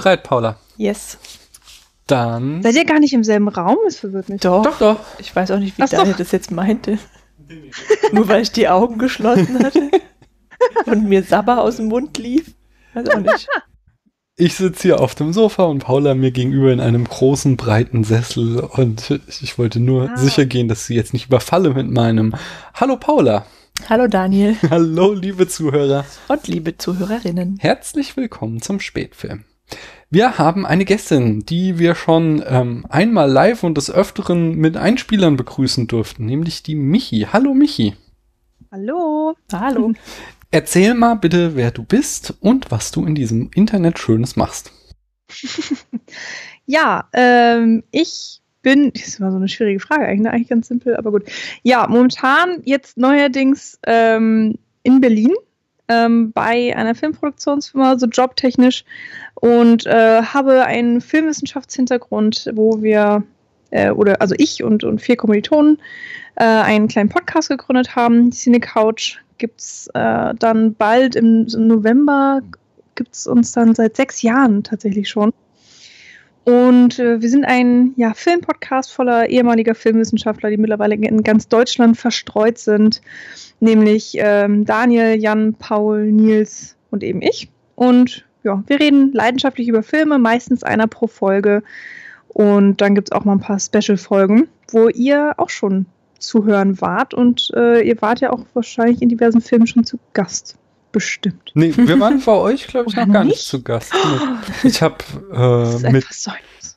Bereit, Paula? Yes. Dann. Seid ihr gar nicht im selben Raum? Das verwirrt mich. Doch. Doch, doch. Ich weiß auch nicht, wie. Daniel das jetzt meinte. Nur weil ich die Augen geschlossen hatte und mir Sabber aus dem Mund lief. Weiß auch nicht. Ich sitze hier auf dem Sofa und Paula mir gegenüber in einem großen, breiten Sessel und ich wollte nur Ah. sicher gehen, dass sie jetzt nicht überfalle mit meinem Hallo Paula. Hallo Daniel Hallo, liebe Zuhörer. und liebe Zuhörerinnen. Herzlich willkommen zum Spätfilm. Wir haben eine Gästin, die wir schon ähm, einmal live und des Öfteren mit Einspielern begrüßen durften, nämlich die Michi. Hallo Michi. Hallo. Hallo. Erzähl mal bitte, wer du bist und was du in diesem Internet Schönes machst. Ja, ähm, ich bin, das war so eine schwierige Frage eigentlich, ne? eigentlich ganz simpel, aber gut. Ja, momentan jetzt neuerdings ähm, in Berlin ähm, bei einer Filmproduktionsfirma, so jobtechnisch und äh, habe einen Filmwissenschaftshintergrund, wo wir, äh, oder also ich und, und vier Kommilitonen äh, einen kleinen Podcast gegründet haben, Cine Couch. Gibt es äh, dann bald im November, gibt es uns dann seit sechs Jahren tatsächlich schon. Und äh, wir sind ein ja, Filmpodcast voller ehemaliger Filmwissenschaftler, die mittlerweile in ganz Deutschland verstreut sind, nämlich ähm, Daniel, Jan, Paul, Nils und eben ich. Und ja, wir reden leidenschaftlich über Filme, meistens einer pro Folge. Und dann gibt es auch mal ein paar Special-Folgen, wo ihr auch schon zuhören wart. Und äh, ihr wart ja auch wahrscheinlich in diversen Filmen schon zu Gast. Bestimmt. Nee, wir waren bei euch, glaube ich, noch gar nicht nicht? zu Gast. Ich habe äh, mit,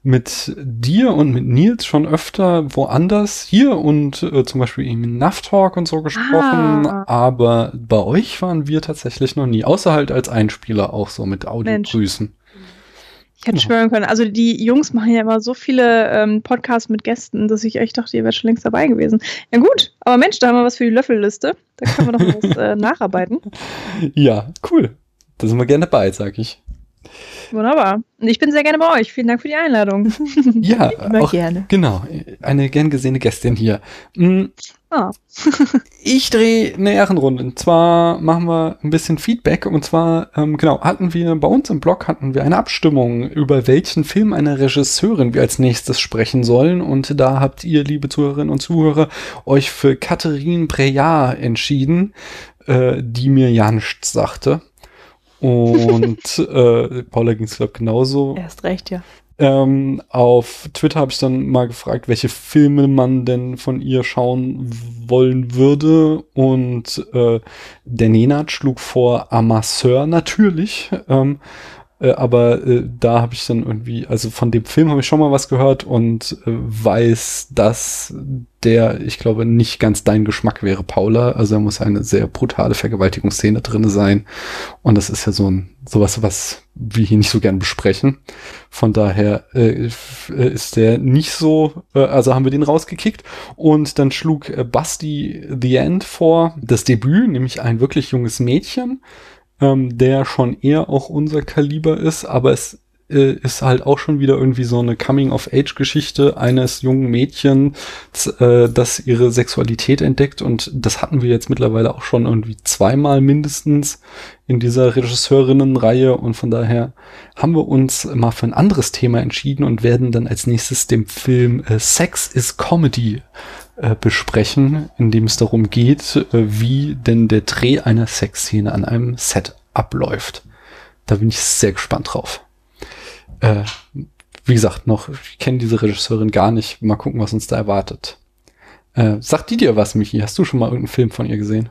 mit dir und mit Nils schon öfter woanders hier und äh, zum Beispiel im NAV Talk und so gesprochen, Ah. aber bei euch waren wir tatsächlich noch nie, außer halt als Einspieler auch so mit Audiogrüßen. Ich hätte Ja. schwören können. Also die Jungs machen ja immer so viele ähm, Podcasts mit Gästen, dass ich echt dachte, ihr wärt schon längst dabei gewesen. Ja gut, aber Mensch, da haben wir was für die Löffelliste. Da können wir doch was äh, nacharbeiten. Ja, cool. Da sind wir gerne dabei, sag ich. Wunderbar. Und ich bin sehr gerne bei euch. Vielen Dank für die Einladung. Ja, Immer auch, gerne. genau. Eine gern gesehene Gästin hier. Mm, Ah. Ich drehe eine Ehrenrunde. Und zwar machen wir ein bisschen Feedback. Und zwar, ähm, genau, hatten wir bei uns im Blog hatten wir eine Abstimmung, über welchen Film einer Regisseurin wir als nächstes sprechen sollen. Und da habt ihr, liebe Zuhörerinnen und Zuhörer, euch für Catherine Breillat entschieden, äh, die mir ja nichts sagte. Und äh, Paula ging es, glaube ich, genauso. Erst recht, ja. Ähm, auf Twitter habe ich dann mal gefragt, welche Filme man denn von ihr schauen wollen würde. Und äh, der Nenad schlug vor Amasseur natürlich. Ähm, äh, aber äh, da habe ich dann irgendwie, also von dem Film habe ich schon mal was gehört und äh, weiß, dass der, ich glaube, nicht ganz dein Geschmack wäre, Paula. Also da muss eine sehr brutale Vergewaltigungsszene drinne sein. Und das ist ja so ein sowas, was wir hier nicht so gern besprechen. Von daher äh, äh, ist der nicht so, äh, also haben wir den rausgekickt. Und dann schlug äh, Basti The End vor, das Debüt, nämlich ein wirklich junges Mädchen, ähm, der schon eher auch unser Kaliber ist, aber es äh, ist halt auch schon wieder irgendwie so eine Coming-of-Age-Geschichte eines jungen Mädchens, äh, das ihre Sexualität entdeckt und das hatten wir jetzt mittlerweile auch schon irgendwie zweimal mindestens in dieser Regisseurinnenreihe und von daher haben wir uns mal für ein anderes Thema entschieden und werden dann als nächstes den Film äh, Sex is Comedy äh, besprechen, in dem es darum geht, äh, wie denn der Dreh einer Sexszene an einem Set abläuft. Da bin ich sehr gespannt drauf. Äh, wie gesagt, noch, ich kenne diese Regisseurin gar nicht. Mal gucken, was uns da erwartet. Äh, sagt die dir was, Michi? Hast du schon mal irgendeinen Film von ihr gesehen?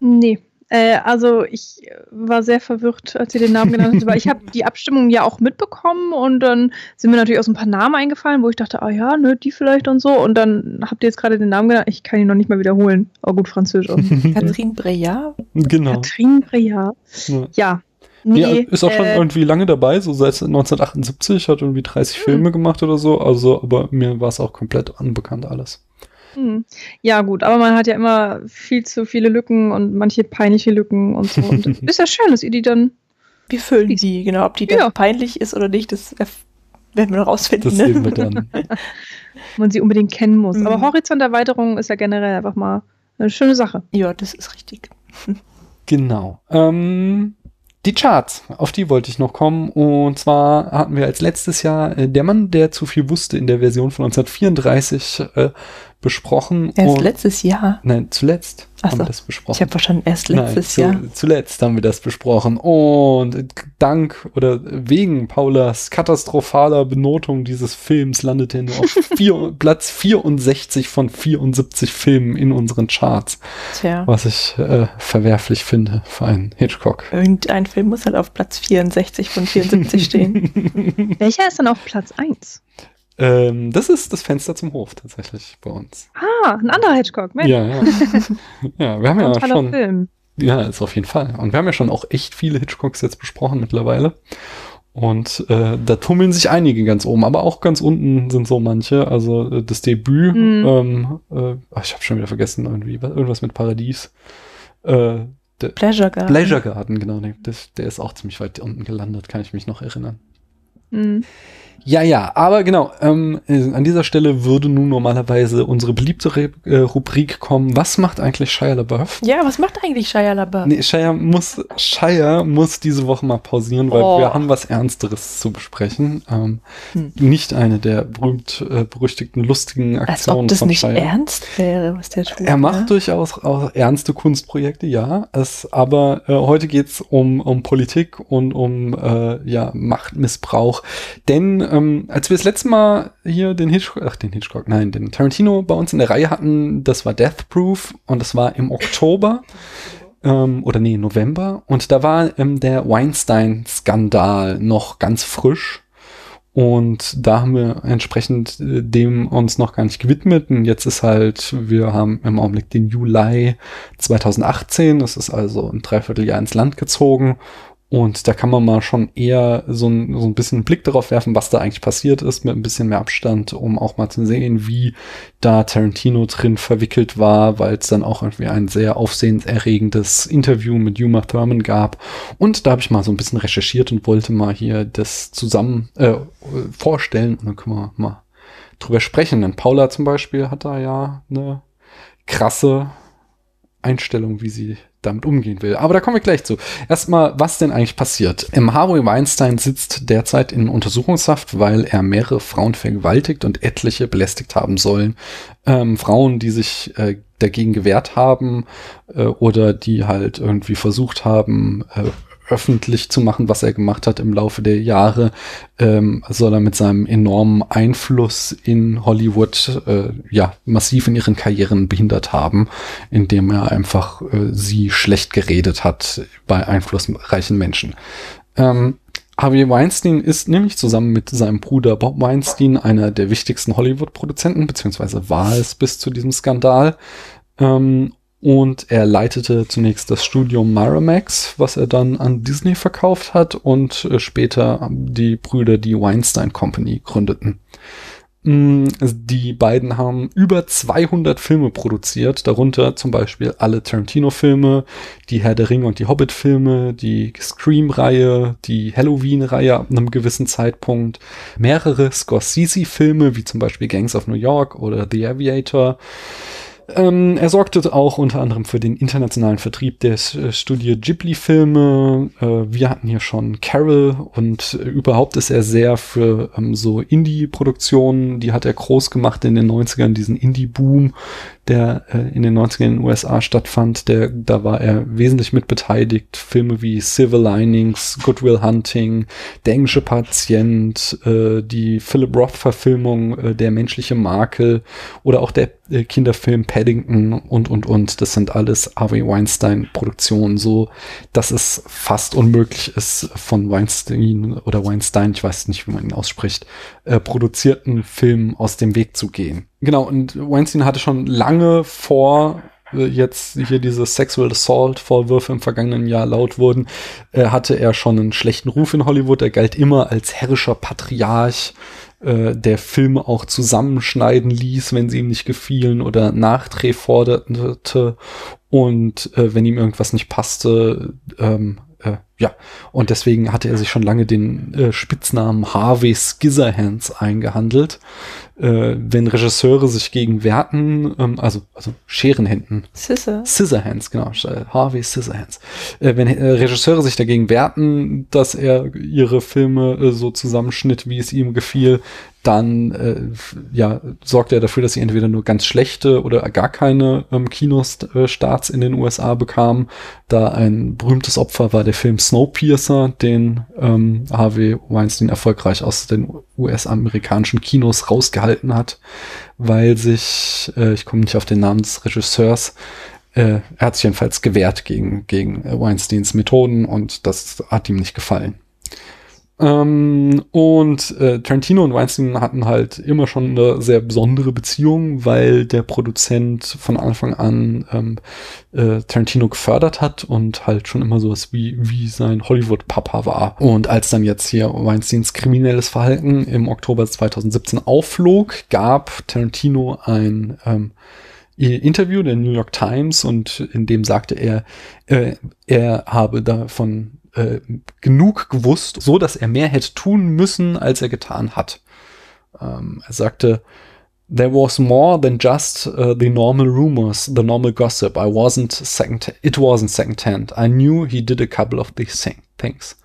Nee. Äh, also ich war sehr verwirrt, als ihr den Namen genannt habt, weil ich habe die Abstimmung ja auch mitbekommen und dann sind mir natürlich auch so ein paar Namen eingefallen, wo ich dachte, ah ja, ne, die vielleicht und so. Und dann habt ihr jetzt gerade den Namen genannt, ich kann ihn noch nicht mal wiederholen. Aber gut, Französisch. Catherine Breillat. genau. Catherine Breillat. Ja. Ja. Nee, ja, ist auch schon äh, irgendwie lange dabei, so seit 1978, hat irgendwie 30 Hm. Filme gemacht oder so, also, aber mir war es auch komplett unbekannt alles. Hm. Ja, gut, aber man hat ja immer viel zu viele Lücken und manche peinliche Lücken und so. Und ist ja schön, dass ihr die dann. Wir füllen die, genau. Ob die dann Ja. peinlich ist oder nicht, das werden wir noch rausfinden. Das ne? sehen wir dann. man sie unbedingt kennen muss. Mhm. Aber Horizonterweiterung ist ja generell einfach mal eine schöne Sache. Ja, das ist richtig. Genau. Ähm, die Charts, auf die wollte ich noch kommen. Und zwar hatten wir als letztes Jahr äh, Der Mann, der zu viel wusste in der Version von 1934 äh, besprochen. Erst letztes Jahr? Nein, zuletzt Ach haben so. wir das besprochen. Ich habe wahrscheinlich erst letztes Nein, Jahr. zuletzt haben wir das besprochen. Und dank oder wegen Paulas katastrophaler Benotung dieses Films landete er nur auf vier, Platz 64 von 74 Filmen in unseren Charts. Tja. Was ich äh, verwerflich finde für einen Hitchcock. Irgendein Film muss halt auf Platz 64 von 74 stehen. Welcher ist dann auf Platz 1? Ähm, das ist das Fenster zum Hof tatsächlich bei uns. Ah, ein anderer Hitchcock, Mensch. Ja, ja. ja wir haben ja schon. Film. Ja, ist auf jeden Fall. Und wir haben ja schon auch echt viele Hitchcocks jetzt besprochen mittlerweile. Und äh, da tummeln sich einige ganz oben, aber auch ganz unten sind so manche. Also äh, das Debüt, mhm. ähm, äh, ach, ich habe schon wieder vergessen, irgendwie irgendwas mit Paradies. Äh, Pleasure Garden. Pleasure Garden, genau. Der, der ist auch ziemlich weit unten gelandet, kann ich mich noch erinnern. Mhm. Ja, ja, aber genau, ähm, an dieser Stelle würde nun normalerweise unsere beliebte Re äh, Rubrik kommen. Was macht eigentlich Shia LaBeouf? Ja, was macht eigentlich Shia LaBeouf? Nee, Shia muss, Shia muss diese Woche mal pausieren, weil oh. wir haben was Ernsteres zu besprechen. Ähm, hm. Nicht eine der berühmt äh, berüchtigten lustigen Aktionen Als ob das von nicht Shia. ernst wäre, was der tut. Er macht ja? durchaus auch ernste Kunstprojekte, ja. Es, aber äh, heute geht's um, um Politik und um äh, ja, Machtmissbrauch. Denn ähm, als wir das letzte Mal hier den Hitchcock, ach den Hitchcock, nein, den Tarantino bei uns in der Reihe hatten, das war Death Proof und das war im Oktober ähm, oder nee, November und da war ähm, der Weinstein-Skandal noch ganz frisch und da haben wir entsprechend äh, dem uns noch gar nicht gewidmet. Und jetzt ist halt, wir haben im Augenblick den Juli 2018. Das ist also ein Dreivierteljahr ins Land gezogen. Und da kann man mal schon eher so ein, so ein bisschen einen Blick darauf werfen, was da eigentlich passiert ist, mit ein bisschen mehr Abstand, um auch mal zu sehen, wie da Tarantino drin verwickelt war, weil es dann auch irgendwie ein sehr aufsehenserregendes Interview mit Uma Thurman gab. Und da habe ich mal so ein bisschen recherchiert und wollte mal hier das zusammen äh, vorstellen. Und dann können wir mal drüber sprechen. Denn Paula zum Beispiel hat da ja eine krasse Einstellung, wie sie damit umgehen will. Aber da kommen wir gleich zu. Erstmal, was denn eigentlich passiert? Im Harvey Weinstein sitzt derzeit in Untersuchungshaft, weil er mehrere Frauen vergewaltigt und etliche belästigt haben sollen. Ähm, Frauen, die sich äh, dagegen gewehrt haben äh, oder die halt irgendwie versucht haben, äh, öffentlich zu machen, was er gemacht hat im Laufe der Jahre, ähm, soll er mit seinem enormen Einfluss in Hollywood äh, ja massiv in ihren Karrieren behindert haben, indem er einfach äh, sie schlecht geredet hat bei einflussreichen Menschen. Ähm, Harvey Weinstein ist nämlich zusammen mit seinem Bruder Bob Weinstein einer der wichtigsten Hollywood-Produzenten, beziehungsweise war es bis zu diesem Skandal. Ähm, und er leitete zunächst das Studium Miramax, was er dann an Disney verkauft hat und äh, später die Brüder die Weinstein Company gründeten. Mm, die beiden haben über 200 Filme produziert, darunter zum Beispiel alle Tarantino-Filme, die Herr der Ringe und die Hobbit-Filme, die Scream-Reihe, die Halloween-Reihe ab einem gewissen Zeitpunkt, mehrere Scorsese-Filme, wie zum Beispiel Gangs of New York oder The Aviator, ähm, er sorgte auch unter anderem für den internationalen Vertrieb des äh, Studio Ghibli-Filme. Äh, wir hatten hier schon Carol und äh, überhaupt ist er sehr für ähm, so Indie-Produktionen, die hat er groß gemacht in den 90ern, diesen Indie-Boom, der äh, in den 90ern in den USA stattfand. Der, da war er wesentlich mit beteiligt. Filme wie Civil Linings, Goodwill Hunting, Der englische Patient, äh, die Philip Roth-Verfilmung äh, Der menschliche Makel oder auch der äh, Kinderfilm Paddington und, und, und. Das sind alles Harvey Weinstein-Produktionen, so dass es fast unmöglich ist, von Weinstein oder Weinstein, ich weiß nicht, wie man ihn ausspricht, äh, produzierten Filmen aus dem Weg zu gehen. Genau, und Weinstein hatte schon lange vor äh, jetzt hier diese Sexual Assault Vorwürfe im vergangenen Jahr laut wurden, äh, hatte er schon einen schlechten Ruf in Hollywood. Er galt immer als herrischer Patriarch, äh, der Filme auch zusammenschneiden ließ, wenn sie ihm nicht gefielen oder Nachdreh forderte und wenn ihm irgendwas nicht passte, ähm, äh, ja, und deswegen hatte er sich schon lange den äh, Spitznamen Harvey Scissorhands eingehandelt. Äh, wenn Regisseure sich gegen werten, ähm, also, also Scherenhänden. Scissor. Scissorhands, genau. Harvey Scissorhands. Äh, wenn äh, Regisseure sich dagegen werten, dass er ihre Filme äh, so zusammenschnitt, wie es ihm gefiel, dann äh, ja, sorgt er dafür, dass sie entweder nur ganz schlechte oder gar keine ähm, Kinostarts in den USA bekamen. Da ein berühmtes Opfer war der Film Snowpiercer, den ähm, Harvey Weinstein erfolgreich aus den US-amerikanischen Kinos rausgehalten hat, weil sich, äh, ich komme nicht auf den Namen des Regisseurs, äh, er hat sich jedenfalls gewehrt gegen, gegen Weinsteins Methoden und das hat ihm nicht gefallen. Ähm, und äh, Tarantino und Weinstein hatten halt immer schon eine sehr besondere Beziehung, weil der Produzent von Anfang an ähm, äh, Tarantino gefördert hat und halt schon immer sowas wie, wie sein Hollywood-Papa war. Und als dann jetzt hier Weinsteins kriminelles Verhalten im Oktober 2017 aufflog, gab Tarantino ein ähm, Interview der New York Times und in dem sagte er, äh, er habe davon äh, genug gewusst, so dass er mehr hätte tun müssen, als er getan hat. Ähm, er sagte, There was more than just uh, the normal rumors, the normal gossip. I wasn't second, it wasn't secondhand. I knew he did a couple of these things.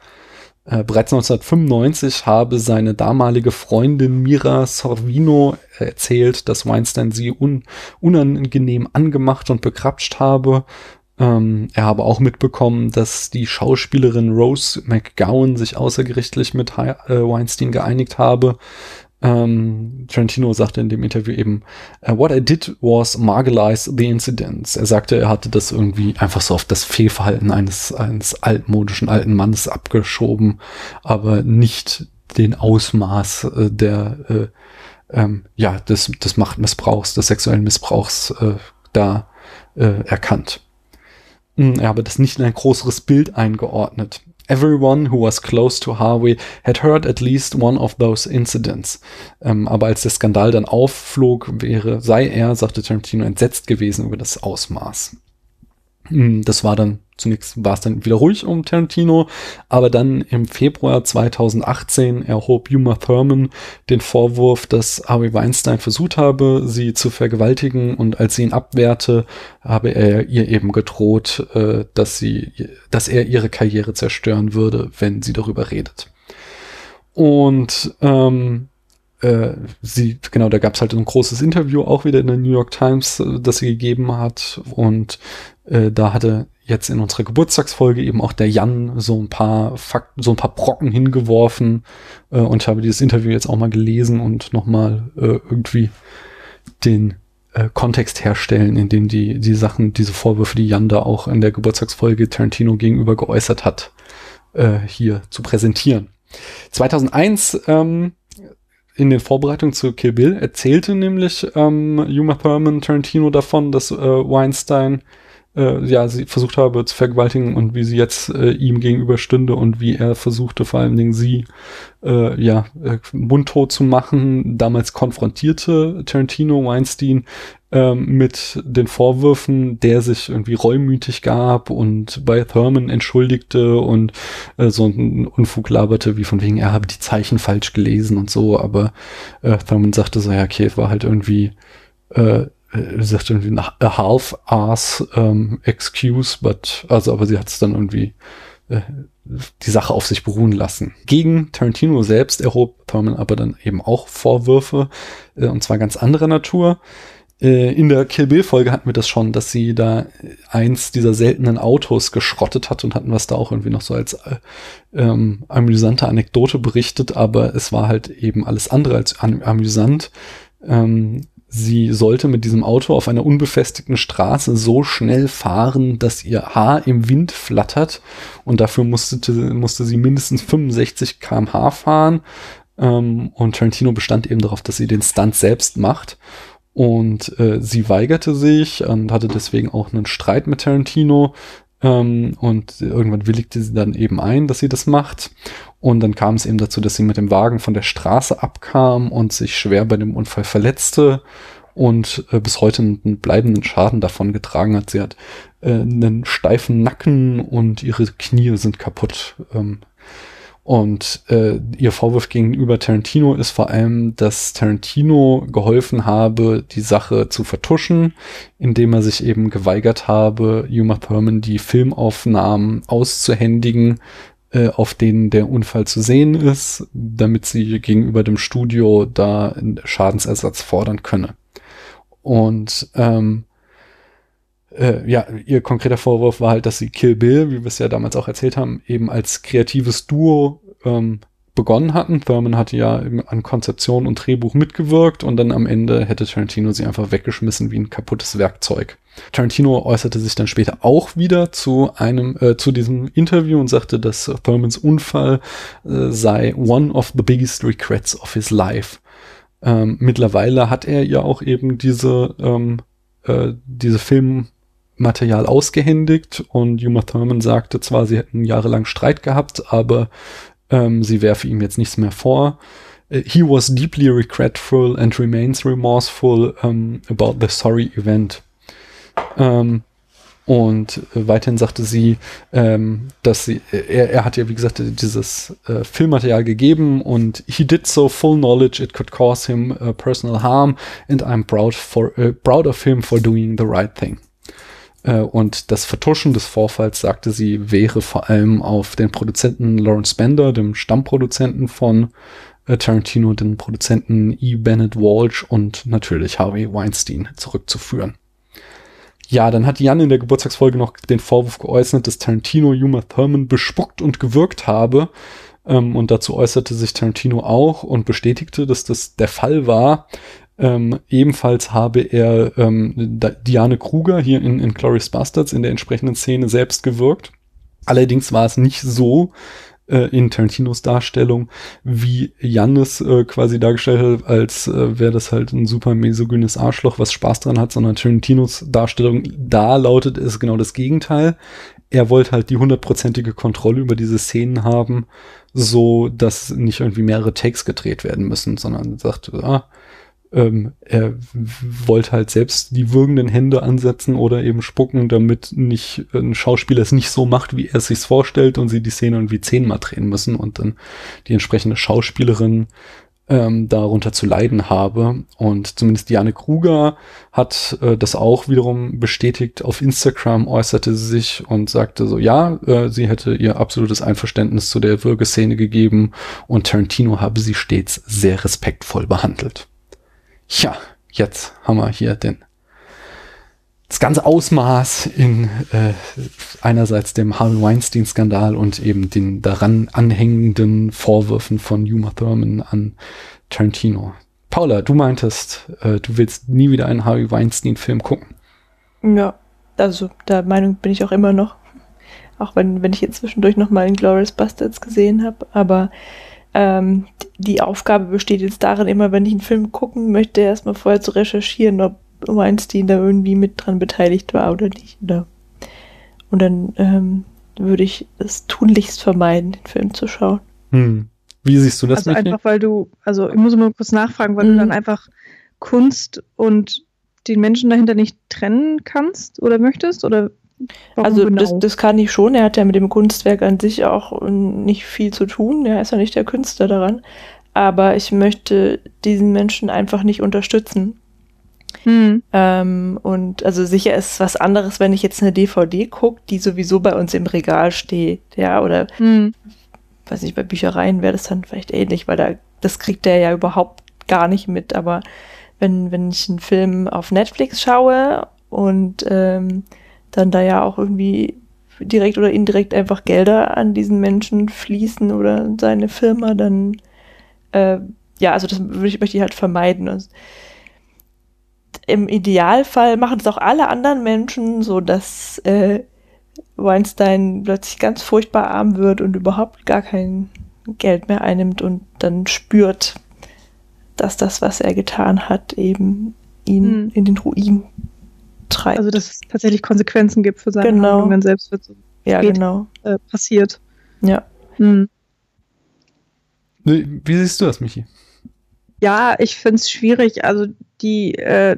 Äh, bereits 1995 habe seine damalige Freundin Mira Sorvino erzählt, dass Weinstein sie un unangenehm angemacht und bekrapscht habe ähm, er habe auch mitbekommen, dass die Schauspielerin Rose McGowan sich außergerichtlich mit äh, Weinstein geeinigt habe. Ähm, Trentino sagte in dem Interview eben, uh, what I did was marginalize the incidents. Er sagte, er hatte das irgendwie einfach so auf das Fehlverhalten eines, eines altmodischen alten Mannes abgeschoben, aber nicht den Ausmaß äh, der, äh, ähm, ja, des, des Machtmissbrauchs, des sexuellen Missbrauchs äh, da äh, erkannt. Hm, er habe das nicht in ein größeres Bild eingeordnet. Everyone who was close to Harvey had heard at least one of those incidents. Ähm, aber als der Skandal dann aufflog, wäre, sei er, sagte Tarantino, entsetzt gewesen über das Ausmaß. Hm, das war dann Zunächst war es dann wieder ruhig um Tarantino, aber dann im Februar 2018 erhob Uma Thurman den Vorwurf, dass Harvey Weinstein versucht habe, sie zu vergewaltigen und als sie ihn abwehrte, habe er ihr eben gedroht, äh, dass sie, dass er ihre Karriere zerstören würde, wenn sie darüber redet. Und ähm, äh, sie, genau, da gab es halt ein großes Interview auch wieder in der New York Times, äh, das sie gegeben hat. Und äh, da hatte jetzt in unserer Geburtstagsfolge eben auch der Jan so ein paar Fakten, so ein paar Brocken hingeworfen. Äh, und ich habe dieses Interview jetzt auch mal gelesen und nochmal äh, irgendwie den äh, Kontext herstellen, in dem die, die Sachen, diese Vorwürfe, die Jan da auch in der Geburtstagsfolge Tarantino gegenüber geäußert hat, äh, hier zu präsentieren. 2001 ähm, in den Vorbereitungen zu Kill Bill erzählte nämlich ähm, Uma Thurman Tarantino davon, dass äh, Weinstein äh, ja, sie versucht habe zu vergewaltigen und wie sie jetzt äh, ihm gegenüber stünde und wie er versuchte vor allen Dingen sie äh, ja äh, mundtot zu machen. Damals konfrontierte Tarantino Weinstein ähm, mit den Vorwürfen, der sich irgendwie reumütig gab und bei Thurman entschuldigte und äh, so ein Unfug laberte, wie von wegen, er habe die Zeichen falsch gelesen und so, aber äh, Thurman sagte so, ja, okay, war halt irgendwie äh, äh, sagt irgendwie a half-ass ähm, excuse, but, also, aber sie hat es dann irgendwie äh, die Sache auf sich beruhen lassen. Gegen Tarantino selbst erhob Thurman aber dann eben auch Vorwürfe, äh, und zwar ganz anderer Natur. Äh, in der Kill Bill Folge hatten wir das schon, dass sie da eins dieser seltenen Autos geschrottet hat und hatten was da auch irgendwie noch so als äh, ähm, amüsante Anekdote berichtet, aber es war halt eben alles andere als amüsant. Ähm, Sie sollte mit diesem Auto auf einer unbefestigten Straße so schnell fahren, dass ihr Haar im Wind flattert und dafür musste, musste sie mindestens 65 kmh fahren. Ähm, und Tarantino bestand eben darauf, dass sie den Stunt selbst macht. Und äh, sie weigerte sich und hatte deswegen auch einen Streit mit Tarantino. Ähm, und irgendwann willigte sie dann eben ein, dass sie das macht. Und dann kam es eben dazu, dass sie mit dem Wagen von der Straße abkam und sich schwer bei dem Unfall verletzte und äh, bis heute einen bleibenden Schaden davon getragen hat. Sie hat äh, einen steifen Nacken und ihre Knie sind kaputt. Ähm, und äh, ihr Vorwurf gegenüber Tarantino ist vor allem, dass Tarantino geholfen habe, die Sache zu vertuschen, indem er sich eben geweigert habe, Uma Thurman die Filmaufnahmen auszuhändigen, äh, auf denen der Unfall zu sehen ist, damit sie gegenüber dem Studio da Schadensersatz fordern könne. Und ähm, äh, ja, ihr konkreter Vorwurf war halt, dass sie Kill Bill, wie wir es ja damals auch erzählt haben, eben als kreatives Duo ähm, begonnen hatten. Thurman hatte ja an Konzeption und Drehbuch mitgewirkt und dann am Ende hätte Tarantino sie einfach weggeschmissen wie ein kaputtes Werkzeug. Tarantino äußerte sich dann später auch wieder zu einem äh, zu diesem Interview und sagte, dass Thurmans Unfall äh, sei one of the biggest regrets of his life. Ähm, mittlerweile hat er ja auch eben diese ähm, äh, diese Film Material ausgehändigt und Uma Thurman sagte zwar, sie hätten jahrelang Streit gehabt, aber ähm, sie werfe ihm jetzt nichts mehr vor. Uh, he was deeply regretful and remains remorseful um, about the sorry event. Ähm, und äh, weiterhin sagte sie, ähm, dass sie, er, er hat ja, wie gesagt, dieses äh, Filmmaterial gegeben und he did so full knowledge it could cause him uh, personal harm and I'm proud for uh, proud of him for doing the right thing. Äh, und das Vertuschen des Vorfalls, sagte sie, wäre vor allem auf den Produzenten Lawrence Bender, dem Stammproduzenten von äh, Tarantino, den Produzenten E. Bennett Walsh und natürlich Harvey Weinstein zurückzuführen. Ja, dann hat Jan in der Geburtstagsfolge noch den Vorwurf geäußert, dass Tarantino Uma Thurman bespuckt und gewürgt habe. Ähm, und dazu äußerte sich Tarantino auch und bestätigte, dass das der Fall war. Ähm, ebenfalls habe er ähm, Diane Kruger hier in, in Glorious Bastards in der entsprechenden Szene selbst gewirkt. Allerdings war es nicht so, äh, in Tarantinos Darstellung, wie Jannis äh, quasi dargestellt hat, als äh, wäre das halt ein super mesogynes Arschloch, was Spaß dran hat, sondern Tarantinos Darstellung, da lautet es genau das Gegenteil. Er wollte halt die hundertprozentige Kontrolle über diese Szenen haben, so dass nicht irgendwie mehrere Takes gedreht werden müssen, sondern sagt, ah, ähm, er wollte halt selbst die würgenden Hände ansetzen oder eben spucken, damit nicht ein Schauspieler es nicht so macht, wie er es sich vorstellt und sie die Szene irgendwie zehnmal drehen müssen und dann die entsprechende Schauspielerin ähm, darunter zu leiden habe. Und zumindest Diane Kruger hat äh, das auch wiederum bestätigt. Auf Instagram äußerte sie sich und sagte so, ja, äh, sie hätte ihr absolutes Einverständnis zu der Würgeszene gegeben und Tarantino habe sie stets sehr respektvoll behandelt. Ja, jetzt haben wir hier den das ganze Ausmaß in äh, einerseits dem Harvey Weinstein-Skandal und eben den daran anhängenden Vorwürfen von Uma Thurman an Tarantino. Paula, du meintest, äh, du willst nie wieder einen Harvey Weinstein-Film gucken. Ja, also der Meinung bin ich auch immer noch. Auch wenn, wenn ich jetzt zwischendurch nochmal in Glorious Bastards gesehen habe. Aber ähm, die Aufgabe besteht jetzt darin, immer wenn ich einen Film gucken möchte, erstmal vorher zu recherchieren, ob Weinstein da irgendwie mit dran beteiligt war oder nicht. Oder und dann ähm, würde ich es tunlichst vermeiden, den Film zu schauen. Hm. Wie siehst du das? Also einfach, weil du, also ich muss mal kurz nachfragen, weil mhm. du dann einfach Kunst und den Menschen dahinter nicht trennen kannst oder möchtest? Oder Warum also genau? das, das kann ich schon. Er hat ja mit dem Kunstwerk an sich auch nicht viel zu tun. Er ist ja nicht der Künstler daran. Aber ich möchte diesen Menschen einfach nicht unterstützen. Hm. Ähm, und also sicher ist es was anderes, wenn ich jetzt eine DVD gucke, die sowieso bei uns im Regal steht, ja, oder hm. weiß nicht, bei Büchereien wäre das dann vielleicht ähnlich, weil da, das kriegt er ja überhaupt gar nicht mit. Aber wenn, wenn ich einen Film auf Netflix schaue und ähm, dann da ja auch irgendwie direkt oder indirekt einfach Gelder an diesen Menschen fließen oder seine Firma, dann äh, ja, also das würde ich, möchte ich halt vermeiden. Also, Im Idealfall machen es auch alle anderen Menschen, so dass äh, Weinstein plötzlich ganz furchtbar arm wird und überhaupt gar kein Geld mehr einnimmt und dann spürt, dass das, was er getan hat, eben ihn mhm. in den Ruin treibt. Also dass es tatsächlich Konsequenzen gibt für seine genau. Handlungen selbst wird so ja, spät, genau. Äh, passiert. Ja. Hm. Wie siehst du das, Michi? Ja, ich finde es schwierig. Also die äh,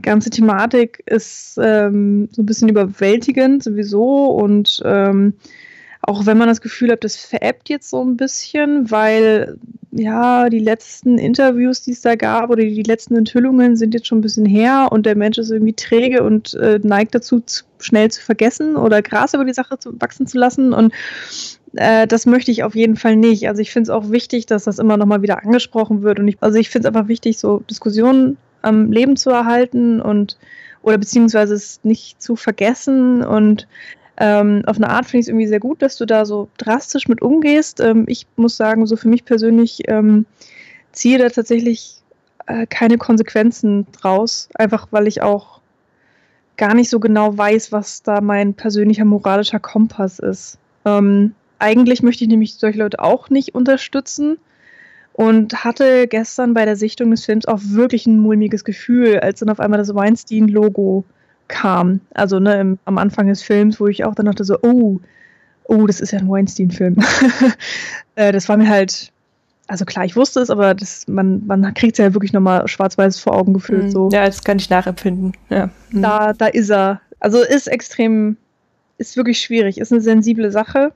ganze Thematik ist ähm, so ein bisschen überwältigend sowieso und ähm, auch wenn man das Gefühl hat, das veräppt jetzt so ein bisschen, weil ja, die letzten Interviews, die es da gab, oder die letzten Enthüllungen sind jetzt schon ein bisschen her und der Mensch ist irgendwie träge und äh, neigt dazu, zu, schnell zu vergessen oder Gras über die Sache zu, wachsen zu lassen. Und äh, das möchte ich auf jeden Fall nicht. Also ich finde es auch wichtig, dass das immer nochmal wieder angesprochen wird. Und ich, also ich finde es einfach wichtig, so Diskussionen am Leben zu erhalten und oder beziehungsweise es nicht zu vergessen und ähm, auf eine Art finde ich es irgendwie sehr gut, dass du da so drastisch mit umgehst. Ähm, ich muss sagen, so für mich persönlich ähm, ziehe da tatsächlich äh, keine Konsequenzen draus, einfach weil ich auch gar nicht so genau weiß, was da mein persönlicher moralischer Kompass ist. Ähm, eigentlich möchte ich nämlich solche Leute auch nicht unterstützen und hatte gestern bei der Sichtung des Films auch wirklich ein mulmiges Gefühl, als dann auf einmal das Weinstein-Logo kam. Also ne, im, am Anfang des Films, wo ich auch dann dachte so, oh, oh, das ist ja ein Weinstein-Film. äh, das war mir halt, also klar, ich wusste es, aber das, man, man kriegt es ja wirklich nochmal schwarz-weiß vor Augen gefühlt. Mhm. So. Ja, das kann ich nachempfinden. Ja. Mhm. Da, da ist er. Also ist extrem, ist wirklich schwierig, ist eine sensible Sache.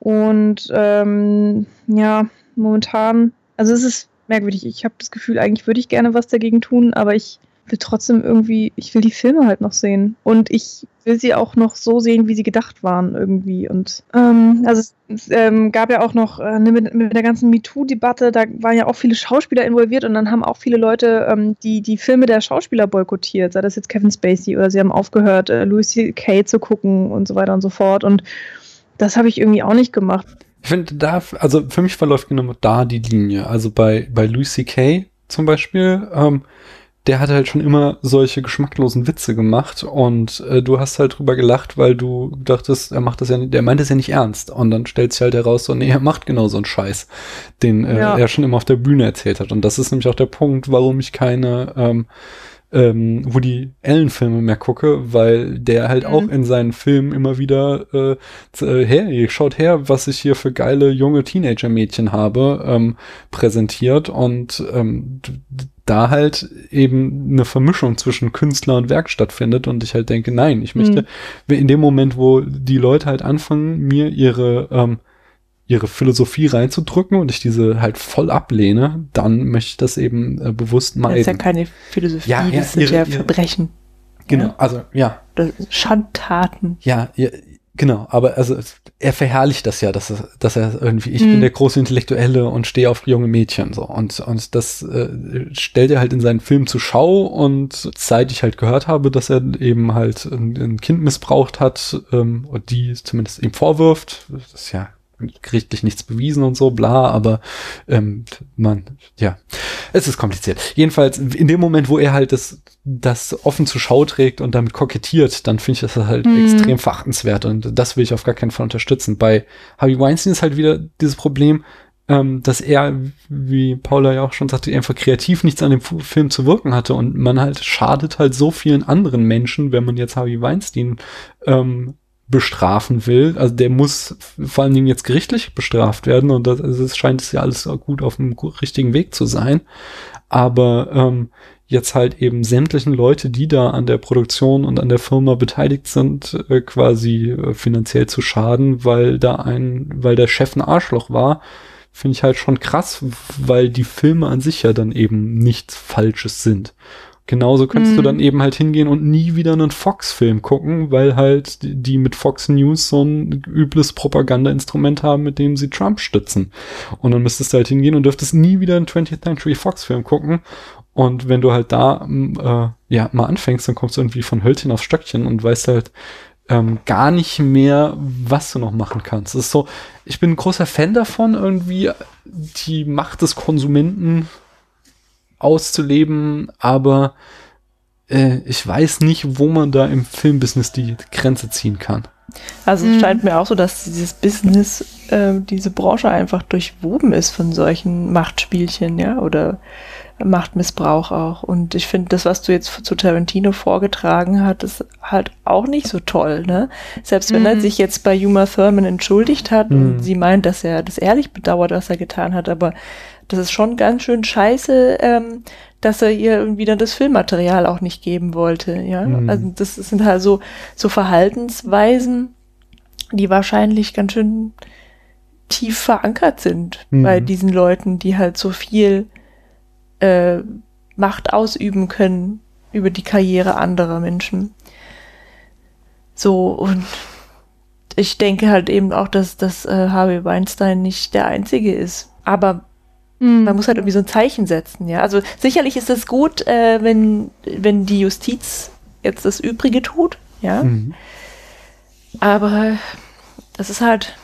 Und ähm, ja, momentan, also es ist merkwürdig. Ich habe das Gefühl, eigentlich würde ich gerne was dagegen tun, aber ich will trotzdem irgendwie, ich will die Filme halt noch sehen. Und ich will sie auch noch so sehen, wie sie gedacht waren irgendwie. Und ähm, also es, es ähm, gab ja auch noch äh, mit, mit der ganzen MeToo-Debatte, da waren ja auch viele Schauspieler involviert und dann haben auch viele Leute ähm, die, die Filme der Schauspieler boykottiert, sei das jetzt Kevin Spacey oder sie haben aufgehört, äh, Louis C.K. zu gucken und so weiter und so fort. Und das habe ich irgendwie auch nicht gemacht. Ich finde, da, also für mich verläuft genau da die Linie. Also bei, bei Louis C.K. zum Beispiel, ähm, der hat halt schon immer solche geschmacklosen Witze gemacht und äh, du hast halt drüber gelacht, weil du dachtest, er macht das ja nicht, der meint das ja nicht ernst. Und dann stellt sich halt heraus, so, nee, er macht genau so einen Scheiß, den äh, ja. er schon immer auf der Bühne erzählt hat. Und das ist nämlich auch der Punkt, warum ich keine ähm, ähm, Woody Allen-Filme mehr gucke, weil der halt mhm. auch in seinen Filmen immer wieder äh, äh, hey, schaut her, was ich hier für geile junge Teenager-Mädchen habe, ähm, präsentiert und ähm, da halt eben eine Vermischung zwischen Künstler und Werk stattfindet und ich halt denke, nein, ich möchte mhm. in dem Moment, wo die Leute halt anfangen, mir ihre ähm, ihre Philosophie reinzudrücken und ich diese halt voll ablehne, dann möchte ich das eben äh, bewusst meiden. Das ist ja keine Philosophie, ja, ja, das sind ihre, ja Verbrechen. Genau, ja? also ja. Schandtaten. Ja, ja, genau, aber also er verherrlicht das ja, dass er, dass er irgendwie, ich hm. bin der große Intellektuelle und stehe auf junge Mädchen so und und das äh, stellt er halt in seinen Film zur Schau und seit ich halt gehört habe, dass er eben halt ein, ein Kind missbraucht hat ähm, und die zumindest ihm vorwirft, das ist ja gerichtlich nichts bewiesen und so, bla, aber ähm, man, ja, es ist kompliziert. Jedenfalls, in dem Moment, wo er halt das, das offen zur Schau trägt und damit kokettiert, dann finde ich das halt mhm. extrem verachtenswert und das will ich auf gar keinen Fall unterstützen. Bei Harvey Weinstein ist halt wieder dieses Problem, ähm, dass er, wie Paula ja auch schon sagte, einfach kreativ nichts an dem Film zu wirken hatte und man halt schadet halt so vielen anderen Menschen, wenn man jetzt Harvey Weinstein ähm, bestrafen will. Also der muss vor allen Dingen jetzt gerichtlich bestraft werden und das, also es scheint es ja alles gut auf dem richtigen Weg zu sein. Aber ähm, jetzt halt eben sämtlichen Leute, die da an der Produktion und an der Firma beteiligt sind, äh, quasi äh, finanziell zu schaden, weil da ein, weil der Chef ein Arschloch war, finde ich halt schon krass, weil die Filme an sich ja dann eben nichts Falsches sind. Genauso könntest mhm. du dann eben halt hingehen und nie wieder einen Fox-Film gucken, weil halt die mit Fox News so ein übles Propaganda-Instrument haben, mit dem sie Trump stützen. Und dann müsstest du halt hingehen und dürftest nie wieder einen 20th Century Fox-Film gucken. Und wenn du halt da äh, ja mal anfängst, dann kommst du irgendwie von Hölzchen auf Stöckchen und weißt halt ähm, gar nicht mehr, was du noch machen kannst. Es ist so, ich bin ein großer Fan davon, irgendwie die Macht des Konsumenten auszuleben, aber äh, ich weiß nicht, wo man da im Filmbusiness die Grenze ziehen kann. Also es mhm. scheint mir auch so, dass dieses Business, äh, diese Branche einfach durchwoben ist von solchen Machtspielchen, ja, oder Machtmissbrauch auch. Und ich finde, das, was du jetzt zu Tarantino vorgetragen hast, ist halt auch nicht so toll, ne? Selbst wenn mhm. er sich jetzt bei Uma Thurman entschuldigt hat mhm. und sie meint, dass er das ehrlich bedauert, was er getan hat, aber das ist schon ganz schön scheiße, ähm, dass er ihr irgendwie dann das Filmmaterial auch nicht geben wollte. Ja, mhm. also das sind halt so, so Verhaltensweisen, die wahrscheinlich ganz schön tief verankert sind mhm. bei diesen Leuten, die halt so viel äh, Macht ausüben können über die Karriere anderer Menschen. So, und ich denke halt eben auch, dass, dass äh, Harvey Weinstein nicht der Einzige ist. Aber mhm. man muss halt irgendwie so ein Zeichen setzen, ja. Also sicherlich ist es gut, äh, wenn, wenn die Justiz jetzt das Übrige tut, ja. Mhm. Aber das ist halt,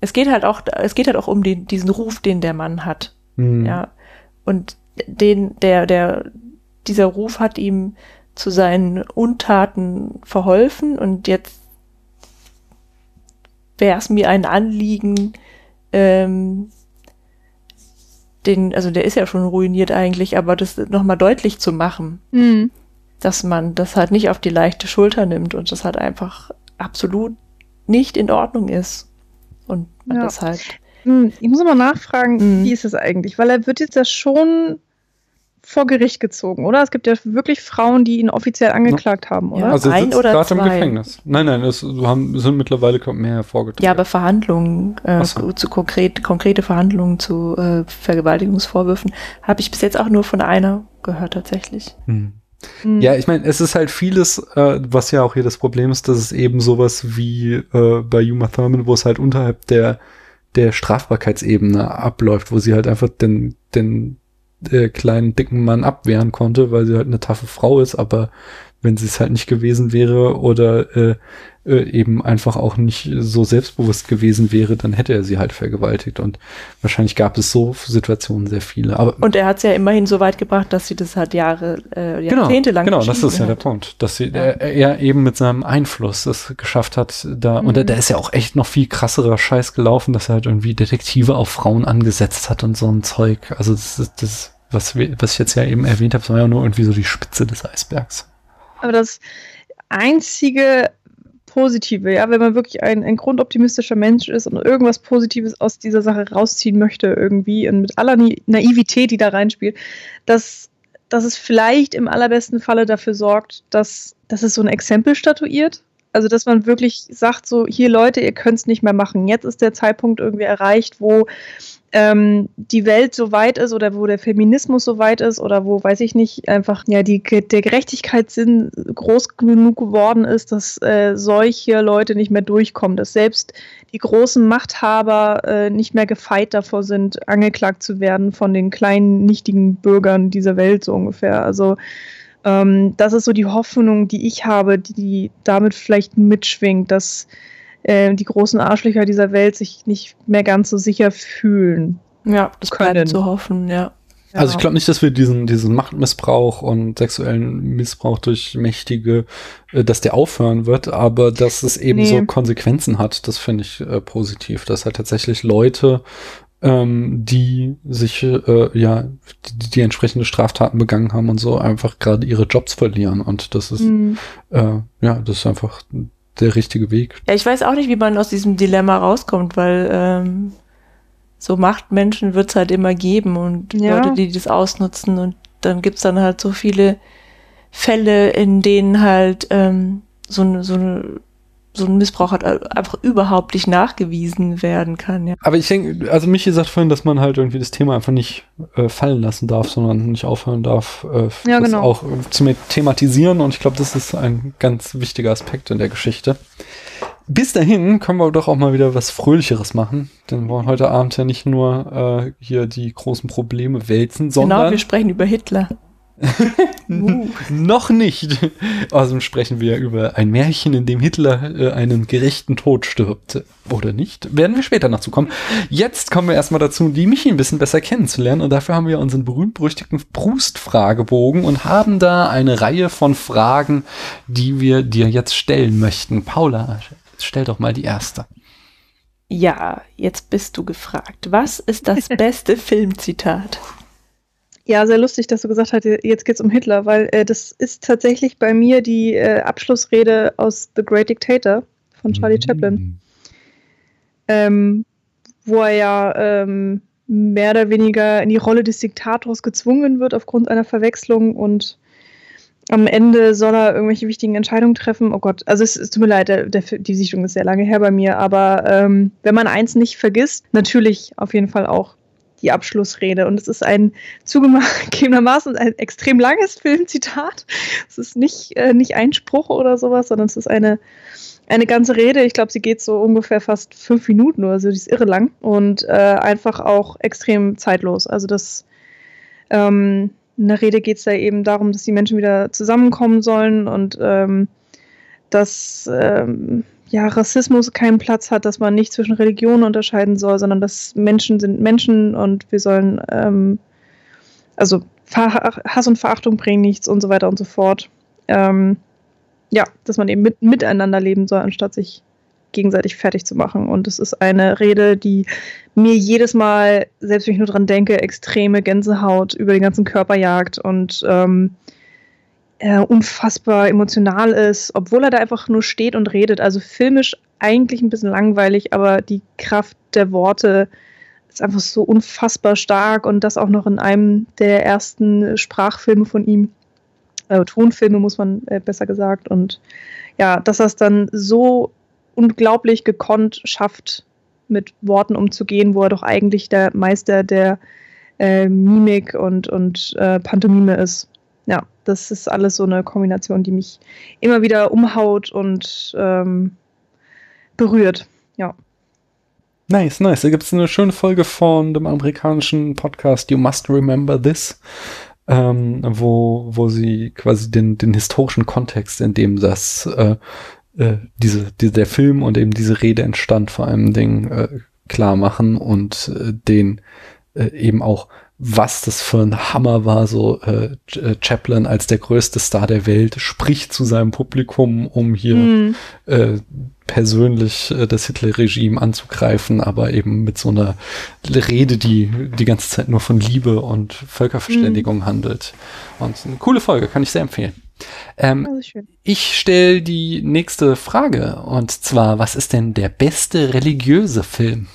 es geht halt auch, es geht halt auch um den, diesen Ruf, den der Mann hat, mhm. ja. Und den, der, der, dieser Ruf hat ihm zu seinen Untaten verholfen und jetzt wäre es mir ein Anliegen, ähm, den, also der ist ja schon ruiniert eigentlich, aber das nochmal deutlich zu machen, mhm. dass man das halt nicht auf die leichte Schulter nimmt und das halt einfach absolut nicht in Ordnung ist. Und man ja. das halt. Hm, ich muss aber nachfragen, mhm. wie ist es eigentlich? Weil er wird jetzt ja schon vor Gericht gezogen, oder? Es gibt ja wirklich Frauen, die ihn offiziell angeklagt ja. haben, oder? Ja, also ein oder zwei. im Gefängnis. Nein, nein, es haben, sind mittlerweile mehr hervorgetreten. Ja, aber Verhandlungen, äh, so. zu konkret, konkrete Verhandlungen zu äh, Vergewaltigungsvorwürfen habe ich bis jetzt auch nur von einer gehört tatsächlich. Hm. hm. Ja, ich meine, es ist halt vieles, äh, was ja auch hier das Problem ist, dass es eben sowas wie äh, bei Uma Thurman, wo es halt unterhalb der der Strafbarkeitsebene abläuft, wo sie halt einfach den, den äh, kleinen, dicken Mann abwehren konnte, weil sie halt eine taffe Frau ist, aber wenn sie es halt nicht gewesen wäre oder äh, äh, eben einfach auch nicht so selbstbewusst gewesen wäre, dann hätte er sie halt vergewaltigt. Und wahrscheinlich gab es so Situationen sehr viele. Aber und er hat es ja immerhin so weit gebracht, dass sie das halt Jahre, äh, genau, Jahrzehnte lang Genau, das ist ja der Punkt, dass sie, ja. er, er, eben mit seinem Einfluss es geschafft hat, da, mhm. und da, da ist ja auch echt noch viel krasserer Scheiß gelaufen, dass er halt irgendwie Detektive auf Frauen angesetzt hat und so ein Zeug. Also das ist das was, was ich jetzt ja eben erwähnt habe, war ja nur irgendwie so die Spitze des Eisbergs. Aber das einzige Positive, ja, wenn man wirklich ein, ein grundoptimistischer Mensch ist und irgendwas Positives aus dieser Sache rausziehen möchte irgendwie und mit aller Naivität, die da reinspielt, dass, dass es vielleicht im allerbesten Falle dafür sorgt, dass, dass es so ein Exempel statuiert. Also, dass man wirklich sagt, so, hier Leute, ihr könnt es nicht mehr machen. Jetzt ist der Zeitpunkt irgendwie erreicht, wo ähm, die Welt so weit ist oder wo der Feminismus so weit ist oder wo, weiß ich nicht, einfach ja die, der Gerechtigkeitssinn groß genug geworden ist, dass äh, solche Leute nicht mehr durchkommen, dass selbst die großen Machthaber äh, nicht mehr gefeit davor sind, angeklagt zu werden von den kleinen, nichtigen Bürgern dieser Welt so ungefähr. Also ähm, das ist so die Hoffnung, die ich habe, die damit vielleicht mitschwingt, dass äh, die großen Arschlöcher dieser Welt sich nicht mehr ganz so sicher fühlen. Ja, das können zu hoffen, ja. Also ich glaube nicht, dass wir diesen, diesen Machtmissbrauch und sexuellen Missbrauch durch Mächtige, äh, dass der aufhören wird, aber dass es eben nee. so Konsequenzen hat, das finde ich äh, positiv. Dass halt tatsächlich Leute, ähm, die sich, äh, ja, die, die entsprechende Straftaten begangen haben und so, einfach gerade ihre Jobs verlieren. Und das ist, mhm. äh, ja, das ist einfach der richtige Weg. Ja, ich weiß auch nicht, wie man aus diesem Dilemma rauskommt, weil ähm, so Machtmenschen wird es halt immer geben und ja. Leute, die das ausnutzen und dann gibt es dann halt so viele Fälle, in denen halt ähm, so, eine, so eine so ein Missbrauch hat einfach überhaupt nicht nachgewiesen werden kann. Ja. Aber ich denke, also Michi sagt vorhin, dass man halt irgendwie das Thema einfach nicht äh, fallen lassen darf, sondern nicht aufhören darf, äh, ja, das genau. auch äh, zu thematisieren. Und ich glaube, das ist ein ganz wichtiger Aspekt in der Geschichte. Bis dahin können wir doch auch mal wieder was Fröhlicheres machen. Denn wir wollen heute Abend ja nicht nur äh, hier die großen Probleme wälzen, sondern. Genau, wir sprechen über Hitler uh. Noch nicht. Außerdem sprechen wir über ein Märchen, in dem Hitler äh, einen gerechten Tod stirbt. Oder nicht? Werden wir später noch zukommen. Jetzt kommen wir erstmal dazu, die Michi ein bisschen besser kennenzulernen. Und dafür haben wir unseren berühmt-berüchtigten Proust-Fragebogen und haben da eine Reihe von Fragen, die wir dir jetzt stellen möchten. Paula, stell doch mal die erste. Ja, jetzt bist du gefragt. Was ist das beste Filmzitat? Ja, sehr lustig, dass du gesagt hast, jetzt geht's um Hitler, weil äh, das ist tatsächlich bei mir die äh, Abschlussrede aus The Great Dictator von Charlie mhm. Chaplin. Ähm, wo er ja ähm, mehr oder weniger in die Rolle des Diktators gezwungen wird aufgrund einer Verwechslung und am Ende soll er irgendwelche wichtigen Entscheidungen treffen. Oh Gott, also es, es tut mir leid, der, der, die Sichtung ist sehr lange her bei mir, aber ähm, wenn man eins nicht vergisst, natürlich auf jeden Fall auch die Abschlussrede. Und es ist ein zugegebenermaßen ein extrem langes Filmzitat. Es ist nicht, äh, nicht ein Spruch oder sowas, sondern es ist eine, eine ganze Rede. Ich glaube, sie geht so ungefähr fast fünf Minuten oder so. Die ist irre lang und äh, einfach auch extrem zeitlos. Also das ähm, in der Rede geht es da eben darum, dass die Menschen wieder zusammenkommen sollen und ähm, dass ähm, ja, Rassismus keinen Platz hat, dass man nicht zwischen Religionen unterscheiden soll, sondern dass Menschen sind Menschen und wir sollen, ähm, also Hass und Verachtung bringen nichts und so weiter und so fort. Ähm, ja, dass man eben mit, miteinander leben soll, anstatt sich gegenseitig fertig zu machen. Und es ist eine Rede, die mir jedes Mal, selbst wenn ich nur dran denke, extreme Gänsehaut über den ganzen Körper jagt und ähm, äh, unfassbar emotional ist, obwohl er da einfach nur steht und redet. Also filmisch eigentlich ein bisschen langweilig, aber die Kraft der Worte ist einfach so unfassbar stark und das auch noch in einem der ersten Sprachfilme von ihm. Äh, Tonfilme, muss man äh, besser gesagt. Und ja, dass das dann so unglaublich gekonnt schafft, mit Worten umzugehen, wo er doch eigentlich der Meister der äh, Mimik und, und äh, Pantomime ist. Ja, das ist alles so eine Kombination, die mich immer wieder umhaut und ähm, berührt. Ja. Nice, nice. Da gibt es eine schöne Folge von dem amerikanischen Podcast You Must Remember This, ähm, wo, wo sie quasi den, den historischen Kontext, in dem das äh, äh, diese, die, der Film und eben diese Rede entstand, vor allem Ding äh, klar machen und äh, den äh, eben auch was das für ein Hammer war, so äh, äh, Chaplin als der größte Star der Welt spricht zu seinem Publikum, um hier mm. äh, persönlich äh, das Hitler-Regime anzugreifen, aber eben mit so einer Rede, die die ganze Zeit nur von Liebe und Völkerverständigung mm. handelt. Und eine coole Folge, kann ich sehr empfehlen. Ähm, also ich stelle die nächste Frage und zwar, was ist denn der beste religiöse Film?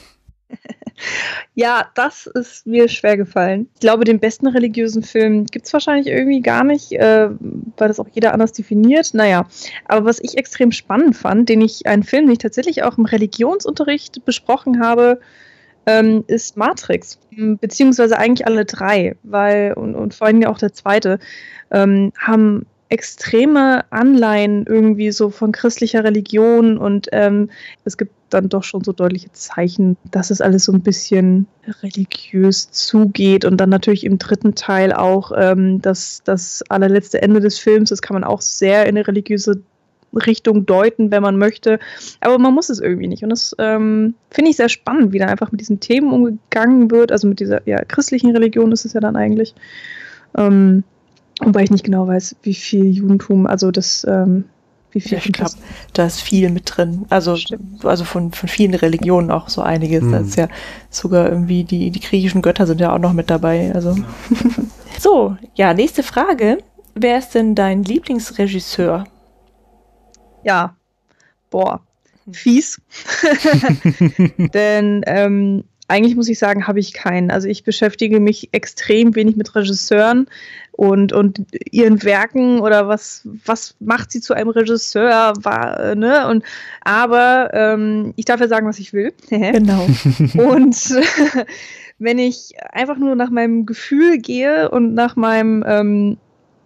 ja, das ist mir schwer gefallen. Ich glaube, den besten religiösen Film gibt es wahrscheinlich irgendwie gar nicht, äh, weil das auch jeder anders definiert. Naja, aber was ich extrem spannend fand, den ich, einen Film, den ich tatsächlich auch im Religionsunterricht besprochen habe, ähm, ist Matrix, beziehungsweise eigentlich alle drei, weil, und, und vor allem ja auch der zweite, ähm, haben extreme Anleihen irgendwie so von christlicher Religion und ähm, es gibt dann doch schon so deutliche Zeichen, dass es alles so ein bisschen religiös zugeht und dann natürlich im dritten Teil auch ähm, das, das allerletzte Ende des Films, das kann man auch sehr in eine religiöse Richtung deuten, wenn man möchte. Aber man muss es irgendwie nicht. Und das ähm, finde ich sehr spannend, wie da einfach mit diesen Themen umgegangen wird. Also mit dieser ja, christlichen Religion ist es ja dann eigentlich. Ähm, Wobei ich nicht genau weiß, wie viel Judentum, also das, ähm, wie viel. Ja, ich glaube, da ist viel mit drin. Also, also von, von vielen Religionen auch so einiges. Mhm. Das ist ja sogar irgendwie die, die griechischen Götter sind ja auch noch mit dabei. Also. Ja. so, ja, nächste Frage. Wer ist denn dein Lieblingsregisseur? Ja, boah, fies. Denn ähm, eigentlich muss ich sagen, habe ich keinen. Also ich beschäftige mich extrem wenig mit Regisseuren und, und ihren Werken oder was, was macht sie zu einem Regisseur, war, ne? Und aber ähm, ich darf ja sagen, was ich will. genau. und wenn ich einfach nur nach meinem Gefühl gehe und nach meinem, ähm,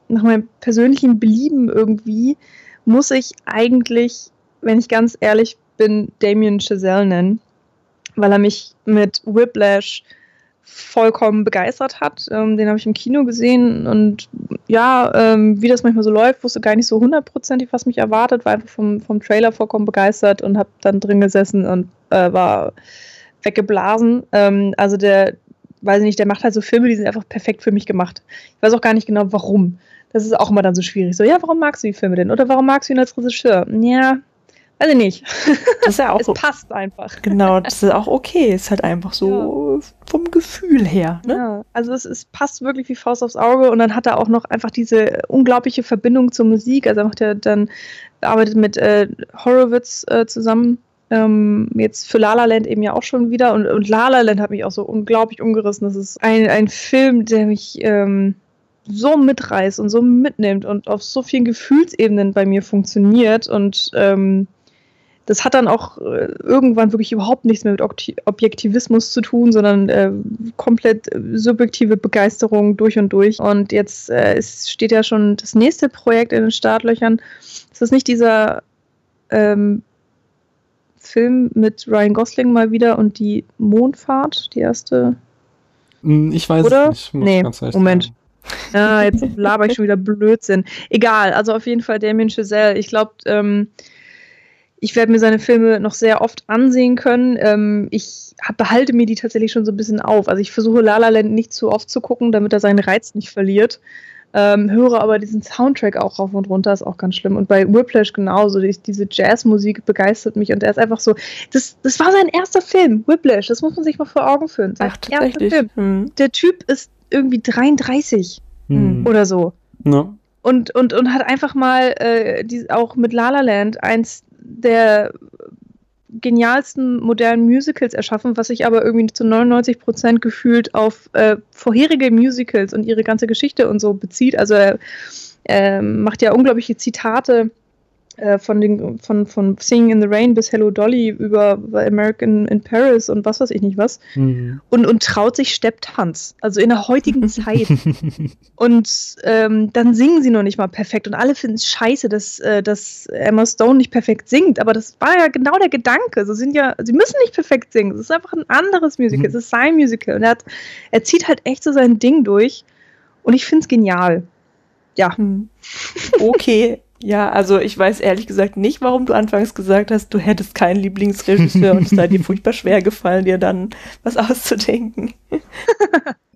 nach meinem persönlichen Belieben irgendwie, muss ich eigentlich, wenn ich ganz ehrlich bin, Damien Chazelle nennen weil er mich mit Whiplash vollkommen begeistert hat. Ähm, den habe ich im Kino gesehen und ja, ähm, wie das manchmal so läuft, wusste gar nicht so hundertprozentig, was mich erwartet, war einfach vom, vom Trailer vollkommen begeistert und habe dann drin gesessen und äh, war weggeblasen. Ähm, also der, weiß ich nicht, der macht halt so Filme, die sind einfach perfekt für mich gemacht. Ich weiß auch gar nicht genau, warum. Das ist auch immer dann so schwierig. So, ja, warum magst du die Filme denn? Oder warum magst du ihn als Regisseur? Ja, also nicht. Das ist ja auch. es passt einfach. Genau, das ist auch okay. Ist halt einfach so ja. vom Gefühl her. Ne? Ja, also es, es passt wirklich wie Faust aufs Auge und dann hat er auch noch einfach diese unglaubliche Verbindung zur Musik. Also er macht ja dann arbeitet mit äh, Horowitz äh, zusammen Ähm, jetzt für La La Land eben ja auch schon wieder. Und, und La La Land hat mich auch so unglaublich umgerissen. Das ist ein, ein Film, der mich ähm, so mitreißt und so mitnimmt und auf so vielen Gefühlsebenen bei mir funktioniert. Und ähm, das hat dann auch äh, irgendwann wirklich überhaupt nichts mehr mit Objektivismus zu tun, sondern äh, komplett subjektive Begeisterung durch und durch. Und jetzt äh, es steht ja schon das nächste Projekt in den Startlöchern. Ist das nicht dieser ähm, Film mit Ryan Gosling mal wieder und die Mondfahrt, die erste? Hm, ich weiß Oder? es nicht. nee, Moment. Sagen. Ja, jetzt laber ich schon wieder Blödsinn. Egal, also auf jeden Fall Damien Chazelle. Ich glaube, ähm, ich werde mir seine Filme noch sehr oft ansehen können. Ähm, ich behalte mir die tatsächlich schon so ein bisschen auf. Also ich versuche La La Land nicht zu oft zu gucken, damit er seinen Reiz nicht verliert. Ähm, höre aber diesen Soundtrack auch rauf und runter, ist auch ganz schlimm. Und bei Whiplash genauso, die, diese Jazzmusik begeistert mich und er ist einfach so, das, das war sein erster Film, Whiplash, das muss man sich mal vor Augen führen. Sein Ach, erster Film. Hm. Der Typ ist irgendwie 33 hm. oder so. No. Und, und, und hat einfach mal äh, die, auch mit La La Land eins der genialsten modernen Musicals erschaffen, was sich aber irgendwie zu 99 Prozent gefühlt auf äh, vorherige Musicals und ihre ganze Geschichte und so bezieht. Also er äh, macht ja unglaubliche Zitate äh, von, den, von, von Singing in the Rain bis Hello Dolly über American in Paris und was weiß ich nicht was. Mhm. Und, und traut sich Stepptanz. Also in der heutigen Zeit. und ähm, dann singen sie noch nicht mal perfekt. Und alle finden es scheiße, dass, äh, dass Emma Stone nicht perfekt singt. Aber das war ja genau der Gedanke. Sie sind ja, sie müssen nicht perfekt singen. Es ist einfach ein anderes Musical. Mhm. Es ist sein Musical. Und er, hat, er zieht halt echt so sein Ding durch. Und ich finde es genial. Ja. Hm. Okay, ja, also ich weiß ehrlich gesagt nicht, warum du anfangs gesagt hast, du hättest keinen Lieblingsregisseur und es sei dir furchtbar schwer gefallen, dir dann was auszudenken.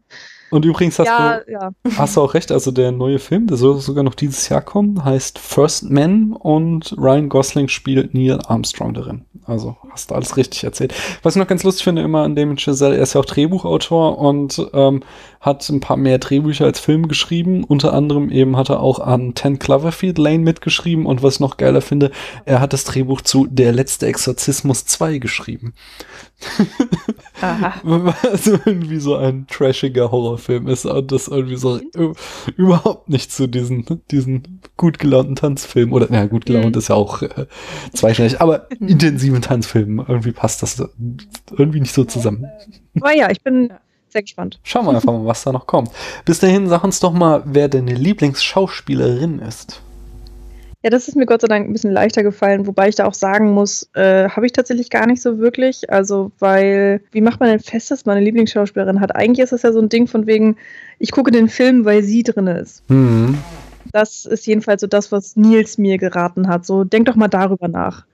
Und übrigens hast, ja, du, ja. hast du auch recht, also der neue Film, der soll sogar noch dieses Jahr kommen, heißt First Man und Ryan Gosling spielt Neil Armstrong darin. Also hast du alles richtig erzählt. Was ich noch ganz lustig finde immer an Damien Chazelle, er ist ja auch Drehbuchautor und ähm, hat ein paar mehr Drehbücher als Film geschrieben. Unter anderem eben hat er auch an Ten Cloverfield Lane mitgeschrieben und was ich noch geiler finde, er hat das Drehbuch zu Der letzte Exorzismus 2 geschrieben. Aha. also irgendwie so ein trashiger Horrorfilm ist und das irgendwie so überhaupt nicht zu diesen, diesen gut gelaunten Tanzfilmen oder, ja, gut gelaunt mhm. ist ja auch äh, zweischneidig, aber mhm. intensiven Tanzfilmen, irgendwie passt das irgendwie nicht so zusammen. Aber ja, ich bin sehr gespannt. Schauen wir einfach mal, was da noch kommt. Bis dahin, sag uns doch mal, wer deine Lieblingsschauspielerin ist. Ja, das ist mir Gott sei Dank ein bisschen leichter gefallen, wobei ich da auch sagen muss, äh, habe ich tatsächlich gar nicht so wirklich. Also, weil, wie macht man denn fest, dass man eine Lieblingsschauspielerin hat? Eigentlich ist das ja so ein Ding von wegen, ich gucke den Film, weil sie drin ist. Mhm. Das ist jedenfalls so das, was Nils mir geraten hat. So, denk doch mal darüber nach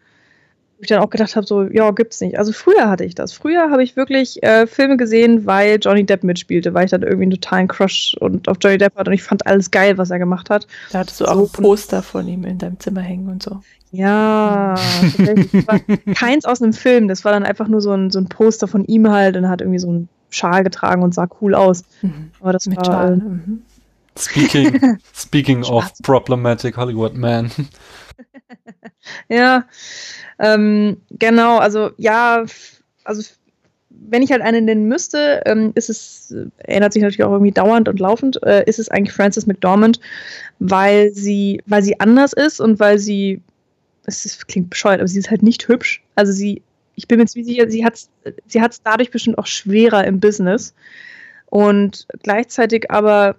ich dann auch gedacht habe, so, ja, gibt's nicht. Also früher hatte ich das. Früher habe ich wirklich äh, Filme gesehen, weil Johnny Depp mitspielte, weil ich dann irgendwie einen totalen Crush und auf Johnny Depp hatte und ich fand alles geil, was er gemacht hat. Da hattest du so, auch ein Poster von ihm in deinem Zimmer hängen und so. Ja, keins aus einem Film. Das war dann einfach nur so ein, so ein Poster von ihm halt und er hat irgendwie so einen Schal getragen und sah cool aus. Mhm. Aber das Mit war, Schal. Mhm. Speaking, speaking of problematic Hollywood man. ja, ähm, genau, also ja, also wenn ich halt einen nennen müsste, ähm, ist es, erinnert sich natürlich auch irgendwie dauernd und laufend, äh, ist es eigentlich Frances McDormand, weil sie, weil sie anders ist und weil sie, es ist, klingt bescheuert, aber sie ist halt nicht hübsch. Also sie, ich bin mir ziemlich sicher, sie hat es sie hat's dadurch bestimmt auch schwerer im Business. Und gleichzeitig aber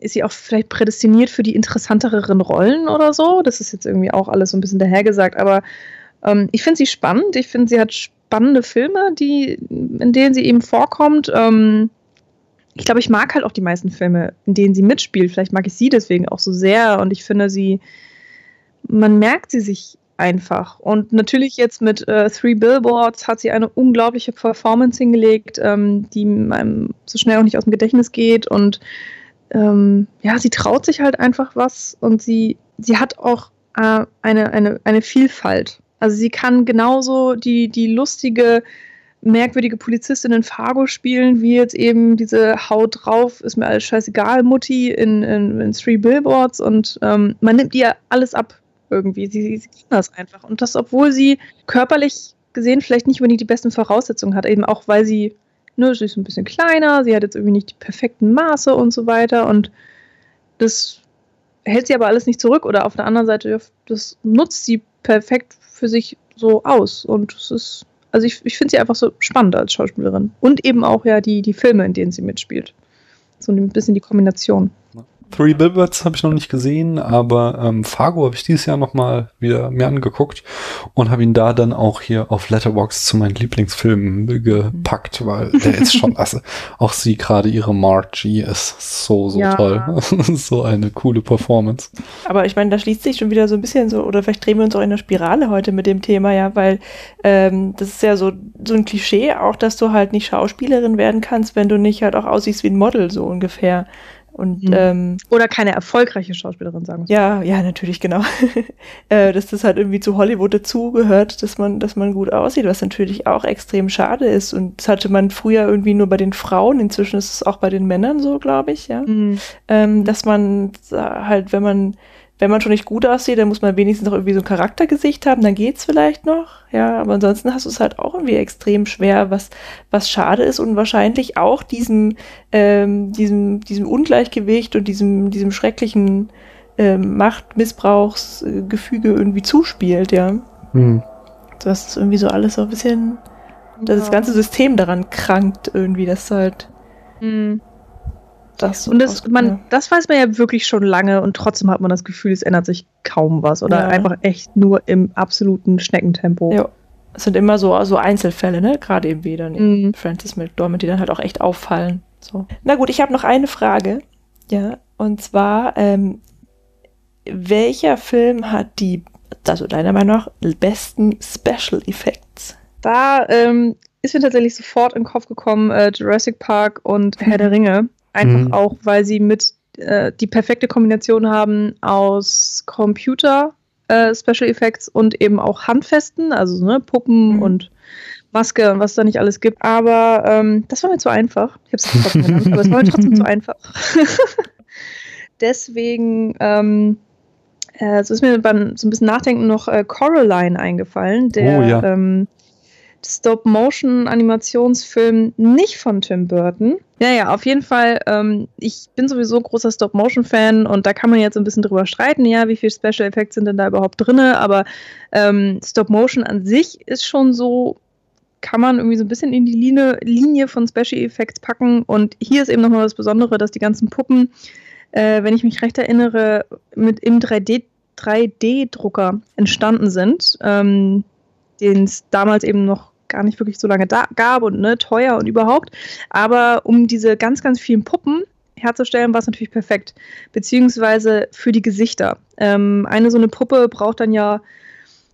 ist sie auch vielleicht prädestiniert für die interessanteren Rollen oder so. Das ist jetzt irgendwie auch alles so ein bisschen dahergesagt, aber ähm, ich finde sie spannend. Ich finde, sie hat spannende Filme, die, in denen sie eben vorkommt. Ähm, ich glaube, ich mag halt auch die meisten Filme, in denen sie mitspielt. Vielleicht mag ich sie deswegen auch so sehr und ich finde sie, man merkt sie sich einfach. Und natürlich jetzt mit äh, Three Billboards hat sie eine unglaubliche Performance hingelegt, ähm, die einem so schnell auch nicht aus dem Gedächtnis geht und ähm, ja, sie traut sich halt einfach was und sie, sie hat auch äh, eine, eine, eine Vielfalt. Also sie kann genauso die, die lustige, merkwürdige Polizistin in Fargo spielen, wie jetzt eben diese Haut drauf, ist mir alles scheißegal, Mutti in, in, in Three Billboards und ähm, man nimmt ihr alles ab irgendwie. Sie, sie kann das einfach. Und das, obwohl sie körperlich gesehen vielleicht nicht unbedingt die besten Voraussetzungen hat, eben auch weil sie, ne, sie ist ein bisschen kleiner, sie hat jetzt irgendwie nicht die perfekten Maße und so weiter und das hält sie aber alles nicht zurück oder auf der anderen Seite, das nutzt sie perfekt für sich so aus und es ist, also ich, ich finde sie einfach so spannend als Schauspielerin und eben auch ja die, die Filme, in denen sie mitspielt. So ein bisschen die Kombination. Three Billboards habe ich noch nicht gesehen, aber ähm, Fargo habe ich dieses Jahr noch mal wieder mir angeguckt und habe ihn da dann auch hier auf Letterbox zu meinen Lieblingsfilmen gepackt, weil der ist schon also auch sie gerade ihre Margie ist so so ja. toll, so eine coole Performance. Aber ich meine, da schließt sich schon wieder so ein bisschen so oder vielleicht drehen wir uns auch in der Spirale heute mit dem Thema ja, weil ähm, das ist ja so so ein Klischee auch, dass du halt nicht Schauspielerin werden kannst, wenn du nicht halt auch aussiehst wie ein Model so ungefähr. Und, mhm. ähm, Oder keine erfolgreiche Schauspielerin, sagen wir Ja, ja, natürlich, genau. äh, dass das halt irgendwie zu Hollywood dazugehört, dass man, dass man gut aussieht, was natürlich auch extrem schade ist. Und das hatte man früher irgendwie nur bei den Frauen, inzwischen ist es auch bei den Männern so, glaube ich, ja. Mhm. Ähm, dass man halt, wenn man wenn man schon nicht gut aussieht, dann muss man wenigstens noch irgendwie so ein Charaktergesicht haben, dann geht's vielleicht noch. Ja, aber ansonsten hast du es halt auch irgendwie extrem schwer, was, was schade ist und wahrscheinlich auch diesem, ähm, diesem, diesem Ungleichgewicht und diesem, diesem schrecklichen ähm, Machtmissbrauchsgefüge irgendwie zuspielt, ja. Hm. Das ist irgendwie so alles so ein bisschen, dass ja. das ganze System daran krankt irgendwie, das halt. Hm das und das, man, das weiß man ja wirklich schon lange und trotzdem hat man das Gefühl, es ändert sich kaum was oder ja. einfach echt nur im absoluten Schneckentempo. Ja. Es sind immer so, so Einzelfälle, ne? Gerade eben wieder mhm. Francis McDormand, die dann halt auch echt auffallen. So. Na gut, ich habe noch eine Frage. Ja, und zwar, ähm, welcher Film hat die, also deiner Meinung nach, besten Special Effects? Da ähm, ist mir tatsächlich sofort in den Kopf gekommen äh, Jurassic Park und Herr der Ringe. Einfach mhm. auch, weil sie mit äh, die perfekte Kombination haben aus Computer äh, Special Effects und eben auch Handfesten, also ne, Puppen mhm. und Maske und was es da nicht alles gibt. Aber ähm, das war mir zu einfach. Ich habe es trotzdem genannt, aber es war mir trotzdem zu einfach. Deswegen ähm, äh, so ist mir beim so ein bisschen Nachdenken noch äh, Coraline eingefallen, der oh, ja. ähm, Stop-Motion-Animationsfilm nicht von Tim Burton. Ja, ja, auf jeden Fall. Ähm, ich bin sowieso großer Stop-Motion-Fan und da kann man jetzt ein bisschen drüber streiten, ja, wie viele Special Effects sind denn da überhaupt drin, aber ähm, Stop-Motion an sich ist schon so, kann man irgendwie so ein bisschen in die Linie, Linie von Special Effects packen und hier ist eben nochmal das Besondere, dass die ganzen Puppen, äh, wenn ich mich recht erinnere, mit im 3D 3D-Drucker entstanden sind, ähm, den es damals eben noch gar nicht wirklich so lange da gab und ne, teuer und überhaupt. Aber um diese ganz, ganz vielen Puppen herzustellen, war es natürlich perfekt. Beziehungsweise für die Gesichter. Ähm, eine so eine Puppe braucht dann ja,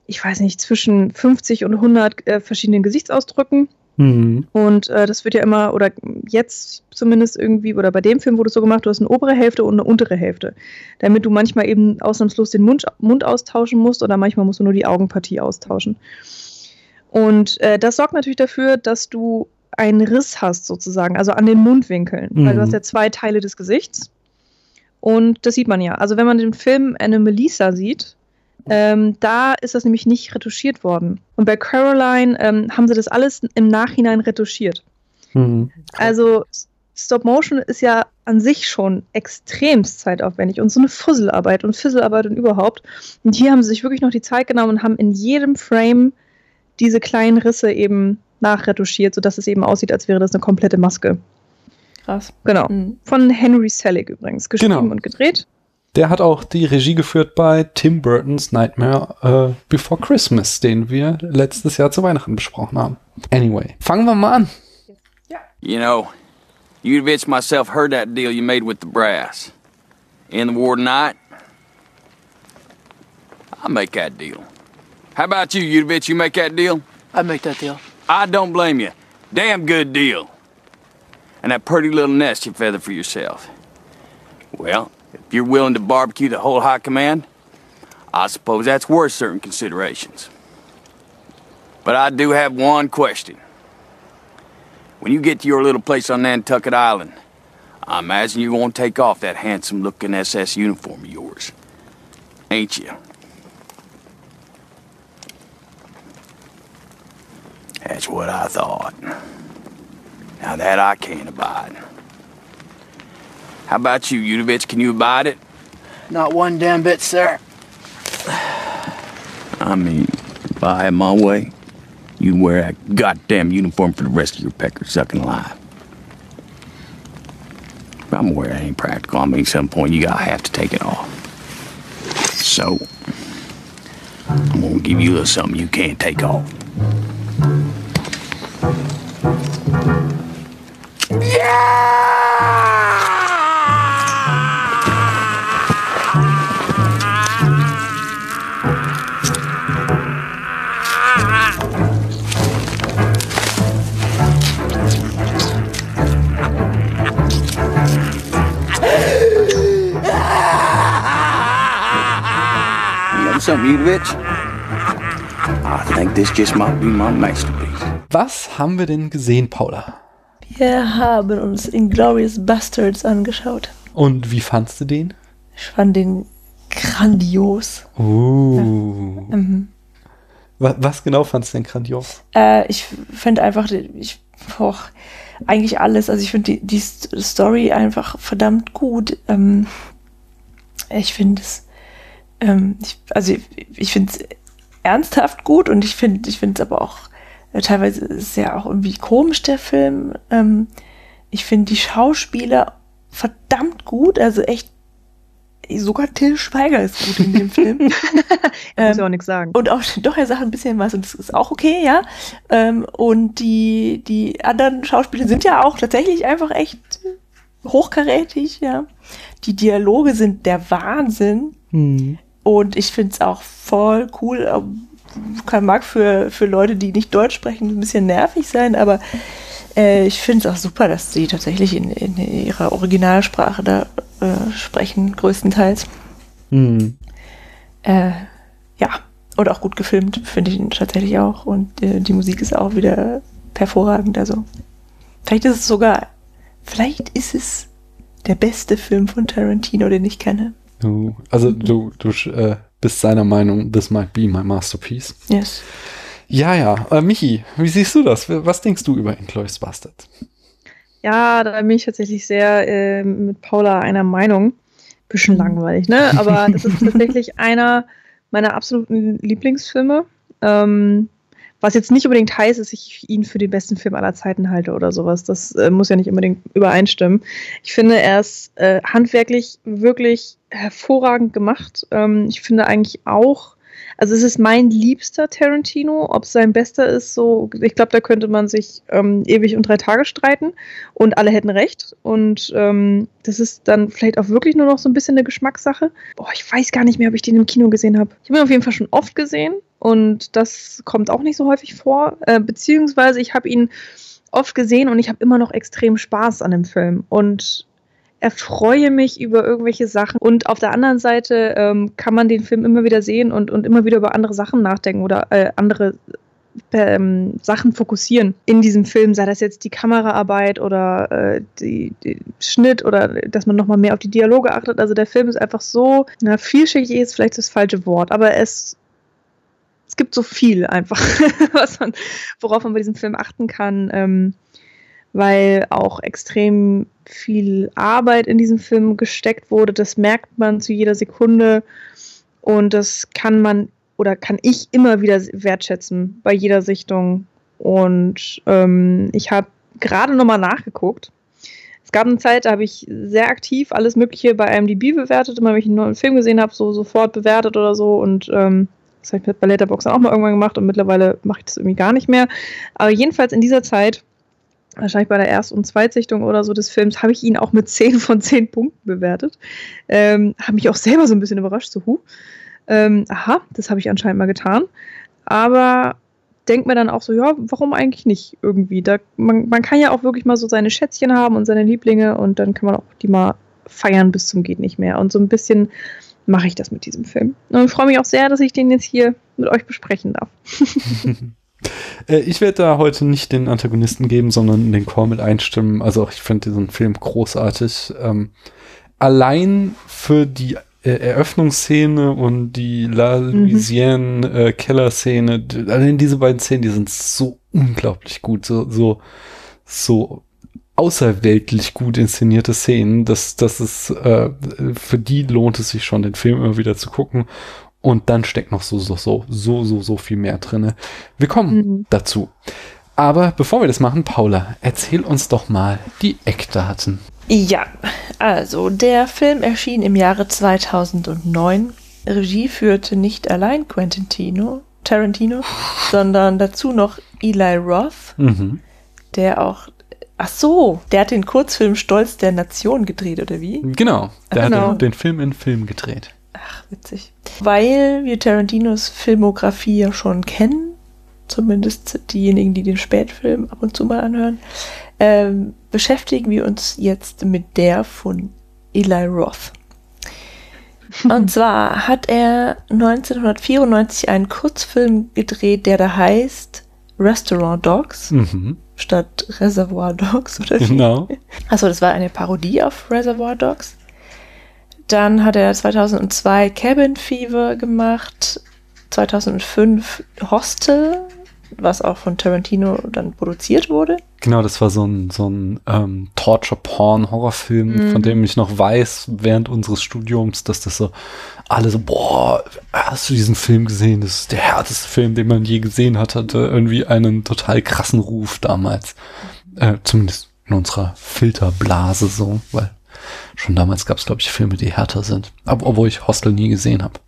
ich weiß nicht, zwischen 50 und 100 äh, verschiedenen Gesichtsausdrücken. Mhm. Und äh, das wird ja immer, oder jetzt zumindest irgendwie, oder bei dem Film wurde es so gemacht, du hast eine obere Hälfte und eine untere Hälfte. Damit du manchmal eben ausnahmslos den Mund, Mund austauschen musst oder manchmal musst du nur die Augenpartie austauschen. Und äh, das sorgt natürlich dafür, dass du einen Riss hast, sozusagen, also an den Mundwinkeln. Mhm. Weil du hast ja zwei Teile des Gesichts. Und das sieht man ja. Also wenn man den Film Anne Melissa sieht, ähm, da ist das nämlich nicht retuschiert worden. Und bei Caroline ähm, haben sie das alles im Nachhinein retuschiert. Mhm. Also Stop Motion ist ja an sich schon extremst zeitaufwendig und so eine Fusselarbeit und Fisselarbeit und überhaupt. Und hier haben sie sich wirklich noch die Zeit genommen und haben in jedem Frame diese kleinen Risse eben nachretuschiert, sodass es eben aussieht, als wäre das eine komplette Maske. Krass. Genau. Mhm. Von Henry Selick übrigens, geschrieben genau. und gedreht. Der hat auch die Regie geführt bei Tim Burtons Nightmare uh, Before Christmas, den wir letztes Jahr zu Weihnachten besprochen haben. Anyway, fangen wir mal an. Ja. You know, Udovich myself heard that deal you made with the brass. In the war tonight, I'll make that deal. How about you, Udovich? You make that deal? I'd make that deal. I don't blame you. Damn good deal. And that pretty little nest you feather for yourself. Well, if you're willing to barbecue the whole high command, I suppose that's worth certain considerations. But I do have one question. When you get to your little place on Nantucket Island, I imagine you're going to take off that handsome-looking SS uniform of yours. Ain't you? That's what I thought. Now that I can't abide. How about you, Udovich? Can you abide it? Not one damn bit, sir. I mean, if I had my way, you'd wear that goddamn uniform for the rest of your pecker sucking life. I'm aware it ain't practical. I mean, at some point you gotta have to take it off. So, I'm gonna give you a little something you can't take off. You something, Udovich? I think this just might be my masterpiece. Was haben wir denn gesehen, Paula? Wir haben uns Inglourious Bastards angeschaut. Und wie fandst du den? Ich fand den grandios. Uh. Mhm. Wa- Was genau fandst du denn grandios? Äh, ich finde einfach, ich, boah, eigentlich alles. Also ich finde die, die St- Story einfach verdammt gut. Ähm, ich finde es, ähm, also ich, ich finde es ernsthaft gut und ich finde, ich finde es aber auch teilweise ist es ja auch irgendwie komisch der Film. Ähm, ich finde die Schauspieler verdammt gut, also echt. Sogar Till Schweiger ist gut in dem Film. Muss Ähm, ja auch nichts sagen. und auch, doch, er sagt ein bisschen was und das ist auch okay, ja. Ähm, und die, die anderen Schauspieler sind ja auch tatsächlich einfach echt hochkarätig, ja. Die Dialoge sind der Wahnsinn. Und ich finde es auch voll cool. Kann mag für, für Leute, die nicht Deutsch sprechen, ein bisschen nervig sein, aber äh, ich finde es auch super, dass sie tatsächlich in, in ihrer Originalsprache da äh, sprechen, größtenteils. Hm. Äh, ja, und auch gut gefilmt, finde ich ihn tatsächlich auch. Und äh, die Musik ist auch wieder hervorragend. Also, vielleicht ist es sogar, vielleicht ist es der beste Film von Tarantino, den ich kenne. Du, also du, du äh, bist seiner Meinung, this might be my masterpiece. Yes. Ja, ja. Äh, Michi, wie siehst du das? Was denkst du über Inglourious Bastard? Ja, da bin ich tatsächlich sehr äh, mit Paula einer Meinung. Bisschen langweilig, ne? Aber das ist tatsächlich einer meiner absoluten Lieblingsfilme. Ähm, was jetzt nicht unbedingt heißt, dass ich ihn für den besten Film aller Zeiten halte oder sowas. Das äh, muss ja nicht unbedingt übereinstimmen. Ich finde, er ist äh, handwerklich wirklich hervorragend gemacht. Ähm, ich finde eigentlich auch, also es ist mein liebster Tarantino. Ob es sein bester ist, so, ich glaube, da könnte man sich ähm, ewig und drei Tage streiten und alle hätten recht. Und ähm, das ist dann vielleicht auch wirklich nur noch so ein bisschen eine Geschmackssache. Boah, ich weiß gar nicht mehr, ob ich den im Kino gesehen habe. Ich habe ihn auf jeden Fall schon oft gesehen und das kommt auch nicht so häufig vor. Äh, beziehungsweise ich habe ihn oft gesehen und ich habe immer noch extrem Spaß an dem Film und erfreue mich über irgendwelche Sachen. Und auf der anderen Seite ähm, kann man den Film immer wieder sehen und, und immer wieder über andere Sachen nachdenken oder äh, andere ähm, Sachen fokussieren in diesem Film, sei das jetzt die Kameraarbeit oder äh, die, die Schnitt oder dass man nochmal mehr auf die Dialoge achtet. Also der Film ist einfach so, na, vielschichtig ist vielleicht das falsche Wort, aber es, es gibt so viel einfach, man, worauf man bei diesem Film achten kann, ähm, weil auch extrem viel Arbeit in diesem Film gesteckt wurde. Das merkt man zu jeder Sekunde und das kann man oder kann ich immer wieder wertschätzen bei jeder Sichtung. Und ähm, ich habe gerade nochmal nachgeguckt. Es gab eine Zeit, da habe ich sehr aktiv alles Mögliche bei IMDb bewertet, immer wenn ich einen neuen Film gesehen habe, so sofort bewertet oder so. Und ähm, das habe ich mit bei Letterboxd auch mal irgendwann gemacht und mittlerweile mache ich das irgendwie gar nicht mehr. Aber jedenfalls in dieser Zeit, wahrscheinlich bei der Erst- und Zweitsichtung oder so des Films, habe ich ihn auch mit 10 von 10 Punkten bewertet. Ähm, habe mich auch selber so ein bisschen überrascht, so, huh. Ähm, aha, das habe ich anscheinend mal getan. Aber denkt mir dann auch so, ja, warum eigentlich nicht irgendwie? Da, man, man kann ja auch wirklich mal so seine Schätzchen haben und seine Lieblinge und dann kann man auch die mal feiern bis zum geht nicht mehr. Und so ein bisschen mache ich das mit diesem Film. Und ich freue mich auch sehr, dass ich den jetzt hier mit euch besprechen darf. Äh, ich werde da heute nicht den Antagonisten geben, sondern den Chor mit einstimmen. Also ich finde diesen Film großartig. Ähm, allein für die äh, Eröffnungsszene und die La Louisiane äh, Keller-Szene, allein diese beiden Szenen, die sind so unglaublich gut, so, so, so außerweltlich gut inszenierte Szenen, dass, dass es, äh, für die lohnt es sich schon, den Film immer wieder zu gucken. Und dann steckt noch so, so, so, so, so, so viel mehr drinne. Wir kommen Mhm. dazu. Aber bevor wir das machen, Paula, erzähl uns doch mal die Eckdaten. Ja, also der Film erschien im Jahre 2009. Regie führte nicht allein Quentin Tino, Tarantino, sondern dazu noch Eli Roth, Mhm. der auch. Ach so, der hat den Kurzfilm Stolz der Nation gedreht, oder wie? Genau, der Genau. hat den Film in Film gedreht. Ach, witzig. Weil wir Tarantinos Filmografie ja schon kennen, zumindest diejenigen, die den Spätfilm ab und zu mal anhören, ähm, beschäftigen wir uns jetzt mit der von Eli Roth. Und zwar hat er 1994 einen Kurzfilm gedreht, der da heißt Restaurant Dogs Mhm. statt Reservoir Dogs oder wie? Genau. Achso, das war eine Parodie auf Reservoir Dogs. Dann hat er 2002 Cabin Fever gemacht, 2005 Hostel, was auch von Tarantino dann produziert wurde. Genau, das war so ein, so ein ähm, Torture-Porn-Horrorfilm, von dem ich noch weiß, während unseres Studiums, dass das so alle so, boah, hast du diesen Film gesehen? Das ist der härteste Film, den man je gesehen hat, hatte irgendwie einen total krassen Ruf damals. Äh, zumindest in unserer Filterblase so, weil schon damals gab es, glaube ich, Filme, die härter sind. Obwohl ich Hostel nie gesehen habe.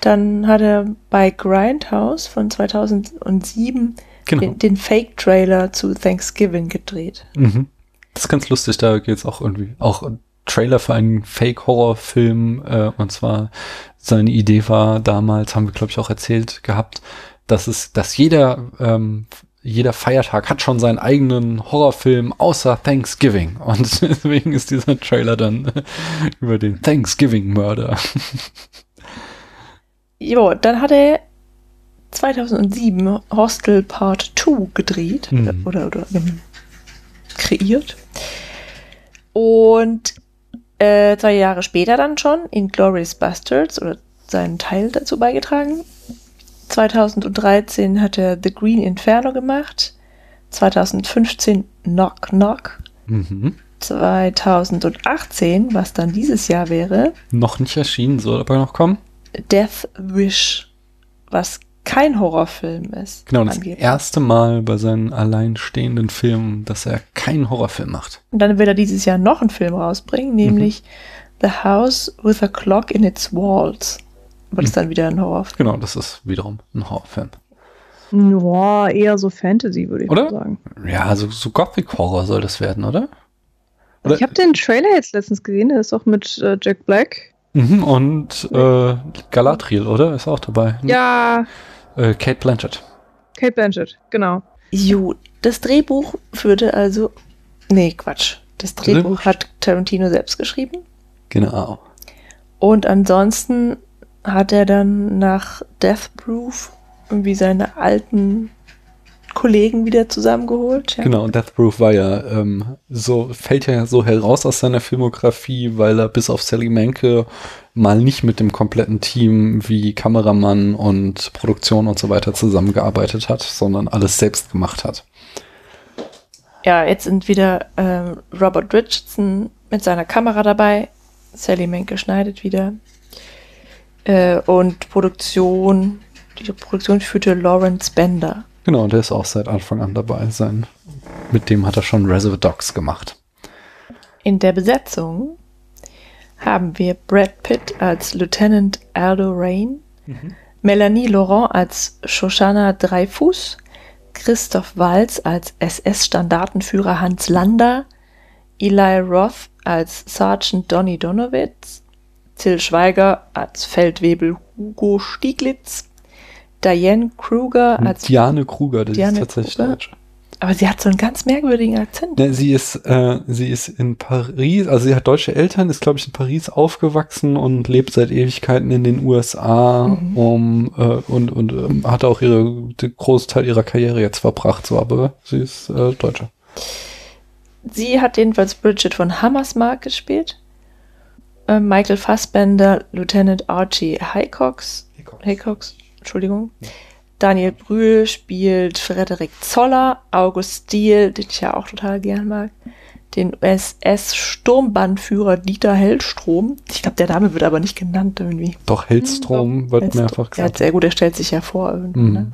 Dann hat er bei Grindhouse von 2007 Genau. den, den Fake-Trailer zu Thanksgiving gedreht. Mhm. Das ist ganz lustig, da geht's auch irgendwie, auch Trailer für einen Fake-Horror-Film, äh, und zwar seine Idee war damals, haben wir glaube ich auch erzählt gehabt, dass es, dass jeder, ähm, jeder Feiertag hat schon seinen eigenen Horrorfilm außer Thanksgiving und deswegen ist dieser Trailer dann über den Thanksgiving-Mörder. Jo, dann hat er 2007 Hostel Part 2 gedreht Mhm. oder, oder ähm, kreiert. Und äh, zwei Jahre später dann schon in Glorious Bastards oder seinen Teil dazu beigetragen. 2013 hat er The Green Inferno gemacht. 2015 Knock Knock. Mhm. 2018, was dann dieses Jahr wäre, Noch nicht erschienen, soll aber noch kommen. Death Wish, was kein Horrorfilm ist. Genau, das angeblich. erste Mal bei seinen alleinstehenden Filmen, dass er keinen Horrorfilm macht. Und dann will er dieses Jahr noch einen Film rausbringen, nämlich The House with a Clock in its Walls. Aber das ist dann wieder ein Horrorfilm. Genau, das ist wiederum ein Horrorfilm. Ja, eher so Fantasy, würde ich Oder? mal sagen. Ja, also so Gothic-Horror soll das werden, oder? Oder- Ich habe den Trailer jetzt letztens gesehen, der ist doch mit äh, Jack Black. Mhm, und äh, Galadriel, oder? Ist auch dabei. Ja, Äh, Kate Blanchett. Kate Blanchett, genau. Jo, das Drehbuch führte also. Nee, Quatsch. Das Drehbuch Drehbuch? hat Tarantino selbst geschrieben. Genau. Und ansonsten hat er dann nach Death Proof irgendwie seine alten Kollegen wieder zusammengeholt. Ja. Genau, und Death Proof war ja ähm, so, fällt ja so heraus aus seiner Filmografie, weil er bis auf Sally Menke mal nicht mit dem kompletten Team wie Kameramann und Produktion und so weiter zusammengearbeitet hat, sondern alles selbst gemacht hat. Ja, jetzt sind wieder ähm, Robert Richardson mit seiner Kamera dabei. Sally Menke schneidet wieder. Äh, und Produktion, die Produktion führte Lawrence Bender. Genau, der ist auch seit Anfang an dabei sein. Mit dem hat er schon Reservoir Dogs gemacht. In der Besetzung haben wir Brad Pitt als Lieutenant Aldo Rain, Melanie Laurent als Shoshana Dreifuß, Christoph Walz als SS-Standartenführer Hans Lander, Eli Roth als Sergeant Donny Donowitz, Till Schweiger als Feldwebel Hugo Stieglitz, Diane Kruger als Diane Kruger, das Diane ist tatsächlich Kruger. Deutsch. aber sie hat so einen ganz merkwürdigen Akzent. Ne, sie ist, äh, sie ist in Paris, also sie hat deutsche Eltern, ist glaube ich in Paris aufgewachsen und lebt seit Ewigkeiten in den USA Mhm. um, äh, und, und ähm, hat auch ihre, den Großteil ihrer Karriere jetzt verbracht, so, aber sie ist äh, Deutsche. Sie hat jedenfalls Bridget von Hammersmark gespielt. Äh, Michael Fassbender, Lieutenant Archie Haycox. Haycox. Haycox, Entschuldigung. Daniel Brühl spielt Frederik Zoller, August Diehl, den ich ja auch total gern mag, den SS-Sturmbannführer Dieter Hellstrom. Ich glaube, der Name wird aber nicht genannt irgendwie. Doch, Hellstrom wird Hellstrom. mehrfach Ja, gesagt. sehr gut, er stellt sich ja vor. Irgendwie, Mhm. ne?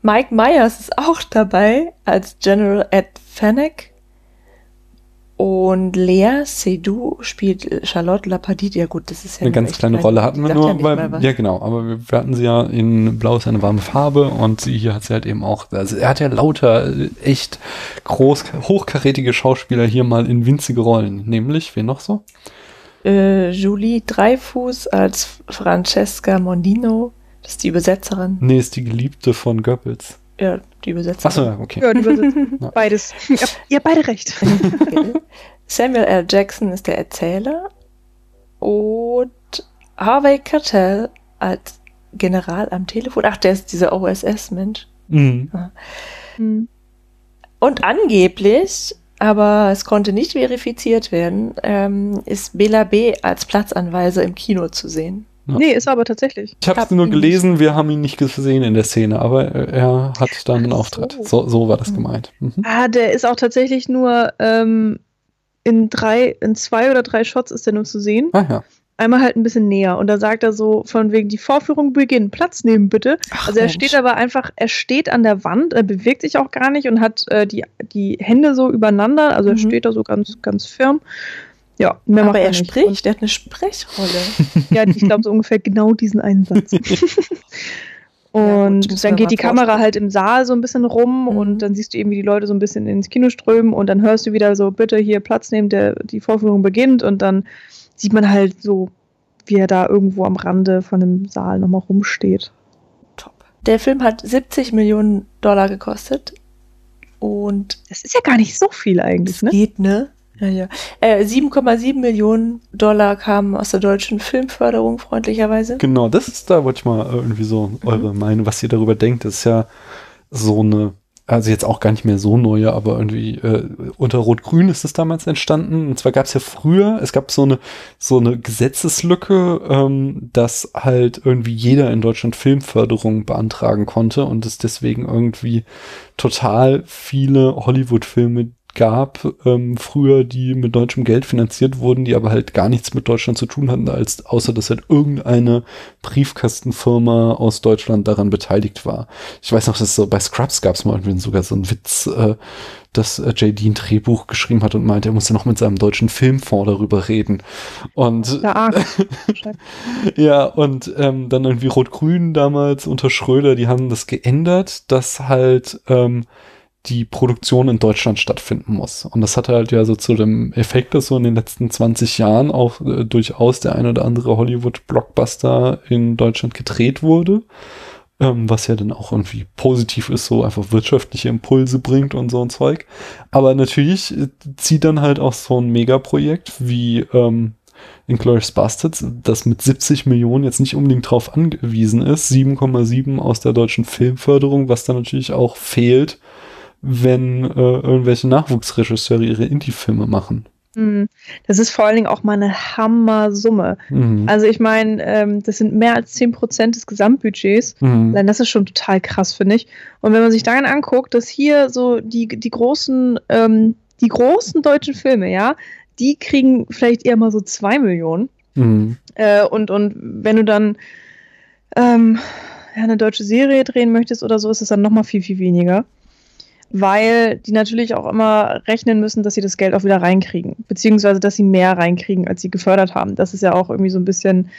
Mike Myers ist auch dabei als General Ed Fennec. Und Lea Seydoux spielt Charlotte Lapadit. Ja gut, das ist ja Eine ganz kleine klein. Rolle hatten wir nur, ja weil, ja genau, aber wir, wir hatten sie ja in Blau ist eine warme Farbe und sie hier hat sie halt eben auch, also er hat ja lauter, äh, echt groß, hochkarätige Schauspieler hier mal in winzige Rollen, nämlich, wen noch so? äh, Julie Dreifuß als Francesca Mondino. Das ist die Übersetzerin. Nee, ist die Geliebte von Goebbels. Ja, die Übersetzerin. Achso, ja, okay. Ja, die Übersetzung. Ja. Beides. Ja, ihr beide recht. Samuel L. Jackson ist der Erzähler. Und Harvey Keitel als General am Telefon. Ach, der ist dieser OSS-Mensch. Mhm. Hm. Und angeblich, aber es konnte nicht verifiziert werden, ähm, ist Bela B. als Platzanweiser im Kino zu sehen. Nee, ist aber tatsächlich. Ich habe es nur gelesen, wir haben ihn nicht gesehen in der Szene, aber äh, er hat dann einen Auftritt. so. So, so war das gemeint. Mhm. Ah, der ist auch tatsächlich nur ähm, in drei, in zwei oder drei Shots ist er nur zu sehen. Ah ja. Einmal halt ein bisschen näher. Und da sagt er so, von wegen die Vorführung beginnt, Platz nehmen bitte. Ach, Also er Mensch. steht aber einfach, er steht an der Wand, er bewegt sich auch gar nicht und hat äh, die, die Hände so übereinander. Also er Mhm. steht da so ganz, ganz firm. Ja, mehr aber er nicht. spricht, er hat eine Sprechrolle. Ja, ich glaube so ungefähr genau diesen einen Satz. Ja, Und gut, müssen wir dann geht die Kamera halt im Saal so ein bisschen rum Mhm. und dann siehst du eben, wie die Leute so ein bisschen ins Kino strömen und dann hörst du wieder so, bitte hier Platz nehmen, der, die Vorführung beginnt und dann sieht man halt so, wie er da irgendwo am Rande von dem Saal nochmal rumsteht. Top. Der Film hat 70 Millionen Dollar gekostet. Und Das ist ja gar nicht so viel eigentlich, es ne? geht, ne? Ja, ja. Äh, 7,7 Millionen Dollar kamen aus der deutschen Filmförderung, freundlicherweise. Genau, das ist da, wollte ich mal irgendwie so eure Meinung, was ihr darüber denkt. Das ist ja so eine, also jetzt auch gar nicht mehr so neue, aber irgendwie äh, unter Rot-Grün ist es damals entstanden. Und zwar gab es ja früher, es gab so eine so eine Gesetzeslücke, ähm, dass halt irgendwie jeder in Deutschland Filmförderung beantragen konnte und es deswegen irgendwie total viele Hollywood-Filme gab, ähm, früher, die mit deutschem Geld finanziert wurden, die aber halt gar nichts mit Deutschland zu tun hatten, als außer dass halt irgendeine Briefkastenfirma aus Deutschland daran beteiligt war. Ich weiß noch, dass so bei Scrubs gab es mal irgendwie sogar so einen Witz, äh, dass äh, JD ein Drehbuch geschrieben hat und meinte, er musste noch mit seinem deutschen Filmfonds darüber reden. Und Arg. ja, und ähm, dann irgendwie Rot-Grün damals unter Schröder, die haben das geändert, dass halt ähm, die Produktion in Deutschland stattfinden muss. Und das hatte halt ja so zu dem Effekt, dass so in den letzten 20 Jahren auch äh, durchaus der ein oder andere Hollywood-Blockbuster in Deutschland gedreht wurde. Ähm, was ja dann auch irgendwie positiv ist, so einfach wirtschaftliche Impulse bringt und so ein Zeug. Aber natürlich äh, zieht dann halt auch so ein Megaprojekt wie ähm, Inglourious Bastards, das mit 70 Millionen jetzt nicht unbedingt drauf angewiesen ist, 7,7 aus der deutschen Filmförderung, was dann natürlich auch fehlt, wenn äh, irgendwelche Nachwuchsregisseure ihre Indie-Filme machen. Hm. Das ist vor allen Dingen auch mal eine Hammer-Summe. Mhm. Also ich meine, ähm, das sind mehr als 10% des Gesamtbudgets. Mhm. Das ist schon total krass, finde ich. Und wenn man sich dann anguckt, dass hier so die, die großen, ähm, die großen deutschen Filme, ja, die kriegen vielleicht eher mal so zwei Millionen. Mhm. Äh, und, und wenn du dann ähm, eine deutsche Serie drehen möchtest oder so, ist es dann nochmal viel, viel weniger. Weil die natürlich auch immer rechnen müssen, dass sie das Geld auch wieder reinkriegen. Beziehungsweise, dass sie mehr reinkriegen, als sie gefördert haben. Das ist ja auch irgendwie so ein bisschen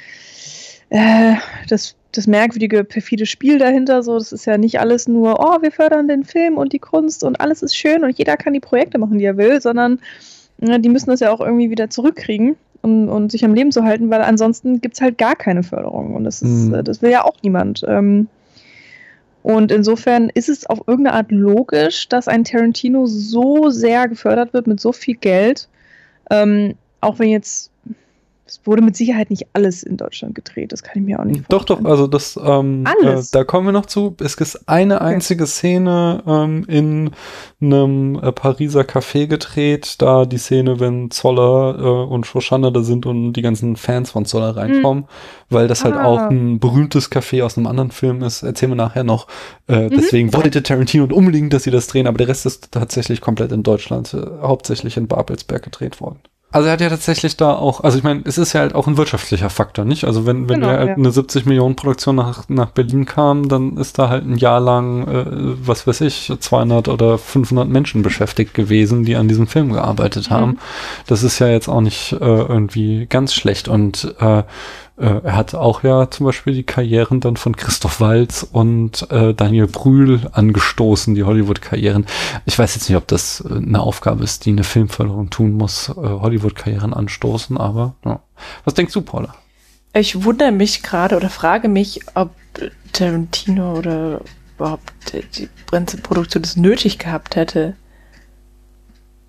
äh, das, das merkwürdige, perfide Spiel dahinter. So, das ist ja nicht alles nur, oh, wir fördern den Film und die Kunst und alles ist schön und jeder kann die Projekte machen, die er will, sondern ja, die müssen das ja auch irgendwie wieder zurückkriegen und, und sich am Leben zu halten, weil ansonsten gibt es halt gar keine Förderung. Und das, ist, Mhm. äh, das will ja auch niemand. Ähm, und insofern ist es auf irgendeine Art logisch, dass ein Tarantino so sehr gefördert wird mit so viel Geld. Ähm, auch wenn jetzt es wurde mit Sicherheit nicht alles in Deutschland gedreht. Das kann ich mir auch nicht Doch, doch, also das, ähm, äh, da kommen wir noch zu. Es ist eine einzige. Szene ähm, in einem äh, Pariser Café gedreht, da die Szene, wenn Zoller äh, und Shoshana da sind und die ganzen Fans von Zoller reinkommen, mhm. weil das halt ah. auch ein berühmtes Café aus einem anderen Film ist. Erzählen wir nachher noch. Äh, mhm. Deswegen wollte Tarantino unbedingt, dass sie das drehen, aber der Rest ist tatsächlich komplett in Deutschland, äh, hauptsächlich in Babelsberg gedreht worden. Also er hat ja tatsächlich da auch, also ich meine, es ist ja halt auch ein wirtschaftlicher Faktor, nicht? Also wenn, wenn genau, halt ja. eine 70 Millionen Produktion nach, nach Berlin kam, dann ist da halt ein Jahr lang, äh, was weiß ich, 200 oder 500 Menschen beschäftigt gewesen, die an diesem Film gearbeitet mhm. haben. Das ist ja jetzt auch nicht äh, irgendwie ganz schlecht und äh, äh, er hat auch ja zum Beispiel die Karrieren dann von Christoph Walz und äh, Daniel Brühl angestoßen, die Hollywood-Karrieren. Ich weiß jetzt nicht, ob das äh, eine Aufgabe ist, die eine Filmförderung tun muss, äh, Hollywood-Karrieren anstoßen, aber ja. Was denkst du, Paula? Ich wundere mich gerade oder frage mich, ob Tarantino oder überhaupt die Produktion das nötig gehabt hätte.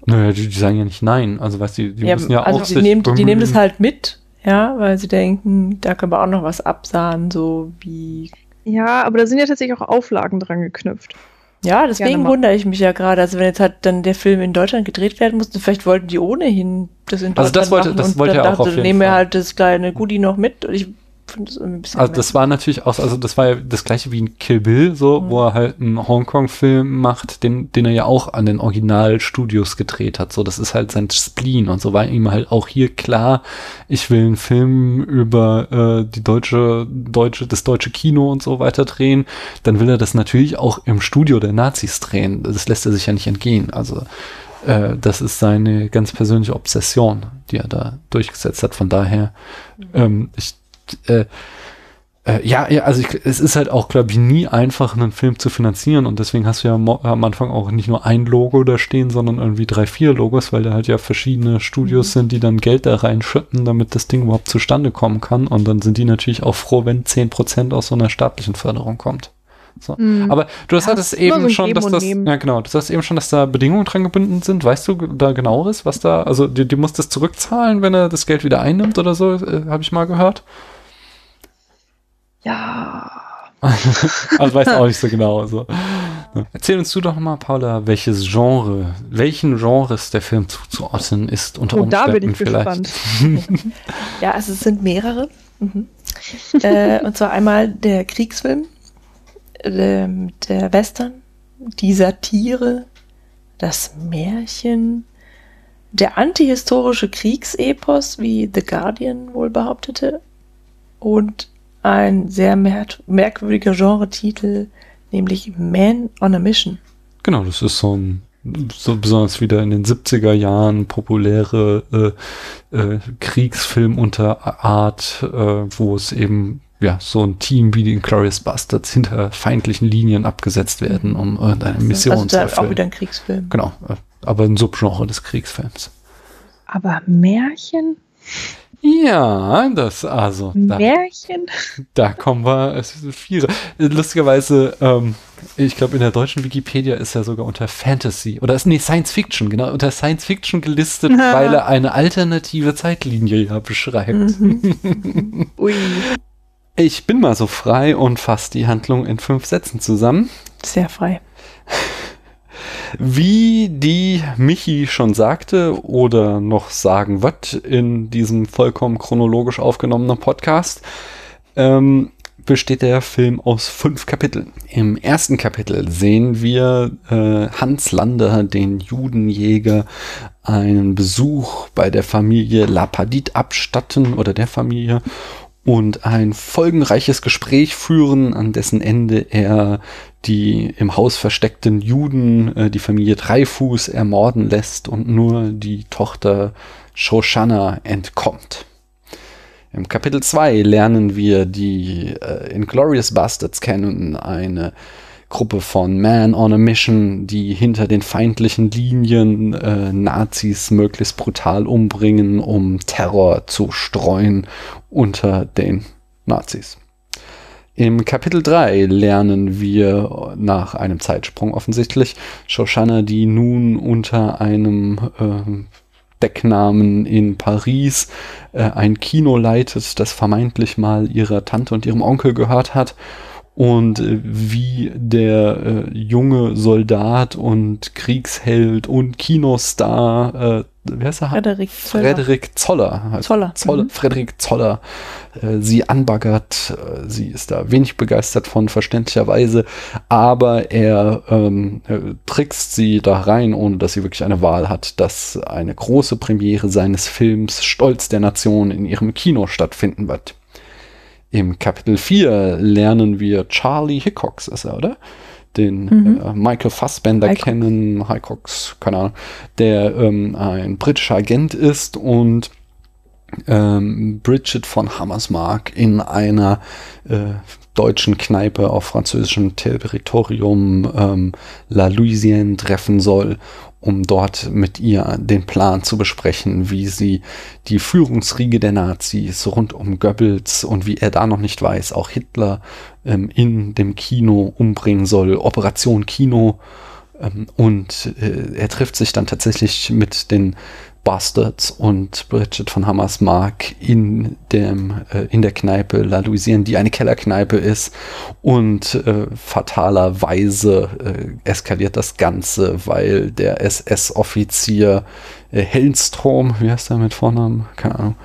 Naja, die, die, sagen ja nicht nein. Also weißt du, die, die ja, müssen ja also auch die sich nehmen, die nehmen das halt mit ja, weil sie denken, da können wir auch noch was absahen, so wie. Ja, aber da sind ja tatsächlich auch Auflagen dran geknüpft. Ja, deswegen wundere ich mich ja gerade. Also wenn jetzt halt dann der Film in Deutschland gedreht werden musste, vielleicht wollten die ohnehin das in Deutschland Also das wollte, das wollte ja auch auf jeden nehmen wir halt das kleine Goodie noch mit. Und ich finde das irgendwie ein bisschen. Also das war natürlich auch, also das war ja das gleiche wie in Kill Bill, so, mhm. wo er halt einen Hongkong-Film macht, den, den er ja auch an den Originalstudios gedreht hat. So, das ist halt sein Spleen und so war ihm halt auch hier klar, ich will einen Film über äh, die deutsche, deutsche, das deutsche Kino und so weiter drehen. Dann will er das natürlich auch im Studio der Nazis drehen. Das lässt er sich ja nicht entgehen. Also äh, das ist seine ganz persönliche Obsession, die er da durchgesetzt hat. Von daher, mhm. ähm, ich äh, äh, ja, ja, also ich, es ist halt auch, glaube ich, nie einfach, einen Film zu finanzieren und deswegen hast du ja am Anfang auch nicht nur ein Logo da stehen, sondern irgendwie drei, vier Logos, weil da halt ja verschiedene Studios mhm. sind, die dann Geld da reinschütten, damit das Ding überhaupt zustande kommen kann und dann sind die natürlich auch froh, wenn zehn Prozent aus so einer staatlichen Förderung kommt. So. Mhm. Aber du hast ja, hattest eben so schon, dass das, ja genau, du hast eben schon, dass da Bedingungen dran gebunden sind. Weißt du da genaueres, was da, also die, die muss das zurückzahlen, wenn er das Geld wieder einnimmt oder so, äh, habe ich mal gehört. Ja. also weiß auch nicht so genau. So. Erzähl uns du doch mal, Paula, welches Genre, welchen Genres der Film zuzuordnen ist unter oh, Umständen da bin ich vielleicht. Gespannt. ja, also es sind mehrere. Mhm. äh, und zwar einmal der Kriegsfilm, der, ähm, der Western, die Satire, das Märchen, der antihistorische Kriegsepos, wie The Guardian wohl behauptete, und ein sehr mer merkwürdiger Genre-Titel, nämlich Man on a Mission. Genau, das ist so ein so besonders wieder in den 70er Jahren populäre äh, äh, Kriegsfilm unter Art, äh, wo es eben ja so ein Team wie die Glorious Bastards hinter feindlichen Linien abgesetzt werden, um irgendeine also, Mission also zu erfüllen. auch wieder ein Kriegsfilm. Genau, äh, aber ein Subgenre des Kriegsfilms. Aber Märchen? Ja, das also. Märchen. Da, kommen wir. Es sind viele. Lustigerweise, ähm, ich glaube, in der deutschen Wikipedia ist er sogar unter Fantasy oder ist nee Science Fiction genau unter Science Fiction gelistet, weil er eine alternative Zeitlinie ja beschreibt. Mhm. Ui. Ich bin mal so frei und fasse die Handlung in fünf Sätzen zusammen. Sehr frei. Wie die Michi schon sagte oder noch sagen wird in diesem vollkommen chronologisch aufgenommenen Podcast, ähm, besteht der Film aus fünf Kapiteln. Im ersten Kapitel sehen wir äh, Hans Lander, den Judenjäger, einen Besuch bei der Familie Lapadit abstatten oder der Familie und ein folgenreiches Gespräch führen, an dessen Ende er die im Haus versteckten Juden, äh, die Familie Dreifuß, ermorden lässt und nur die Tochter Shoshana entkommt. Im Kapitel 2 lernen wir die äh, Inglorious Bastards kennen, eine Gruppe von Man on a Mission, die hinter den feindlichen Linien äh, Nazis möglichst brutal umbringen, um Terror zu streuen unter den Nazis. Im Kapitel 3 lernen wir nach einem Zeitsprung offensichtlich Shoshana, die nun unter einem äh, Decknamen in Paris äh, ein Kino leitet, das vermeintlich mal ihrer Tante und ihrem Onkel gehört hat und äh, wie der äh, junge Soldat und Kriegsheld und Kinostar, äh, wie heißt er? Frederik Zoller. Frederik Zoller. Zoller. Zoller mhm. Frederik Zoller äh, sie anbaggert. Äh, sie ist da wenig begeistert von, verständlicherweise, aber er ähm, äh, trickst sie da rein, ohne dass sie wirklich eine Wahl hat, dass eine große Premiere seines Films Stolz der Nation in ihrem Kino stattfinden wird. Im Kapitel 4 lernen wir Charlie Hickox, ist er, oder? Den mhm. äh, Michael Fassbender Hicox. kennen, Hickox, keine Ahnung, der ähm, ein britischer Agent ist und ähm, Bridget von Hammersmark in einer äh, deutschen Kneipe auf französischem Territorium ähm, La Louisiane treffen soll um dort mit ihr den Plan zu besprechen, wie sie die Führungsriege der Nazis rund um Goebbels und wie er da noch nicht weiß, auch Hitler ähm, in dem Kino umbringen soll. Operation Kino. Ähm, und äh, er trifft sich dann tatsächlich mit den Bastards und Bridget von Hammersmark in, dem, äh, in der Kneipe La Louisiane, die eine Kellerkneipe ist. Und äh, fatalerweise äh, eskaliert das Ganze, weil der SS-Offizier äh, Hellenstrom, wie heißt der mit Vornamen? Keine Ahnung,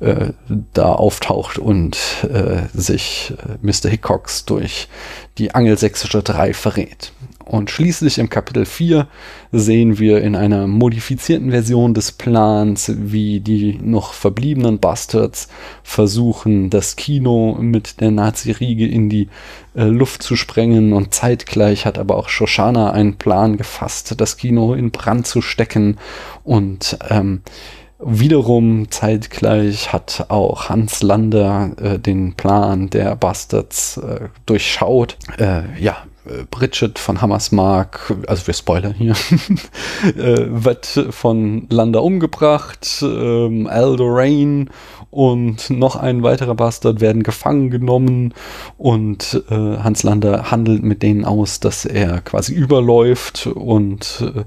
äh, da auftaucht und äh, sich äh, Mr. Hickox durch die angelsächsische 3 verrät. Und schließlich im Kapitel 4 sehen wir in einer modifizierten Version des Plans, wie die noch verbliebenen Bastards versuchen, das Kino mit der Nazi-Riege in die äh, Luft zu sprengen. Und zeitgleich hat aber auch Shoshana einen Plan gefasst, das Kino in Brand zu stecken. Und ähm, Wiederum zeitgleich hat auch Hans Lander äh, den Plan der Bastards äh, durchschaut. Äh, ja, Bridget von Hammersmark, also wir spoilern hier, äh, wird von Landa umgebracht, ähm, Aldorain und noch ein weiterer Bastard werden gefangen genommen und äh, Hans Lander handelt mit denen aus, dass er quasi überläuft und äh,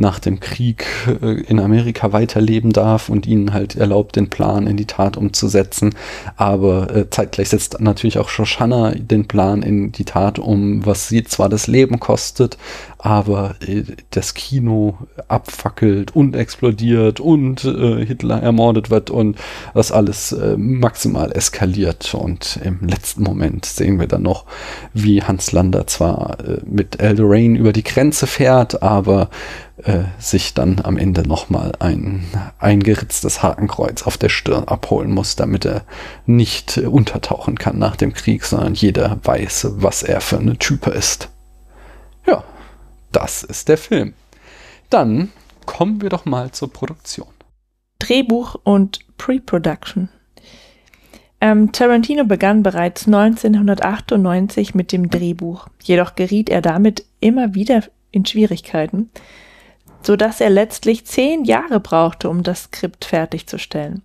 nach dem Krieg äh, in Amerika weiterleben darf und ihnen halt erlaubt, den Plan in die Tat umzusetzen. Aber äh, zeitgleich setzt natürlich auch Shoshana den Plan in die Tat um, was sie zwar das Leben kostet, aber äh, das Kino abfackelt und explodiert und Hitler ermordet wird und das alles maximal eskaliert. Und im letzten Moment sehen wir dann noch, wie Hans Lander zwar mit Eldorain über die Grenze fährt, aber äh, sich dann am Ende nochmal ein eingeritztes Hakenkreuz auf der Stirn abholen muss, damit er nicht untertauchen kann nach dem Krieg, sondern jeder weiß, was er für eine Type ist. Ja, das ist der Film. Dann kommen wir doch mal zur Produktion. Drehbuch und Pre-Production. Ähm, Tarantino begann bereits 1998 mit dem Drehbuch, jedoch geriet er damit immer wieder in Schwierigkeiten, so dass er letztlich zehn Jahre brauchte, um das Skript fertigzustellen.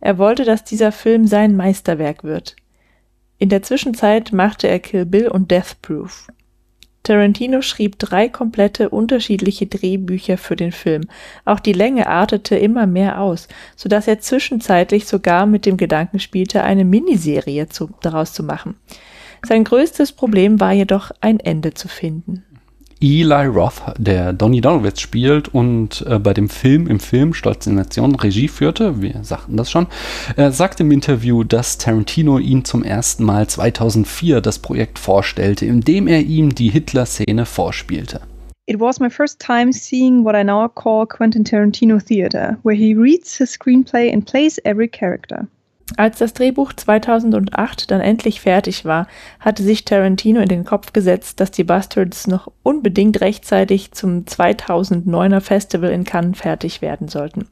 Er wollte, dass dieser Film sein Meisterwerk wird. In der Zwischenzeit machte er Kill Bill und Death Proof. Tarantino schrieb drei komplette unterschiedliche Drehbücher für den Film. Auch die Länge artete immer mehr aus, so dass er zwischenzeitlich sogar mit dem Gedanken spielte, eine Miniserie zu, daraus zu machen. Sein größtes Problem war jedoch, ein Ende zu finden. Eli Roth, der Donny Donowitz spielt und äh, bei dem Film im Film Stolz in Nation Regie führte, wir sagten das schon, er sagte im Interview, dass Tarantino ihn zum ersten Mal 2004 das Projekt vorstellte, indem er ihm die Hitler-Szene vorspielte. It was my first time seeing what I now call Quentin Tarantino theater, where he reads his screenplay and plays every character. Als das Drehbuch 2008 dann endlich fertig war, hatte sich Tarantino in den Kopf gesetzt, dass die Bastards noch unbedingt rechtzeitig zum 2009er Festival in Cannes fertig werden sollten.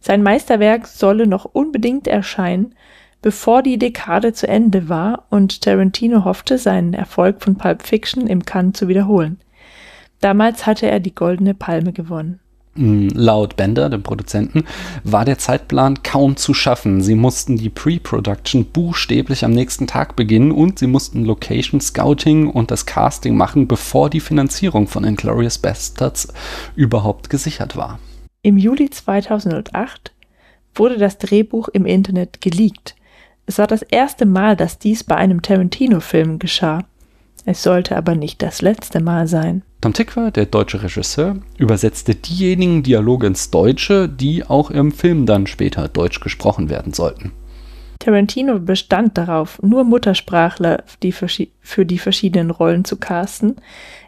Sein Meisterwerk solle noch unbedingt erscheinen, bevor die Dekade zu Ende war und Tarantino hoffte, seinen Erfolg von Pulp Fiction im Cannes zu wiederholen. Damals hatte er die Goldene Palme gewonnen. Laut Bender, dem Produzenten, war der Zeitplan kaum zu schaffen. Sie mussten die Pre-Production buchstäblich am nächsten Tag beginnen und sie mussten Location Scouting und das Casting machen, bevor die Finanzierung von Inglourious Bastards überhaupt gesichert war. Im Juli 2008 wurde das Drehbuch im Internet geleakt. Es war das erste Mal, dass dies bei einem Tarantino-Film geschah. Es sollte aber nicht das letzte Mal sein. Tom Tykwer, der deutsche Regisseur, übersetzte diejenigen Dialoge ins Deutsche, die auch im Film dann später deutsch gesprochen werden sollten. Tarantino bestand darauf, nur Muttersprachler für die verschiedenen Rollen zu casten.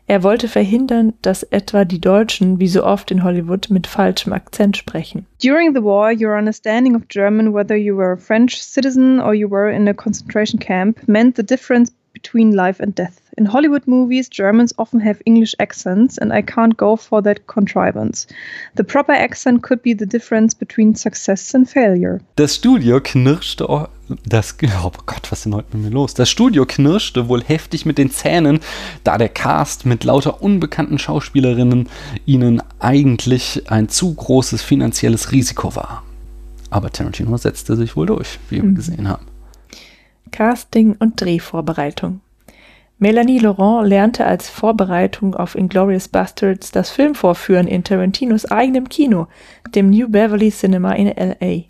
Er wollte verhindern, dass etwa die Deutschen, wie so oft in Hollywood, mit falschem Akzent sprechen. During the war, your understanding of German, whether you were a French citizen or you were in a concentration camp, meant the difference between life and death. In Hollywood movies, Germans often have English accents, and I can't go for that contrivance. The proper accent could be the difference between success and failure. Das Studio knirschte, das, oh Gott, was ist denn heute mit mir los? Das Studio knirschte wohl heftig mit den Zähnen, da der Cast mit lauter unbekannten Schauspielerinnen ihnen eigentlich ein zu großes finanzielles Risiko war. Aber Tarantino setzte sich wohl durch, wie wir mhm. gesehen haben. Casting und Drehvorbereitung. Melanie Laurent lernte als Vorbereitung auf Inglourious Bastards das Filmvorführen in Tarantinos eigenem Kino, dem New Beverly Cinema in LA.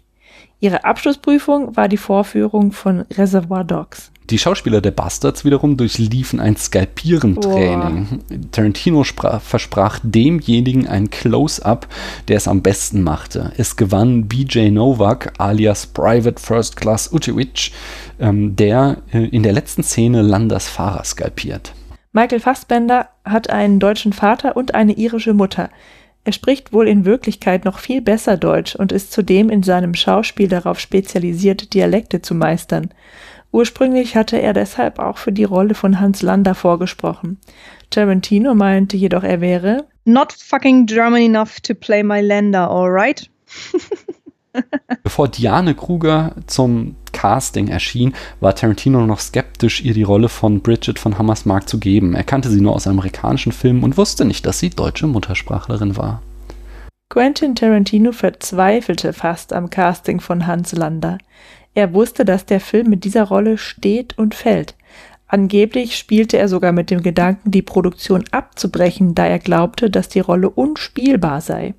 Ihre Abschlussprüfung war die Vorführung von Reservoir Dogs. Die Schauspieler der Bastards wiederum durchliefen ein Skalpierentraining. Tarantino sprach, versprach demjenigen ein Close-up, der es am besten machte. Es gewann BJ Novak alias Private First Class Utewicz, ähm, der äh, in der letzten Szene Landers Fahrer skalpiert. Michael Fassbender hat einen deutschen Vater und eine irische Mutter. Er spricht wohl in Wirklichkeit noch viel besser Deutsch und ist zudem in seinem Schauspiel darauf spezialisiert, Dialekte zu meistern. Ursprünglich hatte er deshalb auch für die Rolle von Hans Lander vorgesprochen. Tarantino meinte jedoch, er wäre Not fucking German enough to play my Lander, alright? Bevor Diane Kruger zum Casting erschien, war Tarantino noch skeptisch, ihr die Rolle von Bridget von Hammersmark zu geben. Er kannte sie nur aus amerikanischen Filmen und wusste nicht, dass sie deutsche Muttersprachlerin war. Quentin Tarantino verzweifelte fast am Casting von Hans Lander. Er wusste, dass der Film mit dieser Rolle steht und fällt. Angeblich spielte er sogar mit dem Gedanken, die Produktion abzubrechen, da er glaubte, dass die Rolle unspielbar sei.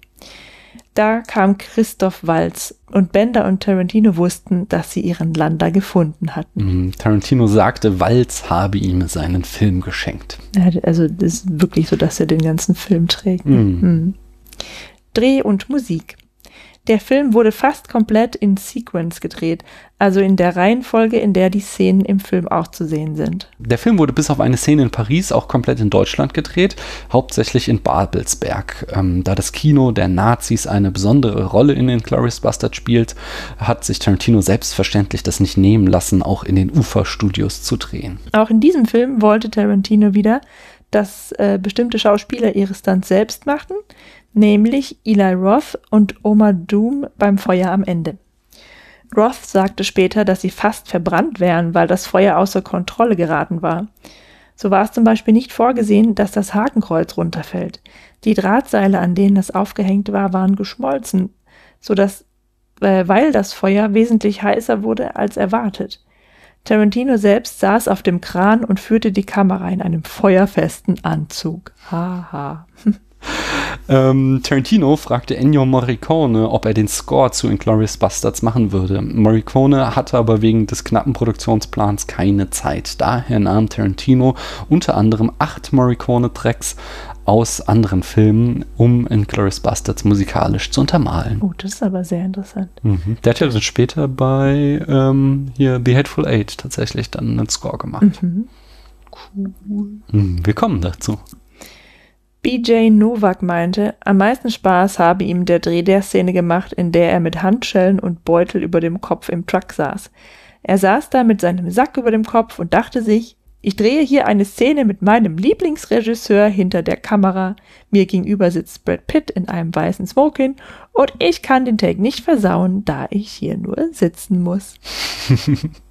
Da kam Christoph Walz und Bender und Tarantino wussten, dass sie ihren Lander gefunden hatten. Mhm. Tarantino sagte, Walz habe ihm seinen Film geschenkt. Also das ist wirklich so, dass er den ganzen Film trägt. Mhm. Mhm. Dreh und Musik. Der Film wurde fast komplett in Sequence gedreht, also in der Reihenfolge, in der die Szenen im Film auch zu sehen sind. Der Film wurde bis auf eine Szene in Paris auch komplett in Deutschland gedreht, hauptsächlich in Babelsberg. Ähm, da das Kino der Nazis eine besondere Rolle in den Glorious Bastard spielt, hat sich Tarantino selbstverständlich das nicht nehmen lassen, auch in den Uferstudios zu drehen. Auch in diesem Film wollte Tarantino wieder, dass äh, bestimmte Schauspieler ihre Stunts selbst machten nämlich Eli Roth und Omar Doom beim Feuer am Ende. Roth sagte später, dass sie fast verbrannt wären, weil das Feuer außer Kontrolle geraten war. So war es zum Beispiel nicht vorgesehen, dass das Hakenkreuz runterfällt. Die Drahtseile, an denen das aufgehängt war, waren geschmolzen, so dass, äh, weil das Feuer wesentlich heißer wurde als erwartet. Tarantino selbst saß auf dem Kran und führte die Kamera in einem feuerfesten Anzug. Haha. Ähm, Tarantino fragte Ennio Morricone, ob er den Score zu Inglourious Bastards machen würde. Morricone hatte aber wegen des knappen Produktionsplans keine Zeit. Daher nahm Tarantino unter anderem acht Morricone-Tracks aus anderen Filmen, um Inglourious Bastards musikalisch zu untermalen. Oh, das ist aber sehr interessant. Mhm. Der hat ja dann später bei ähm, hier The Hateful Eight tatsächlich dann einen Score gemacht. Mhm. Cool. Mhm, wir kommen dazu. BJ Novak meinte, am meisten Spaß habe ihm der Dreh der Szene gemacht, in der er mit Handschellen und Beutel über dem Kopf im Truck saß. Er saß da mit seinem Sack über dem Kopf und dachte sich, ich drehe hier eine Szene mit meinem Lieblingsregisseur hinter der Kamera. Mir gegenüber sitzt Brad Pitt in einem weißen Smoking und ich kann den Take nicht versauen, da ich hier nur sitzen muss.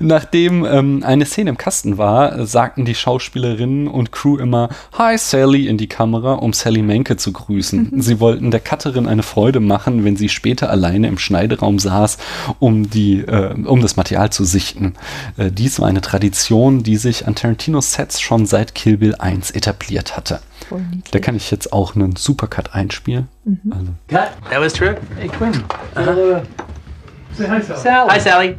Nachdem ähm, eine Szene im Kasten war, sagten die Schauspielerinnen und Crew immer Hi Sally in die Kamera, um Sally Menke zu grüßen. Mhm. Sie wollten der Cutterin eine Freude machen, wenn sie später alleine im Schneideraum saß, um, die, äh, um das Material zu sichten. Äh, dies war eine Tradition, die sich an Tarantinos Sets schon seit Kill Bill 1 etabliert hatte. Da kann ich jetzt auch einen Supercut einspielen. Mhm. Also. Cut. That was true. Hey Quinn. Uh -huh. Say hi, Sally. Sally. Hi, Sally.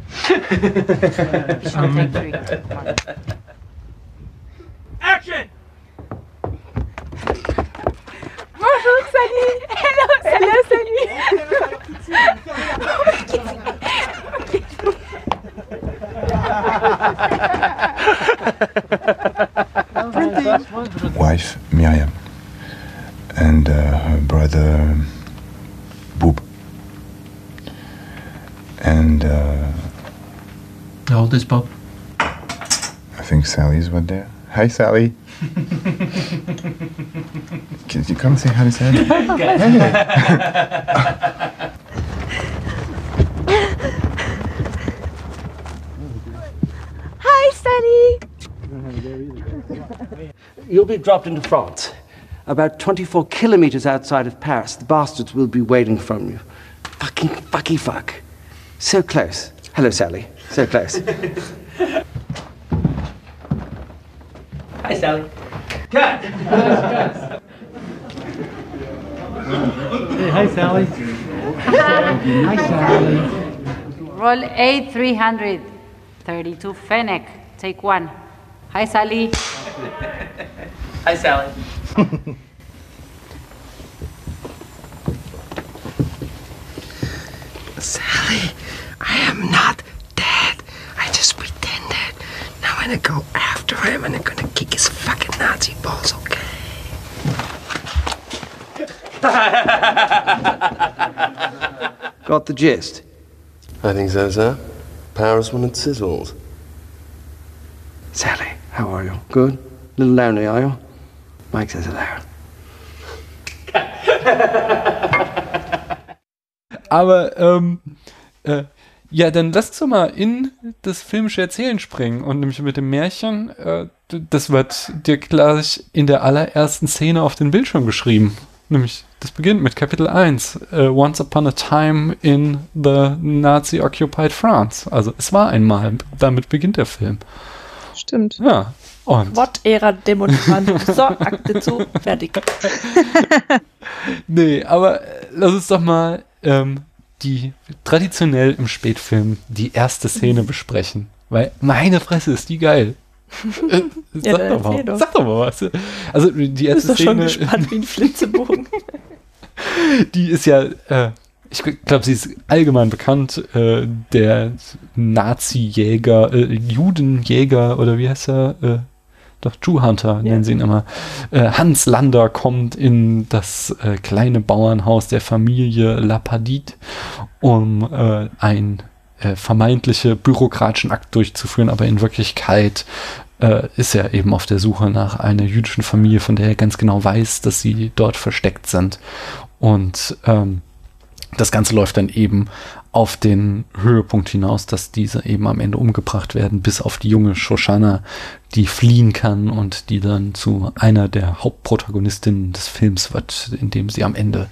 Action! Bonjour, Sally. Hello, Hello, Sally. Wife Miriam and uh, her brother Boob. And uh, how old is Bob? I think Sally's what there. Hi, Sally. Can you come say hi to Sally? hey. Hi, Sally. You'll be dropped into France, about 24 kilometers outside of Paris. The bastards will be waiting for you. Fucking fucky fuck. So close. Hello, Sally. So close. Hi, Sally. Cut! hey, hi, Sally. hi, Sally. Roll A300. 32 Fennec. Take one. Hi, Sally. Hi, Sally. Sally, I am not dead. I just pretended. Now I'm gonna go after him and I'm gonna kick his fucking Nazi balls, okay? Got the gist? I think so, sir. Paris when it sizzles. Sally, how are you? Good? A little lonely, are you? Mike says hello. Aber ähm, äh, ja, dann lass uns mal in das filmische Erzählen springen und nämlich mit dem Märchen. Äh, das wird dir gleich in der allerersten Szene auf den Bildschirm geschrieben. Nämlich, das beginnt mit Kapitel 1. Uh, Once upon a time in the Nazi-occupied France. Also es war einmal. Damit beginnt der Film. Stimmt. Ja. Und What Ära Demonstrant. so, Akte zu, fertig. nee, aber lass uns doch mal ähm, die traditionell im Spätfilm die erste Szene besprechen. Weil meine Fresse ist die geil. Äh, sag, Ja, dann doch mal, doch. sag doch mal was. Also die erste bist doch schon Szene, gespannt wie ein Flitzebogen. die ist ja, äh, ich glaube, sie ist allgemein bekannt, äh, der Nazi-Jäger, äh, Judenjäger oder wie heißt er? Doch, Jew Hunter nennen sie ihn immer. Äh, Hans Lander kommt in das äh, kleine Bauernhaus der Familie Lapadit, um äh, ein äh, vermeintliche bürokratischen Akt durchzuführen, aber in Wirklichkeit äh, ist er eben auf der Suche nach einer jüdischen Familie, von der er ganz genau weiß, dass sie dort versteckt sind. Und ähm, das Ganze läuft dann eben auf den Höhepunkt hinaus, dass diese eben am Ende umgebracht werden, bis auf die junge Shoshana, die fliehen kann und die dann zu einer der Hauptprotagonistinnen des Films wird, indem sie am Ende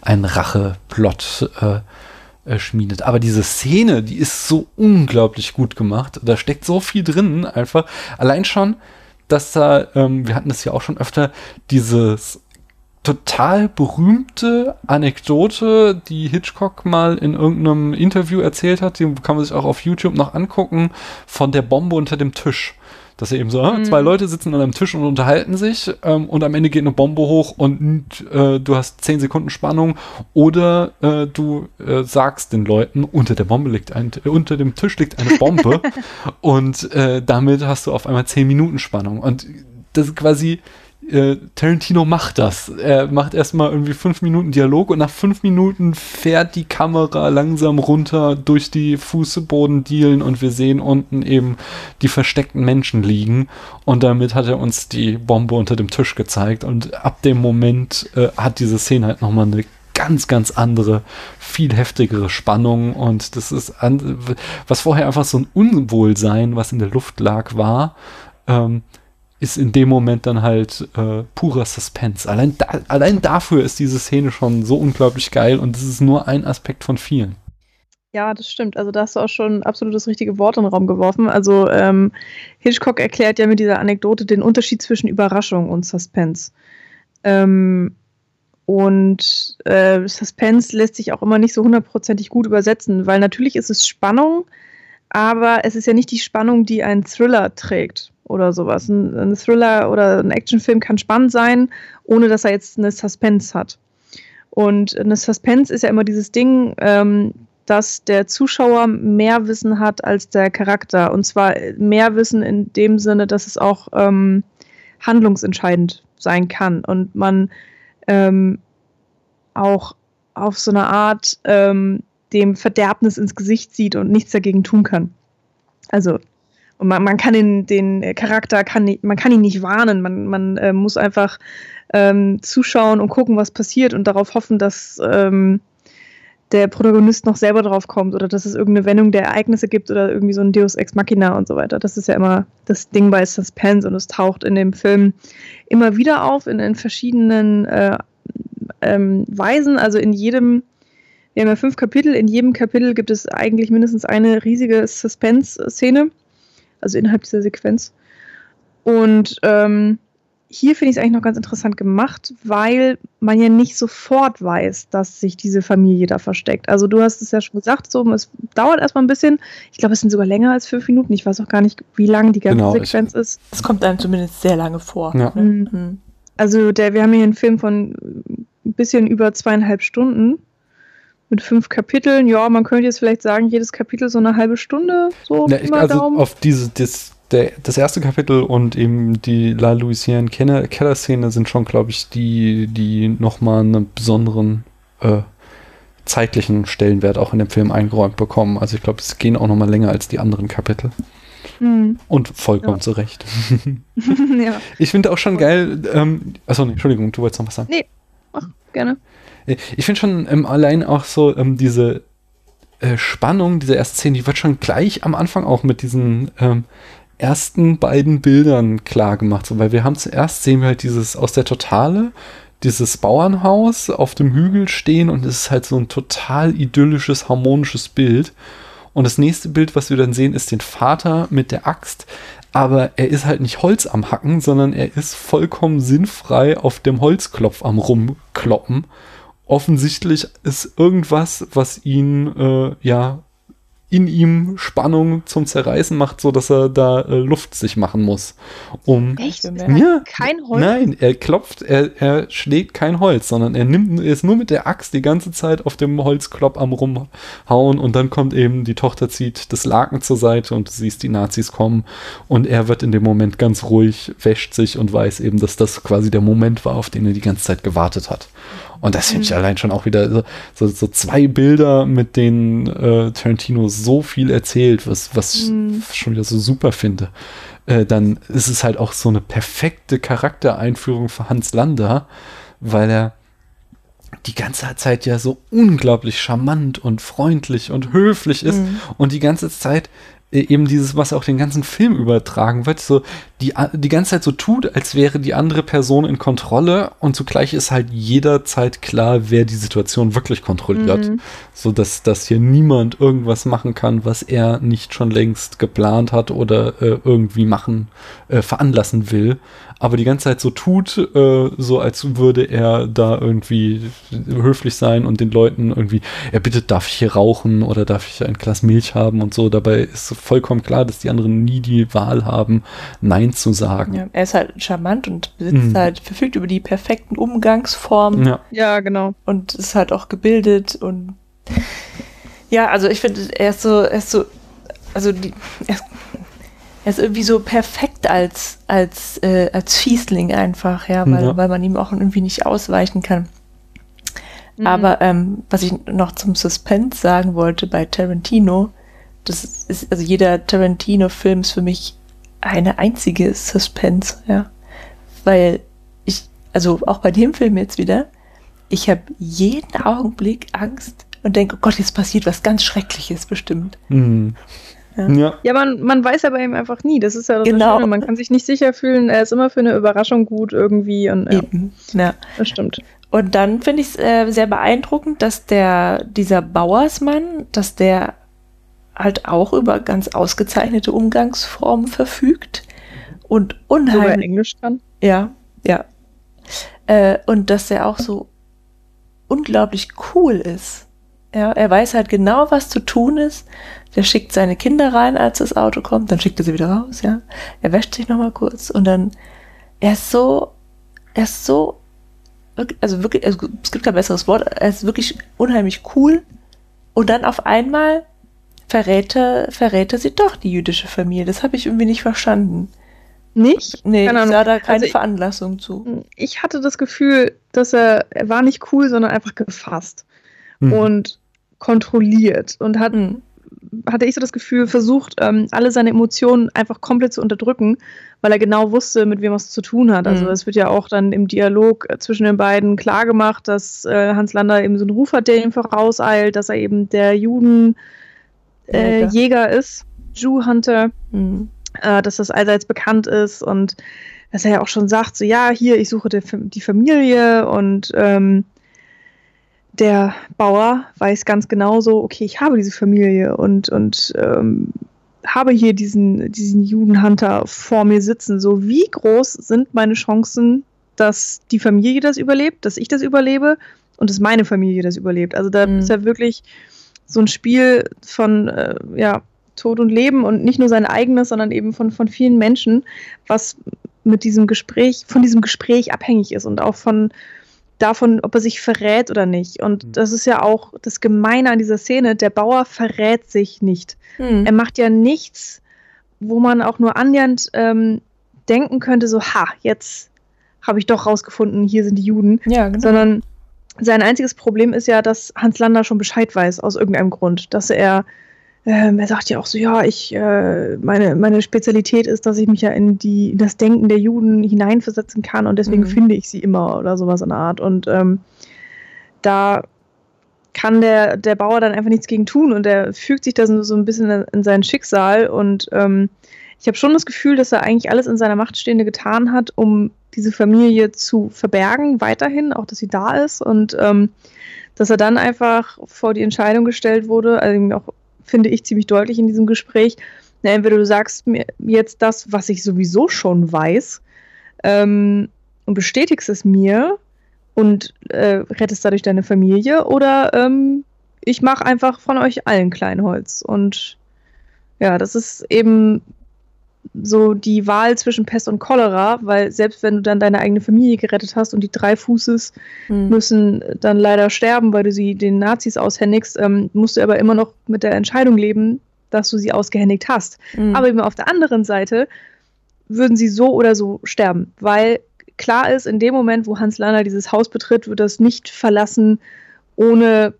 einen Racheplot äh, äh, schmiedet. Aber diese Szene, die ist so unglaublich gut gemacht. Da steckt so viel drin, einfach. Allein schon, dass da, ähm, wir hatten das ja auch schon öfter, dieses total berühmte Anekdote, die Hitchcock mal in irgendeinem Interview erzählt hat, die kann man sich auch auf YouTube noch angucken, von der Bombe unter dem Tisch. Dass er eben so, äh, zwei Leute sitzen an einem Tisch und unterhalten sich ähm, und am Ende geht eine Bombe hoch und äh, du hast 10 Sekunden Spannung. Oder äh, du äh, sagst den Leuten, unter der Bombe liegt ein, äh, unter dem Tisch liegt eine Bombe. Und äh, damit hast du auf einmal 10 Minuten Spannung. Und das ist quasi, äh, Tarantino macht das. Er macht erstmal irgendwie fünf Minuten Dialog und nach fünf Minuten fährt die Kamera langsam runter durch die Fußbodendielen und wir sehen unten eben die versteckten Menschen liegen und damit hat er uns die Bombe unter dem Tisch gezeigt und ab dem Moment äh, hat diese Szene halt nochmal eine ganz, ganz andere, viel heftigere Spannung und das ist, an, was vorher einfach so ein Unwohlsein, was in der Luft lag, war, ähm, ist in dem Moment dann halt äh, purer Suspense. Allein, da, allein dafür ist diese Szene schon so unglaublich geil und es ist nur ein Aspekt von vielen. Ja, das stimmt. Also da hast du auch schon absolut das richtige Wort in den Raum geworfen. Also ähm, Hitchcock erklärt ja mit dieser Anekdote den Unterschied zwischen Überraschung und Suspense. Ähm, und äh, Suspense lässt sich auch immer nicht so hundertprozentig gut übersetzen, weil natürlich ist es Spannung, aber es ist ja nicht die Spannung, die einen Thriller trägt oder sowas. Ein, ein Thriller oder ein Actionfilm kann spannend sein, ohne dass er jetzt eine Suspense hat. Und eine Suspense ist ja immer dieses Ding, ähm, dass der Zuschauer mehr Wissen hat als der Charakter. Und zwar mehr Wissen in dem Sinne, dass es auch ähm, handlungsentscheidend sein kann und man ähm, auch auf so eine Art ähm, dem Verderbnis ins Gesicht sieht und nichts dagegen tun kann. Also und man, man kann den, den Charakter, kann man kann ihn nicht warnen. Man, man äh, muss einfach ähm, zuschauen und gucken, was passiert und darauf hoffen, dass ähm, der Protagonist noch selber drauf kommt oder dass es irgendeine Wendung der Ereignisse gibt oder irgendwie so ein Deus Ex Machina und so weiter. Das ist ja immer das Ding bei Suspense und es taucht in dem Film immer wieder auf in, in verschiedenen äh, ähm, Weisen. Also in jedem, wir haben ja fünf Kapitel, in jedem Kapitel gibt es eigentlich mindestens eine riesige Suspense-Szene also innerhalb dieser Sequenz. Und ähm, hier finde ich es eigentlich noch ganz interessant gemacht, weil man ja nicht sofort weiß, dass sich diese Familie da versteckt. Also du hast es ja schon gesagt, so es dauert erstmal ein bisschen. Ich glaube, es sind sogar länger als fünf Minuten. Ich weiß auch gar nicht, wie lang die ganze genau, Sequenz ist. Es kommt einem zumindest sehr lange vor. Ja. Ne? Mhm. Also der, wir haben hier einen Film von ein bisschen über zweieinhalb Stunden mit fünf Kapiteln. Ja, man könnte jetzt vielleicht sagen, jedes Kapitel so eine halbe Stunde. So ja, ich, also Daumen. auf diese, das, der, das erste Kapitel und eben die La Louisiane Keller Szene sind schon, glaube ich, die, die nochmal einen besonderen äh, zeitlichen Stellenwert auch in dem Film eingeräumt bekommen. Also ich glaube, es gehen auch nochmal länger als die anderen Kapitel. Mhm. Und vollkommen ja. zu Recht. ja. Ich finde auch schon geil, ähm, achso, nee, Entschuldigung, du wolltest noch was sagen. Nee, ach, gerne. Ich finde schon ähm, allein auch so ähm, diese äh, Spannung dieser ersten Szene, die wird schon gleich am Anfang auch mit diesen ähm, ersten beiden Bildern klar gemacht. So, weil wir haben zuerst sehen wir halt dieses aus der Totale, dieses Bauernhaus auf dem Hügel stehen und es ist halt so ein total idyllisches, harmonisches Bild. Und das nächste Bild, was wir dann sehen, ist den Vater mit der Axt. Aber er ist halt nicht Holz am Hacken, sondern er ist vollkommen sinnfrei auf dem Holzklopf am Rumkloppen offensichtlich ist irgendwas, was ihn äh, ja in ihm Spannung zum Zerreißen macht, so dass er da äh, Luft sich machen muss. Um, Echt? Ja, kein Holz? Nein, er klopft, er, er schlägt kein Holz, sondern er nimmt, er ist nur mit der Axt die ganze Zeit auf dem Holzklopp am rumhauen und dann kommt eben die Tochter zieht das Laken zur Seite und du siehst die Nazis kommen und er wird in dem Moment ganz ruhig, wäscht sich und weiß eben, dass das quasi der Moment war, auf den er die ganze Zeit gewartet hat. Und das finde ich mhm. allein schon auch wieder so, so, so, zwei Bilder, mit denen äh, Tarantino so viel erzählt, was, was mhm. ich schon wieder so super finde. Äh, dann ist es halt auch so eine perfekte Charaktereinführung für Hans Lander, weil er die ganze Zeit ja so unglaublich charmant und freundlich und höflich ist mhm. und die ganze Zeit eben dieses, was auch den ganzen Film übertragen wird, so die, die ganze Zeit so tut, als wäre die andere Person in Kontrolle und zugleich ist halt jederzeit klar, wer die Situation wirklich kontrolliert, mhm. so dass, dass hier niemand irgendwas machen kann, was er nicht schon längst geplant hat oder äh, irgendwie machen, äh, veranlassen will aber die ganze Zeit so tut, äh, so als würde er da irgendwie höflich sein und den Leuten irgendwie, er bittet, darf ich hier rauchen oder darf ich ein Glas Milch haben und so. Dabei ist vollkommen klar, dass die anderen nie die Wahl haben, Nein zu sagen. Ja, er ist halt charmant und besitzt mhm. halt, verfügt über die perfekten Umgangsformen. Ja, ja genau. Und ist halt auch gebildet und ja, also ich finde, er ist so, er ist so, also die, er ist er ist irgendwie so perfekt als, als, äh, als Fiesling einfach, ja, weil, ja. weil man ihm auch irgendwie nicht ausweichen kann. Mhm. Aber ähm, was ich noch zum Suspense sagen wollte bei Tarantino, das ist, also jeder Tarantino-Film ist für mich eine einzige Suspense, ja. Weil ich, also auch bei dem Film jetzt wieder, ich habe jeden Augenblick Angst und denke, oh Gott, jetzt passiert was ganz Schreckliches bestimmt. Mhm. Ja. Ja. Ja, man, man weiß ja bei ihm einfach nie. Das ist ja das Genau. Schöne. Man kann sich nicht sicher fühlen. Er ist immer für eine Überraschung gut irgendwie. Und, ja, Eben. Ja. das stimmt. Und dann finde ich es äh, sehr beeindruckend, dass der, dieser Bauersmann, dass der halt auch über ganz ausgezeichnete Umgangsformen verfügt und Sogar unheimlich. Englisch kann. Ja, ja. Äh, und dass er auch so unglaublich cool ist. Ja, er weiß halt genau, was zu tun ist. Der schickt seine Kinder rein, als das Auto kommt, dann schickt er sie wieder raus, ja. Er wäscht sich nochmal kurz und dann, er ist so, er ist so, also wirklich, also es gibt kein besseres Wort, er ist wirklich unheimlich cool. Und dann auf einmal verrät er, verrät er sie doch, die jüdische Familie. Das habe ich irgendwie nicht verstanden. Nicht? Nee, Keine ich sah da keine Also ich- Veranlassung zu. Ich hatte das Gefühl, dass er, er war nicht cool, sondern einfach gefasst Mhm. und kontrolliert und hat, Mhm. Hatte ich so das Gefühl, versucht, ähm, alle seine Emotionen einfach komplett zu unterdrücken, weil er genau wusste, mit wem er es zu tun hat. Also Mhm. es wird ja auch dann im Dialog äh, zwischen den beiden klar gemacht, dass äh, Hans Lander eben so einen Ruf hat, der ihm vorauseilt, dass er eben der Juden äh, Jäger. Ist, Jew Hunter Mhm. äh, dass das allseits bekannt ist und dass er ja auch schon sagt, so ja, hier, ich suche die, die Familie und ähm, der Bauer weiß ganz genau so, okay, ich habe diese Familie und, und ähm, habe hier diesen, diesen Judenhunter vor mir sitzen. So, wie groß sind meine Chancen, dass die Familie das überlebt, dass ich das überlebe und dass meine Familie das überlebt? Also da Mhm. ist ja wirklich so ein Spiel von, äh, ja, Tod und Leben und nicht nur sein eigenes, sondern eben von, von vielen Menschen, was mit diesem Gespräch, von diesem Gespräch abhängig ist und auch von davon, ob er sich verrät oder nicht. Und das ist ja auch das Gemeine an dieser Szene, der Bauer verrät sich nicht. Mhm. Er macht ja nichts, wo man auch nur annähernd ähm, denken könnte, so, ha, jetzt habe ich doch rausgefunden, hier sind die Juden. Ja, genau. Sondern sein einziges Problem ist ja, dass Hans Lander schon Bescheid weiß, aus irgendeinem Grund. Dass er, ähm, er sagt ja auch so, ja, ich, äh, meine, meine Spezialität ist, dass ich mich ja in, die, in das Denken der Juden hineinversetzen kann und deswegen Mhm. finde ich sie immer oder sowas in der Art. Und ähm, da kann der, der Bauer dann einfach nichts gegen tun und er fügt sich da so, ein bisschen in, in sein Schicksal und ähm, ich habe schon das Gefühl, dass er eigentlich alles in seiner Macht Stehende getan hat, um diese Familie zu verbergen, weiterhin, auch dass sie da ist und ähm, dass er dann einfach vor die Entscheidung gestellt wurde, also auch finde ich ziemlich deutlich in diesem Gespräch, entweder du sagst mir jetzt das, was ich sowieso schon weiß ähm, und bestätigst es mir und äh, rettest dadurch deine Familie oder ähm, ich mache einfach von euch allen Kleinholz. Und ja, das ist eben so die Wahl zwischen Pest und Cholera, weil selbst wenn du dann deine eigene Familie gerettet hast und die drei Fußes Mhm. müssen dann leider sterben, weil du sie den Nazis aushändigst, ähm, musst du aber immer noch mit der Entscheidung leben, dass du sie ausgehändigt hast. Mhm. Aber eben auf der anderen Seite würden sie so oder so sterben, weil klar ist, in dem Moment, wo Hans Lander dieses Haus betritt, wird das nicht verlassen, ohne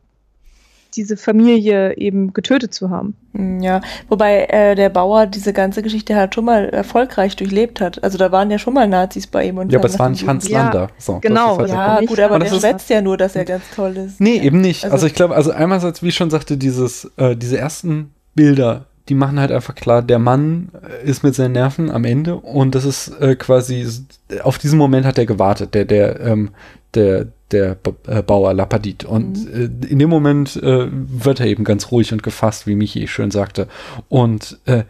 diese Familie eben getötet zu haben. Mm, Ja, wobei äh, der Bauer diese ganze Geschichte halt schon mal erfolgreich durchlebt hat. Also da waren ja schon mal Nazis bei ihm. Und Ja, aber es war nicht Hans Lander. So, das genau, ist halt Ja, gut, aber das schwätzt ja nur, dass er ganz toll ist. Nee, eben nicht. Also, Also- ich glaube, also einerseits, wie ich schon sagte, dieses, äh, diese ersten Bilder, die machen halt einfach klar, der Mann äh, ist mit seinen Nerven am Ende und das ist äh, quasi, auf diesen Moment hat er gewartet, der, der, ähm, der, der äh, Bauer Lapadit. Und äh, in dem Moment äh, wird er eben ganz ruhig und gefasst, wie Michi schön sagte. Und äh,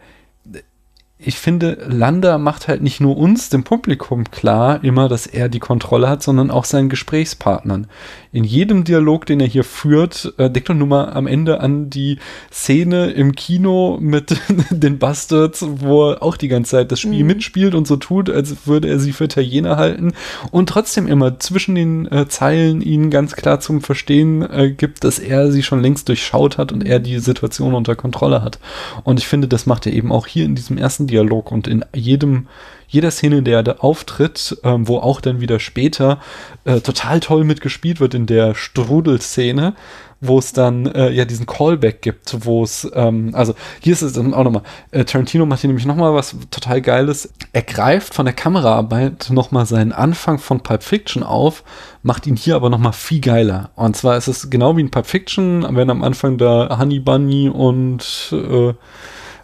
ich finde, Lander macht halt nicht nur uns, dem Publikum, klar, immer, dass er die Kontrolle hat, sondern auch seinen Gesprächspartnern. In jedem Dialog, den er hier führt, äh, denkt doch nur mal am Ende an die Szene im Kino mit den Bastards, wo er auch die ganze Zeit das Spiel Mhm. mitspielt und so tut, als würde er sie für Italiener halten und trotzdem immer zwischen den äh, Zeilen ihnen ganz klar zum Verstehen äh, gibt, dass er sie schon längst durchschaut hat und er die Situation unter Kontrolle hat. Und ich finde, das macht er eben auch hier in diesem ersten Dialog und in jedem, jeder Szene, der er da auftritt, ähm, wo auch dann wieder später äh, total toll mitgespielt wird in der Strudelszene, wo es dann äh, ja diesen Callback gibt, wo es, ähm, also hier ist es dann auch nochmal, äh, Tarantino macht hier nämlich nochmal was total Geiles. Er greift von der Kameraarbeit nochmal seinen Anfang von Pulp Fiction auf, macht ihn hier aber nochmal viel geiler. Und zwar ist es genau wie in Pulp Fiction, wenn am Anfang da Honey Bunny und äh,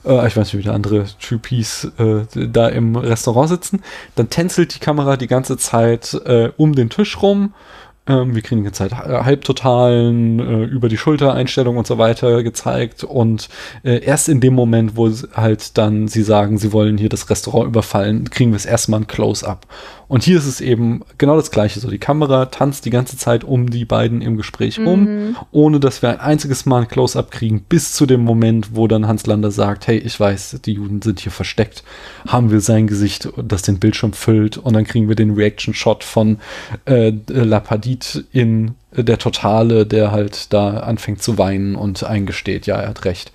äh, ich weiß nicht, wie der andere Typis äh, da im Restaurant sitzen, dann tänzelt die Kamera die ganze Zeit äh, um den Tisch rum ähm, wir kriegen jetzt halt Halbtotalen, äh, über die Schultereinstellung und so weiter gezeigt. Und äh, erst in dem Moment, wo halt dann sie sagen, sie wollen hier das Restaurant überfallen, kriegen wir es erstmal ein Close-up. Und hier ist es eben genau das Gleiche. So, die Kamera tanzt die ganze Zeit um die beiden im Gespräch rum, Mhm. ohne dass wir ein einziges Mal ein Close-up kriegen, bis zu dem Moment, wo dann Hans Lander sagt, hey, ich weiß, die Juden sind hier versteckt. Haben wir sein Gesicht, das den Bildschirm füllt und dann kriegen wir den Reaction-Shot von äh, Lapadit in der Totale, der halt da anfängt zu weinen und eingesteht, ja, er hat recht.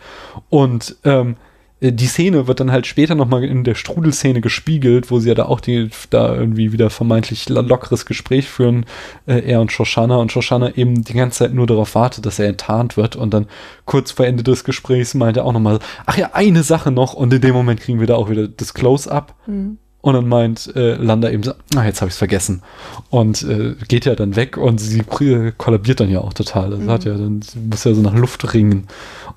Und ähm, die Szene wird dann halt später nochmal in der Strudelszene gespiegelt, wo sie ja da auch die, da irgendwie wieder vermeintlich lo- lockeres Gespräch führen, äh, er und Shoshana und Shoshana eben die ganze Zeit nur darauf wartet, dass er enttarnt wird und dann kurz vor Ende des Gesprächs meint er auch nochmal, ach ja, eine Sache noch und in dem Moment kriegen wir da auch wieder das Close-Up Mhm. Und dann meint äh, Landa eben so, ah, jetzt habe ich es vergessen. Und äh, geht ja dann weg und sie kollabiert dann ja auch total. Das Mhm. hat ja dann, sie muss ja so nach Luft ringen.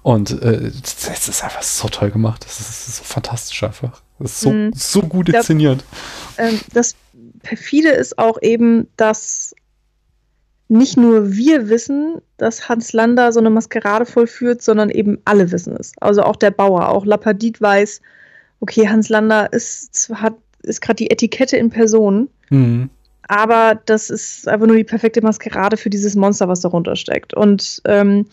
Und äh, das, ist einfach so toll gemacht. Das ist, das ist so fantastisch einfach. Das ist so, Mhm. so gut inszeniert. ähm, das perfide ist auch eben, dass nicht nur wir wissen, dass Hans Lander so eine Maskerade vollführt, sondern eben alle wissen es. Also auch der Bauer, auch Lapadit weiß, okay, Hans Lander ist, hat, ist gerade die Etikette in Person, Mhm. aber das ist einfach nur die perfekte Maskerade für dieses Monster, was darunter steckt. Und ähm,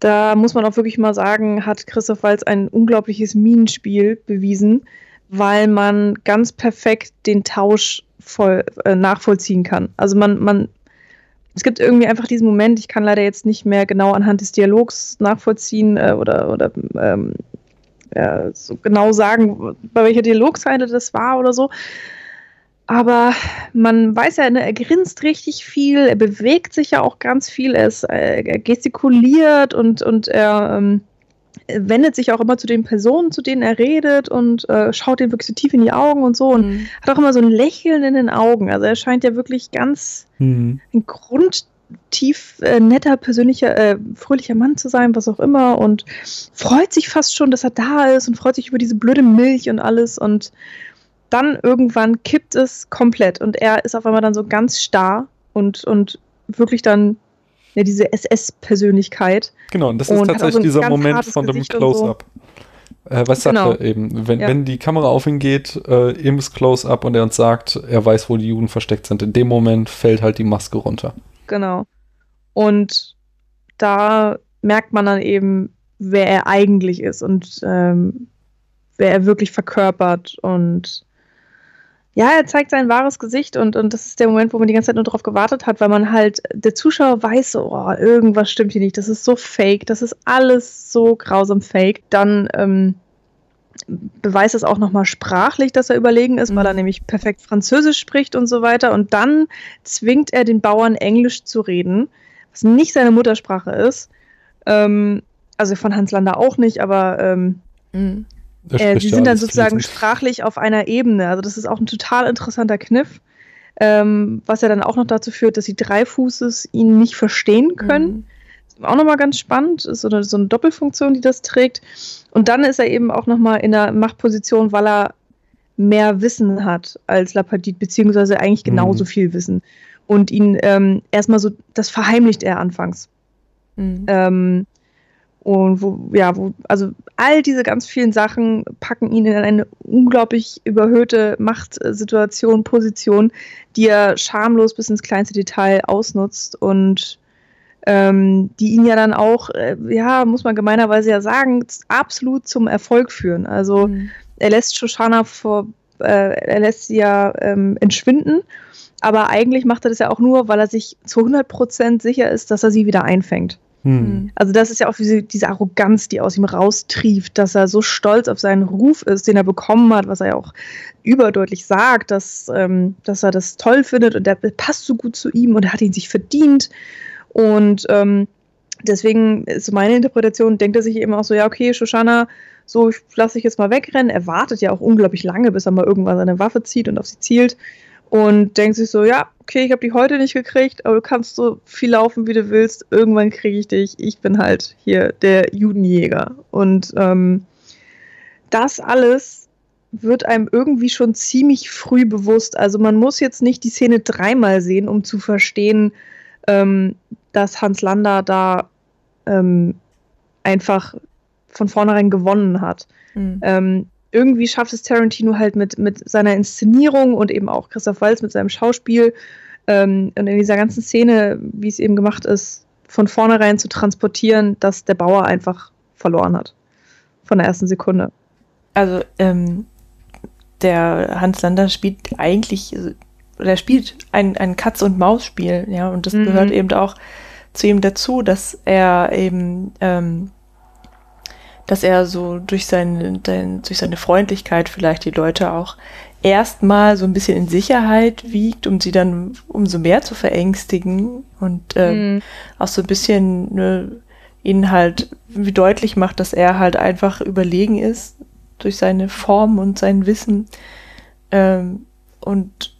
da muss man auch wirklich mal sagen, hat Christoph Waltz ein unglaubliches Minenspiel bewiesen, weil man ganz perfekt den Tausch voll, äh, nachvollziehen kann. Also man, man, es gibt irgendwie einfach diesen Moment, ich kann leider jetzt nicht mehr genau anhand des Dialogs nachvollziehen äh, oder, oder ähm, ja, so genau sagen, bei welcher Dialogseite das war oder so. Aber man weiß ja, ne, er grinst richtig viel, er bewegt sich ja auch ganz viel, er, ist, äh, er gestikuliert und, und er ähm, wendet sich auch immer zu den Personen, zu denen er redet und äh, schaut denen wirklich so tief in die Augen und so und hat auch immer so ein Lächeln in den Augen. Also er scheint ja wirklich ganz Mhm. ein grundtief äh, netter, persönlicher, äh, fröhlicher Mann zu sein, was auch immer, und freut sich fast schon, dass er da ist und freut sich über diese blöde Milch und alles. Und dann irgendwann kippt es komplett und er ist auf einmal dann so ganz starr und, und wirklich dann ja, diese SS-Persönlichkeit. Genau, und das Und ist so tatsächlich ein dieser Moment von dem und so. Close-Up. Äh, was sagt Genau. er eben? Wenn, Ja. wenn die Kamera auf ihn geht, äh, im Close-Up und er uns sagt, er weiß, wo die Juden versteckt sind, in dem Moment fällt halt die Maske runter. Genau. Und da merkt man dann eben, wer er eigentlich ist und ähm, wer er wirklich verkörpert. Und ja, er zeigt sein wahres Gesicht und, und das ist der Moment, wo man die ganze Zeit nur darauf gewartet hat, weil man halt, der Zuschauer weiß so, oh, irgendwas stimmt hier nicht, das ist so fake, das ist alles so grausam fake. Dann ähm, beweist es auch nochmal sprachlich, dass er überlegen ist, weil er nämlich perfekt Französisch spricht und so weiter. Und dann zwingt er den Bauern Englisch zu reden, was nicht seine Muttersprache ist. Ähm, also von Hans Lander auch nicht, aber ähm, Er äh, ja sind dann sozusagen fließend. sprachlich auf einer Ebene. Also das ist auch ein total interessanter Kniff, ähm, was ja dann auch noch dazu führt, dass die Dreifußes ihn nicht verstehen können. Ist auch nochmal ganz spannend, ist so eine, so eine Doppelfunktion, die das trägt. Und dann ist er eben auch nochmal in der Machtposition, weil er mehr Wissen hat als Lapadit, beziehungsweise eigentlich genauso Mhm. viel Wissen. Und ihn ähm, erstmal so, das verheimlicht er anfangs. Ähm, und wo, ja, wo, also all diese ganz vielen Sachen packen ihn in eine unglaublich überhöhte Machtsituation, Position, die er schamlos bis ins kleinste Detail ausnutzt und ähm, die ihn ja dann auch, äh, ja, muss man gemeinerweise ja sagen, absolut zum Erfolg führen. Also er lässt Shoshana vor, äh, er lässt sie ja ähm, entschwinden, aber eigentlich macht er das ja auch nur, weil er sich zu 100% sicher ist, dass er sie wieder einfängt. Hm. Also das ist ja auch diese, diese Arroganz, die aus ihm raustrieft, dass er so stolz auf seinen Ruf ist, den er bekommen hat, was er ja auch überdeutlich sagt, dass, ähm, dass er das toll findet und der passt so gut zu ihm und er hat ihn sich verdient. Und ähm, deswegen ist meine Interpretation, denkt er sich eben auch so, ja, okay, Shoshana, so, ich lasse dich jetzt mal wegrennen. Er wartet ja auch unglaublich lange, bis er mal irgendwann seine Waffe zieht und auf sie zielt und denkt sich so, ja, okay, ich habe die heute nicht gekriegt, aber du kannst so viel laufen, wie du willst. Irgendwann kriege ich dich. Ich bin halt hier der Judenjäger. Und ähm, das alles wird einem irgendwie schon ziemlich früh bewusst. Also man muss jetzt nicht die Szene dreimal sehen, um zu verstehen, ähm, dass Hans Lander da ähm, einfach von vornherein gewonnen hat. Mhm. Ähm, irgendwie schafft es Tarantino halt mit, mit seiner Inszenierung und eben auch Christoph Waltz mit seinem Schauspiel ähm, und in dieser ganzen Szene, wie es eben gemacht ist, von vornherein zu transportieren, dass der Bauer einfach verloren hat. Von der ersten Sekunde. Also, ähm, der Hans Lander spielt eigentlich, oder er spielt ein, ein Katz-und-Maus-Spiel, ja, und das Mhm. gehört eben auch zu ihm dazu, dass er eben, ähm, dass er so durch seine, dein, durch seine Freundlichkeit vielleicht die Leute auch erstmal so ein bisschen in Sicherheit wiegt, um sie dann umso mehr zu verängstigen und ähm, Mhm. auch so ein bisschen ne, ihnen halt wie deutlich macht, dass er halt einfach überlegen ist durch seine Form und sein Wissen. Ähm, und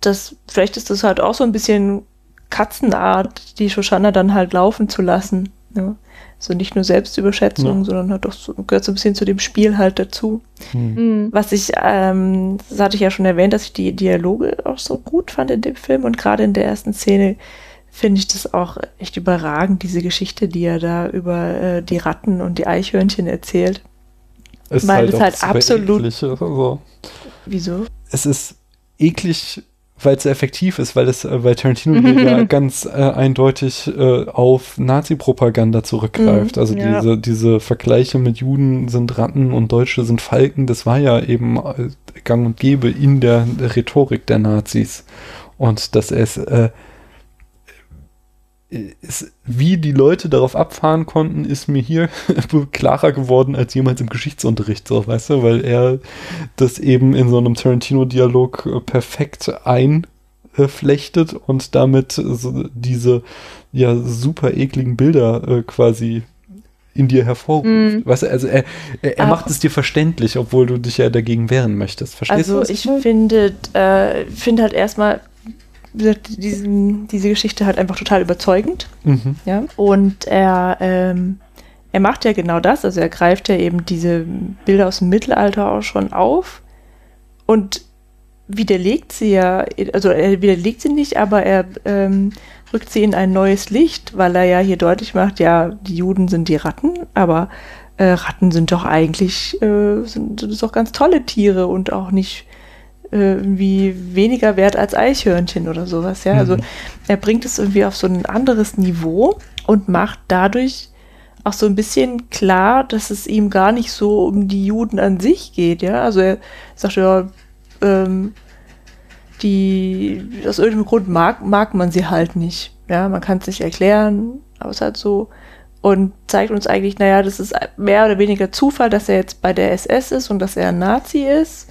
das, vielleicht ist das halt auch so ein bisschen Katzenart, die Shoshana dann halt laufen zu lassen. Ne? So nicht nur Selbstüberschätzung, Ja. sondern halt auch so, gehört so ein bisschen zu dem Spiel halt dazu. Mhm. Was ich, ähm, das hatte ich ja schon erwähnt, dass ich die Dialoge auch so gut fand in dem Film und gerade in der ersten Szene finde ich das auch echt überragend, diese Geschichte, die er da über äh, die Ratten und die Eichhörnchen erzählt. Es Weil es auch halt absolut- eklig, also. Wieso? Es ist eklig, weil es effektiv ist, weil es, äh, weil Tarantino ja ganz äh, eindeutig äh, auf Nazi-Propaganda zurückgreift. Mhm, also ja. diese, diese Vergleiche mit Juden sind Ratten und Deutsche sind Falken, das war ja eben äh, gang und gäbe in der Rhetorik der Nazis. Und dass es äh, ist, wie die Leute darauf abfahren konnten, ist mir hier klarer geworden als jemals im Geschichtsunterricht, so, weißt du, weil er das eben in so einem Tarantino-Dialog äh, perfekt einflechtet und damit so diese ja super ekligen Bilder äh, quasi in dir hervorruft. Mhm. Weißt du, also er, er, er macht es dir verständlich, obwohl du dich ja dagegen wehren möchtest. Verstehst Also du? was ich finde, äh, finde halt erstmal diesen, diese Geschichte halt einfach total überzeugend. Mhm. Ja. Und er, ähm, er macht ja genau das, also er greift ja eben diese Bilder aus dem Mittelalter auch schon auf und widerlegt sie ja, also er widerlegt sie nicht, aber er ähm, rückt sie in ein neues Licht, weil er ja hier deutlich macht, ja, die Juden sind die Ratten, aber äh, Ratten sind doch eigentlich, äh, sind, sind doch ganz tolle Tiere und auch nicht irgendwie weniger wert als Eichhörnchen oder sowas, ja. Also Mhm. er bringt es irgendwie auf so ein anderes Niveau und macht dadurch auch so ein bisschen klar, dass es ihm gar nicht so um die Juden an sich geht, ja. Also er sagt ja, ähm, die aus irgendeinem Grund mag, mag man sie halt nicht. Ja, man kann es nicht erklären, aber es ist halt so. Und zeigt uns eigentlich, naja, das ist mehr oder weniger Zufall, dass er jetzt bei der SS ist und dass er ein Nazi ist,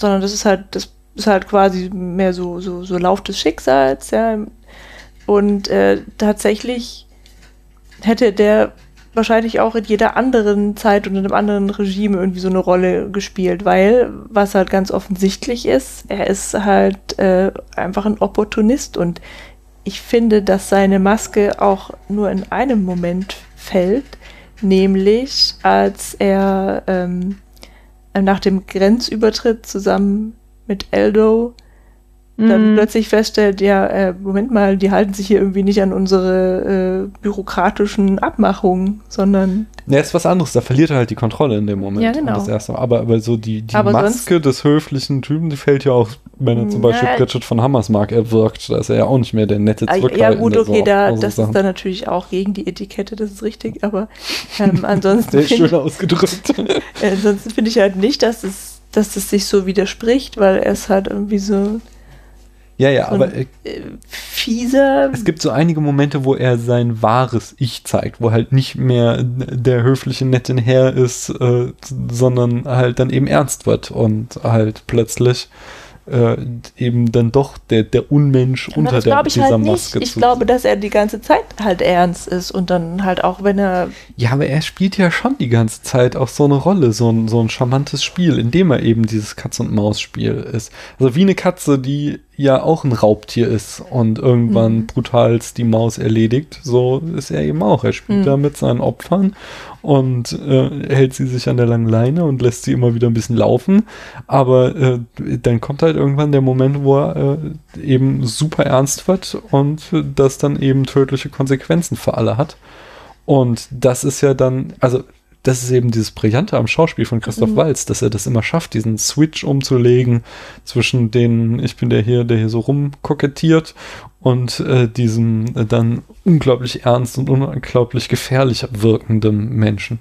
sondern das ist halt, das ist halt quasi mehr so, so, so Lauf des Schicksals, ja. Und äh, tatsächlich hätte der wahrscheinlich auch in jeder anderen Zeit und in einem anderen Regime irgendwie so eine Rolle gespielt, weil, was halt ganz offensichtlich ist, er ist halt äh, einfach ein Opportunist und ich finde, dass seine Maske auch nur in einem Moment fällt, nämlich als er ähm, nach dem Grenzübertritt zusammen mit Eldo dann Mhm. plötzlich feststellt, ja, äh, Moment mal, die halten sich hier irgendwie nicht an unsere äh, bürokratischen Abmachungen, sondern Ja, ist was anderes. Da verliert er halt die Kontrolle in dem Moment. Ja, genau. Das erste Mal. Aber, aber so die, die Aber Maske des höflichen Typen, die fällt ja auch, wenn er zum Ja. Beispiel Pritchett von Hammersmark erwirkt. Da ist er ja auch nicht mehr der nette Ah, Zurückhaltende. Ja gut, okay, so, da, also das Sachen. ist dann natürlich auch gegen die Etikette, das ist richtig, aber ähm, ansonsten Sehr schön ausgedrückt. äh, ansonsten finde ich halt nicht, dass es, dass es sich so widerspricht, weil er ist halt irgendwie so, Ja, ja, so aber ein, äh, fieser. Es gibt so einige Momente, wo er sein wahres Ich zeigt, wo halt nicht mehr der höfliche, nette Herr ist, äh, sondern halt dann eben ernst wird und halt plötzlich äh, eben dann doch der, der Unmensch Und unter der, dieser halt nicht. Maske Ich zu glaube, dass er die ganze Zeit halt ernst ist und dann halt auch, wenn er Ja, aber er spielt ja schon die ganze Zeit auch so eine Rolle, so ein, so ein charmantes Spiel, indem er eben dieses Katz-und-Maus-Spiel ist. Also wie eine Katze, die ja auch ein Raubtier ist und irgendwann Mhm. brutalst die Maus erledigt, so ist er eben auch. Er spielt Mhm. da mit seinen Opfern und äh, hält sie sich an der langen Leine und lässt sie immer wieder ein bisschen laufen. Aber äh, dann kommt halt irgendwann der Moment, wo er äh, eben super ernst wird und das dann eben tödliche Konsequenzen für alle hat. Und das ist ja dann, also das ist eben dieses Brillante am Schauspiel von Christoph Mhm. Waltz, dass er das immer schafft, diesen Switch umzulegen zwischen den, ich bin der hier, der hier so rumkokettiert und äh, diesem äh, dann unglaublich ernst und unglaublich gefährlich wirkenden Menschen.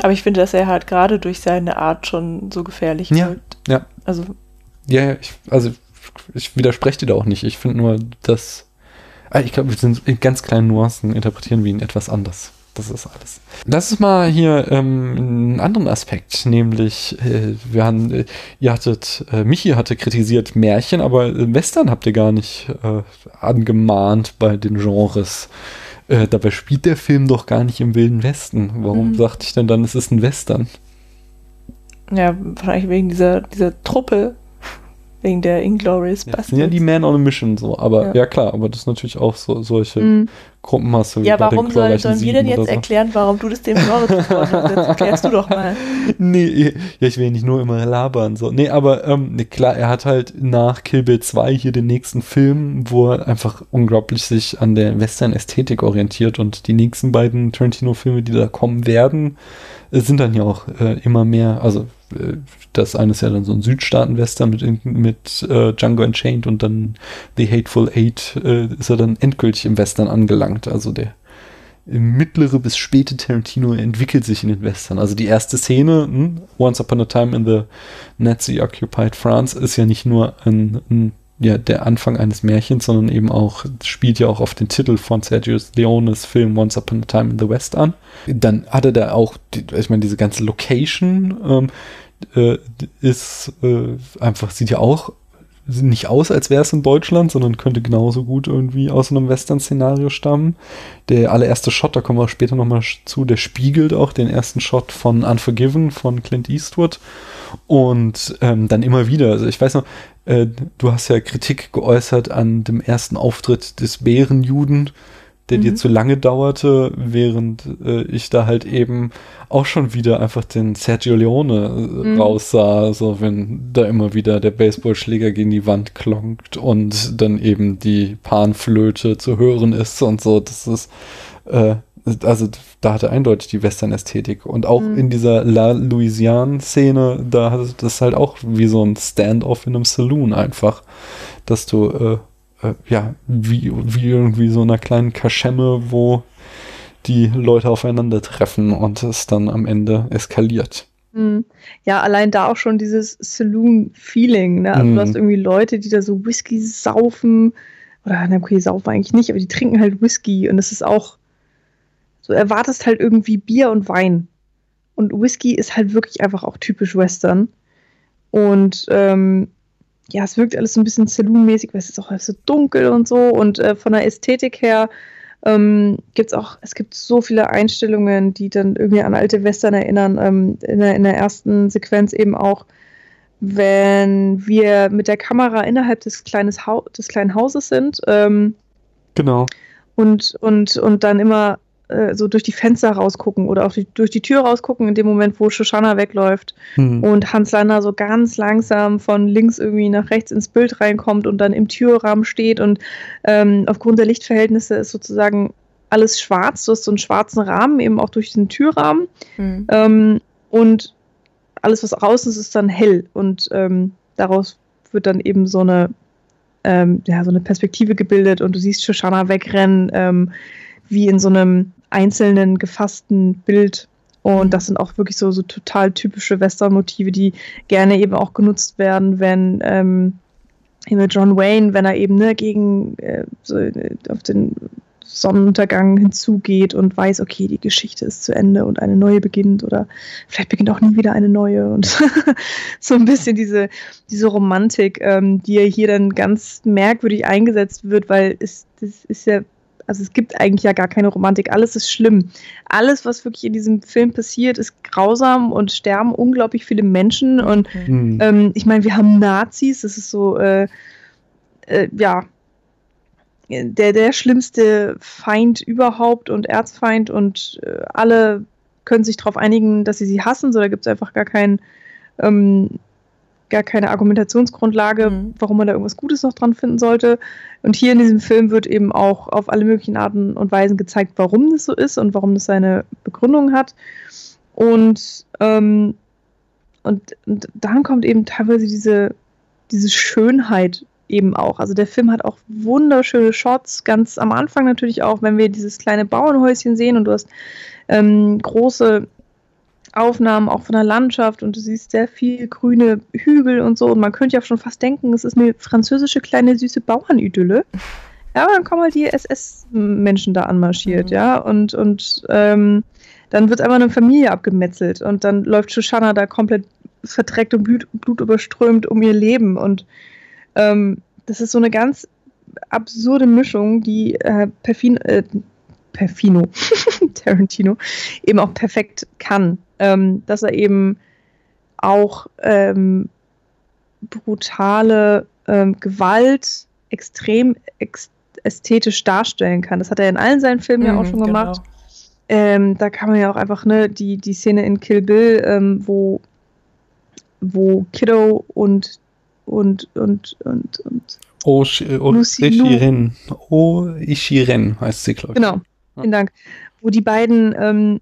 Aber ich finde, dass er halt gerade durch seine Art schon so gefährlich Ja, wirkt. ja. Also, Ja, ja, ich, also ich widerspreche dir da auch nicht. Ich finde nur, dass. Ah, Ich glaube, wir sind in ganz kleinen Nuancen, interpretieren wir ihn etwas anders. Das ist alles. Lass uns mal hier ähm, einen anderen Aspekt, nämlich äh, wir haben, äh, ihr hattet, äh, Michi hatte kritisiert Märchen, aber Western habt ihr gar nicht äh, angemahnt bei den Genres. Äh, dabei spielt der Film doch gar nicht im Wilden Westen. Warum Mhm. sagte ich denn dann, es ist ein Western? ja, wahrscheinlich wegen dieser, dieser Truppe, wegen der Inglourious Das sind ja die Man on a Mission so, aber ja, Ja. klar, aber das ist natürlich auch so, solche Mhm. Gruppen hast du Ja, warum sollen, sollen wir denn jetzt so. erklären, warum du das dem Genre zugeordnet hast? Das erklärst du doch mal. Nee, ja, ich will nicht nur immer labern. So. Nee, aber ähm, nee, klar, er hat halt nach Kill Bill 2 hier den nächsten Film, wo er einfach unglaublich sich an der Western-Ästhetik orientiert und die nächsten beiden Tarantino-Filme, die da kommen werden, äh, sind dann ja auch äh, immer mehr, also das eine ist ja dann so ein Südstaaten-Western mit, mit äh, Django Unchained und dann The Hateful Eight äh, ist er dann endgültig im Western angelangt. Also der mittlere bis späte Tarantino entwickelt sich in den Western. Also die erste Szene, hm, Once Upon a Time in the Nazi-Occupied France, ist ja nicht nur ein, ein, ja, der Anfang eines Märchens, sondern eben auch, spielt ja auch auf den Titel von Sergio Leones Film Once Upon a Time in the West an. Dann hat er da auch, die, ich meine, diese ganze Location ähm, äh, ist äh, einfach, sieht ja auch nicht aus, als wäre es in Deutschland, sondern könnte genauso gut irgendwie aus einem Western-Szenario stammen. Der allererste Shot, da kommen wir später nochmal zu, der spiegelt auch den ersten Shot von Unforgiven von Clint Eastwood. Und ähm, dann immer wieder, also ich weiß noch, äh, du hast ja Kritik geäußert an dem ersten Auftritt des Bärenjuden, der dir Mhm. zu lange dauerte, während äh, ich da halt eben auch schon wieder einfach den Sergio Leone äh, Mhm. raussah, so wenn da immer wieder der Baseballschläger gegen die Wand klonkt und dann eben die Panflöte zu hören ist und so. Das ist, äh, also da hatte eindeutig die Western-Ästhetik. Und auch Mhm. in dieser La Louisiane-Szene, da hatte das halt auch wie so ein Stand-off in einem Saloon einfach, dass du, äh, äh, ja, wie, wie irgendwie so einer kleinen Kaschemme, wo die Leute aufeinandertreffen und es dann am Ende eskaliert. Mhm. Ja, allein da auch schon dieses Saloon-Feeling. Ne? Also Mhm. du hast irgendwie Leute, die da so Whisky saufen. Oder, na okay, saufen eigentlich nicht, aber die trinken halt Whisky. Und es ist auch, so erwartest halt irgendwie Bier und Wein. Und Whisky ist halt wirklich einfach auch typisch Western. Und ähm, ja, es wirkt alles so ein bisschen Saloon-mäßig, weil es ist auch alles so dunkel und so. Und äh, von der Ästhetik her ähm, gibt's auch, es gibt so viele Einstellungen, die dann irgendwie an alte Western erinnern. Ähm, in, der, in der ersten Sequenz eben auch, wenn wir mit der Kamera innerhalb des, kleines Hau des kleinen Hauses sind ähm, Genau. und, und, und dann immer äh, so durch die Fenster rausgucken oder auch die, durch die Tür rausgucken in dem Moment, wo Shoshana wegläuft Hm. und Hans Lander so ganz langsam von links irgendwie nach rechts ins Bild reinkommt und dann im Türrahmen steht und ähm, aufgrund der Lichtverhältnisse ist sozusagen alles schwarz. Du hast so einen schwarzen Rahmen, eben auch durch den Türrahmen. Mhm. Ähm, und alles, was außen ist, ist dann hell. Und ähm, daraus wird dann eben so eine, ähm, ja, so eine Perspektive gebildet und du siehst Shoshana wegrennen, ähm, wie in so einem einzelnen gefassten Bild. Und das sind auch wirklich so, so total typische Western-Motive, die gerne eben auch genutzt werden, wenn, ähm, John Wayne, wenn er eben ne, gegen äh, so, äh, auf den Sonnenuntergang hinzugeht und weiß, okay, die Geschichte ist zu Ende und eine neue beginnt oder vielleicht beginnt auch nie wieder eine neue und so ein bisschen diese, diese Romantik, ähm, die ja hier dann ganz merkwürdig eingesetzt wird, weil es das ist ja, also es gibt eigentlich ja gar keine Romantik, alles ist schlimm. Alles, was wirklich in diesem Film passiert, ist grausam und sterben unglaublich viele Menschen. Und mhm. ähm, ich meine, wir haben Nazis, das ist so, äh, äh, ja, der, der schlimmste Feind überhaupt und Erzfeind. Und äh, alle können sich darauf einigen, dass sie sie hassen, so da gibt es einfach gar kein, ähm, gar keine Argumentationsgrundlage, mhm. warum man da irgendwas Gutes noch dran finden sollte. Und hier in diesem Film wird eben auch auf alle möglichen Arten und Weisen gezeigt, warum das so ist und warum das seine Begründung hat. Und, ähm, und, und dann kommt eben teilweise diese, diese Schönheit eben auch. Also der Film hat auch wunderschöne Shots, ganz am Anfang natürlich auch, wenn wir dieses kleine Bauernhäuschen sehen und du hast ähm, große Aufnahmen auch von der Landschaft und du siehst sehr viel grüne Hügel und so und man könnte ja schon fast denken, es ist eine französische kleine süße Bauernidylle. Ja, aber dann kommen halt die SS-Menschen da anmarschiert, mhm. ja, und, und ähm, dann wird einfach eine Familie abgemetzelt und dann läuft Shoshana da komplett verdreckt und Blut, blutüberströmt um ihr Leben und ähm, das ist so eine ganz absurde Mischung, die äh, Perfin, äh, Perfino, Tarantino, eben auch perfekt kann. Ähm, dass er eben auch ähm, brutale ähm, Gewalt extrem ex ästhetisch darstellen kann. Das hat er in allen seinen Filmen mhm, ja auch mhm, schon gemacht. Genau. Ähm, da kann man ja auch einfach, ne, die, die Szene in Kill Bill, ähm, wo, wo Kiddo und und, und, und, und. O, o Ishiren. O Ishiren heißt sie, glaube ich. Genau, vielen Dank. Wo die beiden ähm,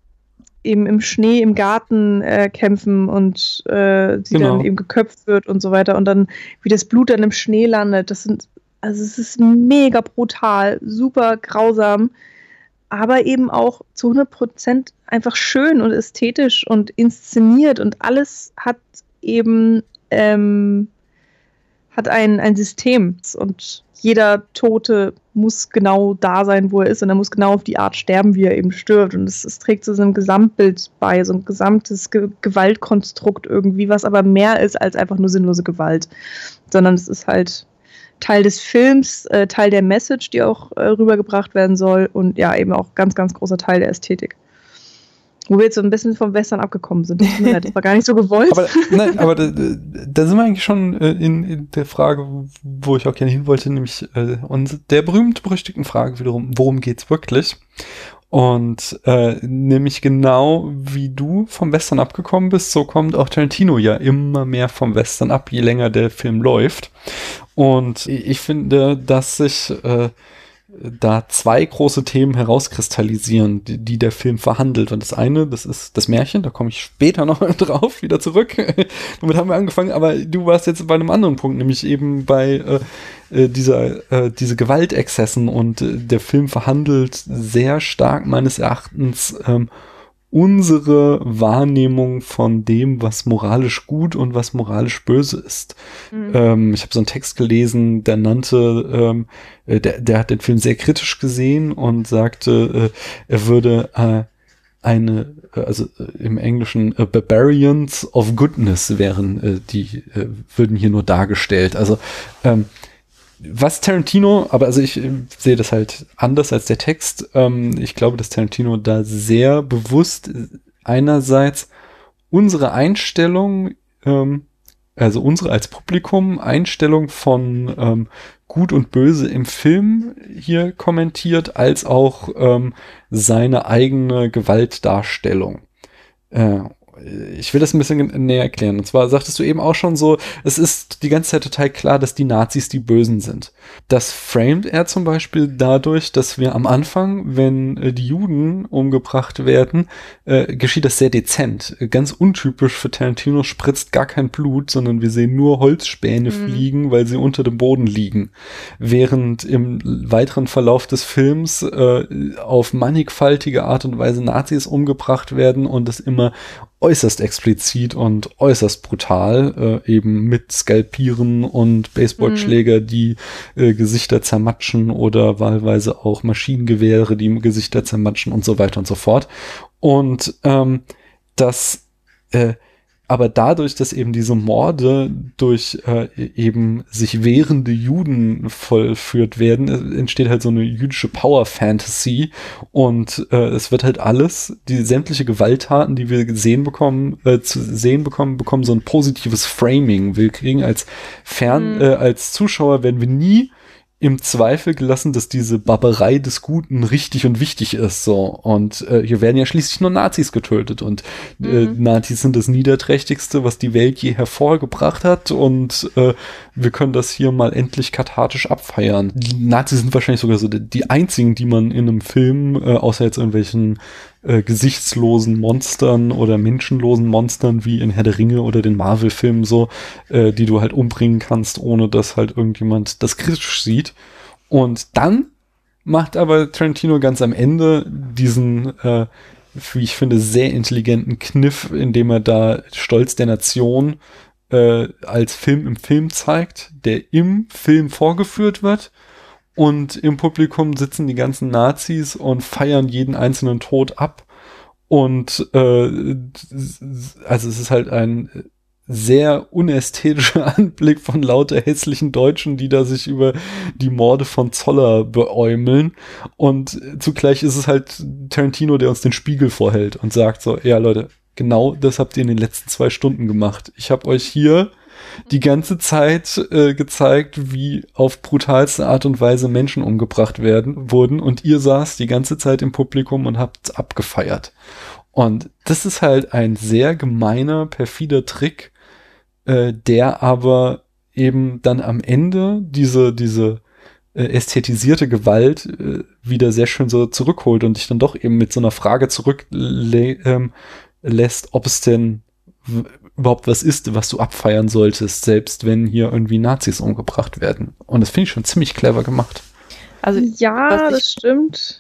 eben im Schnee im Garten äh, kämpfen und äh, sie genau. dann eben geköpft wird und so weiter und dann wie das Blut dann im Schnee landet. Das sind, also es ist mega brutal, super grausam, aber eben auch zu 100% einfach schön und ästhetisch und inszeniert und alles hat eben ähm, hat ein, ein System und jeder Tote muss genau da sein, wo er ist und er muss genau auf die Art sterben, wie er eben stirbt. Und es, trägt zu so einem Gesamtbild bei, so ein gesamtes Ge Gewaltkonstrukt irgendwie, was aber mehr ist als einfach nur sinnlose Gewalt, sondern es ist halt Teil des Films, äh, Teil der Message, die auch äh, rübergebracht werden soll und ja, eben auch ganz, ganz großer Teil der Ästhetik. Wo wir jetzt so ein bisschen vom Western abgekommen sind. Das war gar nicht so gewollt. aber, nein, aber da, da, sind wir eigentlich schon äh, in, in, der Frage, wo ich auch gerne hin wollte, nämlich äh, und der berühmt-berüchtigten Frage wiederum, worum geht's wirklich? Und äh, nämlich genau wie du vom Western abgekommen bist, so kommt auch Tarantino ja immer mehr vom Western ab, je länger der Film läuft. Und ich finde, dass sich äh, da zwei große Themen herauskristallisieren, die, die, der Film verhandelt. Und das eine, das ist das Märchen, da komme ich später noch drauf, wieder zurück. Damit haben wir angefangen, aber du warst jetzt bei einem anderen Punkt, nämlich eben bei äh, äh dieser äh, diese Gewaltexzessen und äh, der Film verhandelt sehr stark meines Erachtens ähm, unsere Wahrnehmung von dem, was moralisch gut und was moralisch böse ist. Mhm. Ähm, ich habe so einen Text gelesen, der nannte, ähm, äh, der, der hat den Film sehr kritisch gesehen und sagte, äh, er würde äh, eine, äh, also äh, im Englischen uh, Barbarians of Goodness wären, äh, die äh, würden hier nur dargestellt. Also ähm, was Tarantino, aber also ich äh, sehe das halt anders als der Text. Ähm, ich glaube, dass Tarantino da sehr bewusst äh, einerseits unsere Einstellung, ähm, also unsere als Publikum Einstellung von ähm, Gut und Böse im Film hier kommentiert, als auch seine eigene Gewaltdarstellung. Ich will das ein bisschen näher erklären. Und zwar sagtest du eben auch schon so, es ist die ganze Zeit total klar, dass die Nazis die Bösen sind. Das framed er zum Beispiel dadurch, dass wir am Anfang, wenn äh, die Juden umgebracht werden, äh, geschieht das sehr dezent. Ganz untypisch für Tarantino spritzt gar kein Blut, sondern wir sehen nur Holzspäne mhm. fliegen, weil sie unter dem Boden liegen. Während im weiteren Verlauf des Films äh, auf mannigfaltige Art und Weise Nazis umgebracht werden und es immer äußerst explizit und äußerst brutal, äh, eben mit Skalpieren und Baseballschläger, mhm. die äh, Gesichter zermatschen oder wahlweise auch Maschinengewehre, die Gesichter zermatschen und so weiter und so fort. Und ähm, das äh, aber dadurch, dass eben diese Morde durch äh, eben sich wehrende Juden vollführt werden, äh, entsteht halt so eine jüdische Power Fantasy und äh, es wird halt alles, die sämtliche Gewalttaten, die wir gesehen bekommen, äh, zu sehen bekommen, bekommen so ein positives Framing. Wir kriegen als Fern, mhm. äh, als Zuschauer werden wir nie im Zweifel gelassen, dass diese Barbarei des Guten richtig und wichtig ist. So und äh, hier werden ja schließlich nur Nazis getötet und äh, mhm. Nazis sind das niederträchtigste, was die Welt je hervorgebracht hat und äh, wir können das hier mal endlich kathartisch abfeiern. Die Nazis sind wahrscheinlich sogar so die, die einzigen, die man in einem Film äh, außer jetzt irgendwelchen äh, gesichtslosen Monstern oder menschenlosen Monstern wie in Herr der Ringe oder den Marvel-Filmen so, äh, die du halt umbringen kannst, ohne dass halt irgendjemand das kritisch sieht. Und dann macht aber Tarantino ganz am Ende diesen, äh, wie ich finde, sehr intelligenten Kniff, indem er da Stolz der Nation äh, als Film im Film zeigt, der im Film vorgeführt wird und im Publikum sitzen die ganzen Nazis und feiern jeden einzelnen Tod ab. Und äh, also es ist halt ein sehr unästhetischer Anblick von lauter hässlichen Deutschen, die da sich über die Morde von Zoller beäumeln. Und zugleich ist es halt Tarantino, der uns den Spiegel vorhält und sagt so, ja Leute, genau das habt ihr in den letzten zwei Stunden gemacht. Ich habe euch hier die ganze Zeit äh, gezeigt, wie auf brutalste Art und Weise Menschen umgebracht werden, wurden und ihr saßt die ganze Zeit im Publikum und habt abgefeiert. Und das ist halt ein sehr gemeiner, perfider Trick, äh, der aber eben dann am Ende diese, diese äh, ästhetisierte Gewalt äh, wieder sehr schön so zurückholt und dich dann doch eben mit so einer Frage zurücklässt, ähm, ob es denn überhaupt was ist, was du abfeiern solltest, selbst wenn hier irgendwie Nazis umgebracht werden. Und das finde ich schon ziemlich clever gemacht. Also ja, das stimmt.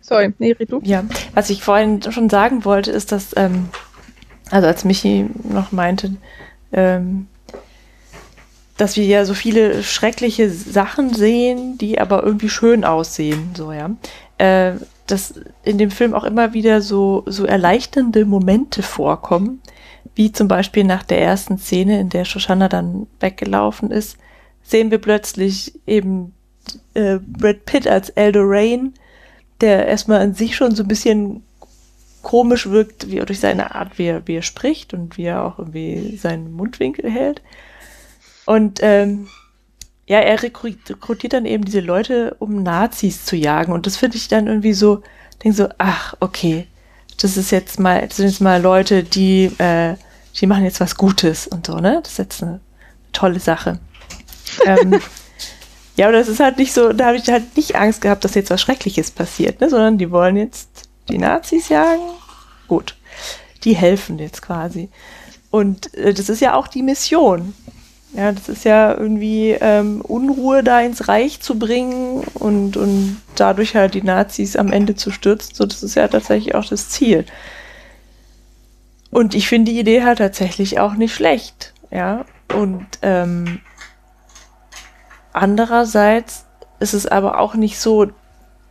Sorry, nee, red du. Ja, was ich vorhin schon sagen wollte, ist, dass, ähm, also als Michi noch meinte, ähm, dass wir ja so viele schreckliche Sachen sehen, die aber irgendwie schön aussehen, so ja. Äh, dass in dem Film auch immer wieder so, so erleichternde Momente vorkommen, wie zum Beispiel nach der ersten Szene, in der Shoshana dann weggelaufen ist, sehen wir plötzlich eben äh, Brad Pitt als Eldorain, der erstmal an sich schon so ein bisschen komisch wirkt, wie er durch seine Art, wie er, wie er spricht und wie er auch irgendwie seinen Mundwinkel hält. Und ähm, ja, er rekrutiert dann eben diese Leute, um Nazis zu jagen. Und das finde ich dann irgendwie so, denke so, ach, okay, das ist jetzt mal, das sind jetzt mal Leute, die, äh, die machen jetzt was Gutes und so, ne? Das ist jetzt eine tolle Sache. ähm, ja, aber das ist halt nicht so, da habe ich halt nicht Angst gehabt, dass jetzt was Schreckliches passiert, ne? Sondern die wollen jetzt die Nazis jagen. Gut. Die helfen jetzt quasi. Und äh, das ist ja auch die Mission. Ja, das ist ja irgendwie ähm, Unruhe da ins Reich zu bringen und, und dadurch halt die Nazis am Ende zu stürzen. So, das ist ja tatsächlich auch das Ziel. Und ich finde die Idee halt tatsächlich auch nicht schlecht. Ja, und ähm, andererseits ist es aber auch nicht so,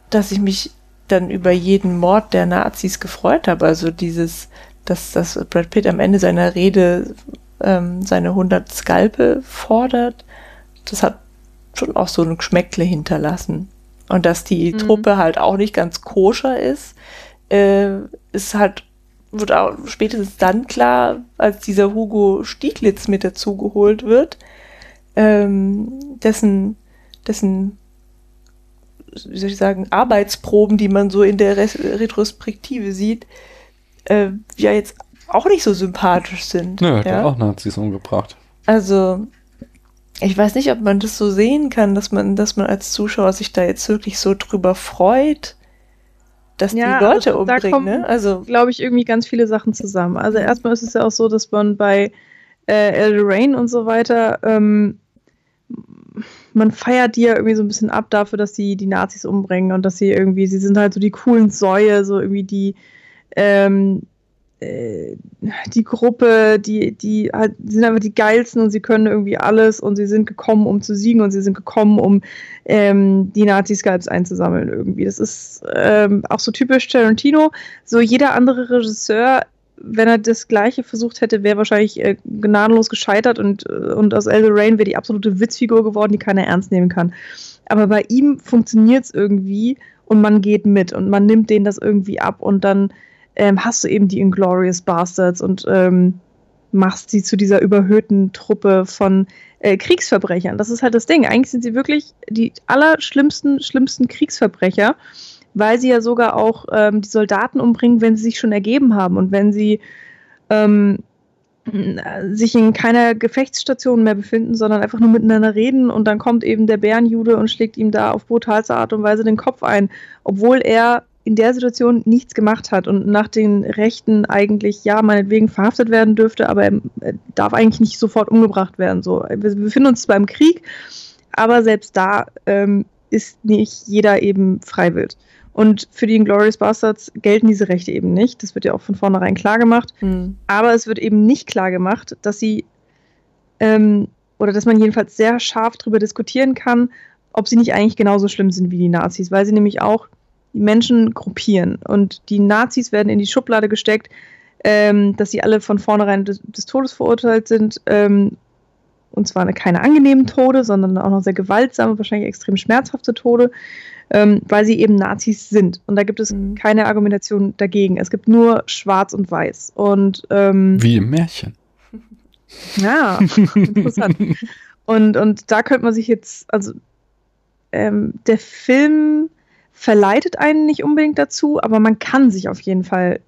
dass ich mich dann über jeden Mord der Nazis gefreut habe. Also dieses, dass, dass Brad Pitt am Ende seiner Rede ähm, seine 100 Skalpe fordert, das hat schon auch so ein Geschmäckle hinterlassen. Und dass die mhm. Truppe halt auch nicht ganz koscher ist, äh, ist halt, wird auch spätestens dann klar, als dieser Hugo Stieglitz mit dazugeholt wird, ähm, dessen, dessen, wie soll ich sagen, Arbeitsproben, die man so in der Retrospektive sieht, äh, ja jetzt auch nicht so sympathisch sind. Nö, hat ja? auch Nazis umgebracht. Also, ich weiß nicht, ob man das so sehen kann, dass man, dass man als Zuschauer sich da jetzt wirklich so drüber freut, dass ja, die Leute also, umbringen. Da kommen, ne? Also, glaube ich, irgendwie ganz viele Sachen zusammen. Also erstmal ist es ja auch so, dass man bei äh, El Rain und so weiter, ähm, man feiert die ja irgendwie so ein bisschen ab dafür, dass sie die Nazis umbringen und dass sie irgendwie, sie sind halt so die coolen Säue, so irgendwie die, ähm, äh, die Gruppe, die, halt, die sind einfach die geilsten und sie können irgendwie alles und sie sind gekommen, um zu siegen und sie sind gekommen, um ähm, die Nazi-Scalps einzusammeln irgendwie. Das ist ähm, auch so typisch Tarantino. So jeder andere Regisseur, wenn er das Gleiche versucht hätte, wäre wahrscheinlich äh, gnadenlos gescheitert und, äh, und aus Elder Rain wäre die absolute Witzfigur geworden, die keiner ernst nehmen kann. Aber bei ihm funktioniert es irgendwie und man geht mit und man nimmt denen das irgendwie ab und dann ähm, hast du eben die Inglorious Bastards und ähm, machst sie zu dieser überhöhten Truppe von äh, Kriegsverbrechern. Das ist halt das Ding. Eigentlich sind sie wirklich die allerschlimmsten, schlimmsten Kriegsverbrecher, weil sie ja sogar auch ähm, die Soldaten umbringen, wenn sie sich schon ergeben haben und wenn sie ähm, sich in keiner Gefechtsstation mehr befinden, sondern einfach nur miteinander reden und dann kommt eben der Bärenjude und schlägt ihm da auf brutalste Art und Weise den Kopf ein, obwohl er in der Situation nichts gemacht hat und nach den Rechten eigentlich, ja, meinetwegen verhaftet werden dürfte, aber er darf eigentlich nicht sofort umgebracht werden. So, wir befinden uns zwar im Krieg, aber selbst da ähm, ist nicht jeder eben freiwillig. Und für die Inglourious Bastards gelten diese Rechte eben nicht. Das wird ja auch von vornherein klar gemacht. Mhm. Aber es wird eben nicht klar gemacht, dass sie ähm, oder dass man jedenfalls sehr scharf darüber diskutieren kann, ob sie nicht eigentlich genauso schlimm sind wie die Nazis, weil sie nämlich auch die Menschen gruppieren. Und die Nazis werden in die Schublade gesteckt, ähm, dass sie alle von vornherein des, des Todes verurteilt sind. Ähm, und zwar eine, keine angenehmen Tode, sondern auch noch sehr gewaltsame, wahrscheinlich extrem schmerzhafte Tode, ähm, weil sie eben Nazis sind. Und da gibt es mhm. keine Argumentation dagegen. Es gibt nur Schwarz und Weiß. Und, ähm, Wie im Märchen. Ja, interessant. und, und da könnte man sich jetzt, also ähm, der Film verleitet einen nicht unbedingt dazu, aber man kann sich auf jeden Fall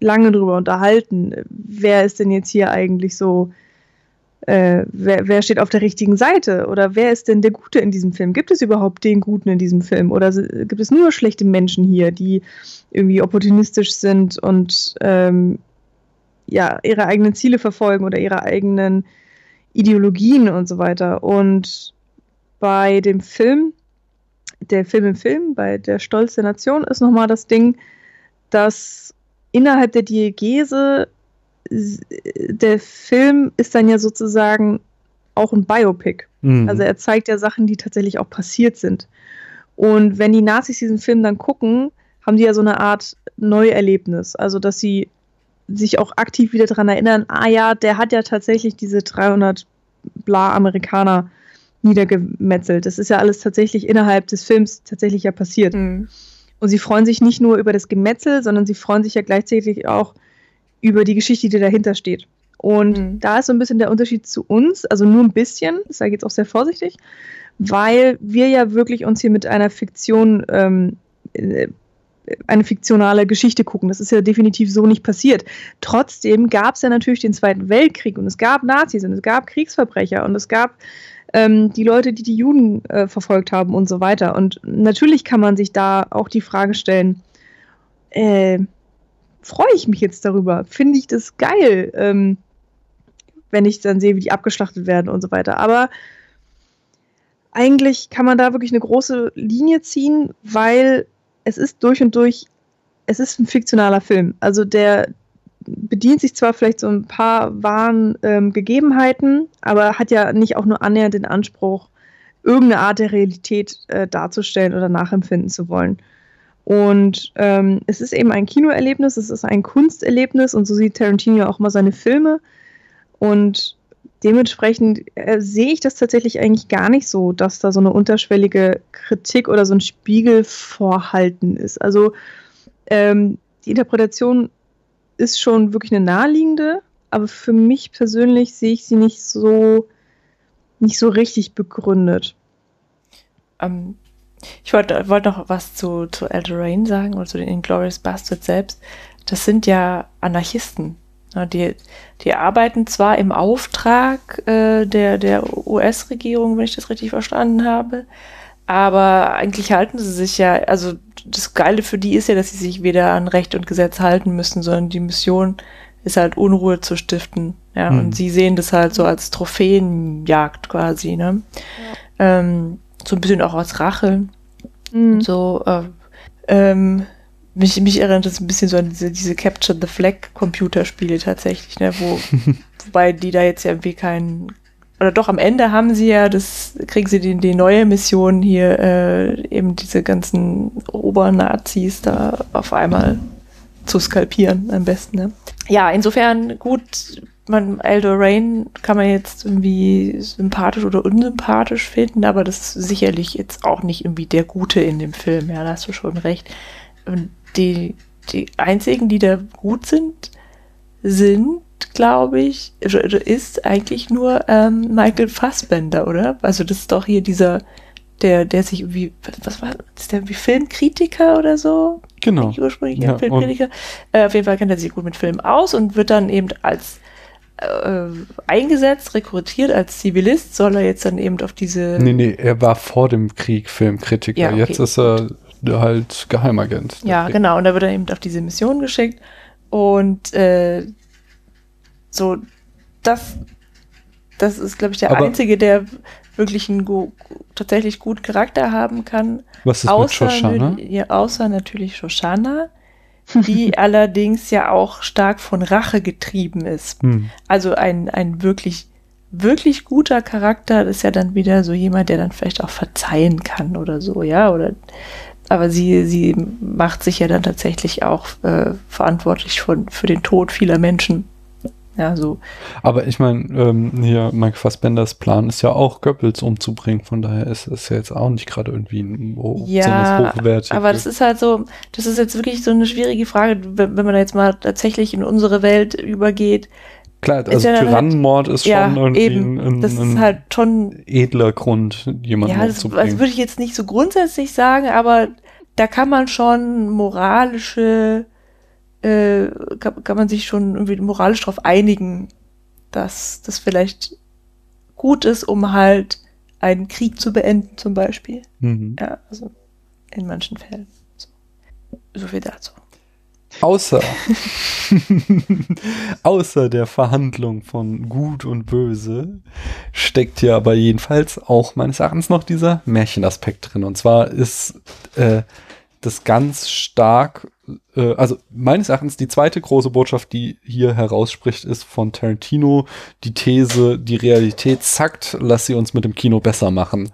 lange drüber unterhalten. Wer ist denn jetzt hier eigentlich so, äh, wer, wer, steht auf der richtigen Seite? Oder wer ist denn der Gute in diesem Film? Gibt es überhaupt den Guten in diesem Film? Oder gibt es nur schlechte Menschen hier, die irgendwie opportunistisch sind und ähm, ja, ihre eigenen Ziele verfolgen oder ihre eigenen Ideologien und so weiter? Und bei dem Film der Film im Film, bei der Stolz der Nation, ist nochmal das Ding, dass innerhalb der Diegese der Film ist dann ja sozusagen auch ein Biopic. Mhm. Also er zeigt ja Sachen, die tatsächlich auch passiert sind. Und wenn die Nazis diesen Film dann gucken, haben die ja so eine Art Neuerlebnis. Also dass sie sich auch aktiv wieder daran erinnern, ah ja, der hat ja tatsächlich diese 300 bla Amerikaner niedergemetzelt. Das ist ja alles tatsächlich innerhalb des Films tatsächlich ja passiert. Mhm. Und sie freuen sich nicht nur über das Gemetzel, sondern sie freuen sich ja gleichzeitig auch über die Geschichte, die dahinter steht. Und mhm. da ist so ein bisschen der Unterschied zu uns, also nur ein bisschen, das sage ich jetzt auch sehr vorsichtig, weil wir ja wirklich uns hier mit einer Fiktion, ähm, äh, eine fiktionale Geschichte gucken. Das ist ja definitiv so nicht passiert. Trotzdem gab es ja natürlich den Zweiten Weltkrieg und es gab Nazis und es gab Kriegsverbrecher und es gab ähm, die Leute, die die Juden äh, verfolgt haben und so weiter. Und natürlich kann man sich da auch die Frage stellen, äh, freue ich mich jetzt darüber? Finde ich das geil, ähm, wenn ich dann sehe, wie die abgeschlachtet werden und so weiter. Aber eigentlich kann man da wirklich eine große Linie ziehen, weil es ist durch und durch, es ist ein fiktionaler Film. Also der, bedient sich zwar vielleicht so ein paar wahren ähm, Gegebenheiten, aber hat ja nicht auch nur annähernd den Anspruch, irgendeine Art der Realität äh, darzustellen oder nachempfinden zu wollen. Und ähm, es ist eben ein Kinoerlebnis, es ist ein Kunsterlebnis und so sieht Tarantino auch mal seine Filme. Und dementsprechend äh, sehe ich das tatsächlich eigentlich gar nicht so, dass da so eine unterschwellige Kritik oder so ein Spiegelvorhalten ist. Also ähm, die Interpretation ist schon wirklich eine naheliegende, aber für mich persönlich sehe ich sie nicht so, nicht so richtig begründet. Ähm, ich wollte wollt noch was zu, zu Eldorain sagen oder zu den Inglourious Bastards selbst. Das sind ja Anarchisten. Die, die arbeiten zwar im Auftrag äh, der, der US-Regierung, wenn ich das richtig verstanden habe, aber eigentlich halten sie sich ja, also das Geile für die ist ja, dass sie sich weder an Recht und Gesetz halten müssen, sondern die Mission ist halt Unruhe zu stiften. Ja, mhm. und sie sehen das halt so als Trophäenjagd quasi, ne? Ja. Ähm, so ein bisschen auch als Rache. Mhm. So, äh, ähm, mich, mich erinnert das ein bisschen so an diese, diese Capture the Flag Computerspiele tatsächlich, ne, wo, wobei die da jetzt ja irgendwie keinen, oder doch am Ende haben sie ja, das kriegen sie die, die neue Mission hier, äh, eben diese ganzen Obernazis da auf einmal zu skalpieren am besten. Ne? Ja, insofern gut, man, Eldor Rain kann man jetzt irgendwie sympathisch oder unsympathisch finden, aber das ist sicherlich jetzt auch nicht irgendwie der Gute in dem Film, ja, da hast du schon recht. Und die, die einzigen, die da gut sind, sind, glaube ich, ist eigentlich nur ähm, Michael Fassbender, oder? Also das ist doch hier dieser, der, der sich irgendwie, was war, ist der wie Filmkritiker oder so? Genau. Ursprünglich ja, Filmkritiker. Äh, auf jeden Fall kennt er sich gut mit Filmen aus und wird dann eben als äh, eingesetzt, rekrutiert als Zivilist, soll er jetzt dann eben auf diese. Nee, nee, er war vor dem Krieg Filmkritiker. Ja, okay. Jetzt ist er halt Geheimagent. Ja, genau. Und da wird er eben auf diese Mission geschickt. Und äh, so, das, das ist, glaube ich, der Aber Einzige, der wirklich einen go tatsächlich guten Charakter haben kann. Was ist außer, mit Shoshana? Ja, außer natürlich Shoshana, die allerdings ja auch stark von Rache getrieben ist. Hm. Also ein, ein wirklich, wirklich guter Charakter ist ja dann wieder so jemand, der dann vielleicht auch verzeihen kann oder so, ja, oder aber sie, sie macht sich ja dann tatsächlich auch äh, verantwortlich von, für den Tod vieler Menschen. Ja, so. Aber ich meine, ähm, hier Mike Fassbenders Plan ist ja auch Goebbels umzubringen, von daher ist es ja jetzt auch nicht gerade irgendwie ein ja, hochwertig. Aber das ist halt so, das ist jetzt wirklich so eine schwierige Frage, wenn, wenn man jetzt mal tatsächlich in unsere Welt übergeht. Klar, also ja Tyrannenmord halt, ist schon ja, irgendwie eben, ein, das ein ist halt schon edler Grund, jemanden ja, umzubringen. Das würde ich jetzt nicht so grundsätzlich sagen, aber da kann man schon moralische äh, kann, kann man sich schon irgendwie moralisch darauf einigen, dass das vielleicht gut ist, um halt einen Krieg zu beenden, zum Beispiel. Mhm. Ja, also in manchen Fällen. So, so viel dazu. Außer, außer der Verhandlung von Gut und Böse steckt ja aber jedenfalls auch meines Erachtens noch dieser Märchenaspekt drin. Und zwar ist äh, das ganz stark, äh, also meines Erachtens die zweite große Botschaft, die hier herausspricht, ist von Tarantino die These, die Realität zackt, lass sie uns mit dem Kino besser machen.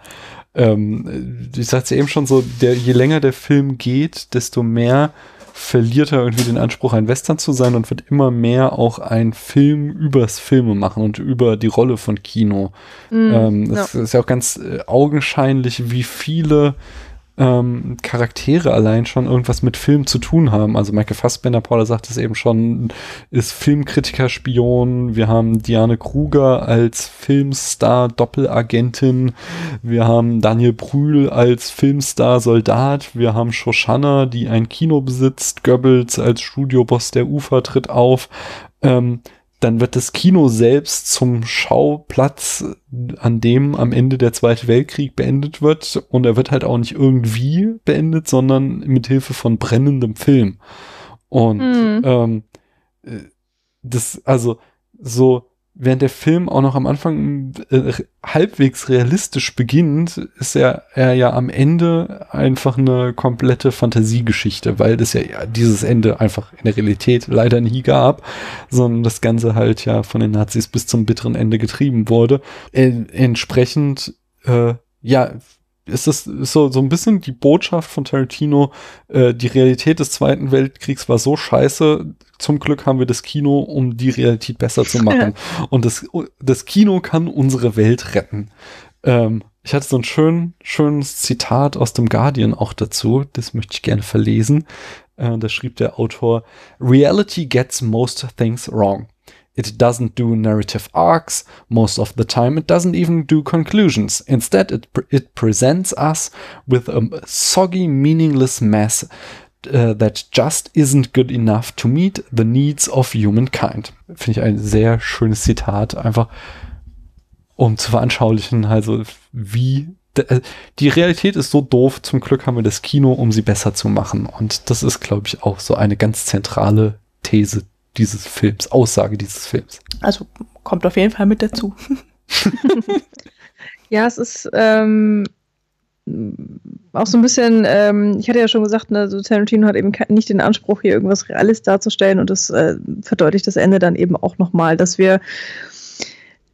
Ähm, ich sagte ja eben schon so, der, je länger der Film geht, desto mehr verliert er irgendwie den Anspruch, ein Western zu sein und wird immer mehr auch ein Film übers Filme machen und über die Rolle von Kino. Mm, ähm, es ja. ist ja auch ganz äh, augenscheinlich, wie viele ähm, Charaktere allein schon irgendwas mit Film zu tun haben. Also Michael Fassbender, Paula sagt es eben schon, ist Filmkritiker, Spion. Wir haben Diane Kruger als Filmstar, Doppelagentin. Wir haben Daniel Brühl als Filmstar, Soldat. Wir haben Shoshana, die ein Kino besitzt. Goebbels als Studioboss der Ufer tritt auf. Ähm, dann wird das Kino selbst zum Schauplatz, an dem am Ende der Zweite Weltkrieg beendet wird. Und er wird halt auch nicht irgendwie beendet, sondern mit Hilfe von brennendem Film. Und mhm. ähm, äh, das, also so während der Film auch noch am Anfang äh, halbwegs realistisch beginnt, ist er, er ja am Ende einfach eine komplette Fantasiegeschichte, weil es ja, ja dieses Ende einfach in der Realität leider nie gab, sondern das Ganze halt ja von den Nazis bis zum bitteren Ende getrieben wurde. Äh, entsprechend, äh, ja, ist das so, so ein bisschen die Botschaft von Tarantino, äh, die Realität des Zweiten Weltkriegs war so scheiße, zum Glück haben wir das Kino, um die Realität besser zu machen. Und das, das Kino kann unsere Welt retten. Ähm, ich hatte so ein schön, schönes Zitat aus dem Guardian auch dazu, das möchte ich gerne verlesen. Äh, da schrieb der Autor, Reality gets most things wrong. It doesn't do narrative arcs. Most of the time, it doesn't even do conclusions. Instead, it, pre it presents us with a soggy, meaningless mess uh, that just isn't good enough to meet the needs of humankind. Finde ich ein sehr schönes Zitat, einfach um zu veranschaulichen, also wie äh, die Realität ist so doof, zum Glück haben wir das Kino, um sie besser zu machen. Und das ist, glaube ich, auch so eine ganz zentrale These dieses Films, Aussage dieses Films. Also kommt auf jeden Fall mit dazu. ja, es ist ähm, auch so ein bisschen, ähm, ich hatte ja schon gesagt, ne, so Tarantino hat eben nicht den Anspruch, hier irgendwas Reales darzustellen und das äh, verdeutlicht das Ende dann eben auch nochmal, dass wir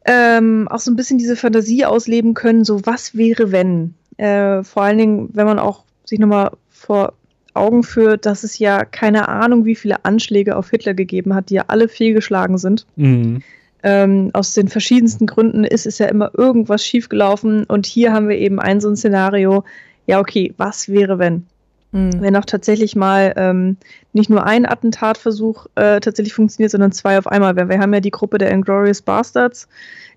ähm, auch so ein bisschen diese Fantasie ausleben können, so was wäre, wenn. Äh, vor allen Dingen, wenn man auch sich nochmal vor Augen führt, dass es ja keine Ahnung, wie viele Anschläge auf Hitler gegeben hat, die ja alle fehlgeschlagen sind. Mhm. Ähm, aus den verschiedensten Gründen ist es ja immer irgendwas schiefgelaufen. Und hier haben wir eben ein so ein Szenario, ja, okay, was wäre, wenn? Mhm. Wenn auch tatsächlich mal ähm, nicht nur ein Attentatversuch äh, tatsächlich funktioniert, sondern zwei auf einmal. Wir, wir haben ja die Gruppe der Inglorious Bastards,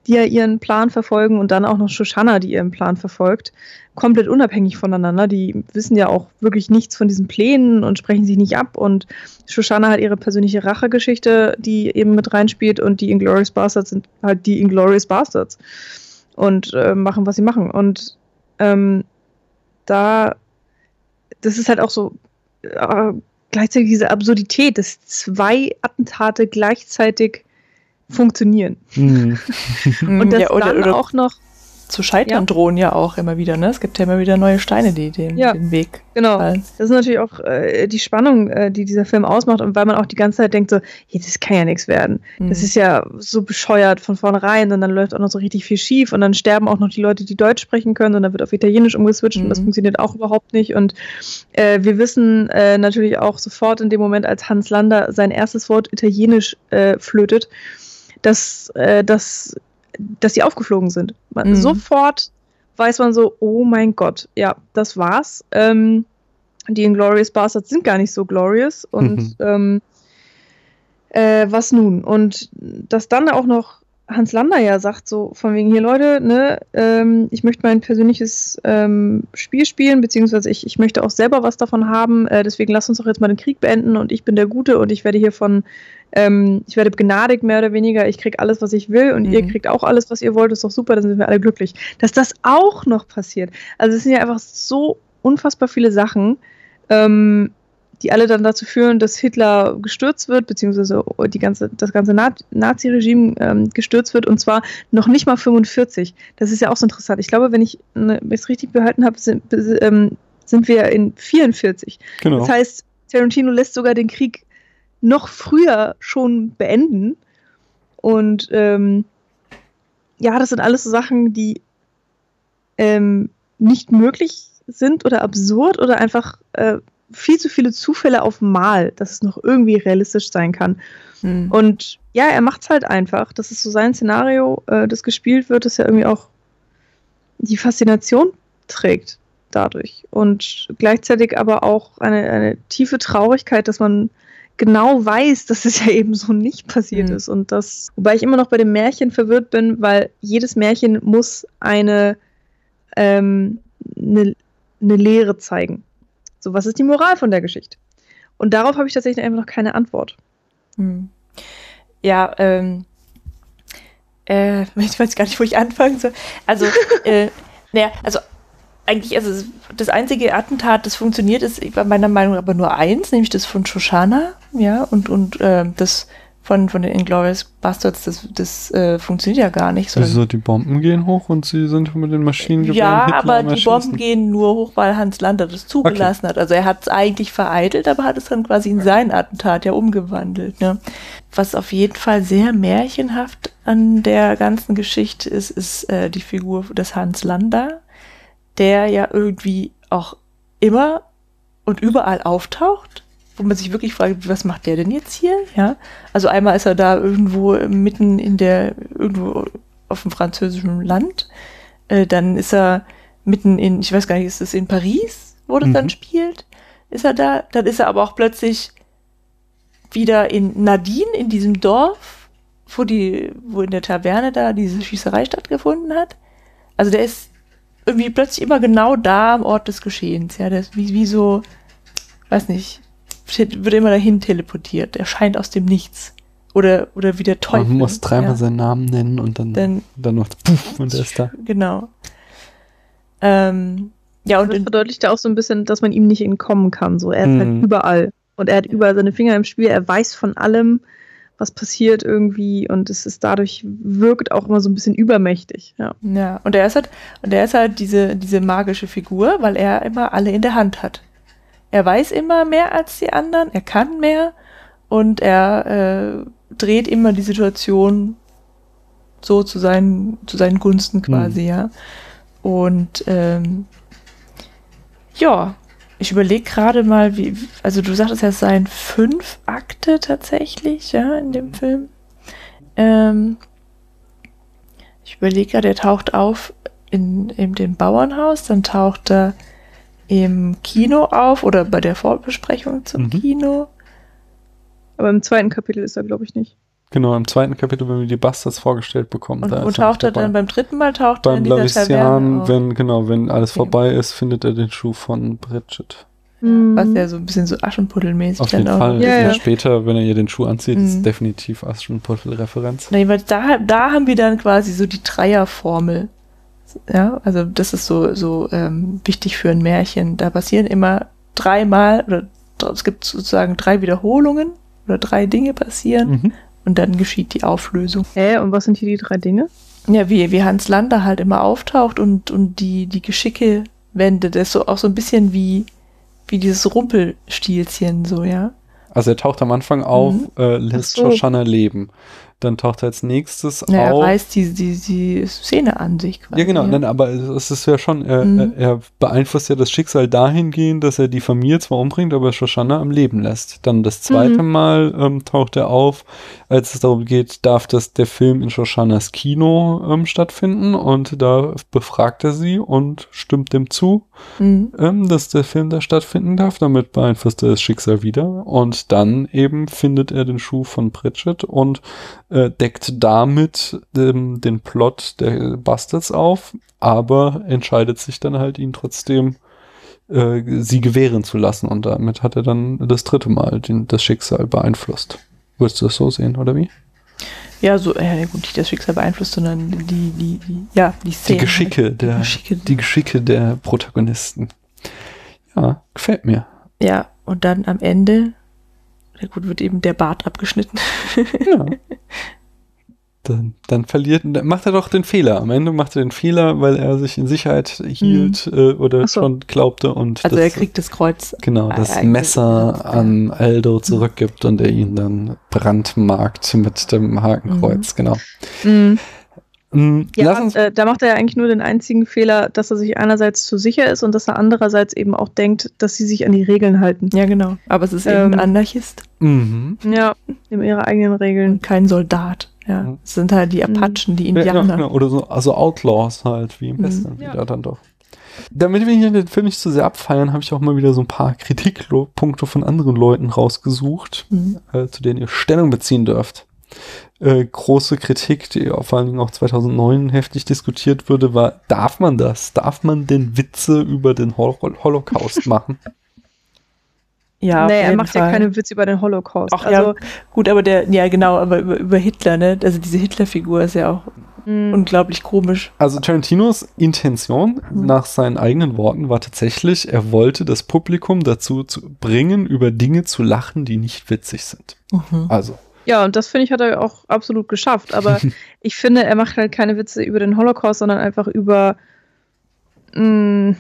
die ja ihren Plan verfolgen und dann auch noch Shoshana, die ihren Plan verfolgt. Komplett unabhängig voneinander. Die wissen ja auch wirklich nichts von diesen Plänen und sprechen sich nicht ab. Und Shoshana hat ihre persönliche Rachegeschichte, die eben mit reinspielt. Und die Inglorious Bastards sind halt die Inglorious Bastards. Und äh, machen, was sie machen. Und ähm, da, das ist halt auch so äh, gleichzeitig diese Absurdität, dass zwei Attentate gleichzeitig funktionieren. Mhm. Und das Ja, oder- dann oder- auch noch Zu scheitern Ja. drohen ja auch immer wieder, ne? Es gibt ja immer wieder neue Steine, die den, Ja. den Weg Genau. fallen. Das ist natürlich auch äh, die Spannung, äh, die dieser Film ausmacht und weil man auch die ganze Zeit denkt so, hey, das kann ja nichts werden. Das Mhm. ist ja so bescheuert von vornherein und dann läuft auch noch so richtig viel schief und dann sterben auch noch die Leute, die Deutsch sprechen können und dann wird auf Italienisch umgeswitcht und das Mhm. funktioniert auch überhaupt nicht und äh, wir wissen äh, natürlich auch sofort in dem Moment, als Hans Lander sein erstes Wort Italienisch äh, flötet, dass, äh, dass, sie aufgeflogen sind. Man, Mhm. Sofort weiß man so, oh mein Gott, ja, das war's. Ähm, die Inglorious Bastards sind gar nicht so glorious und Mhm. ähm, äh, was nun? Und dass dann auch noch Hans Lander ja sagt, so von wegen hier, Leute, ne, ähm, ich möchte mein persönliches ähm, Spiel spielen, beziehungsweise ich, ich möchte auch selber was davon haben, äh, deswegen lass uns doch jetzt mal den Krieg beenden und ich bin der Gute und ich werde hier von, ähm, ich werde begnadigt, mehr oder weniger, ich krieg alles, was ich will und Mhm. ihr kriegt auch alles, was ihr wollt, ist doch super, dann sind wir alle glücklich. Dass das auch noch passiert. Also es sind ja einfach so unfassbar viele Sachen, ähm, die alle dann dazu führen, dass Hitler gestürzt wird, beziehungsweise die ganze, das ganze Na Nazi-Regime ähm, gestürzt wird, und zwar noch nicht mal 45. Das ist ja auch so interessant. Ich glaube, wenn ich ne, wenn ich es richtig behalten habe, sind, ähm, sind wir in 44. Genau. Das heißt, Tarantino lässt sogar den Krieg noch früher schon beenden. Und ähm, ja, das sind alles so Sachen, die ähm, nicht möglich sind oder absurd oder einfach äh, viel zu viele Zufälle auf Mal, dass es noch irgendwie realistisch sein kann. Mhm. Und ja, er macht es halt einfach. Das ist so sein Szenario, äh, das gespielt wird, das ja irgendwie auch die Faszination trägt dadurch. Und gleichzeitig aber auch eine, eine tiefe Traurigkeit, dass man genau weiß, dass es ja eben so nicht passiert Mhm. ist. Und das, wobei ich immer noch bei dem Märchen verwirrt bin, weil jedes Märchen muss eine, ähm, eine, eine Lehre zeigen. So, was ist die Moral von der Geschichte? Und darauf habe ich tatsächlich einfach noch keine Antwort. Hm. Ja, ähm, äh, ich weiß gar nicht, wo ich anfangen soll. Also, äh, naja, also eigentlich, also das einzige Attentat, das funktioniert, ist bei meiner Meinung nach aber nur eins, nämlich das von Shoshana, ja, und, und äh, das von, von den Inglourious Bastards, das, das äh, funktioniert ja gar nicht. Also die Bomben gehen hoch und sie sind mit den Maschinengewehren ja, Hitler aber die. Bomben gehen nur hoch, weil Hans Lander das zugelassen hat. Also er hat es eigentlich vereitelt, aber hat es dann quasi in sein Attentat ja umgewandelt. Ne? Was auf jeden Fall sehr märchenhaft an der ganzen Geschichte ist, ist äh, die Figur des Hans Lander, der ja irgendwie auch immer und überall auftaucht, wo man sich wirklich fragt, was macht der denn jetzt hier? Ja, also einmal ist er da irgendwo mitten in der irgendwo auf dem französischen Land, äh, dann ist er mitten in, ich weiß gar nicht, ist es in Paris, wo das dann Mhm. spielt? Ist er da? Dann ist er aber auch plötzlich wieder in Nadine, in diesem Dorf, wo die, wo in der Taverne da diese Schießerei stattgefunden hat. Also der ist irgendwie plötzlich immer genau da am Ort des Geschehens. Ja, der ist wie, wie so, weiß nicht, wird immer dahin teleportiert. Er scheint aus dem Nichts. Oder, oder wie der Teufel. Man muss dreimal ja. seinen Namen nennen und dann, Dann- dann noch puff, und er ist da. Genau. Ähm, ja, und das in, verdeutlicht ja auch so ein bisschen, dass man ihm nicht entkommen kann. So, er ist halt überall. Und er hat überall seine Finger im Spiel. Er weiß von allem, was passiert irgendwie und es ist dadurch wirkt auch immer so ein bisschen übermächtig. Ja, ja. und er ist halt, und er ist halt diese, diese magische Figur, weil er immer alle in der Hand hat. Er weiß immer mehr als die anderen, er kann mehr und er äh, dreht immer die Situation so zu seinen, zu seinen Gunsten quasi, hm. ja. Und ähm, ja, ich überlege gerade mal, wie, also du sagtest, es seien fünf Akte tatsächlich, ja, in dem Film. Ähm, ich überlege gerade, er taucht auf in, in dem Bauernhaus, dann taucht er im Kino auf oder bei der Vorbesprechung zum mhm. Kino. Aber im zweiten Kapitel ist er, glaube ich, nicht. Genau, im zweiten Kapitel, wenn wir die Bastards vorgestellt bekommen. Und wo taucht er dann beim dritten Mal? Taucht beim er in dieser Taverne wenn Genau, wenn alles okay. vorbei ist, findet er den Schuh von Bridget. Mhm. Was ja so ein bisschen so Aschenputtelmäßig Auf jeden auch. Fall. Ja, ja. Später, wenn er ihr den Schuh anzieht, mhm. ist definitiv Aschenputtel-Referenz. Da, da haben wir dann quasi so die Dreierformel. Ja, also das ist so, so ähm, wichtig für ein Märchen. Da passieren immer dreimal, oder es gibt sozusagen drei Wiederholungen oder drei Dinge passieren. Mhm und dann geschieht die Auflösung. Hä, und was sind hier die drei Dinge? Ja, wie, wie Hans Lander halt immer auftaucht und, und die, die Geschicke wendet. Das ist so auch so ein bisschen wie, wie dieses Rumpelstilzchen, so, ja. Also er taucht am Anfang auf, mhm. äh, lässt so. Shoshana leben. Dann taucht er als nächstes ja, auf. Er reißt die, die, die Szene an sich quasi. Ja, genau, ja. aber es ist ja schon, er, mhm. er, beeinflusst ja das Schicksal dahingehend, dass er die Familie zwar umbringt, aber Shoshana am Leben lässt. Dann das zweite mhm. Mal ähm, taucht er auf, als es darum geht, darf das der Film in Shoshanas Kino ähm, stattfinden und da befragt er sie und stimmt dem zu, mhm. ähm, dass der Film da stattfinden darf. Damit beeinflusst er das Schicksal wieder und dann eben findet er den Schuh von Pritchett und äh, deckt damit ähm, den Plot der Bastards auf, aber entscheidet sich dann halt, ihn trotzdem äh, sie gewähren zu lassen. Und damit hat er dann das dritte Mal den, das Schicksal beeinflusst. Würdest du das so sehen, oder wie? Ja, so, äh, gut, nicht das Schicksal beeinflusst, sondern die, die, die ja, die Szene. Die Geschicke, halt. der, die Geschicke. die Geschicke der Protagonisten. Ja, gefällt mir. Ja, und dann am Ende ja gut, wird eben der Bart abgeschnitten. ja. Dann, dann verliert, dann macht er doch den Fehler. Am Ende macht er den Fehler, weil er sich in Sicherheit hielt mhm. äh, oder so. schon glaubte und also das, er kriegt das Kreuz. Genau, das Messer an Aldo zurückgibt und er ihn dann brandmarkt mit dem Hakenkreuz. Mhm. Genau. Mhm. Ja, äh, da macht er ja eigentlich nur den einzigen Fehler, dass er sich einerseits zu sicher ist und dass er andererseits eben auch denkt, dass sie sich an die Regeln halten. Ja, genau. Aber es ist ähm, eben ein Anarchist. Mhm. Ja, in ihre eigenen Regeln. Und kein Soldat. Ja, mhm. es sind halt die mhm. Apachen, die Indianer. Ja, genau. Oder so, also Outlaws halt, wie im mhm. Westen mhm. wieder dann doch. Damit wir hier den Film nicht zu sehr abfeiern, habe ich auch mal wieder so ein paar Kritikpunkte von anderen Leuten rausgesucht, mhm. äh, zu denen ihr Stellung beziehen dürft äh, große Kritik, die vor allen Dingen auch 2009 heftig diskutiert wurde, war, darf man das? Darf man denn Witze über den Hol Holocaust machen? Ja, nee, er macht Fall. ja keine Witze über den Holocaust. Ach, also, ja, gut, aber der, ja genau, aber über, über Hitler, ne? Also diese Hitler-Figur ist ja auch mhm. unglaublich komisch. Also Tarantinos Intention mhm. nach seinen eigenen Worten war tatsächlich, er wollte das Publikum dazu zu bringen, über Dinge zu lachen, die nicht witzig sind. Mhm. Also ja, und das finde ich, hat er auch absolut geschafft. Aber ich finde, er macht halt keine Witze über den Holocaust, sondern einfach über mh, mm,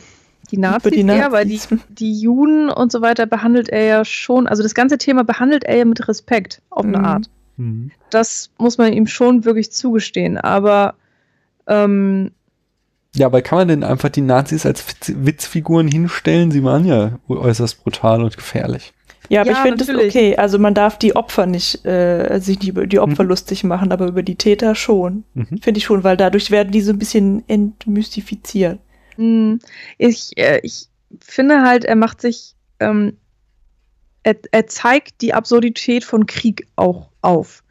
die Nazis, die Nazis. Eher, weil die, die Juden und so weiter behandelt er ja schon, also das ganze Thema behandelt er ja mit Respekt auf eine mhm. Art. Mhm. Das muss man ihm schon wirklich zugestehen. Aber ähm, ja, aber kann man denn einfach die Nazis als Witzfiguren hinstellen? Sie waren ja äußerst brutal und gefährlich. Ja, aber ja, ich finde das okay. Also man darf die Opfer nicht, äh, sich nicht über die Opfer mhm. lustig machen, aber über die Täter schon. Mhm. Finde ich schon, weil dadurch werden die so ein bisschen entmystifiziert. Mhm. Ich, äh, ich finde halt, er macht sich, ähm, er, er zeigt die Absurdität von Krieg auch auf.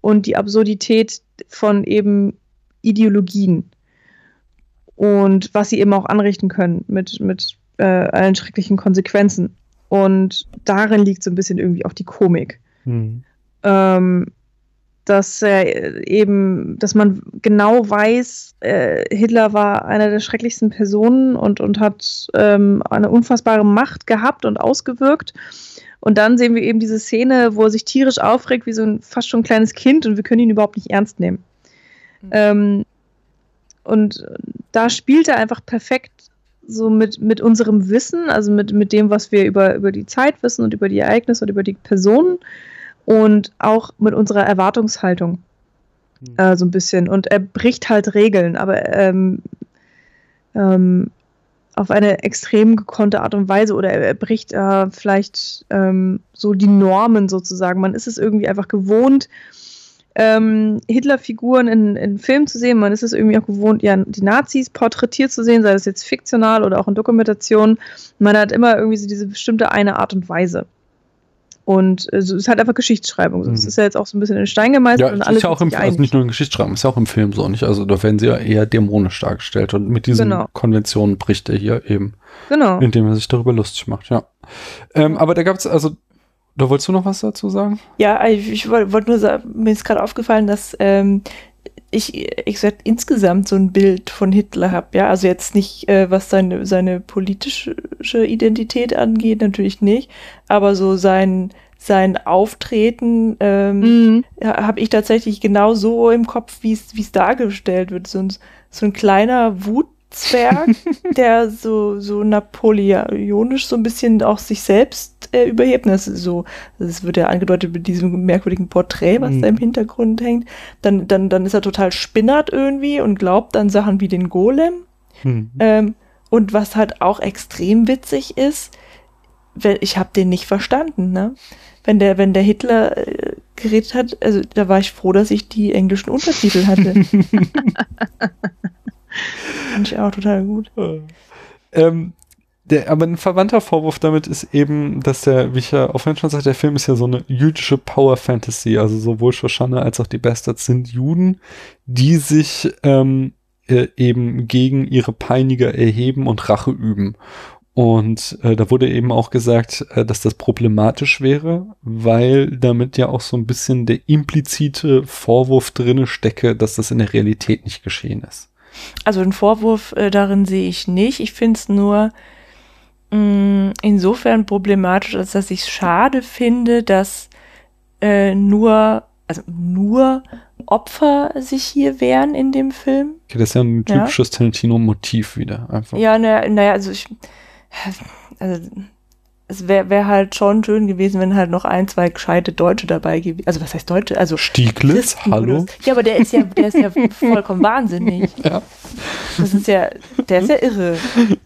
Und die Absurdität von eben Ideologien. Und was sie eben auch anrichten können mit, mit äh, allen schrecklichen Konsequenzen. Und darin liegt so ein bisschen irgendwie auch die Komik. Mhm. Ähm, dass er eben, dass man genau weiß, äh, Hitler war einer der schrecklichsten Personen und, und hat ähm, eine unfassbare Macht gehabt und ausgewirkt. Und dann sehen wir eben diese Szene, wo er sich tierisch aufregt, wie so ein fast schon kleines Kind und wir können ihn überhaupt nicht ernst nehmen. Mhm. Ähm, und da spielt er einfach perfekt so mit, mit unserem Wissen, also mit, mit dem, was wir über, über die Zeit wissen und über die Ereignisse und über die Personen und auch mit unserer Erwartungshaltung mhm. äh, so ein bisschen. Und er bricht halt Regeln, aber ähm, ähm, auf eine extrem gekonnte Art und Weise oder er bricht äh, vielleicht ähm, so die Normen sozusagen. Man ist es irgendwie einfach gewohnt, ähm, Hitler-Figuren in, in Filmen zu sehen. Man ist es irgendwie auch gewohnt, ja, die Nazis porträtiert zu sehen, sei das jetzt fiktional oder auch in Dokumentationen. Man hat immer irgendwie so diese bestimmte eine Art und Weise. Und äh, es ist halt einfach Geschichtsschreibung. Mhm. Es ist ja jetzt auch so ein bisschen in Stein gemeißelt. Ja, und alles ist ja auch im, also nicht nur in Geschichtsschreibung, ist ja auch im Film so, nicht? Also da werden sie ja eher dämonisch dargestellt und mit diesen genau. Konventionen bricht er hier eben. Genau. Indem er sich darüber lustig macht, ja. Ähm, aber da gab es, also, da wolltest du noch was dazu sagen? Ja, ich, ich wollte nur sagen, mir ist gerade aufgefallen, dass ähm, ich, ich sag, insgesamt so ein Bild von Hitler habe, ja, also jetzt nicht, äh, was seine, seine politische Identität angeht, natürlich nicht, aber so sein, sein Auftreten ähm, mhm. habe ich tatsächlich genau so im Kopf, wie es dargestellt wird. So ein, so ein kleiner Wut, Zwerg, der so, so napoleonisch so ein bisschen auch sich selbst äh, überhebt. Das ist so, das wird ja angedeutet mit diesem merkwürdigen Porträt, was mhm. da im Hintergrund hängt. Dann, dann, dann ist er total spinnert irgendwie und glaubt an Sachen wie den Golem. Mhm. Ähm, und was halt auch extrem witzig ist, wenn, ich habe den nicht verstanden, ne? Wenn der, wenn der Hitler äh, geredet hat, also da war ich froh, dass ich die englischen Untertitel hatte. Fand ich auch total gut. Ähm, der, aber ein verwandter Vorwurf damit ist eben, dass der, wie ich ja auch schon sagte, der Film ist ja so eine jüdische Power Fantasy. Also sowohl Shoshana als auch die Bastards sind Juden, die sich ähm, äh, eben gegen ihre Peiniger erheben und Rache üben. Und äh, da wurde eben auch gesagt, äh, dass das problematisch wäre, weil damit ja auch so ein bisschen der implizite Vorwurf drinne stecke, dass das in der Realität nicht geschehen ist. Also einen Vorwurf äh, darin sehe ich nicht. Ich finde es nur mh, mm, insofern problematisch, als dass ich es schade finde, dass äh, nur, also nur Opfer sich hier wehren in dem Film. Okay, das ist ja ein typisches ja. Tarantino-Motiv wieder. Einfach. Ja, naja, na, also ich, also es wäre wär halt schon schön gewesen, wenn halt noch ein, zwei gescheite Deutsche dabei gewesen. Also was heißt Deutsche? Also Stieglitz, hallo. Ja, aber der ist ja, der ist ja vollkommen wahnsinnig. Ja. Das ist ja, der ist ja irre.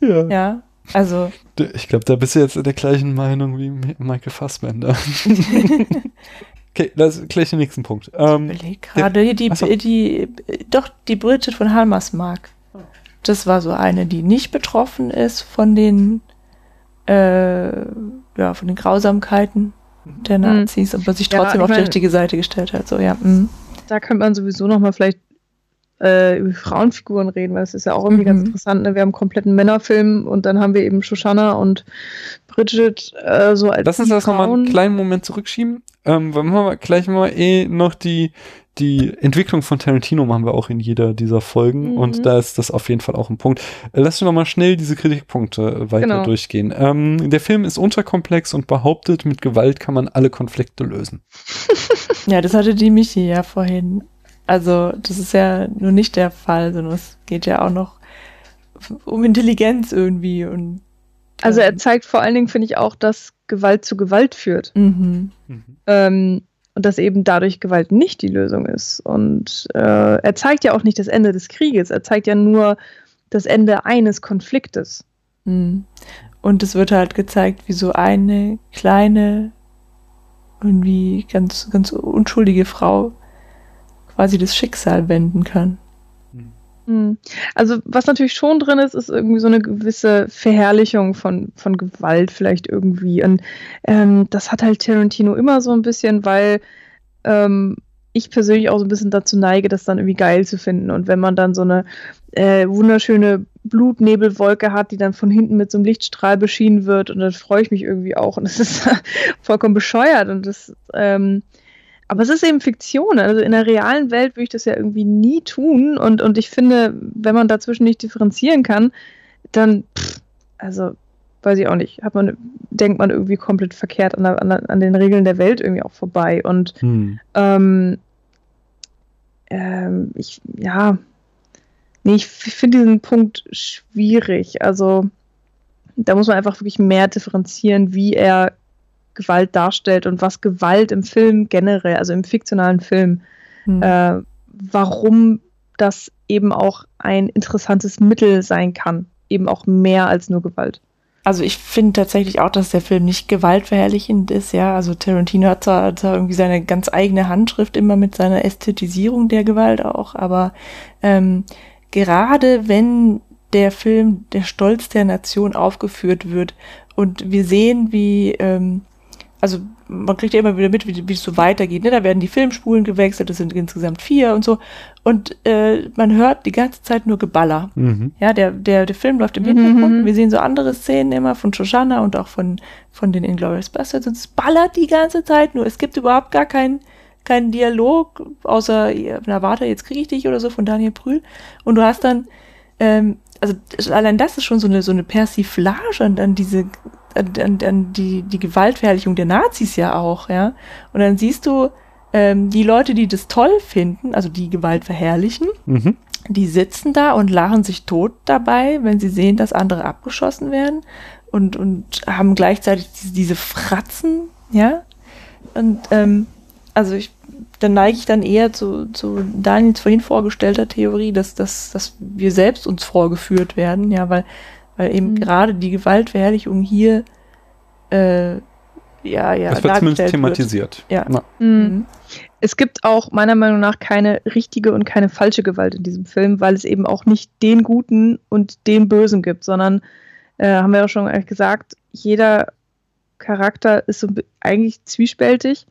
Ja. Ja. Also. Ich glaube, da bist du jetzt in der gleichen Meinung wie Michael Fassbender. okay, das ist gleich der nächsten Punkt. Ähm, ich gerade, die, die, die, doch, die Bridget von Halmersmark. Das war so eine, die nicht betroffen ist von den äh, ja, von den Grausamkeiten der mhm. Nazis, aber sich trotzdem ja, auf die richtige Seite gestellt hat. So, ja. Mhm. Da könnte man sowieso nochmal vielleicht äh, über Frauenfiguren reden, weil das ist ja auch irgendwie mhm. ganz interessant. Ne? Wir haben einen kompletten Männerfilm und dann haben wir eben Shoshana und Bridget äh, so als Lass uns das nochmal einen kleinen Moment zurückschieben. Ähm, weil wir gleich mal eh noch die, die Entwicklung von Tarantino machen wir auch in jeder dieser Folgen mhm. und da ist das auf jeden Fall auch ein Punkt. Äh, lass uns noch mal schnell diese Kritikpunkte äh, weiter genau. durchgehen. Ähm, der Film ist unterkomplex und behauptet, mit Gewalt kann man alle Konflikte lösen. ja, das hatte die Michi ja vorhin. Also, das ist ja nur nicht der Fall, sondern es geht ja auch noch um Intelligenz irgendwie und also er zeigt vor allen Dingen, finde ich, auch, dass Gewalt zu Gewalt führt. Mhm. Mhm. Ähm, und dass eben dadurch Gewalt nicht die Lösung ist. Und äh, er zeigt ja auch nicht das Ende des Krieges, er zeigt ja nur das Ende eines Konfliktes. Mhm. Und es wird halt gezeigt, wie so eine kleine, irgendwie ganz, ganz unschuldige Frau quasi das Schicksal wenden kann. Hm. Also, was natürlich schon drin ist, ist irgendwie so eine gewisse Verherrlichung von, von Gewalt vielleicht irgendwie. Und ähm, das hat halt Tarantino immer so ein bisschen, weil ähm, ich persönlich auch so ein bisschen dazu neige, das dann irgendwie geil zu finden. Und wenn man dann so eine äh, wunderschöne Blutnebelwolke hat, die dann von hinten mit so einem Lichtstrahl beschienen wird, und dann freue ich mich irgendwie auch. Und das ist vollkommen bescheuert. Und das, ähm, aber es ist eben Fiktion. Also in der realen Welt würde ich das ja irgendwie nie tun. Und, und ich finde, wenn man dazwischen nicht differenzieren kann, dann, pff, also weiß ich auch nicht, hat man, denkt man irgendwie komplett verkehrt an, der, an, an den Regeln der Welt irgendwie auch vorbei. Und Hm. ähm, ähm, ich, ja, nee, ich finde diesen Punkt schwierig. Also, da muss man einfach wirklich mehr differenzieren, wie er Gewalt darstellt und was Gewalt im Film generell, also im fiktionalen Film, Hm. äh, warum das eben auch ein interessantes Mittel sein kann. Eben auch mehr als nur Gewalt. Also ich finde tatsächlich auch, dass der Film nicht gewaltverherrlichend ist, ja. Also Tarantino hat zwar, zwar irgendwie seine ganz eigene Handschrift immer mit seiner Ästhetisierung der Gewalt auch, aber ähm, gerade wenn der Film Der Stolz der Nation aufgeführt wird und wir sehen, wie, ähm, also man kriegt ja immer wieder mit, wie, wie es so weitergeht. Ne? Da werden die Filmspulen gewechselt, das sind insgesamt vier und so. Und äh, man hört die ganze Zeit nur Geballer. Mhm. Ja, der, der, der Film läuft im Hintergrund. Wir sehen so andere Szenen immer von Shoshana und auch von, von den Inglourious Bastards. Und es ballert die ganze Zeit nur. Es gibt überhaupt gar keinen keinen Dialog, außer, na warte, jetzt kriege ich dich oder so von Daniel Brühl. Und du hast dann, ähm, also allein das ist schon so eine, so eine Persiflage an, an diese, an, an, an die, die Gewaltverherrlichung der Nazis ja auch, ja. Und dann siehst du, ähm, die Leute, die das toll finden, also die Gewalt verherrlichen, Mhm. die sitzen da und lachen sich tot dabei, wenn sie sehen, dass andere abgeschossen werden und, und haben gleichzeitig diese, diese Fratzen, ja. Und ähm, also ich, dann neige ich dann eher zu, zu Daniels vorhin vorgestellter Theorie, dass, dass, dass wir selbst uns vorgeführt werden, ja, weil, weil eben gerade die Gewaltverherrlichung hier äh, ja, ja, Das wird zumindest thematisiert. Ja. Na. Mhm. Es gibt auch meiner Meinung nach keine richtige und keine falsche Gewalt in diesem Film, weil es eben auch nicht den Guten und den Bösen gibt, sondern, äh, haben wir ja schon gesagt, jeder Charakter ist so eigentlich zwiespältig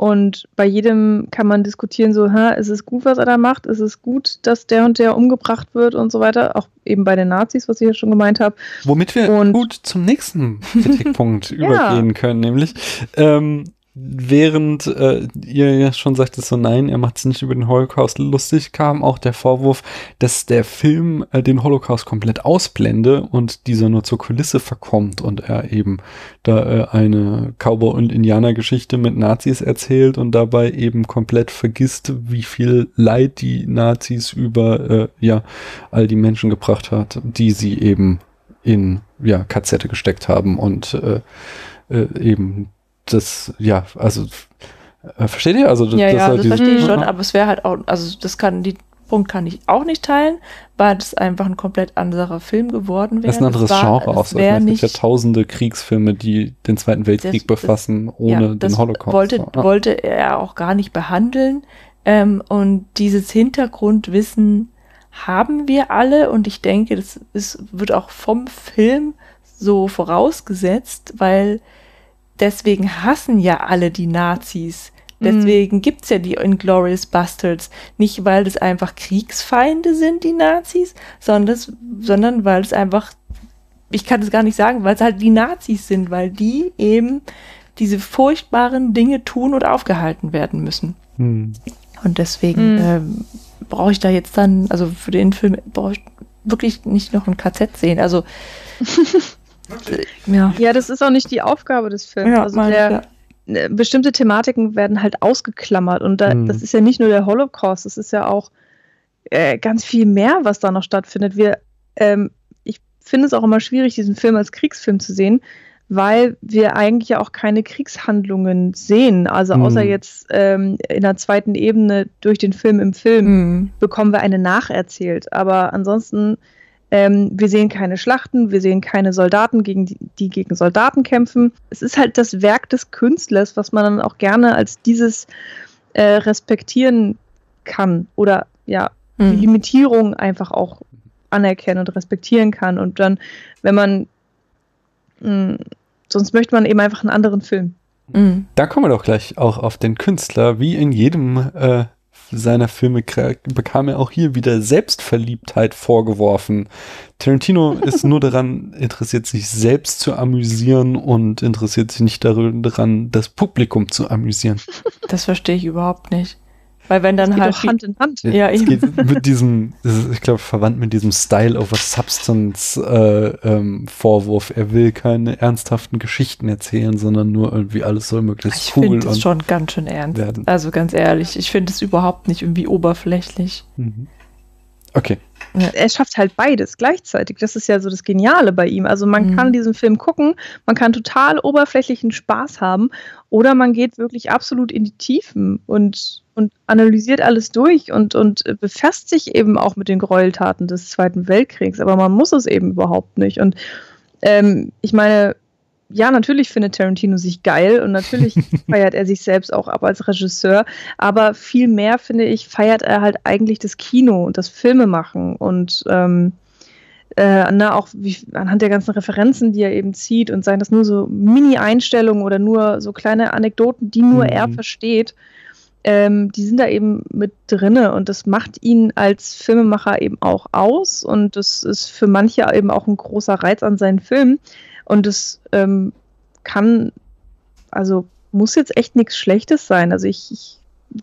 und bei jedem kann man diskutieren, so, ha, ist es gut, was er da macht? Ist es gut, dass der und der umgebracht wird und so weiter? Auch eben bei den Nazis, was ich ja schon gemeint habe. Womit wir gut zum nächsten Kritikpunkt übergehen können, nämlich ähm, während äh, ihr ja schon sagtet, so nein, er macht es nicht über den Holocaust lustig, kam auch der Vorwurf, dass der Film äh, den Holocaust komplett ausblende und dieser nur zur Kulisse verkommt und er eben da äh, eine Cowboy- und Indianer-Geschichte mit Nazis erzählt und dabei eben komplett vergisst, wie viel Leid die Nazis über äh, ja all die Menschen gebracht hat, die sie eben in ja KZ gesteckt haben und äh, äh, eben das ja also äh, versteht ihr also ja, ja, das verstehe ich schon, aber es wäre halt auch, also das kann, die Punkt kann ich auch nicht teilen, weil das einfach ein komplett anderer Film geworden wäre. Das ist ein anderes Das war- Genre auch. das so. Es gibt ja tausende Kriegsfilme, die den Zweiten Weltkrieg Das- das- befassen, ohne ja, das den Holocaust. Wollte, So, ja. wollte er auch gar nicht behandeln. Ähm, und dieses Hintergrundwissen haben wir alle und ich denke, das ist, wird auch vom Film so vorausgesetzt, weil deswegen hassen ja alle die Nazis. Deswegen gibt's ja die Inglourious Bastards. Nicht, weil das einfach Kriegsfeinde sind, die Nazis, sondern, das, sondern weil es einfach, ich kann es gar nicht sagen, weil es halt die Nazis sind, weil die eben diese furchtbaren Dinge tun und aufgehalten werden müssen. Hm. Und deswegen Mhm. ähm, brauche ich da jetzt dann, also für den Film brauche ich wirklich nicht noch ein KZ sehen. Also äh, ja. Ja, das ist auch nicht die Aufgabe des Films. Ja, also meine ich, der, ja. äh, bestimmte Thematiken werden halt ausgeklammert und da, Hm. das ist ja nicht nur der Holocaust, das ist ja auch äh, ganz viel mehr, was da noch stattfindet. Wir, ähm, ich finde es auch immer schwierig, diesen Film als Kriegsfilm zu sehen, weil wir eigentlich ja auch keine Kriegshandlungen sehen. Also Hm. außer jetzt ähm, in der zweiten Ebene durch den Film im Film Mhm. bekommen wir eine nacherzählt. Aber ansonsten, ähm, wir sehen keine Schlachten, wir sehen keine Soldaten, gegen die, die gegen Soldaten kämpfen. Es ist halt das Werk des Künstlers, was man dann auch gerne als dieses äh, respektieren kann oder ja, die Mhm. Limitierung einfach auch anerkennen und respektieren kann. Und dann, wenn man, mh, sonst möchte man eben einfach einen anderen Film. Mhm. Da kommen wir doch gleich auch auf den Künstler. Wie in jedem äh, seiner Filme bekam er auch hier wieder Selbstverliebtheit vorgeworfen. Tarantino ist nur daran interessiert, sich selbst zu amüsieren und interessiert sich nicht daran, das Publikum zu amüsieren. Das verstehe ich überhaupt nicht. Weil wenn dann halt Hand in Hand. Ja, es geht mit diesem, ich glaube, verwandt mit diesem Style over Substance äh, ähm, Vorwurf. Er will keine ernsthaften Geschichten erzählen, sondern nur irgendwie alles soll möglichst Ich cool finde es und schon ganz schön ernst. werden. Also ganz ehrlich, ich finde es überhaupt nicht irgendwie oberflächlich. Mhm. Okay. Er schafft halt beides gleichzeitig. Das ist ja so das Geniale bei ihm. Also man Mhm. kann diesen Film gucken, man kann total oberflächlichen Spaß haben oder man geht wirklich absolut in die Tiefen und, und analysiert alles durch und, und befasst sich eben auch mit den Gräueltaten des Zweiten Weltkriegs. Aber man muss es eben überhaupt nicht. Und ähm, ich meine, ja, natürlich findet Tarantino sich geil und natürlich feiert er sich selbst auch ab als Regisseur, aber viel mehr, finde ich, feiert er halt eigentlich das Kino und das Filmemachen und ähm, äh, na, auch wie, anhand der ganzen Referenzen, die er eben zieht und seien das nur so Mini-Einstellungen oder nur so kleine Anekdoten, die nur Mhm. er versteht, ähm, die sind da eben mit drinne und das macht ihn als Filmemacher eben auch aus und das ist für manche eben auch ein großer Reiz an seinen Filmen und es ähm, kann, also muss jetzt echt nichts Schlechtes sein. Also ich, ich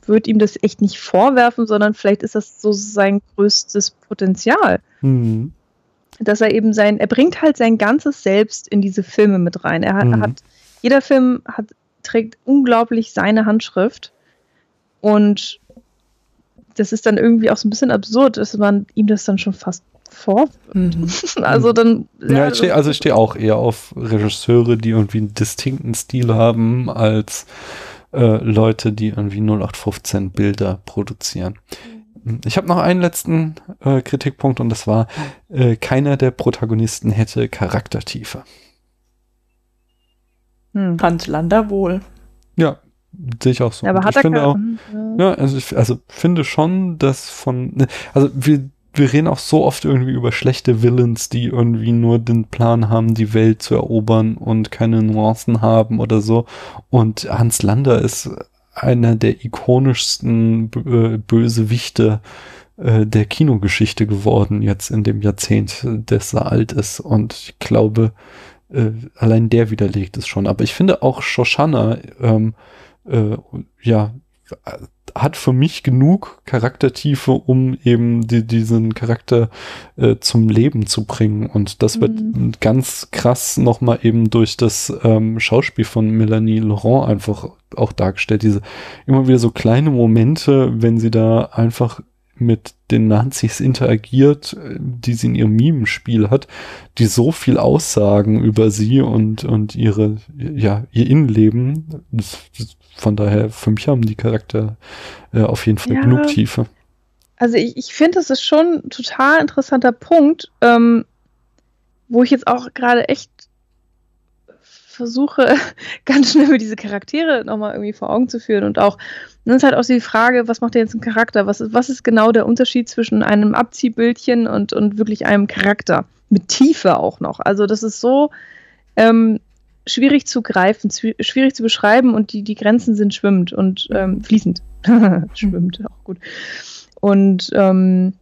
würde ihm das echt nicht vorwerfen, sondern vielleicht ist das so sein größtes Potenzial Mhm. dass er eben sein, er bringt halt sein ganzes Selbst in diese Filme mit rein. Er hat, Mhm. hat jeder Film hat, trägt unglaublich seine Handschrift und das ist dann irgendwie auch so ein bisschen absurd, dass man ihm das dann schon fast vorwirft. Mhm. Also dann. Ja, ich steh, also ich stehe auch eher auf Regisseure, die irgendwie einen distinkten Stil haben, als äh, Leute, die irgendwie 0815 Bilder produzieren. Ich habe noch einen letzten äh, Kritikpunkt und das war, äh, keiner der Protagonisten hätte Charaktertiefe. Hm. Hans Lander wohl. Ja, sehe ich auch so. Aber Und hat ich er finde auch, Mhm. ja, also ich also finde schon, dass von, ne, also wir, wir reden auch so oft irgendwie über schlechte Villains, die irgendwie nur den Plan haben, die Welt zu erobern und keine Nuancen haben oder so. Und Hans Lander ist einer der ikonischsten äh, Bösewichte äh, der Kinogeschichte geworden, jetzt in dem Jahrzehnt, äh, das er alt ist. Und ich glaube, allein der widerlegt es schon. Aber ich finde auch Shoshana, ähm, äh, ja, hat für mich genug Charaktertiefe, um eben die, diesen Charakter äh, zum Leben zu bringen. Und das wird Mhm. ganz krass nochmal eben durch das ähm, Schauspiel von Melanie Laurent einfach auch dargestellt. Diese immer wieder so kleine Momente, wenn sie da einfach mit den Nazis interagiert, die sie in ihrem Mimenspiel hat, die so viel aussagen über sie und, und ihre, ja, ihr Innenleben. Von daher, für mich haben die Charakter äh, auf jeden Fall Ja. genug Tiefe. Also ich, ich finde, das ist schon ein total interessanter Punkt, ähm, wo ich jetzt auch gerade echt versuche, ganz schnell mir diese Charaktere nochmal irgendwie vor Augen zu führen. Und auch, dann ist halt auch die Frage, was macht der jetzt ein Charakter? Was ist, was ist genau der Unterschied zwischen einem Abziehbildchen und, und wirklich einem Charakter? Mit Tiefe auch noch. Also das ist so ähm, schwierig zu greifen, schwierig zu beschreiben und die, die Grenzen sind schwimmend und ähm, fließend. schwimmend, auch gut. Und ähm,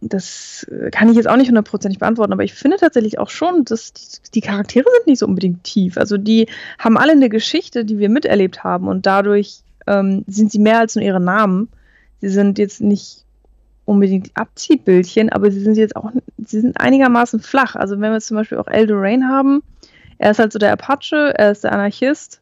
das äh, kann ich jetzt auch nicht hundertprozentig beantworten, aber ich finde tatsächlich auch schon, dass die, Charaktere sind nicht so unbedingt tief. Also die haben alle eine Geschichte, die wir miterlebt haben und dadurch ähm, sind sie mehr als nur ihre Namen. Sie sind jetzt nicht unbedingt Abziehbildchen, aber sie sind jetzt auch, sie sind einigermaßen flach. Also wenn wir zum Beispiel auch Eldorain haben, er ist halt so der Apache, er ist der Anarchist.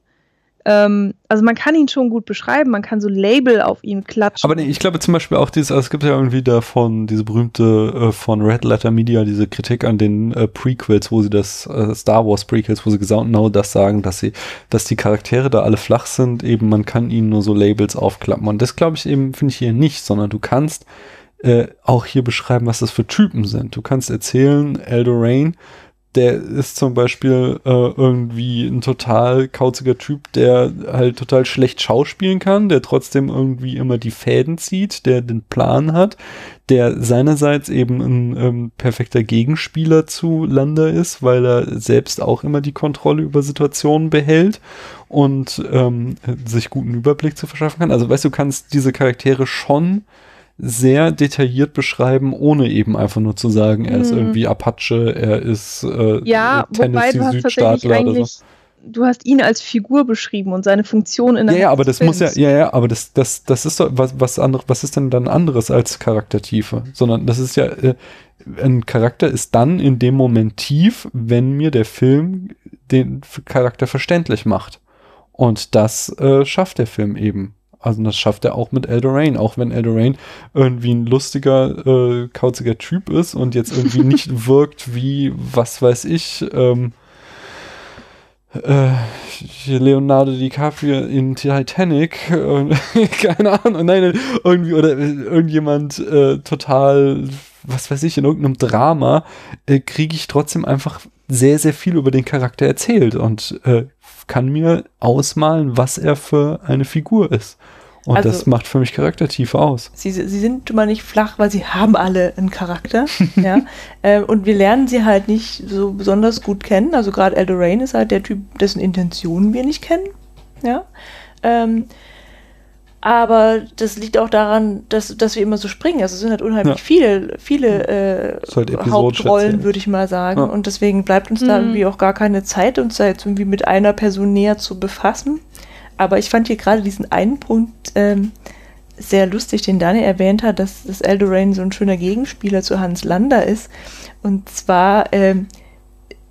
Ähm, also man kann ihn schon gut beschreiben, man kann so Label auf ihn klatschen. Aber nee, ich glaube zum Beispiel auch dieses, also es gibt ja irgendwie davon diese berühmte äh, von Red Letter Media, diese Kritik an den äh, Prequels, wo sie das äh, Star Wars Prequels, wo sie genau das sagen, dass sie, dass die Charaktere da alle flach sind, eben man kann ihnen nur so Labels aufklappen. Und das glaube ich eben, finde ich hier nicht, sondern du kannst äh, auch hier beschreiben, was das für Typen sind. Du kannst erzählen, Eldorain, der ist zum Beispiel äh, irgendwie ein total kauziger Typ, der halt total schlecht schauspielen kann, der trotzdem irgendwie immer die Fäden zieht, der den Plan hat, der seinerseits eben ein ähm, perfekter Gegenspieler zu Landa ist, weil er selbst auch immer die Kontrolle über Situationen behält und ähm, sich guten Überblick zu verschaffen kann. Also weißt du kannst diese Charaktere schon sehr detailliert beschreiben, ohne eben einfach nur zu sagen, er ist Mhm. irgendwie Apache, er ist äh, Ja, Tennessee-Südstaatler oder so. du hast ihn als Figur beschrieben und seine Funktion in der Ja, ja, aber das Films. muss ja, ja, ja, aber das, das, das ist doch, was, was anderes, was ist denn dann anderes als Charaktertiefe? Sondern das ist ja, äh, ein Charakter ist dann in dem Moment tief, wenn mir der Film den Charakter verständlich macht. Und das äh, schafft der Film eben. Also das schafft er auch mit Eldorain, auch wenn Eldorain irgendwie ein lustiger, äh, kauziger Typ ist und jetzt irgendwie nicht wirkt wie, was weiß ich, ähm, äh, Leonardo DiCaprio in Titanic, äh, keine Ahnung, nein, irgendwie, oder irgendjemand äh, total, was weiß ich, in irgendeinem Drama, äh, kriege ich trotzdem einfach sehr, sehr viel über den Charakter erzählt und kann mir ausmalen, was er für eine Figur ist. Und also, das macht für mich Charaktertiefe aus. Sie, sie sind immer nicht flach, weil sie haben alle einen Charakter. ja. Ähm, und wir lernen sie halt nicht so besonders gut kennen. Also gerade Eldorain ist halt der Typ, dessen Intentionen wir nicht kennen. Ja. Ähm, aber das liegt auch daran, dass, dass wir immer so springen. Also es sind halt unheimlich ja. viele, viele äh, halt Hauptrollen, würde ich mal sagen. Ja. Und deswegen bleibt uns mhm. da irgendwie auch gar keine Zeit, uns da jetzt irgendwie mit einer Person näher zu befassen. Aber ich fand hier gerade diesen einen Punkt ähm, sehr lustig, den Daniel erwähnt hat, dass, dass Eldorain so ein schöner Gegenspieler zu Hans Lander ist. Und zwar, ähm,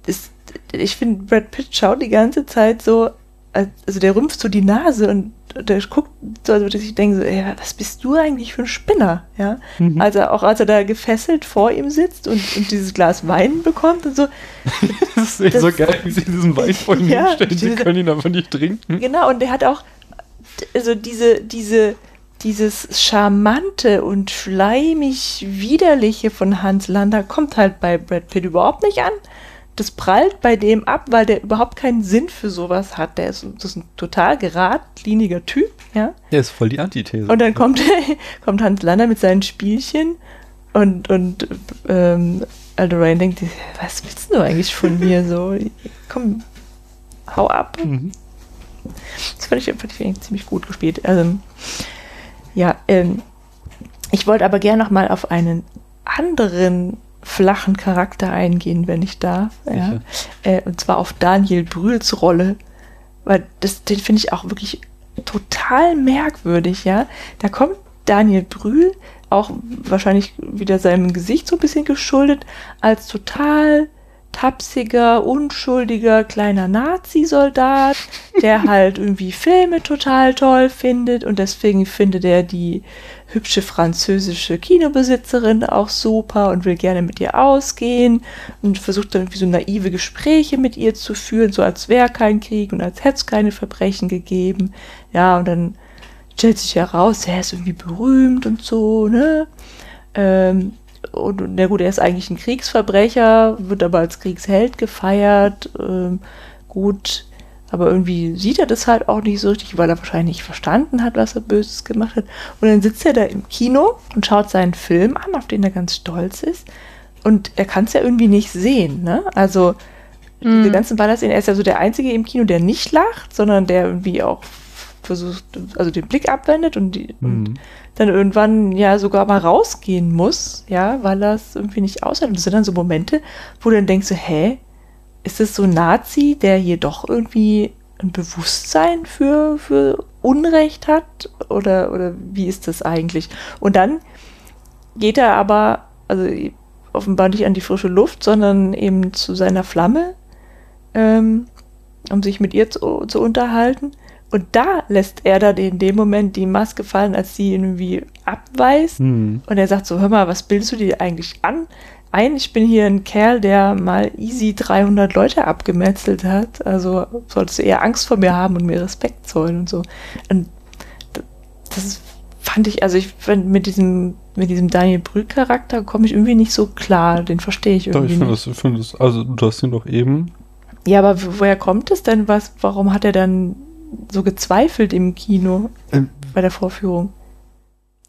ist, ich finde, Brad Pitt schaut die ganze Zeit so, also der rümpft so die Nase und der guckt so, also dass ich denke so, ey, was bist du eigentlich für ein Spinner, ja? Mhm. Also auch als er da gefesselt vor ihm sitzt und, und dieses Glas Wein bekommt und so. das ist echt das, so geil, wie sie diesen Wein vor ihm ja, hinstellen, sie können ihn aber nicht trinken. Genau, und der hat auch, also diese, diese, dieses charmante und schleimig widerliche von Hans Lander kommt halt bei Brad Pitt überhaupt nicht an das prallt bei dem ab, weil der überhaupt keinen Sinn für sowas hat. Der ist, das ist ein total geradliniger Typ, ja. Der ist voll die Antithese. Und dann kommt, kommt Hans Lander mit seinen Spielchen und, und ähm, Aldorain denkt, was willst du eigentlich von mir so? Komm, hau ab. Mhm. Das fand ich, ich ziemlich gut gespielt. Also, ja, ähm, ich wollte aber gerne noch mal auf einen anderen flachen Charakter eingehen, wenn ich darf. Ja. Äh, und zwar auf Daniel Brühls Rolle. Weil das, den finde ich auch wirklich total merkwürdig, ja. Da kommt Daniel Brühl, auch wahrscheinlich wieder seinem Gesicht so ein bisschen geschuldet, als total tapsiger, unschuldiger kleiner Nazi-Soldat, der halt irgendwie Filme total toll findet und deswegen findet er die hübsche französische Kinobesitzerin auch super und will gerne mit ihr ausgehen und versucht dann irgendwie so naive Gespräche mit ihr zu führen, so als wäre kein Krieg und als hätte es keine Verbrechen gegeben. Ja, und dann stellt sich heraus, er ist irgendwie berühmt und so, ne? Ähm, und na gut, er ist eigentlich ein Kriegsverbrecher, wird aber als Kriegsheld gefeiert. Ähm, gut, aber irgendwie sieht er das halt auch nicht so richtig, weil er wahrscheinlich nicht verstanden hat, was er Böses gemacht hat. Und dann sitzt er da im Kino und schaut seinen Film an, auf den er ganz stolz ist. Und er kann es ja irgendwie nicht sehen, ne? Also, mhm. diese ganzen Ballerszenen, er ist ja so der Einzige im Kino, der nicht lacht, sondern der irgendwie auch versucht, also den Blick abwendet und, die, mhm. und dann irgendwann ja sogar mal rausgehen muss, ja, weil er es irgendwie nicht aushält. Und das sind dann so Momente, wo du dann denkst, so, hä, ist es so ein Nazi, der hier doch irgendwie ein Bewusstsein für, für Unrecht hat? Oder, oder wie ist das eigentlich? Und dann geht er aber, also offenbar nicht an die frische Luft, sondern eben zu seiner Flamme, ähm, um sich mit ihr zu, zu unterhalten. Und da lässt er dann in dem Moment die Maske fallen, als sie ihn irgendwie abweist. Mhm. Und er sagt so, hör mal, was bildest du dir eigentlich an? Ein, ich bin hier ein Kerl, der mal easy 300 Leute abgemetzelt hat. Also solltest du eher Angst vor mir haben und mir Respekt zollen und so. Und das fand ich, also ich fand mit diesem, mit diesem Daniel Brühl-Charakter komme ich irgendwie nicht so klar. Den verstehe ich irgendwie. Doch, ich finde das, find das, also du hast ihn doch eben. Ja, aber woher kommt es denn? Was, warum hat er dann so gezweifelt im Kino ähm, bei der Vorführung.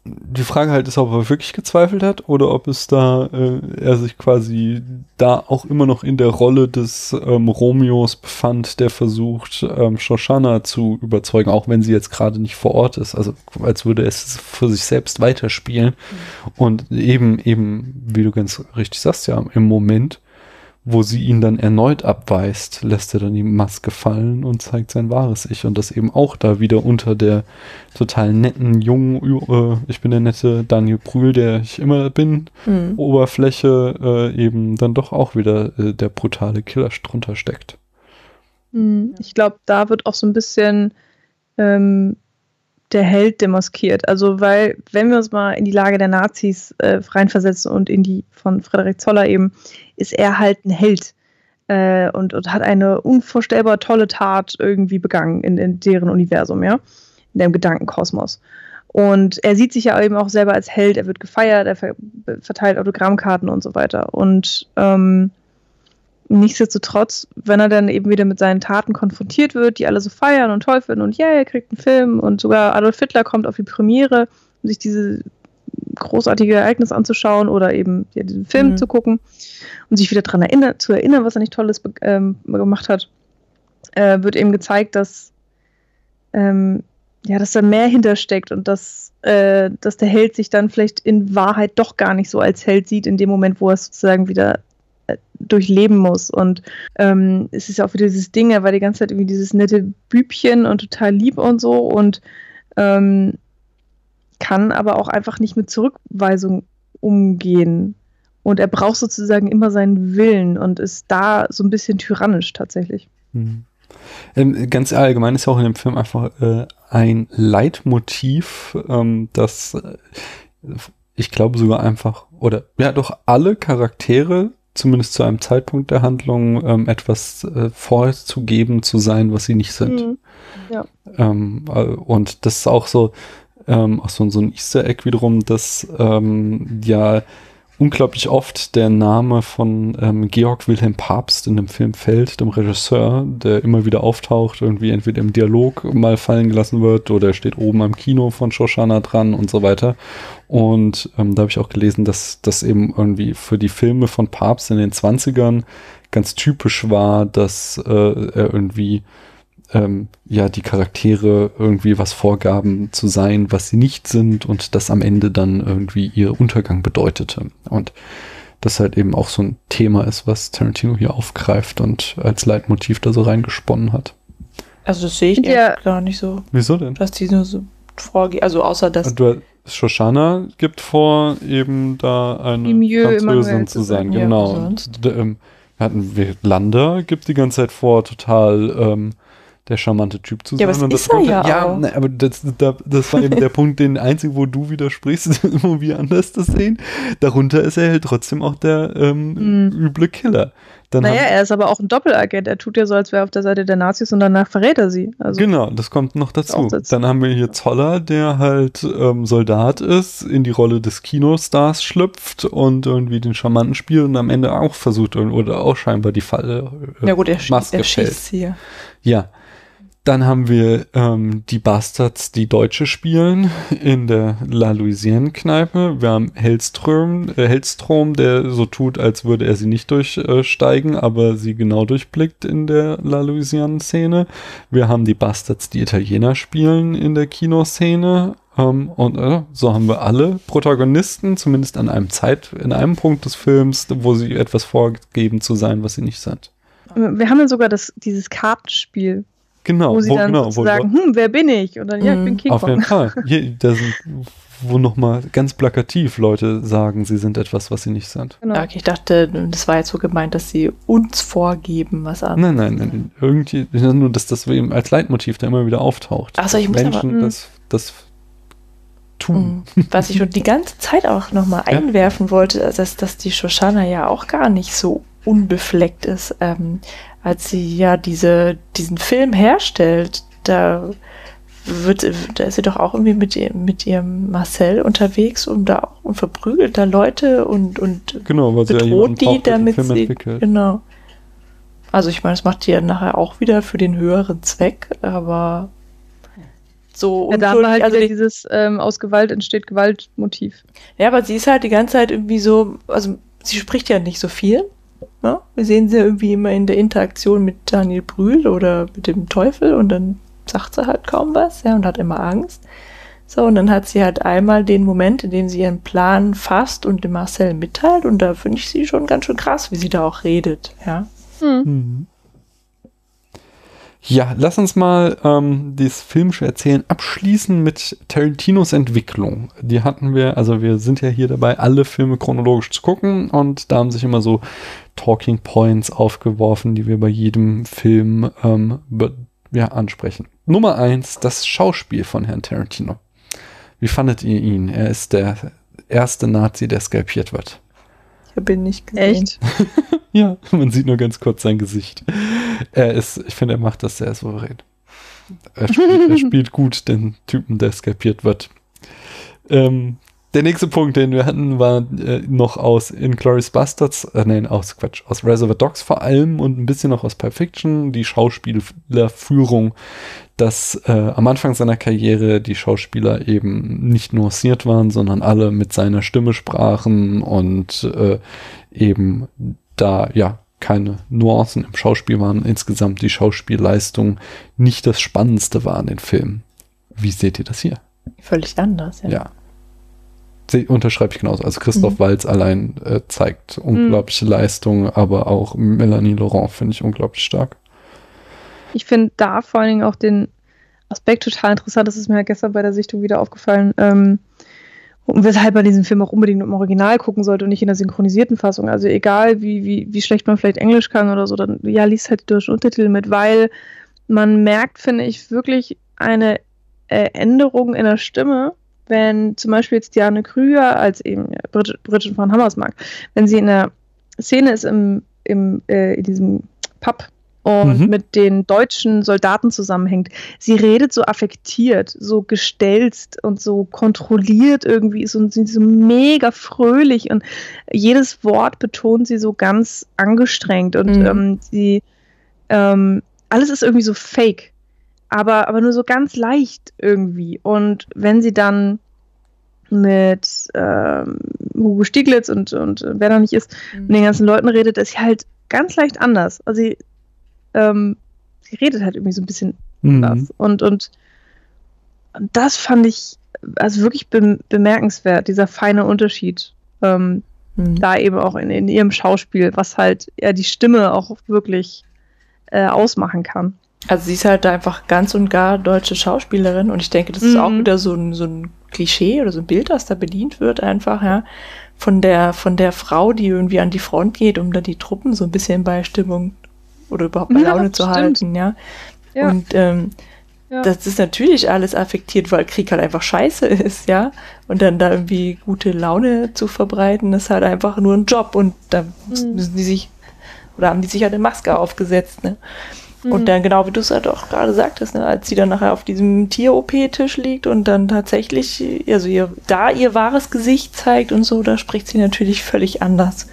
Die Frage halt ist, ob er wirklich gezweifelt hat oder ob es da, äh, er sich quasi da auch immer noch in der Rolle des ähm, Romeos befand, der versucht, ähm, Shoshana zu überzeugen, auch wenn sie jetzt gerade nicht vor Ort ist. Also als würde es für sich selbst weiterspielen. Mhm. Und eben, eben, wie du ganz richtig sagst, ja, im Moment wo sie ihn dann erneut abweist, lässt er dann die Maske fallen und zeigt sein wahres Ich. Und das eben auch da wieder unter der total netten, jungen, äh, ich bin der nette Daniel Brühl, der ich immer bin, Mhm. Oberfläche äh, eben dann doch auch wieder äh, der brutale Killer drunter steckt. Hm, Ich glaube, da wird auch so ein bisschen ähm, der Held demaskiert. Also, weil, wenn wir uns mal in die Lage der Nazis äh, reinversetzen und in die von Frederik Zoller eben, ist er halt ein Held äh, und, und hat eine unvorstellbar tolle Tat irgendwie begangen in, in deren Universum, ja, in dem Gedankenkosmos. Und er sieht sich ja eben auch selber als Held, er wird gefeiert, er ver verteilt Autogrammkarten und so weiter. Und ähm, nichtsdestotrotz, wenn er dann eben wieder mit seinen Taten konfrontiert wird, die alle so feiern und toll finden und ja, er kriegt einen Film und sogar Adolf Hitler kommt auf die Premiere, um sich diese großartige Ereignis anzuschauen oder eben ja, diesen Film Mhm. zu gucken und sich wieder daran erinnern, zu erinnern, was er nicht Tolles ähm, gemacht hat, äh, wird eben gezeigt, dass ähm, ja, dass da mehr hintersteckt und dass, äh, dass der Held sich dann vielleicht in Wahrheit doch gar nicht so als Held sieht, in dem Moment, wo er es sozusagen wieder durchleben muss. Und ähm, es ist ja auch wieder dieses Ding, er war die ganze Zeit irgendwie dieses nette Bübchen und total lieb und so und ähm, kann aber auch einfach nicht mit Zurückweisung umgehen. Und er braucht sozusagen immer seinen Willen und ist da so ein bisschen tyrannisch tatsächlich. Mhm. Ähm, ganz allgemein ist ja auch in dem Film einfach äh, ein Leitmotiv, ähm, das äh, ich glaube sogar einfach, oder ja doch alle Charaktere, zumindest zu einem Zeitpunkt der Handlung, ähm, etwas äh, vorzugeben zu sein, was sie nicht sind. Mhm. Ja. Ähm, äh, und das ist auch so, ähm, auch so, so ein Easter Egg wiederum, dass ähm, ja unglaublich oft der Name von ähm, Georg Wilhelm Papst in dem Film fällt, dem Regisseur, der immer wieder auftaucht, irgendwie entweder im Dialog mal fallen gelassen wird oder er steht oben am Kino von Shoshana dran und so weiter. Und ähm, da habe ich auch gelesen, dass das eben irgendwie für die Filme von Papst in den 20ern ganz typisch war, dass äh, er irgendwie ähm, ja die Charaktere irgendwie was vorgaben zu sein, was sie nicht sind und das am Ende dann irgendwie ihr Untergang bedeutete. Und das halt eben auch so ein Thema ist, was Tarantino hier aufgreift und als Leitmotiv da so reingesponnen hat. Also das sehe ich Ja. gar nicht so, Wieso denn? dass die nur so vorgehen. Also außer dass Du, Shoshana gibt vor, eben da eine Imieux Französin zu sein. Ja, genau. sonst? D- ähm, hatten wir Lander gibt die ganze Zeit vor, total ähm, der charmante Typ zu sein. Ja, aber das ist das er ja ja, auch. ne, aber das, da, das war eben der Punkt, den einzigen, wo du widersprichst, wo wir anders das sehen. Darunter ist er halt trotzdem auch der ähm, Mhm. üble Killer. Dann Naja, er ist aber auch ein Doppelagent. Er tut ja so, als wäre er auf der Seite der Nazis und danach verrät er sie. Also, Genau, das kommt noch dazu. Dann haben wir hier Zoller, der halt ähm, Soldat ist, in die Rolle des Kinostars schlüpft und irgendwie den Charmanten spielt und am Ende auch versucht oder auch scheinbar die Falle äh, Ja gut, er, sch Maske er schießt sie ja. Dann haben wir ähm, die Bastards, die Deutsche spielen in der La Louisiane-Kneipe. Wir haben Hellström, äh, Hellstrom, der so tut, als würde er sie nicht durchsteigen, aber sie genau durchblickt in der La Louisiane-Szene. Wir haben die Bastards, die Italiener spielen in der Kinoszene. Ähm, und äh, so haben wir alle Protagonisten, zumindest an einem Zeit, in einem Punkt des Films, wo sie etwas vorgeben zu sein, was sie nicht sind. wir haben ja sogar das, dieses Kartenspiel, Genau, wo sie dann genau, sozusagen, hm, wer bin ich? Und dann, ja, ich bin King Auf jeden Kong. Fall. Hier, da sind, wo nochmal ganz plakativ Leute sagen, sie sind etwas, was sie nicht sind. Genau. Okay, ich dachte, das war jetzt so gemeint, dass sie uns vorgeben, was an. Nein, nein, nein. Irgendwie, nur, dass das eben als Leitmotiv da immer wieder auftaucht. Ach so, ich muss Menschen aber- das, das tun. Was ich schon die ganze Zeit auch nochmal Ja. einwerfen wollte, dass, dass die Shoshana ja auch gar nicht so unbefleckt ist, ähm, als sie ja diese, diesen Film herstellt, da wird, da ist sie doch auch irgendwie mit, ihr, mit ihrem Marcel unterwegs und da auch und verprügelt da Leute und, und Genau, weil sie ja bedroht die, damit Film sie, entwickelt. genau. Also ich meine, das macht die ja nachher auch wieder für den höheren Zweck, aber so Ja, da haben wir halt also dieses ähm, aus Gewalt entsteht Gewalt-Motiv. ja, aber sie ist halt die ganze Zeit irgendwie so, also sie spricht ja nicht so viel. Ne? Wir sehen sie ja irgendwie immer in der Interaktion mit Daniel Brühl oder mit dem Teufel und dann sagt sie halt kaum was, ja, und hat immer Angst. So, und dann hat sie halt einmal den Moment, in dem sie ihren Plan fasst und dem Marcel mitteilt. Und da finde ich sie schon ganz schön krass, wie sie da auch redet. Ja. Mhm. Ja, lass uns mal ähm, das filmische Erzählen abschließen mit Tarantinos Entwicklung. Die hatten wir, also wir sind ja hier dabei, alle Filme chronologisch zu gucken und da haben sich immer so Talking Points aufgeworfen, die wir bei jedem Film ähm, ja, ansprechen. Nummer eins, das Schauspiel von Herrn Tarantino. Wie fandet ihr ihn? Er ist der erste Nazi, der skalpiert wird. Ich habe ihn nicht gesehen. Echt? ja, man sieht nur ganz kurz sein Gesicht. Er ist, ich finde, er macht das sehr souverän. Er spielt, er spielt gut den Typen, der skalpiert wird. Ähm, der nächste Punkt, den wir hatten, war äh, noch aus Inglourious Bastards, äh, nein, aus Quatsch, aus Reservoir Dogs vor allem und ein bisschen noch aus Pulp Fiction, die Schauspielerführung, dass äh, am Anfang seiner Karriere die Schauspieler eben nicht nuanciert waren, sondern alle mit seiner Stimme sprachen und äh, eben da, ja, keine Nuancen im Schauspiel waren, insgesamt die Schauspielleistung nicht das Spannendste war an den Filmen. Wie seht ihr das hier? Völlig anders, ja. Ja. Unterschreibe ich genauso. Also Christoph Mhm. Walz allein äh, zeigt unglaubliche Leistung, aber auch Melanie Laurent finde ich unglaublich stark. Ich finde da vor allen Dingen auch den Aspekt total interessant. Das ist mir halt gestern bei der Sichtung wieder aufgefallen. Ähm, und weshalb man diesen Film auch unbedingt im Original gucken sollte und nicht in der synchronisierten Fassung. Also egal, wie, wie, wie schlecht man vielleicht Englisch kann oder so, dann ja, liest halt die deutschen Untertitel mit, weil man merkt, finde ich, wirklich eine Änderung in der Stimme, wenn zum Beispiel jetzt Diane Krüger als eben Bridget, Bridget von Hammersmark, wenn sie in der Szene ist im, im, äh, in diesem Pub und Mhm. mit den deutschen Soldaten zusammenhängt. Sie redet so affektiert, so gestelzt und so kontrolliert irgendwie ist und sie ist so mega fröhlich und jedes Wort betont sie so ganz angestrengt und Mhm. ähm, sie ähm, alles ist irgendwie so fake, aber, aber nur so ganz leicht irgendwie. Und wenn sie dann mit ähm, Hugo Stieglitz und, und äh, wer da nicht ist, mit den ganzen Leuten redet, ist sie halt ganz leicht anders. Also sie, ähm, sie redet halt irgendwie so ein bisschen Mhm. anders. Und, und das fand ich also wirklich be bemerkenswert, dieser feine Unterschied. Ähm, Mhm. Da eben auch in, in ihrem Schauspiel, was halt ja die Stimme auch wirklich äh, ausmachen kann. Also sie ist halt einfach ganz und gar deutsche Schauspielerin und ich denke, das ist auch Mhm. wieder so ein, so ein Klischee oder so ein Bild, das da bedient wird einfach, ja. Von der, von der Frau, die irgendwie an die Front geht, um da die Truppen so ein bisschen bei Stimmung oder überhaupt bei Ja, Laune zu stimmt. halten, ja. Ja. Und ähm, Ja. das ist natürlich alles affektiert, weil Krieg halt einfach scheiße ist, ja. Und dann da irgendwie gute Laune zu verbreiten, ist halt einfach nur ein Job und da Mhm. müssen die sich oder haben die sich halt eine Maske aufgesetzt, ne? Mhm. Und dann, genau wie du es halt auch gerade sagtest, ne, als sie dann nachher auf diesem Tier-OP-Tisch liegt und dann tatsächlich, also ihr, da ihr wahres Gesicht zeigt und so, da spricht sie natürlich völlig anders.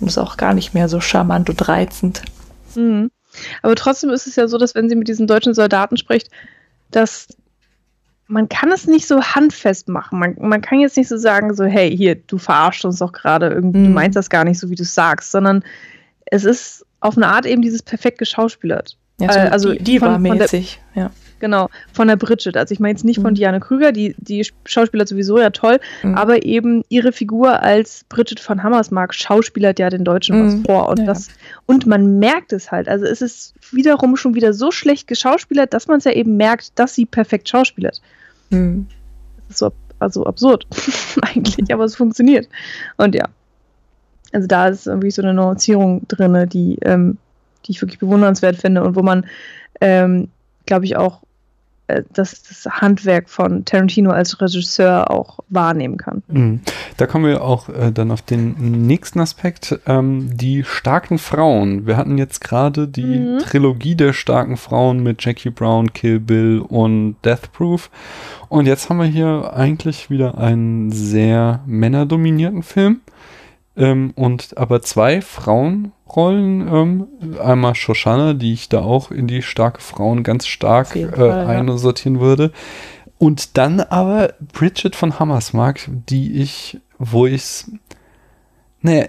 Und ist auch gar nicht mehr so charmant und reizend. Mhm. Aber trotzdem ist es ja so, dass wenn sie mit diesen deutschen Soldaten spricht, dass man kann es nicht so handfest machen. Man, man kann jetzt nicht so sagen, so, hey, hier, du verarschst uns doch gerade, irgendwie, du Mhm. meinst das gar nicht so, wie du es sagst, sondern es ist auf eine Art eben dieses perfekt geschauspielert. Ja, so Äh, also die, von- von der- mäßig ja. Genau, von der Bridget. Also ich meine jetzt nicht von Mhm. Diane Krüger, die, die Schauspieler sowieso ja toll, Mhm. aber eben ihre Figur als Bridget von Hammersmark schauspielert ja den Deutschen Mhm. was vor. Und, Ja, ja. das, und man merkt es halt. Also es ist wiederum schon wieder so schlecht geschauspielert, dass man es ja eben merkt, dass sie perfekt schauspielert. Hm. Das ist so also absurd eigentlich, aber es funktioniert. Und ja. Also da ist irgendwie so eine Nuancierung drin, die, ähm, die ich wirklich bewundernswert finde und wo man, ähm, glaube ich, auch äh, das, das Handwerk von Tarantino als Regisseur auch wahrnehmen kann. Mhm. Da kommen wir auch äh, dann auf den nächsten Aspekt, ähm, die starken Frauen. Wir hatten jetzt gerade die Mhm. Trilogie der starken Frauen mit Jackie Brown, Kill Bill und Death Proof. Und jetzt haben wir hier eigentlich wieder einen sehr männerdominierten Film. Ähm, und aber zwei Frauenrollen. Ähm, einmal Shoshana, die ich da auch in die starke Frauen ganz stark äh, Fall, ja. einsortieren würde. Und dann aber Bridget von Hammersmark, die ich, wo ich's, naja,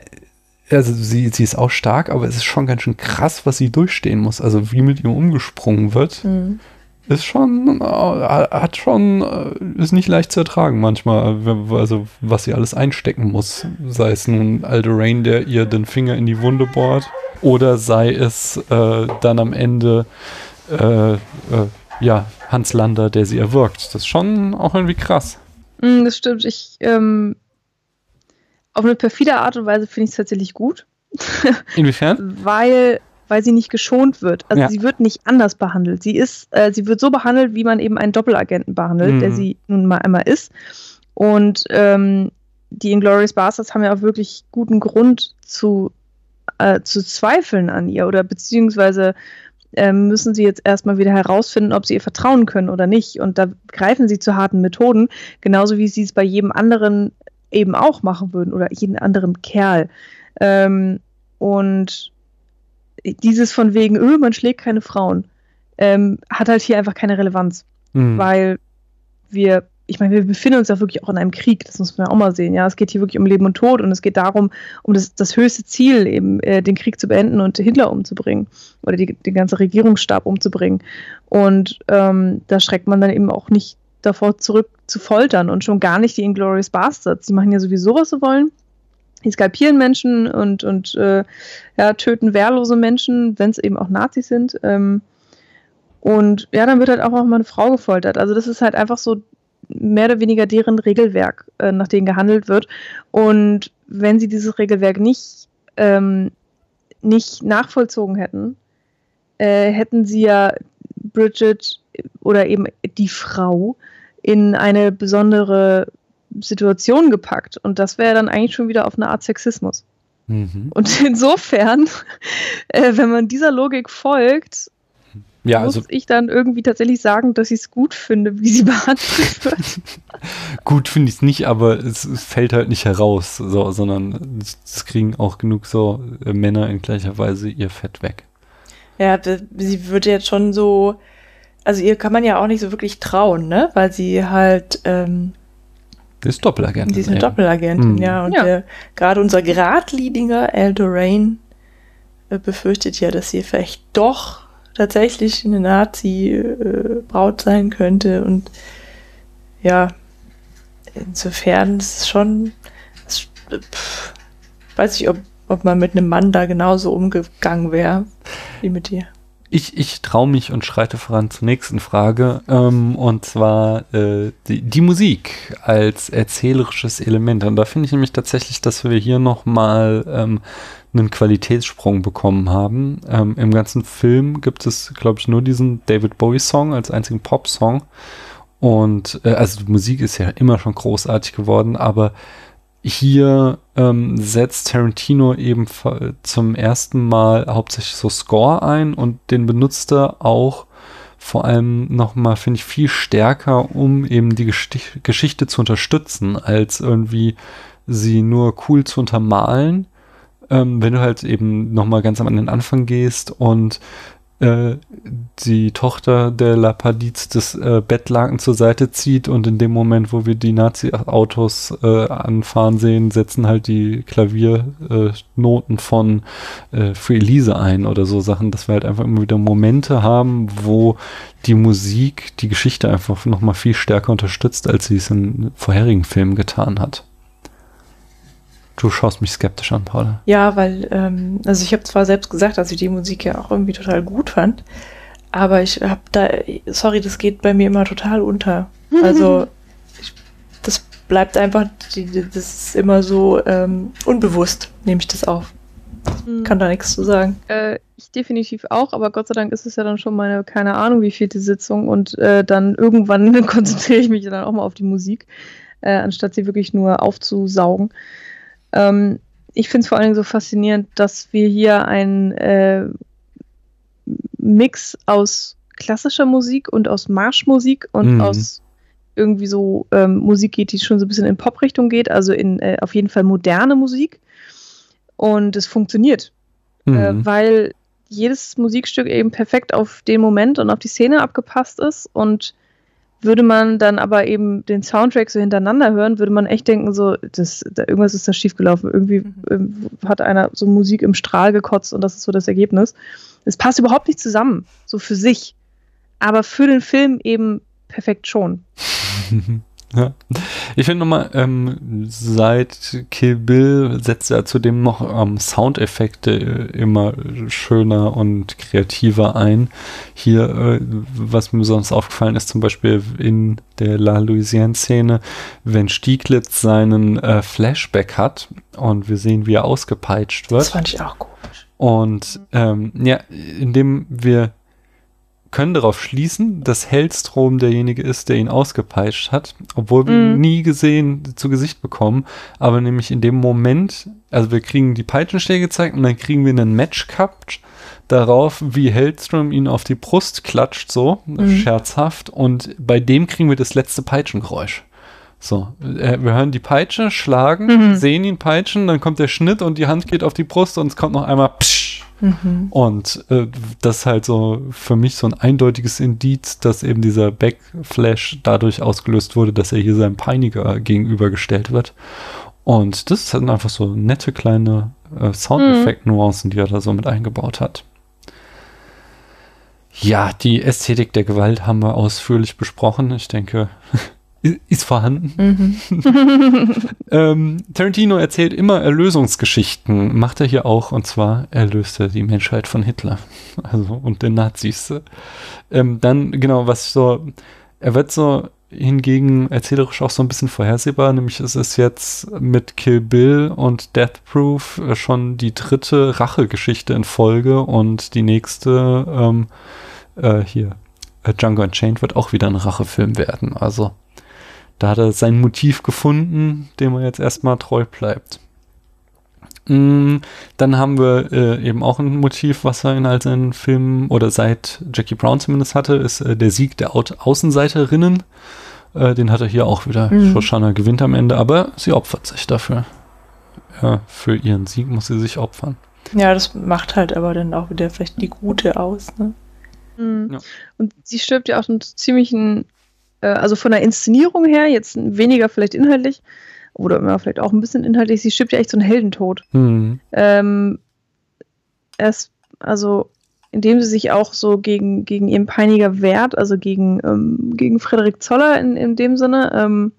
also sie, sie ist auch stark, aber es ist schon ganz schön krass, was sie durchstehen muss. Also wie mit ihr umgesprungen wird. Hm. Ist schon, äh, hat schon, äh, ist nicht leicht zu ertragen manchmal, also was sie alles einstecken muss. Sei es nun Alderain, der ihr den Finger in die Wunde bohrt, oder sei es äh, dann am Ende, äh, äh, ja, Hans Lander, der sie erwürgt. Das ist schon auch irgendwie krass. Mm, das stimmt. Ich, ähm, auf eine perfide Art und Weise finde ich es tatsächlich gut. Inwiefern? Weil weil sie nicht geschont wird. Also ja. sie wird nicht anders behandelt. Sie ist, äh, sie wird so behandelt, wie man eben einen Doppelagenten behandelt, mhm. der sie nun mal einmal ist. Und ähm, die Inglourious Bastards haben ja auch wirklich guten Grund zu, äh, zu zweifeln an ihr oder beziehungsweise ähm, müssen sie jetzt erstmal wieder herausfinden, ob sie ihr vertrauen können oder nicht. Und da greifen sie zu harten Methoden, genauso wie sie es bei jedem anderen eben auch machen würden oder jeden anderen Kerl. Ähm, und dieses von wegen, öh, man schlägt keine Frauen, ähm, hat halt hier einfach keine Relevanz. Mhm. Weil wir, ich meine, wir befinden uns ja wirklich auch in einem Krieg, das muss man ja auch mal sehen. Ja, es geht hier wirklich um Leben und Tod und es geht darum, um das, das höchste Ziel, eben äh, den Krieg zu beenden und Hitler umzubringen oder die, den ganzen Regierungsstab umzubringen. Und ähm, da schreckt man dann eben auch nicht davor zurück zu foltern und schon gar nicht die Inglorious Bastards. Die machen ja sowieso, was sie wollen die skalpieren Menschen und, und äh, ja, töten wehrlose Menschen, wenn es eben auch Nazis sind. Ähm, und ja, dann wird halt auch, mal eine Frau gefoltert. Also das ist halt einfach so mehr oder weniger deren Regelwerk, äh, nach dem gehandelt wird. Und wenn sie dieses Regelwerk nicht, ähm, nicht nachvollzogen hätten, äh, hätten sie ja Bridget oder eben die Frau in eine besondere Situation gepackt. Und das wäre dann eigentlich schon wieder auf eine Art Sexismus. Mhm. Und insofern, äh, wenn man dieser Logik folgt, ja, muss also, ich dann irgendwie tatsächlich sagen, dass ich es gut finde, wie sie behandelt wird. gut finde ich es nicht, aber es, es, fällt halt nicht heraus, so, sondern es kriegen auch genug so äh, Männer in gleicher Weise ihr Fett weg. Ja, sie wird jetzt schon so, also ihr kann man ja auch nicht so wirklich trauen, ne? Weil sie halt ähm, die ist Doppelagentin. Die ist eine eben. Doppelagentin, mhm. ja. Und ja. gerade unser Geradliniger Eldorain äh, befürchtet ja, dass sie vielleicht doch tatsächlich eine Nazi-Braut äh, sein könnte. Und ja, insofern ist es schon. Das, pff, weiß ich, ob, ob man mit einem Mann da genauso umgegangen wäre wie mit dir. Ich, ich traue mich und schreite voran zur nächsten Frage. Ähm, und zwar äh, die, die, Musik als erzählerisches Element. Und da finde ich nämlich tatsächlich, dass wir hier nochmal ähm, einen Qualitätssprung bekommen haben. Ähm, Im ganzen Film gibt es, glaube ich, nur diesen David Bowie-Song als einzigen Pop-Song. Und äh, also die Musik ist ja immer schon großartig geworden, aber hier ähm, setzt Tarantino eben zum ersten Mal hauptsächlich so Score ein und den benutzt er auch vor allem nochmal, finde ich, viel stärker, um eben die Gestich Geschichte zu unterstützen, als irgendwie sie nur cool zu untermalen. Ähm, wenn du halt eben nochmal ganz am Anfang gehst und äh, die Tochter der Lapadiz das äh, Bettlaken zur Seite zieht und in dem Moment, wo wir die Nazi-Autos äh, anfahren sehen, setzen halt die Klaviernoten von äh, Free Elise ein oder so Sachen, dass wir halt einfach immer wieder Momente haben, wo die Musik die Geschichte einfach nochmal viel stärker unterstützt, als sie es in vorherigen Filmen getan hat. Du schaust mich skeptisch an, Paul. Ja, weil, ähm, also ich habe zwar selbst gesagt, dass ich die Musik ja auch irgendwie total gut fand, aber ich habe da, sorry, das geht bei mir immer total unter. Also ich, das bleibt einfach, das ist immer so ähm, unbewusst, nehme ich das auf. Mhm. Kann da nichts zu sagen. Äh, ich definitiv auch, aber Gott sei Dank ist es ja dann schon meine, keine Ahnung, wie vielte Sitzung und äh, dann irgendwann konzentriere ich mich dann auch mal auf die Musik, äh, anstatt sie wirklich nur aufzusaugen. Ähm, ich finde es vor allen Dingen so faszinierend, dass wir hier einen äh, Mix aus klassischer Musik und aus Marschmusik und mhm. aus irgendwie so ähm, Musik geht, die schon so ein bisschen in Pop-Richtung geht, also in äh, auf jeden Fall moderne Musik. Und es funktioniert, mhm. äh, weil jedes Musikstück eben perfekt auf den Moment und auf die Szene abgepasst ist und würde man dann aber eben den Soundtrack so hintereinander hören, würde man echt denken, so, das, da, irgendwas ist da schiefgelaufen. Irgendwie mhm. Ähm, hat einer so Musik im Strahl gekotzt und das ist so das Ergebnis. Es passt überhaupt nicht zusammen, so für sich. aber für den Film eben perfekt schon. Ja. Ich finde nochmal, ähm, seit Kill Bill setzt er zudem noch ähm, Soundeffekte immer schöner und kreativer ein. Hier, äh, was mir sonst aufgefallen ist, zum Beispiel in der La Louisiane-Szene, wenn Stieglitz seinen äh, Flashback hat und wir sehen, wie er ausgepeitscht wird. Das fand ich auch komisch. Und ähm, ja, indem wir können darauf schließen, dass Hellstrom derjenige ist, der ihn ausgepeitscht hat, obwohl wir ihn Mhm. nie gesehen zu Gesicht bekommen. Aber nämlich in dem Moment, also wir kriegen die Peitschenschläge gezeigt und dann kriegen wir einen Match-Cut darauf, wie Hellstrom ihn auf die Brust klatscht, so Mhm. scherzhaft. Und bei dem kriegen wir das letzte Peitschengeräusch. So, äh, wir hören die Peitsche schlagen, Mhm. sehen ihn peitschen, dann kommt der Schnitt und die Hand geht auf die Brust und es kommt noch einmal psch. Mhm. Und äh, das ist halt so für mich so ein eindeutiges Indiz, dass eben dieser Backflash dadurch ausgelöst wurde, dass er hier seinem Peiniger gegenübergestellt wird. Und das sind einfach so nette kleine äh, Soundeffekt-Nuancen, die er da so mit eingebaut hat. Ja, die Ästhetik der Gewalt haben wir ausführlich besprochen. Ich denke, ist vorhanden. Mhm. ähm, Tarantino erzählt immer Erlösungsgeschichten, macht er hier auch, und zwar erlöste die Menschheit von Hitler also, und den Nazis. Ähm, dann, genau, was so, er wird so hingegen erzählerisch auch so ein bisschen vorhersehbar, nämlich es ist jetzt mit Kill Bill und Death Proof äh, schon die dritte Rachegeschichte in Folge und die nächste ähm, äh, hier, Django Unchained wird auch wieder ein Rachefilm werden. Also da hat er sein Motiv gefunden, dem er jetzt erstmal treu bleibt. Mm, Dann haben wir äh, eben auch ein Motiv, was er in all seinen Filmen oder seit Jackie Brown zumindest hatte, ist äh, der Sieg der Au Außenseiterinnen. Äh, den hat er hier auch wieder. Mhm. Shoshana gewinnt am Ende, aber sie opfert sich dafür. Ja, für ihren Sieg muss sie sich opfern. Ja, das macht halt aber dann auch wieder vielleicht die Gute aus, ne? Mhm. Ja. Und sie stirbt ja auch einen ziemlichen, äh, also von der Inszenierung her, jetzt weniger vielleicht inhaltlich, oder immer vielleicht auch ein bisschen inhaltlich, sie stirbt ja echt so einen Heldentod. Hm. Ähm, erst, also indem sie sich auch so gegen, gegen ihren Peiniger wehrt, also gegen, ähm, gegen Frederik Zoller in, in dem Sinne, ähm,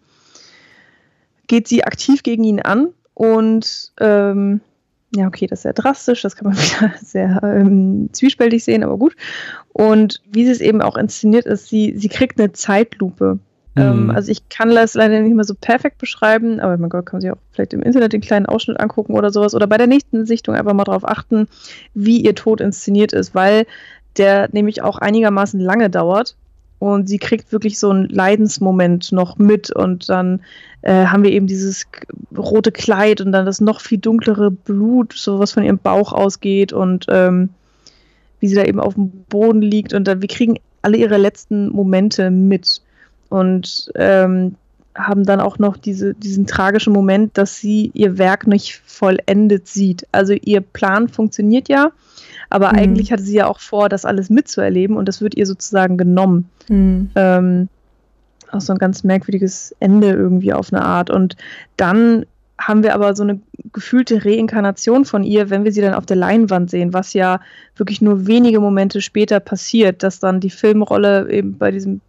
geht sie aktiv gegen ihn an und ähm, ja, okay, das ist sehr drastisch, das kann man wieder sehr ähm, zwiespältig sehen, aber gut. Und wie sie es eben auch inszeniert ist, sie, sie kriegt eine Zeitlupe. Ähm, Mhm. also ich kann das leider nicht mehr so perfekt beschreiben, aber mein Gott, kann man sich auch vielleicht im Internet den kleinen Ausschnitt angucken oder sowas oder bei der nächsten Sichtung einfach mal darauf achten, wie ihr Tod inszeniert ist, weil der nämlich auch einigermaßen lange dauert und sie kriegt wirklich so einen Leidensmoment noch mit und dann äh, haben wir eben dieses rote Kleid und dann das noch viel dunklere Blut, so was von ihrem Bauch ausgeht und ähm, wie sie da eben auf dem Boden liegt und dann wir kriegen alle ihre letzten Momente mit und ähm, haben dann auch noch diese, diesen tragischen Moment, dass sie ihr Werk nicht vollendet sieht. Also ihr Plan funktioniert ja, aber Mhm. eigentlich hatte sie ja auch vor, das alles mitzuerleben und das wird ihr sozusagen genommen. Mhm. Ähm, auch so ein ganz merkwürdiges Ende irgendwie auf eine Art. Und dann haben wir aber so eine gefühlte Reinkarnation von ihr, wenn wir sie dann auf der Leinwand sehen, was ja wirklich nur wenige Momente später passiert, dass dann die Filmrolle eben bei diesem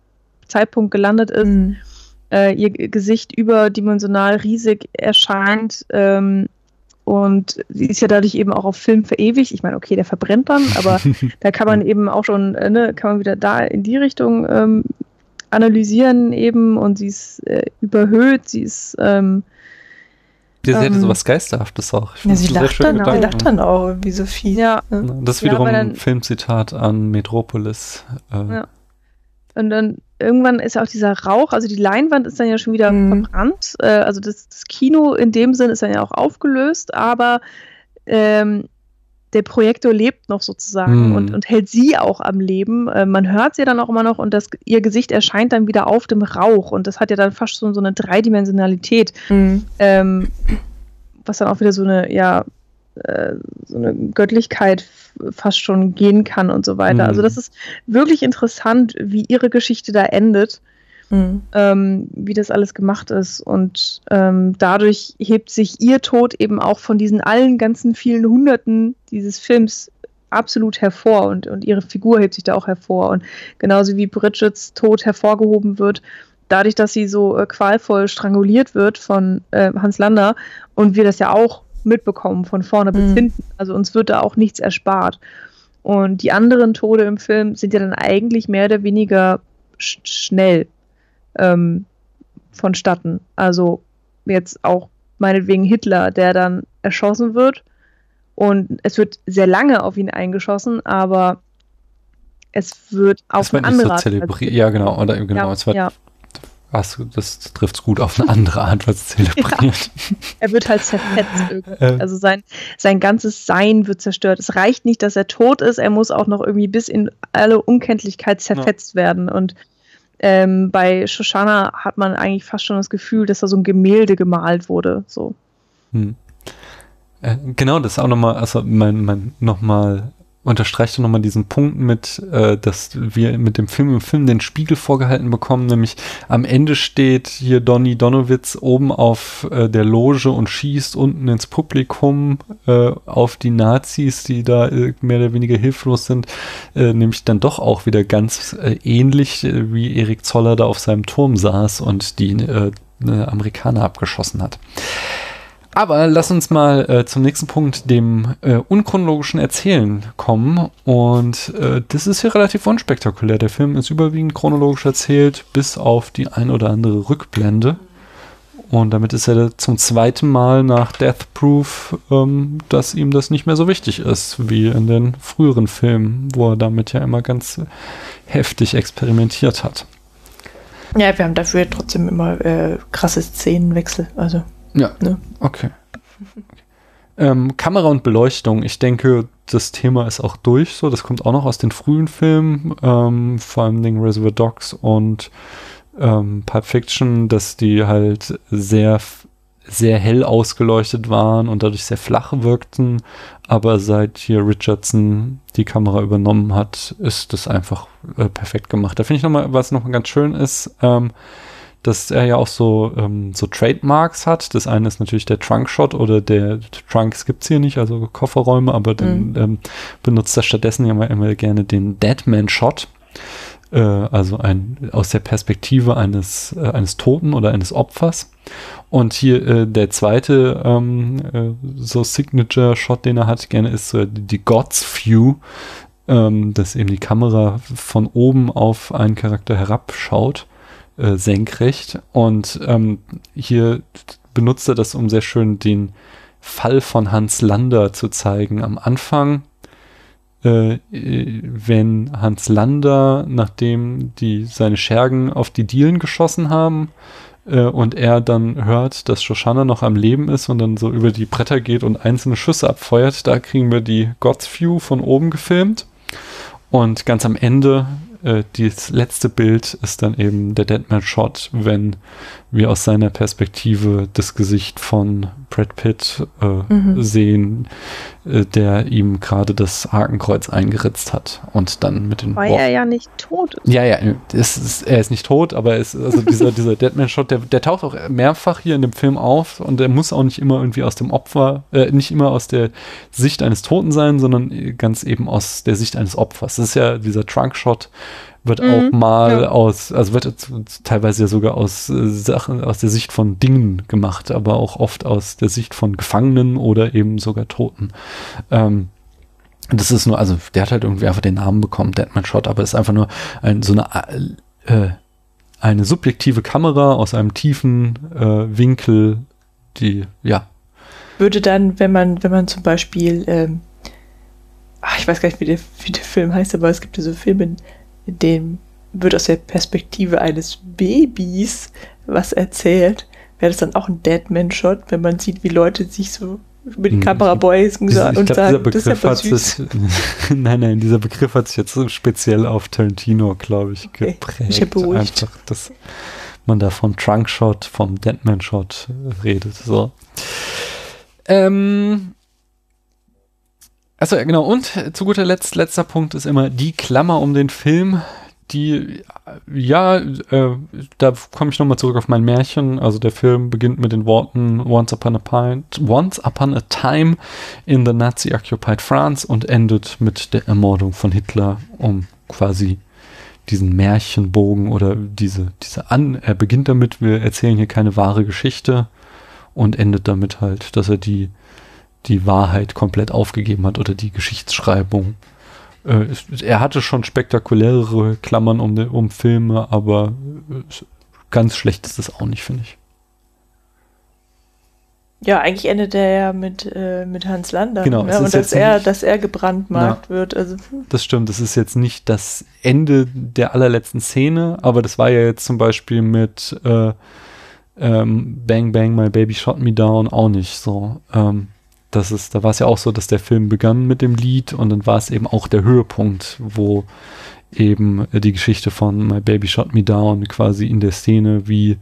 Zeitpunkt gelandet ist, Mhm. äh, ihr Gesicht überdimensional riesig erscheint. Ähm, und sie ist ja dadurch eben auch auf Film verewigt. Ich meine, okay, der verbrennt dann, aber da kann man eben auch schon, äh, ne, kann man wieder da in die Richtung ähm, analysieren eben und sie ist äh, überhöht, sie ist ähm, Ja, sie hätte Ähm, so was Geisterhaftes auch. Ja, sie lacht dann, auch, Gedanken. lacht dann auch irgendwie so viel. ja, Ja, Das ist Ja, wiederum ein dann- Filmzitat an Metropolis. Äh, Ja. Und dann irgendwann ist ja auch dieser Rauch, also die Leinwand ist dann ja schon wieder Mhm. verbrannt. Äh, also das, das Kino in dem Sinn ist dann ja auch aufgelöst, aber ähm, der Projektor lebt noch sozusagen Mhm. und, und hält sie auch am Leben. Äh, man hört sie dann auch immer noch und das, ihr Gesicht erscheint dann wieder auf dem Rauch und das hat ja dann fast so, so eine Dreidimensionalität, Mhm. ähm, was dann auch wieder so eine, ja, äh, so eine Göttlichkeit fast schon gehen kann und so weiter. Mhm. Also das ist wirklich interessant, wie ihre Geschichte da endet, Mhm. ähm, wie das alles gemacht ist. Und ähm, dadurch hebt sich ihr Tod eben auch von diesen allen ganzen vielen Hunderten dieses Films absolut hervor und, und ihre Figur hebt sich da auch hervor. Und genauso wie Bridgets Tod hervorgehoben wird, dadurch, dass sie so äh, qualvoll stranguliert wird von äh, Hans Lander und wir das ja auch mitbekommen von vorne bis Mhm. hinten. Also uns wird da auch nichts erspart. Und die anderen Tode im Film sind ja dann eigentlich mehr oder weniger sch schnell ähm, vonstatten. Also jetzt auch meinetwegen Hitler, der dann erschossen wird. Und es wird sehr lange auf ihn eingeschossen, aber es wird auf war eine nicht so andere Art zelebriert. Ja, genau. Oder genau, Ja, es war, ja. du- das trifft es gut auf eine andere Art, was zelebriert. Er wird halt zerfetzt irgendwie. Äh. Also sein, sein ganzes Sein wird zerstört. Es reicht nicht, dass er tot ist, er muss auch noch irgendwie bis in alle Unkenntlichkeit zerfetzt werden. Und ähm, bei Shoshana hat man eigentlich fast schon das Gefühl, dass da so ein Gemälde gemalt wurde. So. Hm. Äh, genau, das ist auch nochmal, also mein, mein nochmal unterstreicht nochmal diesen Punkt mit, äh, dass wir mit dem Film im Film den Spiegel vorgehalten bekommen, nämlich am Ende steht hier Donny Donowitz oben auf äh, der Loge und schießt unten ins Publikum äh, auf die Nazis, die da äh, mehr oder weniger hilflos sind, äh, nämlich dann doch auch wieder ganz äh, ähnlich, äh, wie Erik Zoller da auf seinem Turm saß und die Amerikaner abgeschossen hat. Aber lass uns mal äh, zum nächsten Punkt, dem äh, unchronologischen Erzählen kommen. Und äh, das ist hier relativ unspektakulär. Der Film ist überwiegend chronologisch erzählt, bis auf die ein oder andere Rückblende. Und damit ist er zum zweiten Mal nach Death Proof, ähm, dass ihm das nicht mehr so wichtig ist, wie in den früheren Filmen, wo er damit ja immer ganz heftig experimentiert hat. Ja, wir haben dafür trotzdem immer äh, krasse Szenenwechsel. Also, Ja. ne? Okay. Ähm, Kamera und Beleuchtung, ich denke, das Thema ist auch durch. So, das kommt auch noch aus den frühen Filmen, ähm, vor allem Dingen Reservoir Dogs und ähm, Pulp Fiction, dass die halt sehr sehr hell ausgeleuchtet waren und dadurch sehr flach wirkten. Aber seit hier Richardson die Kamera übernommen hat, ist das einfach äh, perfekt gemacht. Da finde ich nochmal, was nochmal ganz schön ist, ähm, dass er ja auch so, ähm, so Trademarks hat. Das eine ist natürlich der Trunkshot oder der Trunks gibt's hier nicht, also Kofferräume, aber dann Mhm. ähm, benutzt er stattdessen ja immer, immer gerne den Deadman-Shot. Äh, also ein, aus der Perspektive eines, äh, eines Toten oder eines Opfers. Und hier äh, der zweite ähm, äh, so Signature-Shot, den er hat, gerne ist so die, die God's View, ähm, dass eben die Kamera von oben auf einen Charakter herabschaut, äh, senkrecht. Und ähm, hier benutzt er das, um sehr schön den Fall von Hans Lander zu zeigen. Am Anfang, äh, wenn Hans Lander, nachdem die seine Schergen auf die Dielen geschossen haben, äh, und er dann hört, dass Shoshana noch am Leben ist und dann so über die Bretter geht und einzelne Schüsse abfeuert, da kriegen wir die God's View von oben gefilmt. Und ganz am Ende, äh, das letzte Bild ist dann eben der Deadman-Shot, wenn wir aus seiner Perspektive das Gesicht von Brad Pitt äh, Mhm. sehen, äh, der ihm gerade das Hakenkreuz eingeritzt hat und dann mit den Weil er ja nicht tot ist. ja, ja, ist, er ist nicht tot, aber es, also dieser, dieser Deadman-Shot, der, der taucht auch mehrfach hier in dem Film auf und der muss auch nicht immer irgendwie aus dem Opfer, äh, nicht immer aus der Sicht eines Toten sein, sondern ganz eben aus der Sicht eines Opfers. Das ist ja dieser Trunk-Shot, wird Mhm, auch mal ja. aus, also wird teilweise ja sogar aus äh, Sachen, aus der Sicht von Dingen gemacht, aber auch oft aus der Sicht von Gefangenen oder eben sogar Toten. Ähm, das ist nur, also der hat halt irgendwie einfach den Namen bekommen, Deadman Shot, aber ist einfach nur ein, so eine, äh, eine subjektive Kamera aus einem tiefen äh, Winkel, die, ja, würde dann, wenn man, wenn man zum Beispiel, ähm, ach, ich weiß gar nicht, wie der, wie der Film heißt, aber es gibt ja so Filme, in denen wird aus der Perspektive eines Babys was erzählt. Wäre das dann auch ein Deadman-Shot, wenn man sieht, wie Leute sich so über die Hm, Kamera beugen und ich glaub, sagen, dieser das ist ja Begriff hat süß. sich, nein, nein, dieser Begriff hat sich jetzt so speziell auf Tarantino, glaube ich, Okay, geprägt. ich beruhigt. Einfach, dass man da vom Trunk-Shot, vom Deadman-Shot redet, so. Ähm, also genau, und zu guter Letzt, letzter Punkt ist immer die Klammer um den Film, Die, ja, äh, da komme ich nochmal zurück auf mein Märchen. Also der Film beginnt mit den Worten Once upon a, pine, Once upon a time in the Nazi-occupied France und endet mit der Ermordung von Hitler, um quasi diesen Märchenbogen oder diese, diese an, er beginnt damit, wir erzählen hier keine wahre Geschichte und endet damit halt, dass er die, die Wahrheit komplett aufgegeben hat oder die Geschichtsschreibung. Äh, er hatte schon spektakulärere Klammern um, um Filme, aber äh, ganz schlecht ist es auch nicht, finde ich. Ja, eigentlich endet er ja mit, äh, mit Hans Lander. Genau, ne? Und dass er, dass er gebrandmarkt ja, wird. Also. Das stimmt, das ist jetzt nicht das Ende der allerletzten Szene, aber das war ja jetzt zum Beispiel mit äh, ähm, Bang Bang My Baby Shot Me Down auch nicht so. Ähm, das ist, da war es ja auch so, dass der Film begann mit dem Lied und dann war es eben auch der Höhepunkt, wo eben äh, die Geschichte von My Baby Shot Me Down quasi in der Szene wie,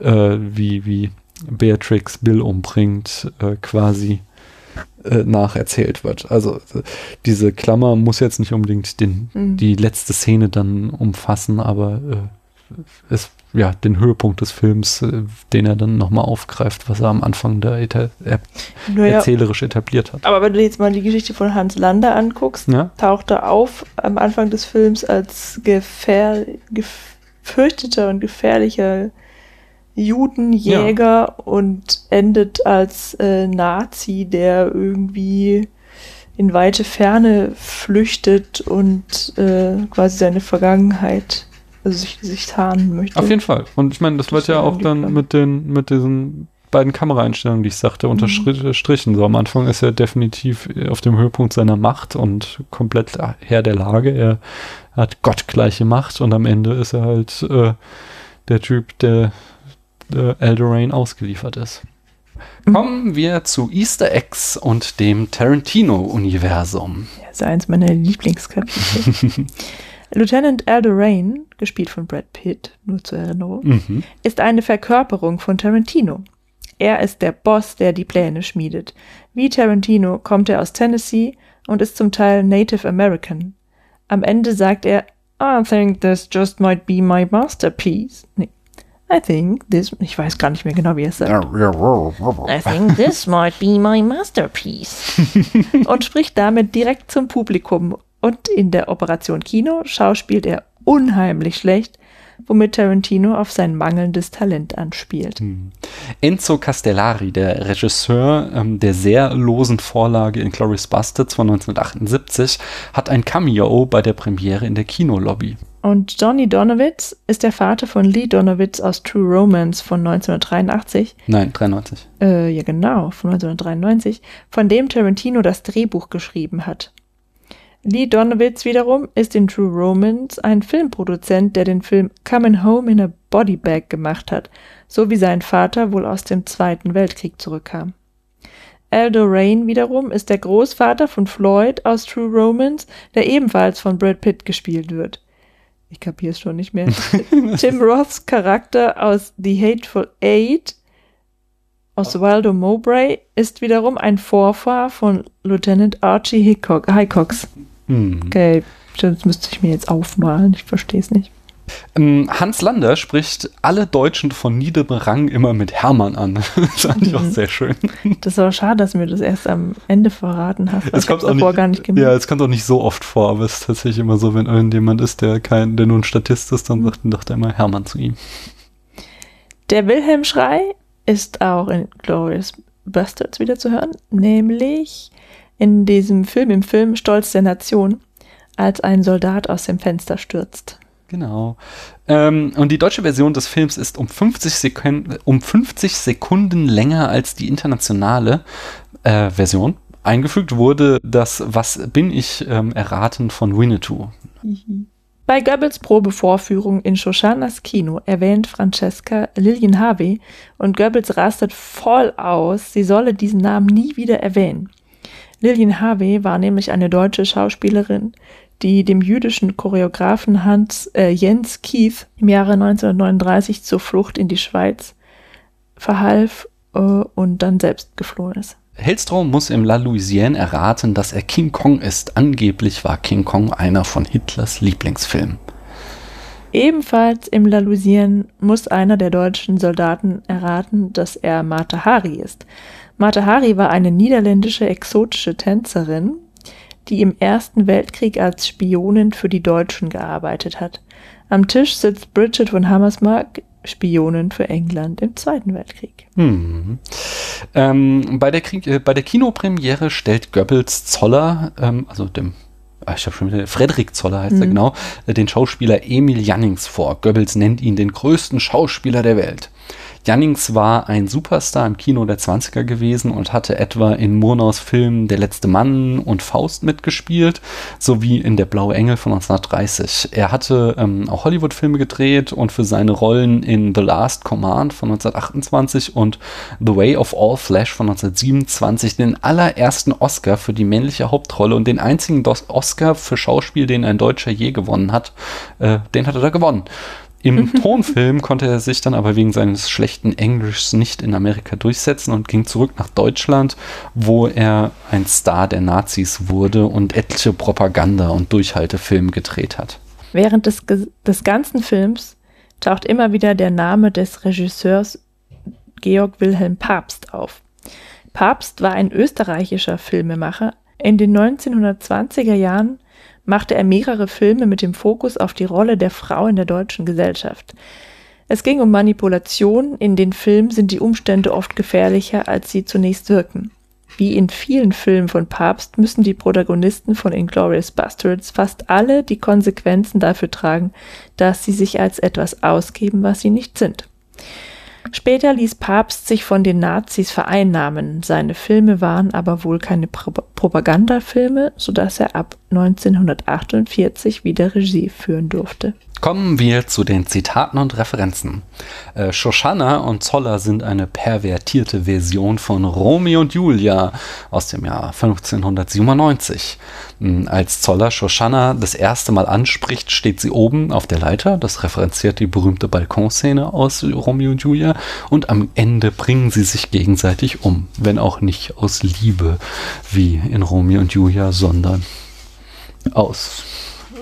äh, wie, wie Beatrix Bill umbringt, äh, quasi äh, nacherzählt wird. Also äh, diese Klammer muss jetzt nicht unbedingt den, mhm. die letzte Szene dann umfassen, aber es ja den Höhepunkt des Films, äh, den er dann nochmal aufgreift, was er am Anfang da eta er naja, erzählerisch etabliert hat. Aber wenn du jetzt mal die Geschichte von Hans Lander anguckst, ja? taucht er auf am Anfang des Films als gefähr gefürchteter und gefährlicher Judenjäger ja. und endet als äh, Nazi, der irgendwie in weite Ferne flüchtet und äh, quasi seine Vergangenheit sich, sich tarnen möchte. Auf jeden Fall. Und ich meine, das, das wird ja auch dann mit den, mit diesen beiden Kameraeinstellungen, die ich sagte, mhm. unterstrichen. So am Anfang ist er definitiv auf dem Höhepunkt seiner Macht und komplett Herr der Lage. Er hat gottgleiche Macht und am Ende ist er halt äh, der Typ, der äh, Eldorain ausgeliefert ist. Mhm. Kommen wir zu Easter Eggs und dem Tarantino-Universum. Das ist eins meiner Lieblingskapitel. Lieutenant Eldorain, gespielt von Brad Pitt, nur zur Erinnerung, mhm. ist eine Verkörperung von Tarantino. Er ist der Boss, der die Pläne schmiedet. Wie Tarantino kommt er aus Tennessee und ist zum Teil Native American. Am Ende sagt er, I think this just might be my masterpiece. Nee, I think this, ich weiß gar nicht mehr genau, wie er es sagt. I think this might be my masterpiece. und spricht damit direkt zum Publikum. Und in der Operation Kino schauspielt er unheimlich schlecht, womit Tarantino auf sein mangelndes Talent anspielt. Hm. Enzo Castellari, der Regisseur ähm, der sehr losen Vorlage in Glorious Bastards von 1978, hat ein Cameo bei der Premiere in der Kinolobby. Und Johnny Donowitz ist der Vater von Lee Donowitz aus True Romance von 1983. Nein, 93. Äh, ja, genau, von 1993, von dem Tarantino das Drehbuch geschrieben hat. Lee Donowitz wiederum ist in True Romance ein Filmproduzent, der den Film Coming Home in a Body Bag gemacht hat, so wie sein Vater wohl aus dem Zweiten Weltkrieg zurückkam. Aldo Rain wiederum ist der Großvater von Floyd aus True Romance, der ebenfalls von Brad Pitt gespielt wird. Ich kapiere es schon nicht mehr. Tim Roths Charakter aus The Hateful Eight, Oswaldo Mowbray, ist wiederum ein Vorfahr von Lieutenant Archie Hickok, Hickox. Hm. Okay, das müsste ich mir jetzt aufmalen. Ich verstehe es nicht. Ähm, Hans Lander spricht alle Deutschen von niederem Rang immer mit Hermann an. das fand ich auch mhm. sehr schön. Das ist aber schade, dass du mir das erst am Ende verraten hast. Es kommt auch nicht, gar nicht gemerkt. Ja, es kommt auch nicht so oft vor, aber es ist tatsächlich immer so, wenn irgendjemand ist, der kein, der nur ein Statist ist, dann sagt, sagt er immer Hermann zu ihm. Der Wilhelm-Schrei ist auch in Glorious Bastards wieder zu hören, nämlich in diesem Film, im Film Stolz der Nation, als ein Soldat aus dem Fenster stürzt. Genau. Ähm, und die deutsche Version des Films ist um 50, Sekunden, um 50 Sekunden länger als die internationale äh, Version. Eingefügt wurde das Was bin ich ähm, erraten von Winnetou. Bei Goebbels Probevorführung in Shoshanas Kino erwähnt Francesca Lillian Harvey und Goebbels rastet voll aus, sie solle diesen Namen nie wieder erwähnen. Lillian Harvey war nämlich eine deutsche Schauspielerin, die dem jüdischen Choreografen Hans äh, Jens Keith im Jahre 1939 zur Flucht in die Schweiz verhalf äh, und dann selbst geflohen ist. Hellstrom muss im La Louisiane erraten, dass er King Kong ist. Angeblich war King Kong einer von Hitlers Lieblingsfilmen. Ebenfalls im Lalusien muss einer der deutschen Soldaten erraten, dass er Mata Hari ist. Mata Hari war eine niederländische exotische Tänzerin, die im Ersten Weltkrieg als Spionin für die Deutschen gearbeitet hat. Am Tisch sitzt Bridget von Hammersmark, Spionin für England im Zweiten Weltkrieg. Hm. Ähm, bei, der Krieg, äh, bei der Kinopremiere stellt Goebbels Zoller, ähm, also dem ah, ich habe schon wieder, Frederik Zoller heißt er Mhm. genau, äh, den Schauspieler Emil Jannings vor. Goebbels nennt ihn den größten Schauspieler der Welt. Jannings war ein Superstar im Kino der 20er gewesen und hatte etwa in Murnaus Filmen Der letzte Mann und Faust mitgespielt, sowie in Der blaue Engel von 1930. Er hatte ähm, auch Hollywood-Filme gedreht und für seine Rollen in The Last Command von 1928 und The Way of All Flesh von 1927 den allerersten Oscar für die männliche Hauptrolle und den einzigen Oscar für Schauspiel, den ein Deutscher je gewonnen hat, äh, den hat er da gewonnen. Im Tonfilm konnte er sich dann aber wegen seines schlechten Englischs nicht in Amerika durchsetzen und ging zurück nach Deutschland, wo er ein Star der Nazis wurde und etliche Propaganda- und Durchhaltefilme gedreht hat. Während des, des ganzen Films taucht immer wieder der Name des Regisseurs Georg Wilhelm Pabst auf. Pabst war ein österreichischer Filmemacher. In den 1920er Jahren machte er mehrere Filme mit dem Fokus auf die Rolle der Frau in der deutschen Gesellschaft. Es ging um Manipulation. In den Filmen sind die Umstände oft gefährlicher, als sie zunächst wirken. Wie in vielen Filmen von Papst müssen die Protagonisten von Inglourious Bastards fast alle die Konsequenzen dafür tragen, dass sie sich als etwas ausgeben, was sie nicht sind. Später ließ Papst sich von den Nazis vereinnahmen. Seine Filme waren aber wohl keine Pro Propagandafilme, sodass er ab 1948 wieder Regie führen durfte. Kommen wir zu den Zitaten und Referenzen. Äh, Shoshana und Zoller sind eine pervertierte Version von Romeo und Julia aus dem Jahr 1597. Hm, Als Zoller Shoshana das erste Mal anspricht, steht sie oben auf der Leiter. Das referenziert die berühmte Balkonszene aus Romeo und Julia. Und am Ende bringen sie sich gegenseitig um. Wenn auch nicht aus Liebe wie in Romeo und Julia, sondern aus,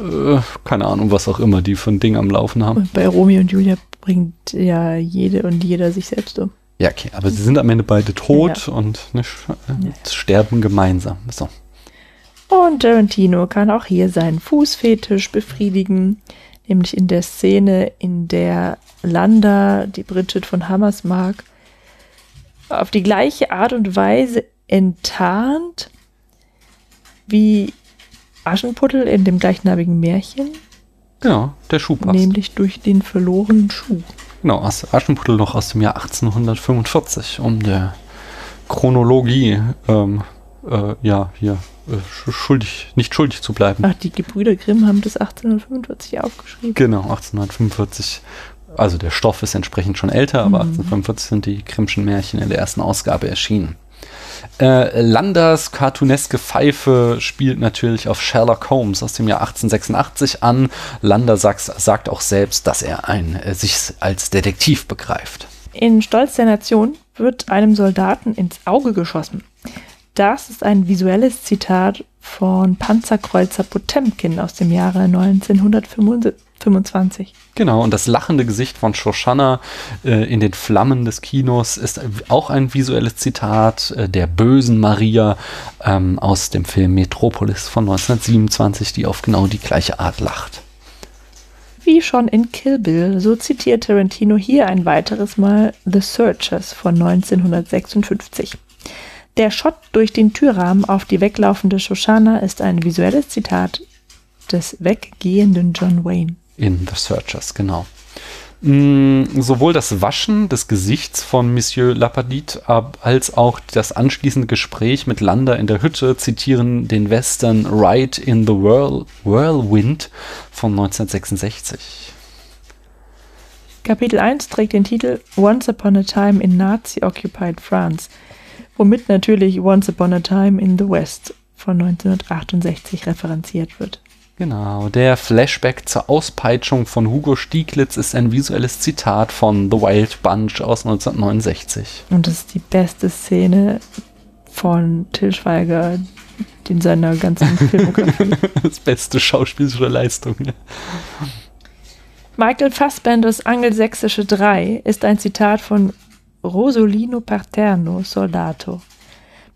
äh, keine Ahnung, was auch immer die für ein Ding am Laufen haben. Und bei Romeo und Julia bringt ja jede und jeder sich selbst um. Ja, okay, aber sie sind am Ende beide tot und ne, äh, sterben gemeinsam. So. Und Tarantino kann auch hier seinen Fußfetisch befriedigen, nämlich in der Szene, in der Landa, die Bridget von Hammersmark, auf die gleiche Art und Weise enttarnt wie Aschenputtel in dem gleichnamigen Märchen, Genau, der Schuh passt. nämlich durch den verlorenen Schuh. Genau, aus Aschenputtel noch aus dem Jahr 1845, um der Chronologie, ähm, äh, ja, hier, äh, sch- schuldig, nicht schuldig zu bleiben. Ach, die Gebrüder Grimm haben das 1845 aufgeschrieben. Genau, 1845. Also der Stoff ist entsprechend schon älter, aber Mhm. 1845 sind die Grimmschen Märchen in der ersten Ausgabe erschienen. Äh, Landers cartooneske Pfeife spielt natürlich auf Sherlock Holmes aus dem Jahr 1886 an. Lander sagt, sagt auch selbst, dass er ein, äh, sich als Detektiv begreift. In Stolz der Nation wird einem Soldaten ins Auge geschossen. Das ist ein visuelles Zitat von Panzerkreuzer Potemkin aus dem Jahre 1925. Genau, und das lachende Gesicht von Shoshana äh, in den Flammen des Kinos ist auch ein visuelles Zitat äh, der bösen Maria ähm, aus dem Film Metropolis von 1927, die auf genau die gleiche Art lacht. Wie schon in Kill Bill, so zitiert Tarantino hier ein weiteres Mal The Searchers von 1956. Der Shot durch den Türrahmen auf die weglaufende Shoshana ist ein visuelles Zitat des weggehenden John Wayne. In The Searchers, genau. Mm, sowohl das Waschen des Gesichts von Monsieur Lapadite ab- als auch das anschließende Gespräch mit Landa in der Hütte zitieren den Western Ride in the Whirl Whirlwind von 1966. Kapitel 1 trägt den Titel Once Upon a Time in Nazi-Occupied France, womit natürlich Once Upon a Time in the West von 1968 referenziert wird. Genau, der Flashback zur Auspeitschung von Hugo Stieglitz ist ein visuelles Zitat von The Wild Bunch aus 1969. Und das ist die beste Szene von Till Schweiger in seiner ganzen Filmografie. das beste schauspielerische Leistung. ja. Michael Fassbenders Angelsächsische 3 ist ein Zitat von Rosolino Paterno Soldato,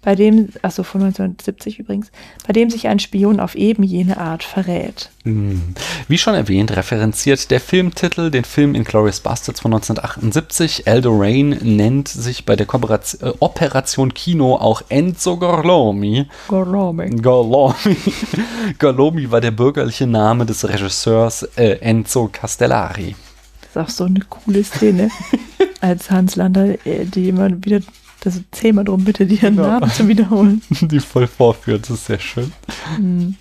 bei dem, achso, von 1970 übrigens, bei dem sich ein Spion auf eben jene Art verrät. Hm. Wie schon erwähnt, referenziert der Filmtitel den Film Inglourious Bastards von 1978. Aldo Rain nennt sich bei der Kooperation, äh, Operation Kino auch Enzo Gorlomi. Gorlomi. Gorlomi. Gorlomi war der bürgerliche Name des Regisseurs äh, Enzo Castellari. Das ist auch so eine coole Szene, als Hans Lander, äh, die immer wieder, das zehnmal drum bitte, ihren Ja. Namen zu wiederholen. Die voll vorführt, das ist sehr schön. Hm.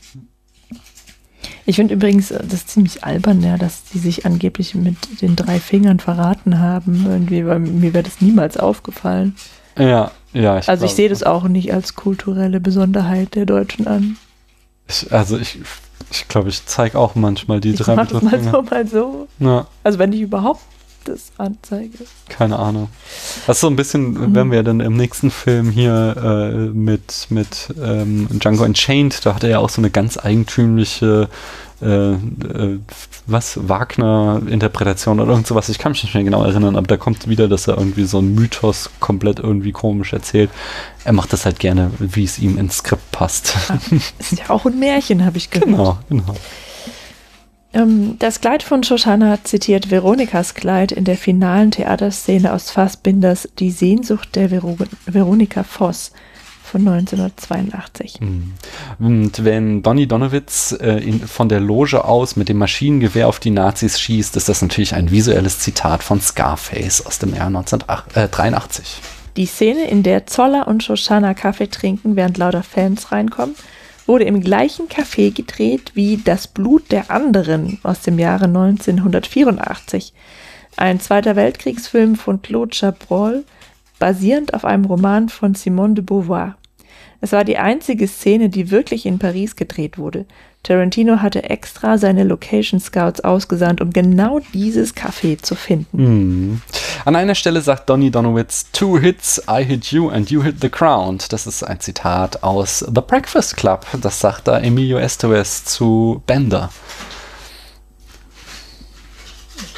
Ich finde übrigens, äh, das ist ziemlich albern, ja, dass die sich angeblich mit den drei Fingern verraten haben. Irgendwie, weil mir wäre das niemals aufgefallen. Ja, ja. Ich also ich sehe das auch nicht als kulturelle Besonderheit der Deutschen an. Ich, also ich, ich glaube, ich zeige auch manchmal die Ich drei mach das mal so, mal so. Ja, Also wenn ich überhaupt das anzeige. keine Ahnung. Das ist so ein bisschen, Mhm. wenn wir dann im nächsten Film hier äh, mit, mit ähm, Django Unchained, da hat er ja auch so eine ganz eigentümliche äh, äh, was, Wagner-Interpretation oder irgend sowas. Ich kann mich nicht mehr genau erinnern, aber da kommt wieder, dass er irgendwie so einen Mythos komplett irgendwie komisch erzählt. Er macht das halt gerne, wie es ihm ins Skript passt. Ist ja auch ein Märchen, habe ich gehört. genau, genau. Ähm, das Kleid von Shoshana zitiert Veronikas Kleid in der finalen Theaterszene aus Fassbinders Die Sehnsucht der Vero Veronika Voss von 1982. Und wenn Donny Donowitz äh, in, von der Loge aus mit dem Maschinengewehr auf die Nazis schießt, ist das natürlich ein visuelles Zitat von Scarface aus dem Jahr 1983. Die Szene, in der Zoller und Shoshana Kaffee trinken, während lauter Fans reinkommen, wurde im gleichen Café gedreht wie Das Blut der anderen aus dem Jahre 1984. Ein Zweiter Weltkriegsfilm von Claude Chabrol, basierend auf einem Roman von Simone de Beauvoir. Es war die einzige Szene, die wirklich in Paris gedreht wurde. Tarantino hatte extra seine Location Scouts ausgesandt, um genau dieses Café zu finden. Hm. An einer Stelle sagt Donny Donowitz, Two hits, I hit you and you hit the ground. Das ist ein Zitat aus The Breakfast Club. Das sagt da Emilio Estevez zu Bender.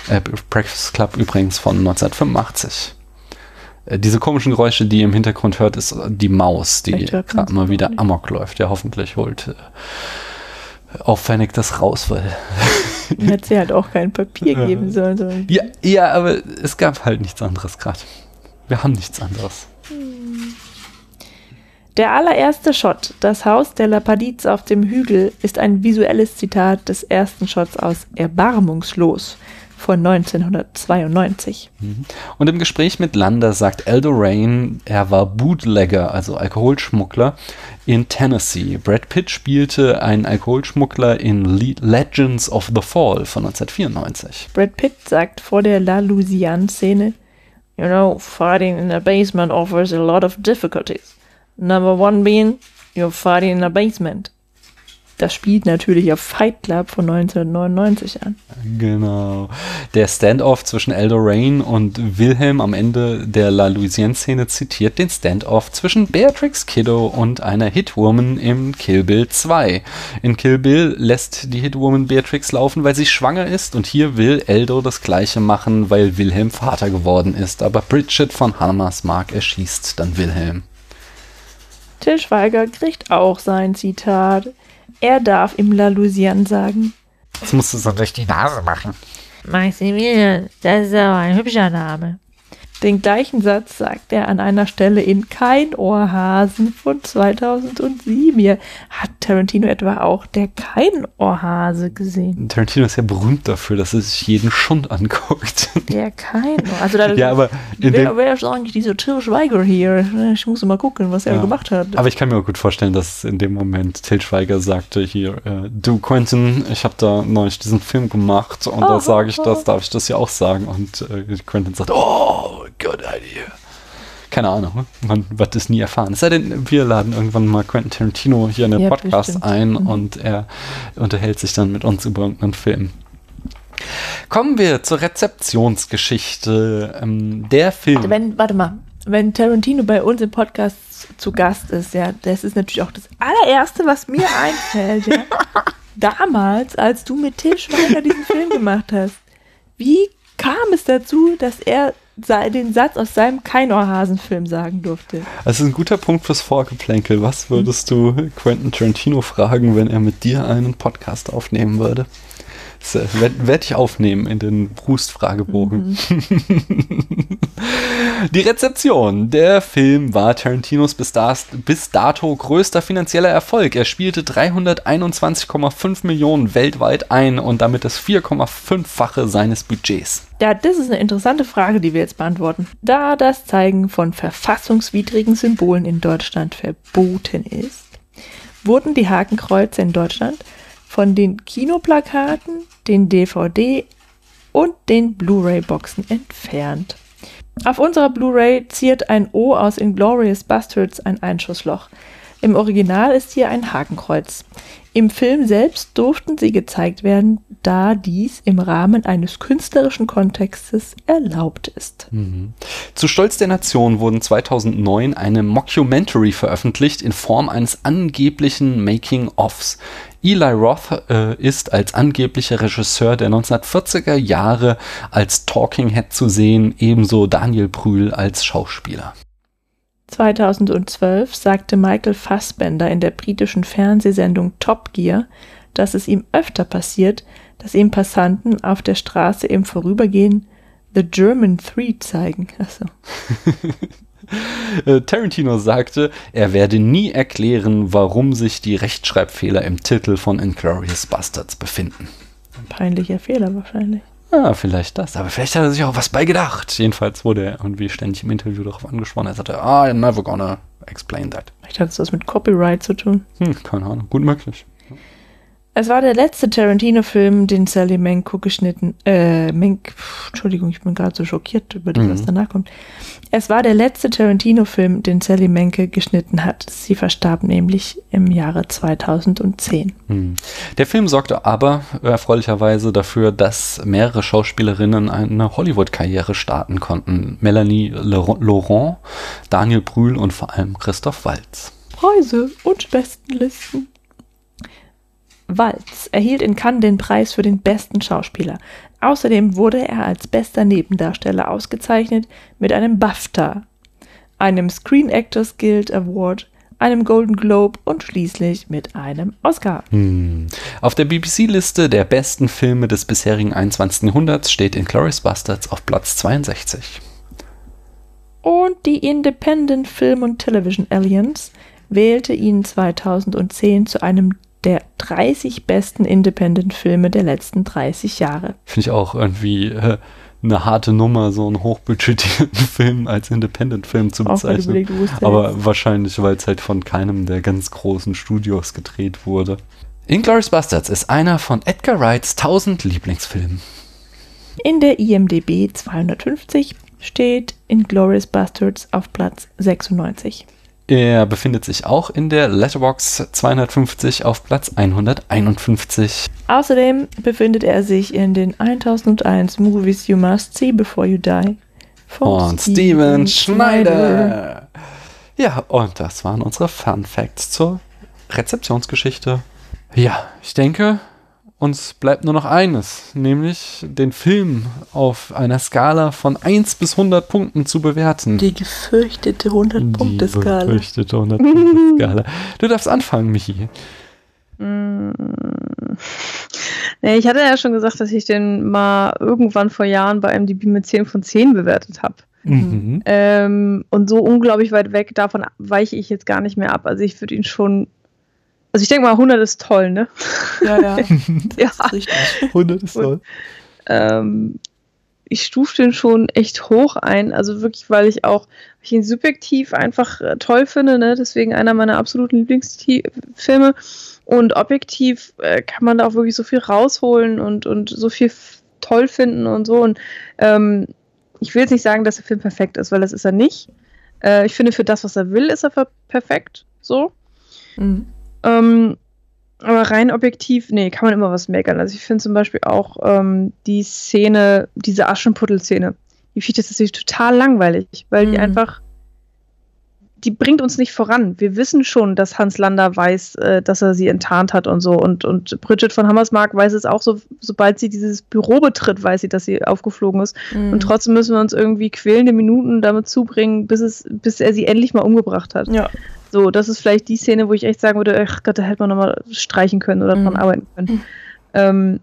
Äh, Breakfast Club übrigens von 1985. Äh, Diese komischen Geräusche, die ihr im Hintergrund hört, ist die Maus, die gerade mal wieder amok läuft. Ja, hoffentlich holt äh, auffällig das raus, weil Hätte sie halt auch kein Papier geben sollen. ja, ja, aber es gab halt nichts anderes gerade. Wir haben nichts anderes. Der allererste Shot, das Haus der Lapadiz auf dem Hügel, ist ein visuelles Zitat des ersten Shots aus Erbarmungslos von 1992. Und im Gespräch mit Landa sagt Aldo Rain, er war Bootlegger, also Alkoholschmuggler in Tennessee. Brad Pitt spielte einen Alkoholschmuggler in Le Legends of the Fall von 1994. Brad Pitt sagt vor der La Louisiane-Szene, You know, fighting in a basement offers a lot of difficulties. Number one being, you're fighting in a basement. Das spielt natürlich auf Fight Club von 1999 an. Genau. Der Standoff zwischen Aldo Rain und Wilhelm am Ende der La Louisiane-Szene zitiert den Standoff zwischen Beatrix Kiddo und einer Hitwoman im Kill Bill 2. In Kill Bill lässt die Hitwoman Beatrix laufen, weil sie schwanger ist und hier will Aldo das gleiche machen, weil Wilhelm Vater geworden ist. Aber Bridget von Hammersmark erschießt dann Wilhelm. Till Schweiger kriegt auch sein Zitat. Er darf im La Louisiane sagen, Das musst du so durch die Nase machen. Maximilian, das ist aber ein hübscher Name. Den gleichen Satz sagt er an einer Stelle in Kein Ohrhasen von 2007. Hier hat Tarantino etwa auch der Kein Ohrhase gesehen. Tarantino ist ja berühmt dafür, dass er sich jeden Schund anguckt. Der Kein Ohr. Also da, Ja, aber dem- wer ist eigentlich dieser Till Schweiger hier? Ich muss mal gucken, was er Ja. gemacht hat. Aber ich kann mir auch gut vorstellen, dass in dem Moment Til Schweiger sagte hier, äh, du Quentin, ich habe da neulich diesen Film gemacht und Oh, da sage ich oh, das, darf ich das ja auch sagen? Und äh, Quentin sagt, oh, good idea. Keine Ahnung, man wird es nie erfahren. Es sei denn, wir laden irgendwann mal Quentin Tarantino hier in den Ja, Podcast bestimmt. ein Mhm. und er unterhält sich dann mit uns über irgendeinen Film. Kommen wir zur Rezeptionsgeschichte. Ähm, der Film. Wenn, warte mal, wenn Tarantino bei uns im Podcast zu Gast ist, ja, das ist natürlich auch das allererste, was mir einfällt, ja. Damals, als du mit Till Schweiger diesen Film gemacht hast. Wie kam es dazu, dass er den Satz aus seinem Keinohrhasen-Film sagen durfte? Das ist ein guter Punkt fürs Vorgeplänkel. Was würdest du Quentin Tarantino fragen, wenn er mit dir einen Podcast aufnehmen würde? Das äh, werde werd ich aufnehmen in den Brust-Fragebogen. Mhm. Die Rezeption. Der Film war Tarantinos bis dato größter finanzieller Erfolg. Er spielte 321,5 Millionen weltweit ein und damit das 4,5-fache seines Budgets. Ja, das ist eine interessante Frage, die wir jetzt beantworten. Da das Zeigen von verfassungswidrigen Symbolen in Deutschland verboten ist, wurden die Hakenkreuze in Deutschland von den Kinoplakaten, den DVD und den Blu-ray-Boxen entfernt. Auf unserer Blu-ray ziert ein O aus Inglorious Bastards ein Einschussloch. Im Original ist hier ein Hakenkreuz. Im Film selbst durften sie gezeigt werden, da dies im Rahmen eines künstlerischen Kontextes erlaubt ist. Mhm. Zu Stolz der Nation wurden 2009 eine Mockumentary veröffentlicht in Form eines angeblichen Making-ofs. Eli Roth äh, ist als angeblicher Regisseur der 1940er Jahre als Talking Head zu sehen, ebenso Daniel Brühl als Schauspieler. 2012 sagte Michael Fassbender in der britischen Fernsehsendung Top Gear, dass es ihm öfter passiert, dass ihm Passanten auf der Straße im Vorübergehen The German Three zeigen. Also. Tarantino sagte, er werde nie erklären, warum sich die Rechtschreibfehler im Titel von Inglourious Bastards befinden. Ein peinlicher Fehler wahrscheinlich. Ja, vielleicht das. Aber vielleicht hat er sich auch was bei gedacht. Jedenfalls wurde er irgendwie ständig im Interview darauf angesprochen. Er sagte, ah, I'm never gonna explain that. Vielleicht hat es was mit Copyright zu tun. Hm, keine Ahnung. Gut möglich. Es war der letzte Tarantino-Film, den Sally Menko geschnitten, äh, Menk, Entschuldigung, ich bin gerade so schockiert über das, mhm. was danach kommt. Es war der letzte Tarantino-Film, den Sally Menke geschnitten hat. Sie verstarb nämlich im Jahre 2010. Mhm. Der Film sorgte aber erfreulicherweise dafür, dass mehrere Schauspielerinnen eine Hollywood-Karriere starten konnten. Melanie Laurent, Daniel Brühl und vor allem Christoph Waltz. Preise und Bestenlisten. Walz erhielt in Cannes den Preis für den besten Schauspieler. Außerdem wurde er als bester Nebendarsteller ausgezeichnet mit einem BAFTA, einem Screen Actors Guild Award, einem Golden Globe und schließlich mit einem Oscar. Hm. Auf der BBC-Liste der besten Filme des bisherigen 21. Jahrhunderts steht Inglourious Bastards auf Platz 62. Und die Independent Film und Television Alliance wählte ihn 2010 zu einem der 30 besten Independent-Filme der letzten 30 Jahre. Finde ich auch irgendwie äh, eine harte Nummer, so einen hochbudgetierten Film als Independent-Film zu bezeichnen. Überlegt, Aber jetzt. wahrscheinlich, weil es halt von keinem der ganz großen Studios gedreht wurde. Inglourious Bastards ist einer von Edgar Wrights 1000 Lieblingsfilmen. In der IMDB 250 steht Inglourious Bastards auf Platz 96. Er befindet sich auch in der Letterbox 250 auf Platz 151. Außerdem befindet er sich in den 1001 Movies You Must See Before You Die von Steven Schneider. Ja, und das waren unsere Fun Facts zur Rezeptionsgeschichte. Ja, ich denke, uns bleibt nur noch eines, nämlich den Film auf einer Skala von 1 bis 100 Punkten zu bewerten. Die gefürchtete 100-Punkte-Skala. Die gefürchtete 100-Punkte-Skala. du darfst anfangen, Michi. Mm. Ich hatte ja schon gesagt, dass ich den mal irgendwann vor Jahren bei MDB mit 10 von 10 bewertet habe. Mhm. Ähm, und so unglaublich weit weg davon weiche ich jetzt gar nicht mehr ab. Also ich würde ihn schon also ich denke mal, 100 ist toll, ne? Ja, ja. ja. Ist 100 ist toll. Und, ähm, ich stufe den schon echt hoch ein. Also wirklich, weil ich auch ich ihn subjektiv einfach äh, toll finde. Ne? Deswegen einer meiner absoluten Lieblingsfilme. Und objektiv äh, kann man da auch wirklich so viel rausholen und, und so viel toll finden und so. Und ähm, ich will jetzt nicht sagen, dass der Film perfekt ist, weil das ist er nicht. Äh, ich finde, für das, was er will, ist er perfekt. So. Mhm. Ähm, aber rein objektiv, nee, kann man immer was meckern. Also ich finde zum Beispiel auch ähm, die Szene, diese Aschenputtel-Szene, die finde ich tatsächlich total langweilig, weil mhm. die einfach die bringt uns nicht voran. Wir wissen schon, dass Hans Lander weiß, äh, dass er sie enttarnt hat und so. Und, und Bridget von Hammersmark weiß es auch so, sobald sie dieses Büro betritt, weiß sie, dass sie aufgeflogen ist. Mhm. Und trotzdem müssen wir uns irgendwie quälende Minuten damit zubringen, bis, es, bis er sie endlich mal umgebracht hat. Ja. So, das ist vielleicht die Szene, wo ich echt sagen würde, ach Gott, da hätte man nochmal streichen können oder dran Mhm. arbeiten können. Ähm,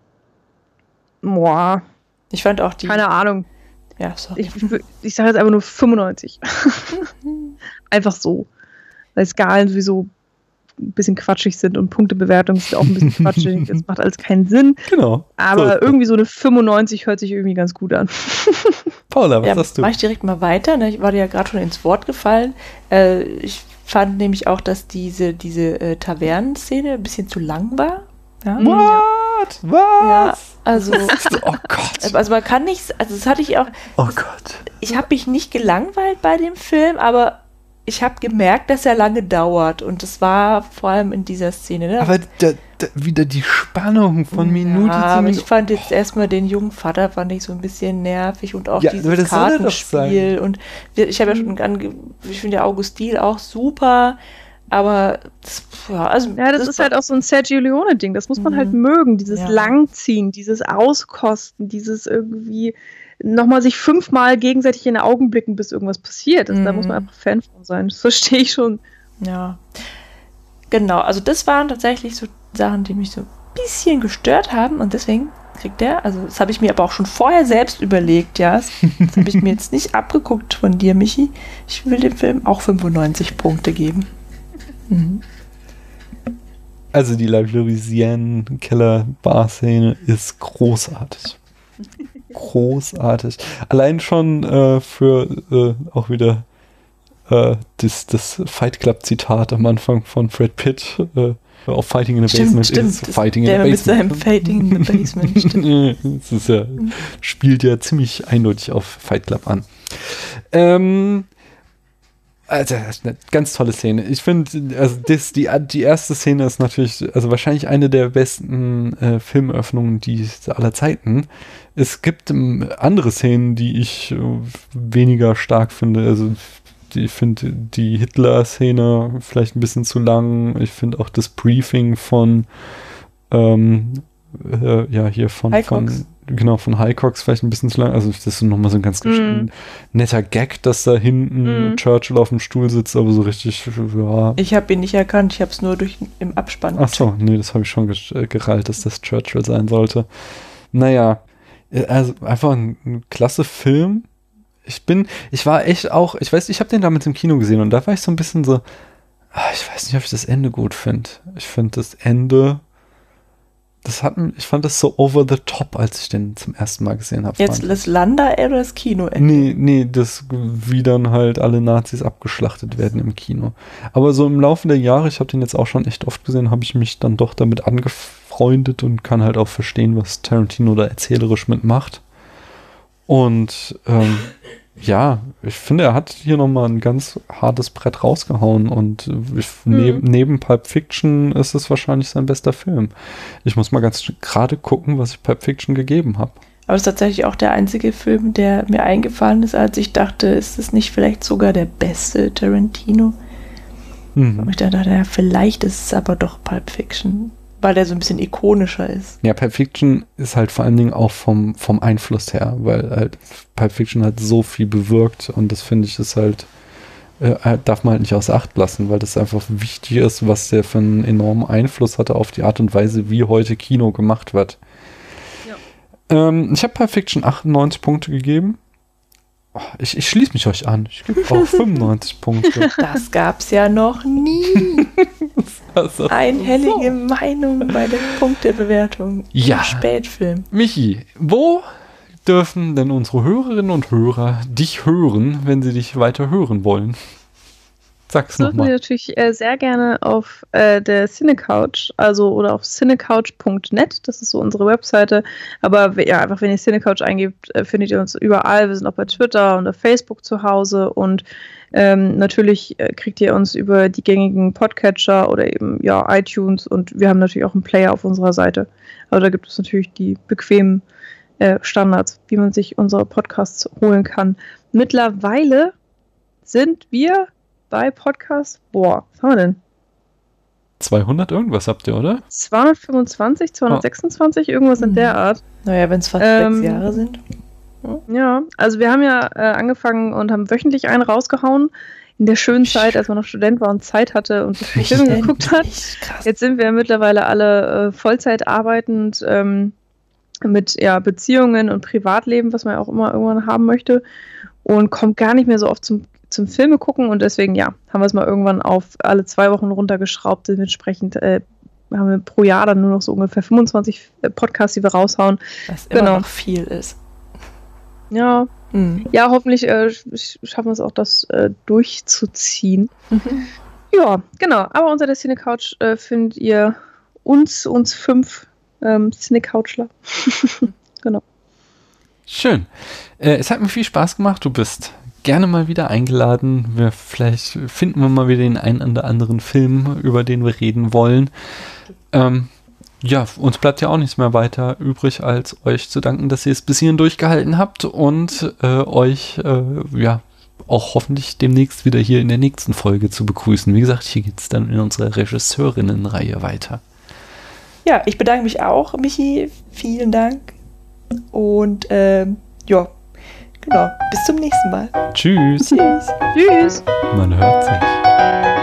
boah, Ich fand auch die. keine Ahnung. Ja, sorry. Ich, ich, ich sage jetzt einfach nur 95. einfach so. Weil Skalen sowieso ein bisschen quatschig sind und Punktebewertungen sind auch ein bisschen quatschig. Es macht alles keinen Sinn. Genau. So Aber ist irgendwie so eine 95 hört sich irgendwie ganz gut an. Paula, was ja, sagst du? Mach ich direkt mal weiter. Ne? Ich war dir ja gerade schon ins Wort gefallen. Äh, ich fand nämlich auch, dass diese, diese äh, Tavernenszene ein bisschen zu lang war. Ja? What? Was? Ja, also, Oh Gott. also man kann nicht, also das hatte ich auch, Oh Gott. ich habe mich nicht gelangweilt bei dem Film, aber ich habe gemerkt, dass er lange dauert und das war vor allem in dieser Szene. Ne? Aber da, wieder die Spannung von Minute ja, zu aber Minute. ich fand jetzt erstmal den jungen Vater fand ich so ein bisschen nervig und auch Ja, dieses das Kartenspiel und ich habe ja schon ange, ich finde ja Augustin auch super, aber das, ja, also Ja, das, ist halt auch so ein Sergio Leone-Ding. Das muss man halt mögen. Dieses Ja. Langziehen, dieses Auskosten, dieses irgendwie nochmal sich fünfmal gegenseitig in die Augen blicken, bis irgendwas passiert. Also, Da muss man einfach Fan von sein. Das verstehe ich schon. Ja. Genau, also das waren tatsächlich so Sachen, die mich so ein bisschen gestört haben und deswegen kriegt er, also das habe ich mir aber auch schon vorher selbst überlegt, ja. Das, das habe ich mir jetzt nicht abgeguckt von dir, Michi. Ich will dem Film auch 95 Punkte geben. Mhm. Also die La Louisiane Keller Bar Szene ist großartig. großartig. Allein schon äh, für äh, auch wieder äh, das, das Fight Club Zitat am Anfang von Fred Pitt äh, auf Fighting in the Stimmt, Basement stimmt. ist Fighting in der the mit Basement. seinem Fighting in the Basement, stimmt. das ist ja, spielt ja ziemlich eindeutig auf Fight Club an. Ähm, also, das ist eine ganz tolle Szene. Ich finde, also das, die, die erste Szene ist natürlich, also wahrscheinlich eine der besten äh, Filmeröffnungen die aller Zeiten. Es gibt ähm, andere Szenen, die ich äh, weniger stark finde. Also ich finde die Hitler-Szene vielleicht ein bisschen zu lang. Ich finde auch das Briefing von ähm, äh, ja, hier von, Highcox. von genau, von Highcox vielleicht ein bisschen zu lang. Also das ist nochmal so ein ganz Mhm. netter Gag, dass da hinten Mhm. Churchill auf dem Stuhl sitzt, aber so richtig, ja. Ich habe ihn nicht erkannt, ich habe es nur durch im Abspann. Ach so, nee, das habe ich schon äh, gerallt, dass das Churchill sein sollte. Naja, äh, also einfach ein, ein klasse Film. Ich bin, ich war echt auch, ich weiß, ich habe den damals im Kino gesehen und da war ich so ein bisschen so, ah, ich weiß nicht, ob ich das Ende gut finde. Ich finde das Ende, das hat, ich fand das so over the top, als ich den zum ersten Mal gesehen habe. Jetzt das Landa oder das Kino? Nee, nee, das, wie dann halt alle Nazis abgeschlachtet werden im Kino. Aber so im Laufe der Jahre, ich habe den jetzt auch schon echt oft gesehen, habe ich mich dann doch damit angefreundet und kann halt auch verstehen, was Tarantino da erzählerisch mitmacht. Und ähm, ja, ich finde, er hat hier nochmal ein ganz hartes Brett rausgehauen und ich, neb, neben Pulp Fiction ist es wahrscheinlich sein bester Film. Ich muss mal ganz gerade gucken, was ich Pulp Fiction gegeben habe. Aber es ist tatsächlich auch der einzige Film, der mir eingefallen ist, als ich dachte, ist es nicht vielleicht sogar der beste Tarantino? Mhm. Und ich dachte, ja, vielleicht ist es aber doch Pulp Fiction, weil der so ein bisschen ikonischer ist. Ja, Pulp Fiction ist halt vor allen Dingen auch vom, vom Einfluss her, weil halt Pulp Fiction halt so viel bewirkt und das finde ich ist halt, äh, darf man halt nicht außer Acht lassen, weil das einfach wichtig ist, was der für einen enormen Einfluss hatte auf die Art und Weise, wie heute Kino gemacht wird. Ähm, ich habe Pulp Fiction 98 Punkte gegeben. Oh, Ich, ich schließe mich euch an. Ich gebe auch 95 Punkte. Das gab's ja noch nie. Also, Einhellige Meinung bei der Punktebewertung. Ja. Im Spätfilm. Michi, wo dürfen denn unsere Hörerinnen und Hörer dich hören, wenn sie dich weiter hören wollen? Sag's Das dürfen Sie natürlich äh, sehr gerne auf äh, der Cinecouch, also oder auf cinecouch.net, das ist so unsere Webseite. Aber ja, einfach wenn ihr Cinecouch eingebt, äh, findet ihr uns überall. Wir sind auch bei Twitter und auf Facebook zu Hause und ähm, natürlich äh, kriegt ihr uns über die gängigen Podcatcher oder eben ja iTunes und wir haben natürlich auch einen Player auf unserer Seite. Aber da gibt es natürlich die bequemen äh, Standards, wie man sich unsere Podcasts holen kann. Mittlerweile sind wir bei Podcast. Boah, was haben wir denn? 200 irgendwas habt ihr, oder? 225, 226, irgendwas in der Art. Naja, wenn es fast Ähm, sechs Jahre sind. Ja, also wir haben ja äh, angefangen und haben wöchentlich einen rausgehauen. In der schönen Zeit, als man noch Student war und Zeit hatte und sich die Filme geguckt hat. Jetzt sind wir mittlerweile alle äh, Vollzeit arbeitend ähm, mit ja, Beziehungen und Privatleben, was man ja auch immer irgendwann haben möchte. Und kommt gar nicht mehr so oft zum, zum Filme gucken. Und deswegen, ja, haben wir es mal irgendwann auf alle zwei Wochen runtergeschraubt. Dementsprechend äh, haben wir pro Jahr dann nur noch so ungefähr 25 Podcasts, die wir raushauen. Was immer noch viel ist. Ja. Mhm. Ja, hoffentlich äh, sch- schaffen wir es auch, das äh, durchzuziehen. Ja, genau. Aber unter der Cine Couch äh, findet ihr uns, uns fünf ähm, Cine Couchler. genau. Schön. Äh, es hat mir viel Spaß gemacht. Du bist gerne mal wieder eingeladen. Wir, vielleicht finden wir mal wieder den einen oder anderen Film, über den wir reden wollen. Ähm, ja, uns bleibt ja auch nichts mehr weiter übrig, als euch zu danken, dass ihr es bis hierhin durchgehalten habt und äh, euch äh, ja auch hoffentlich demnächst wieder hier in der nächsten Folge zu begrüßen. Wie gesagt, hier geht es dann in unserer Regisseurinnenreihe weiter. Ja, ich bedanke mich auch, Michi. Vielen Dank. Und ähm, ja, Genau. Bis zum nächsten Mal. Tschüss. Tschüss. Tschüss. Man hört sich.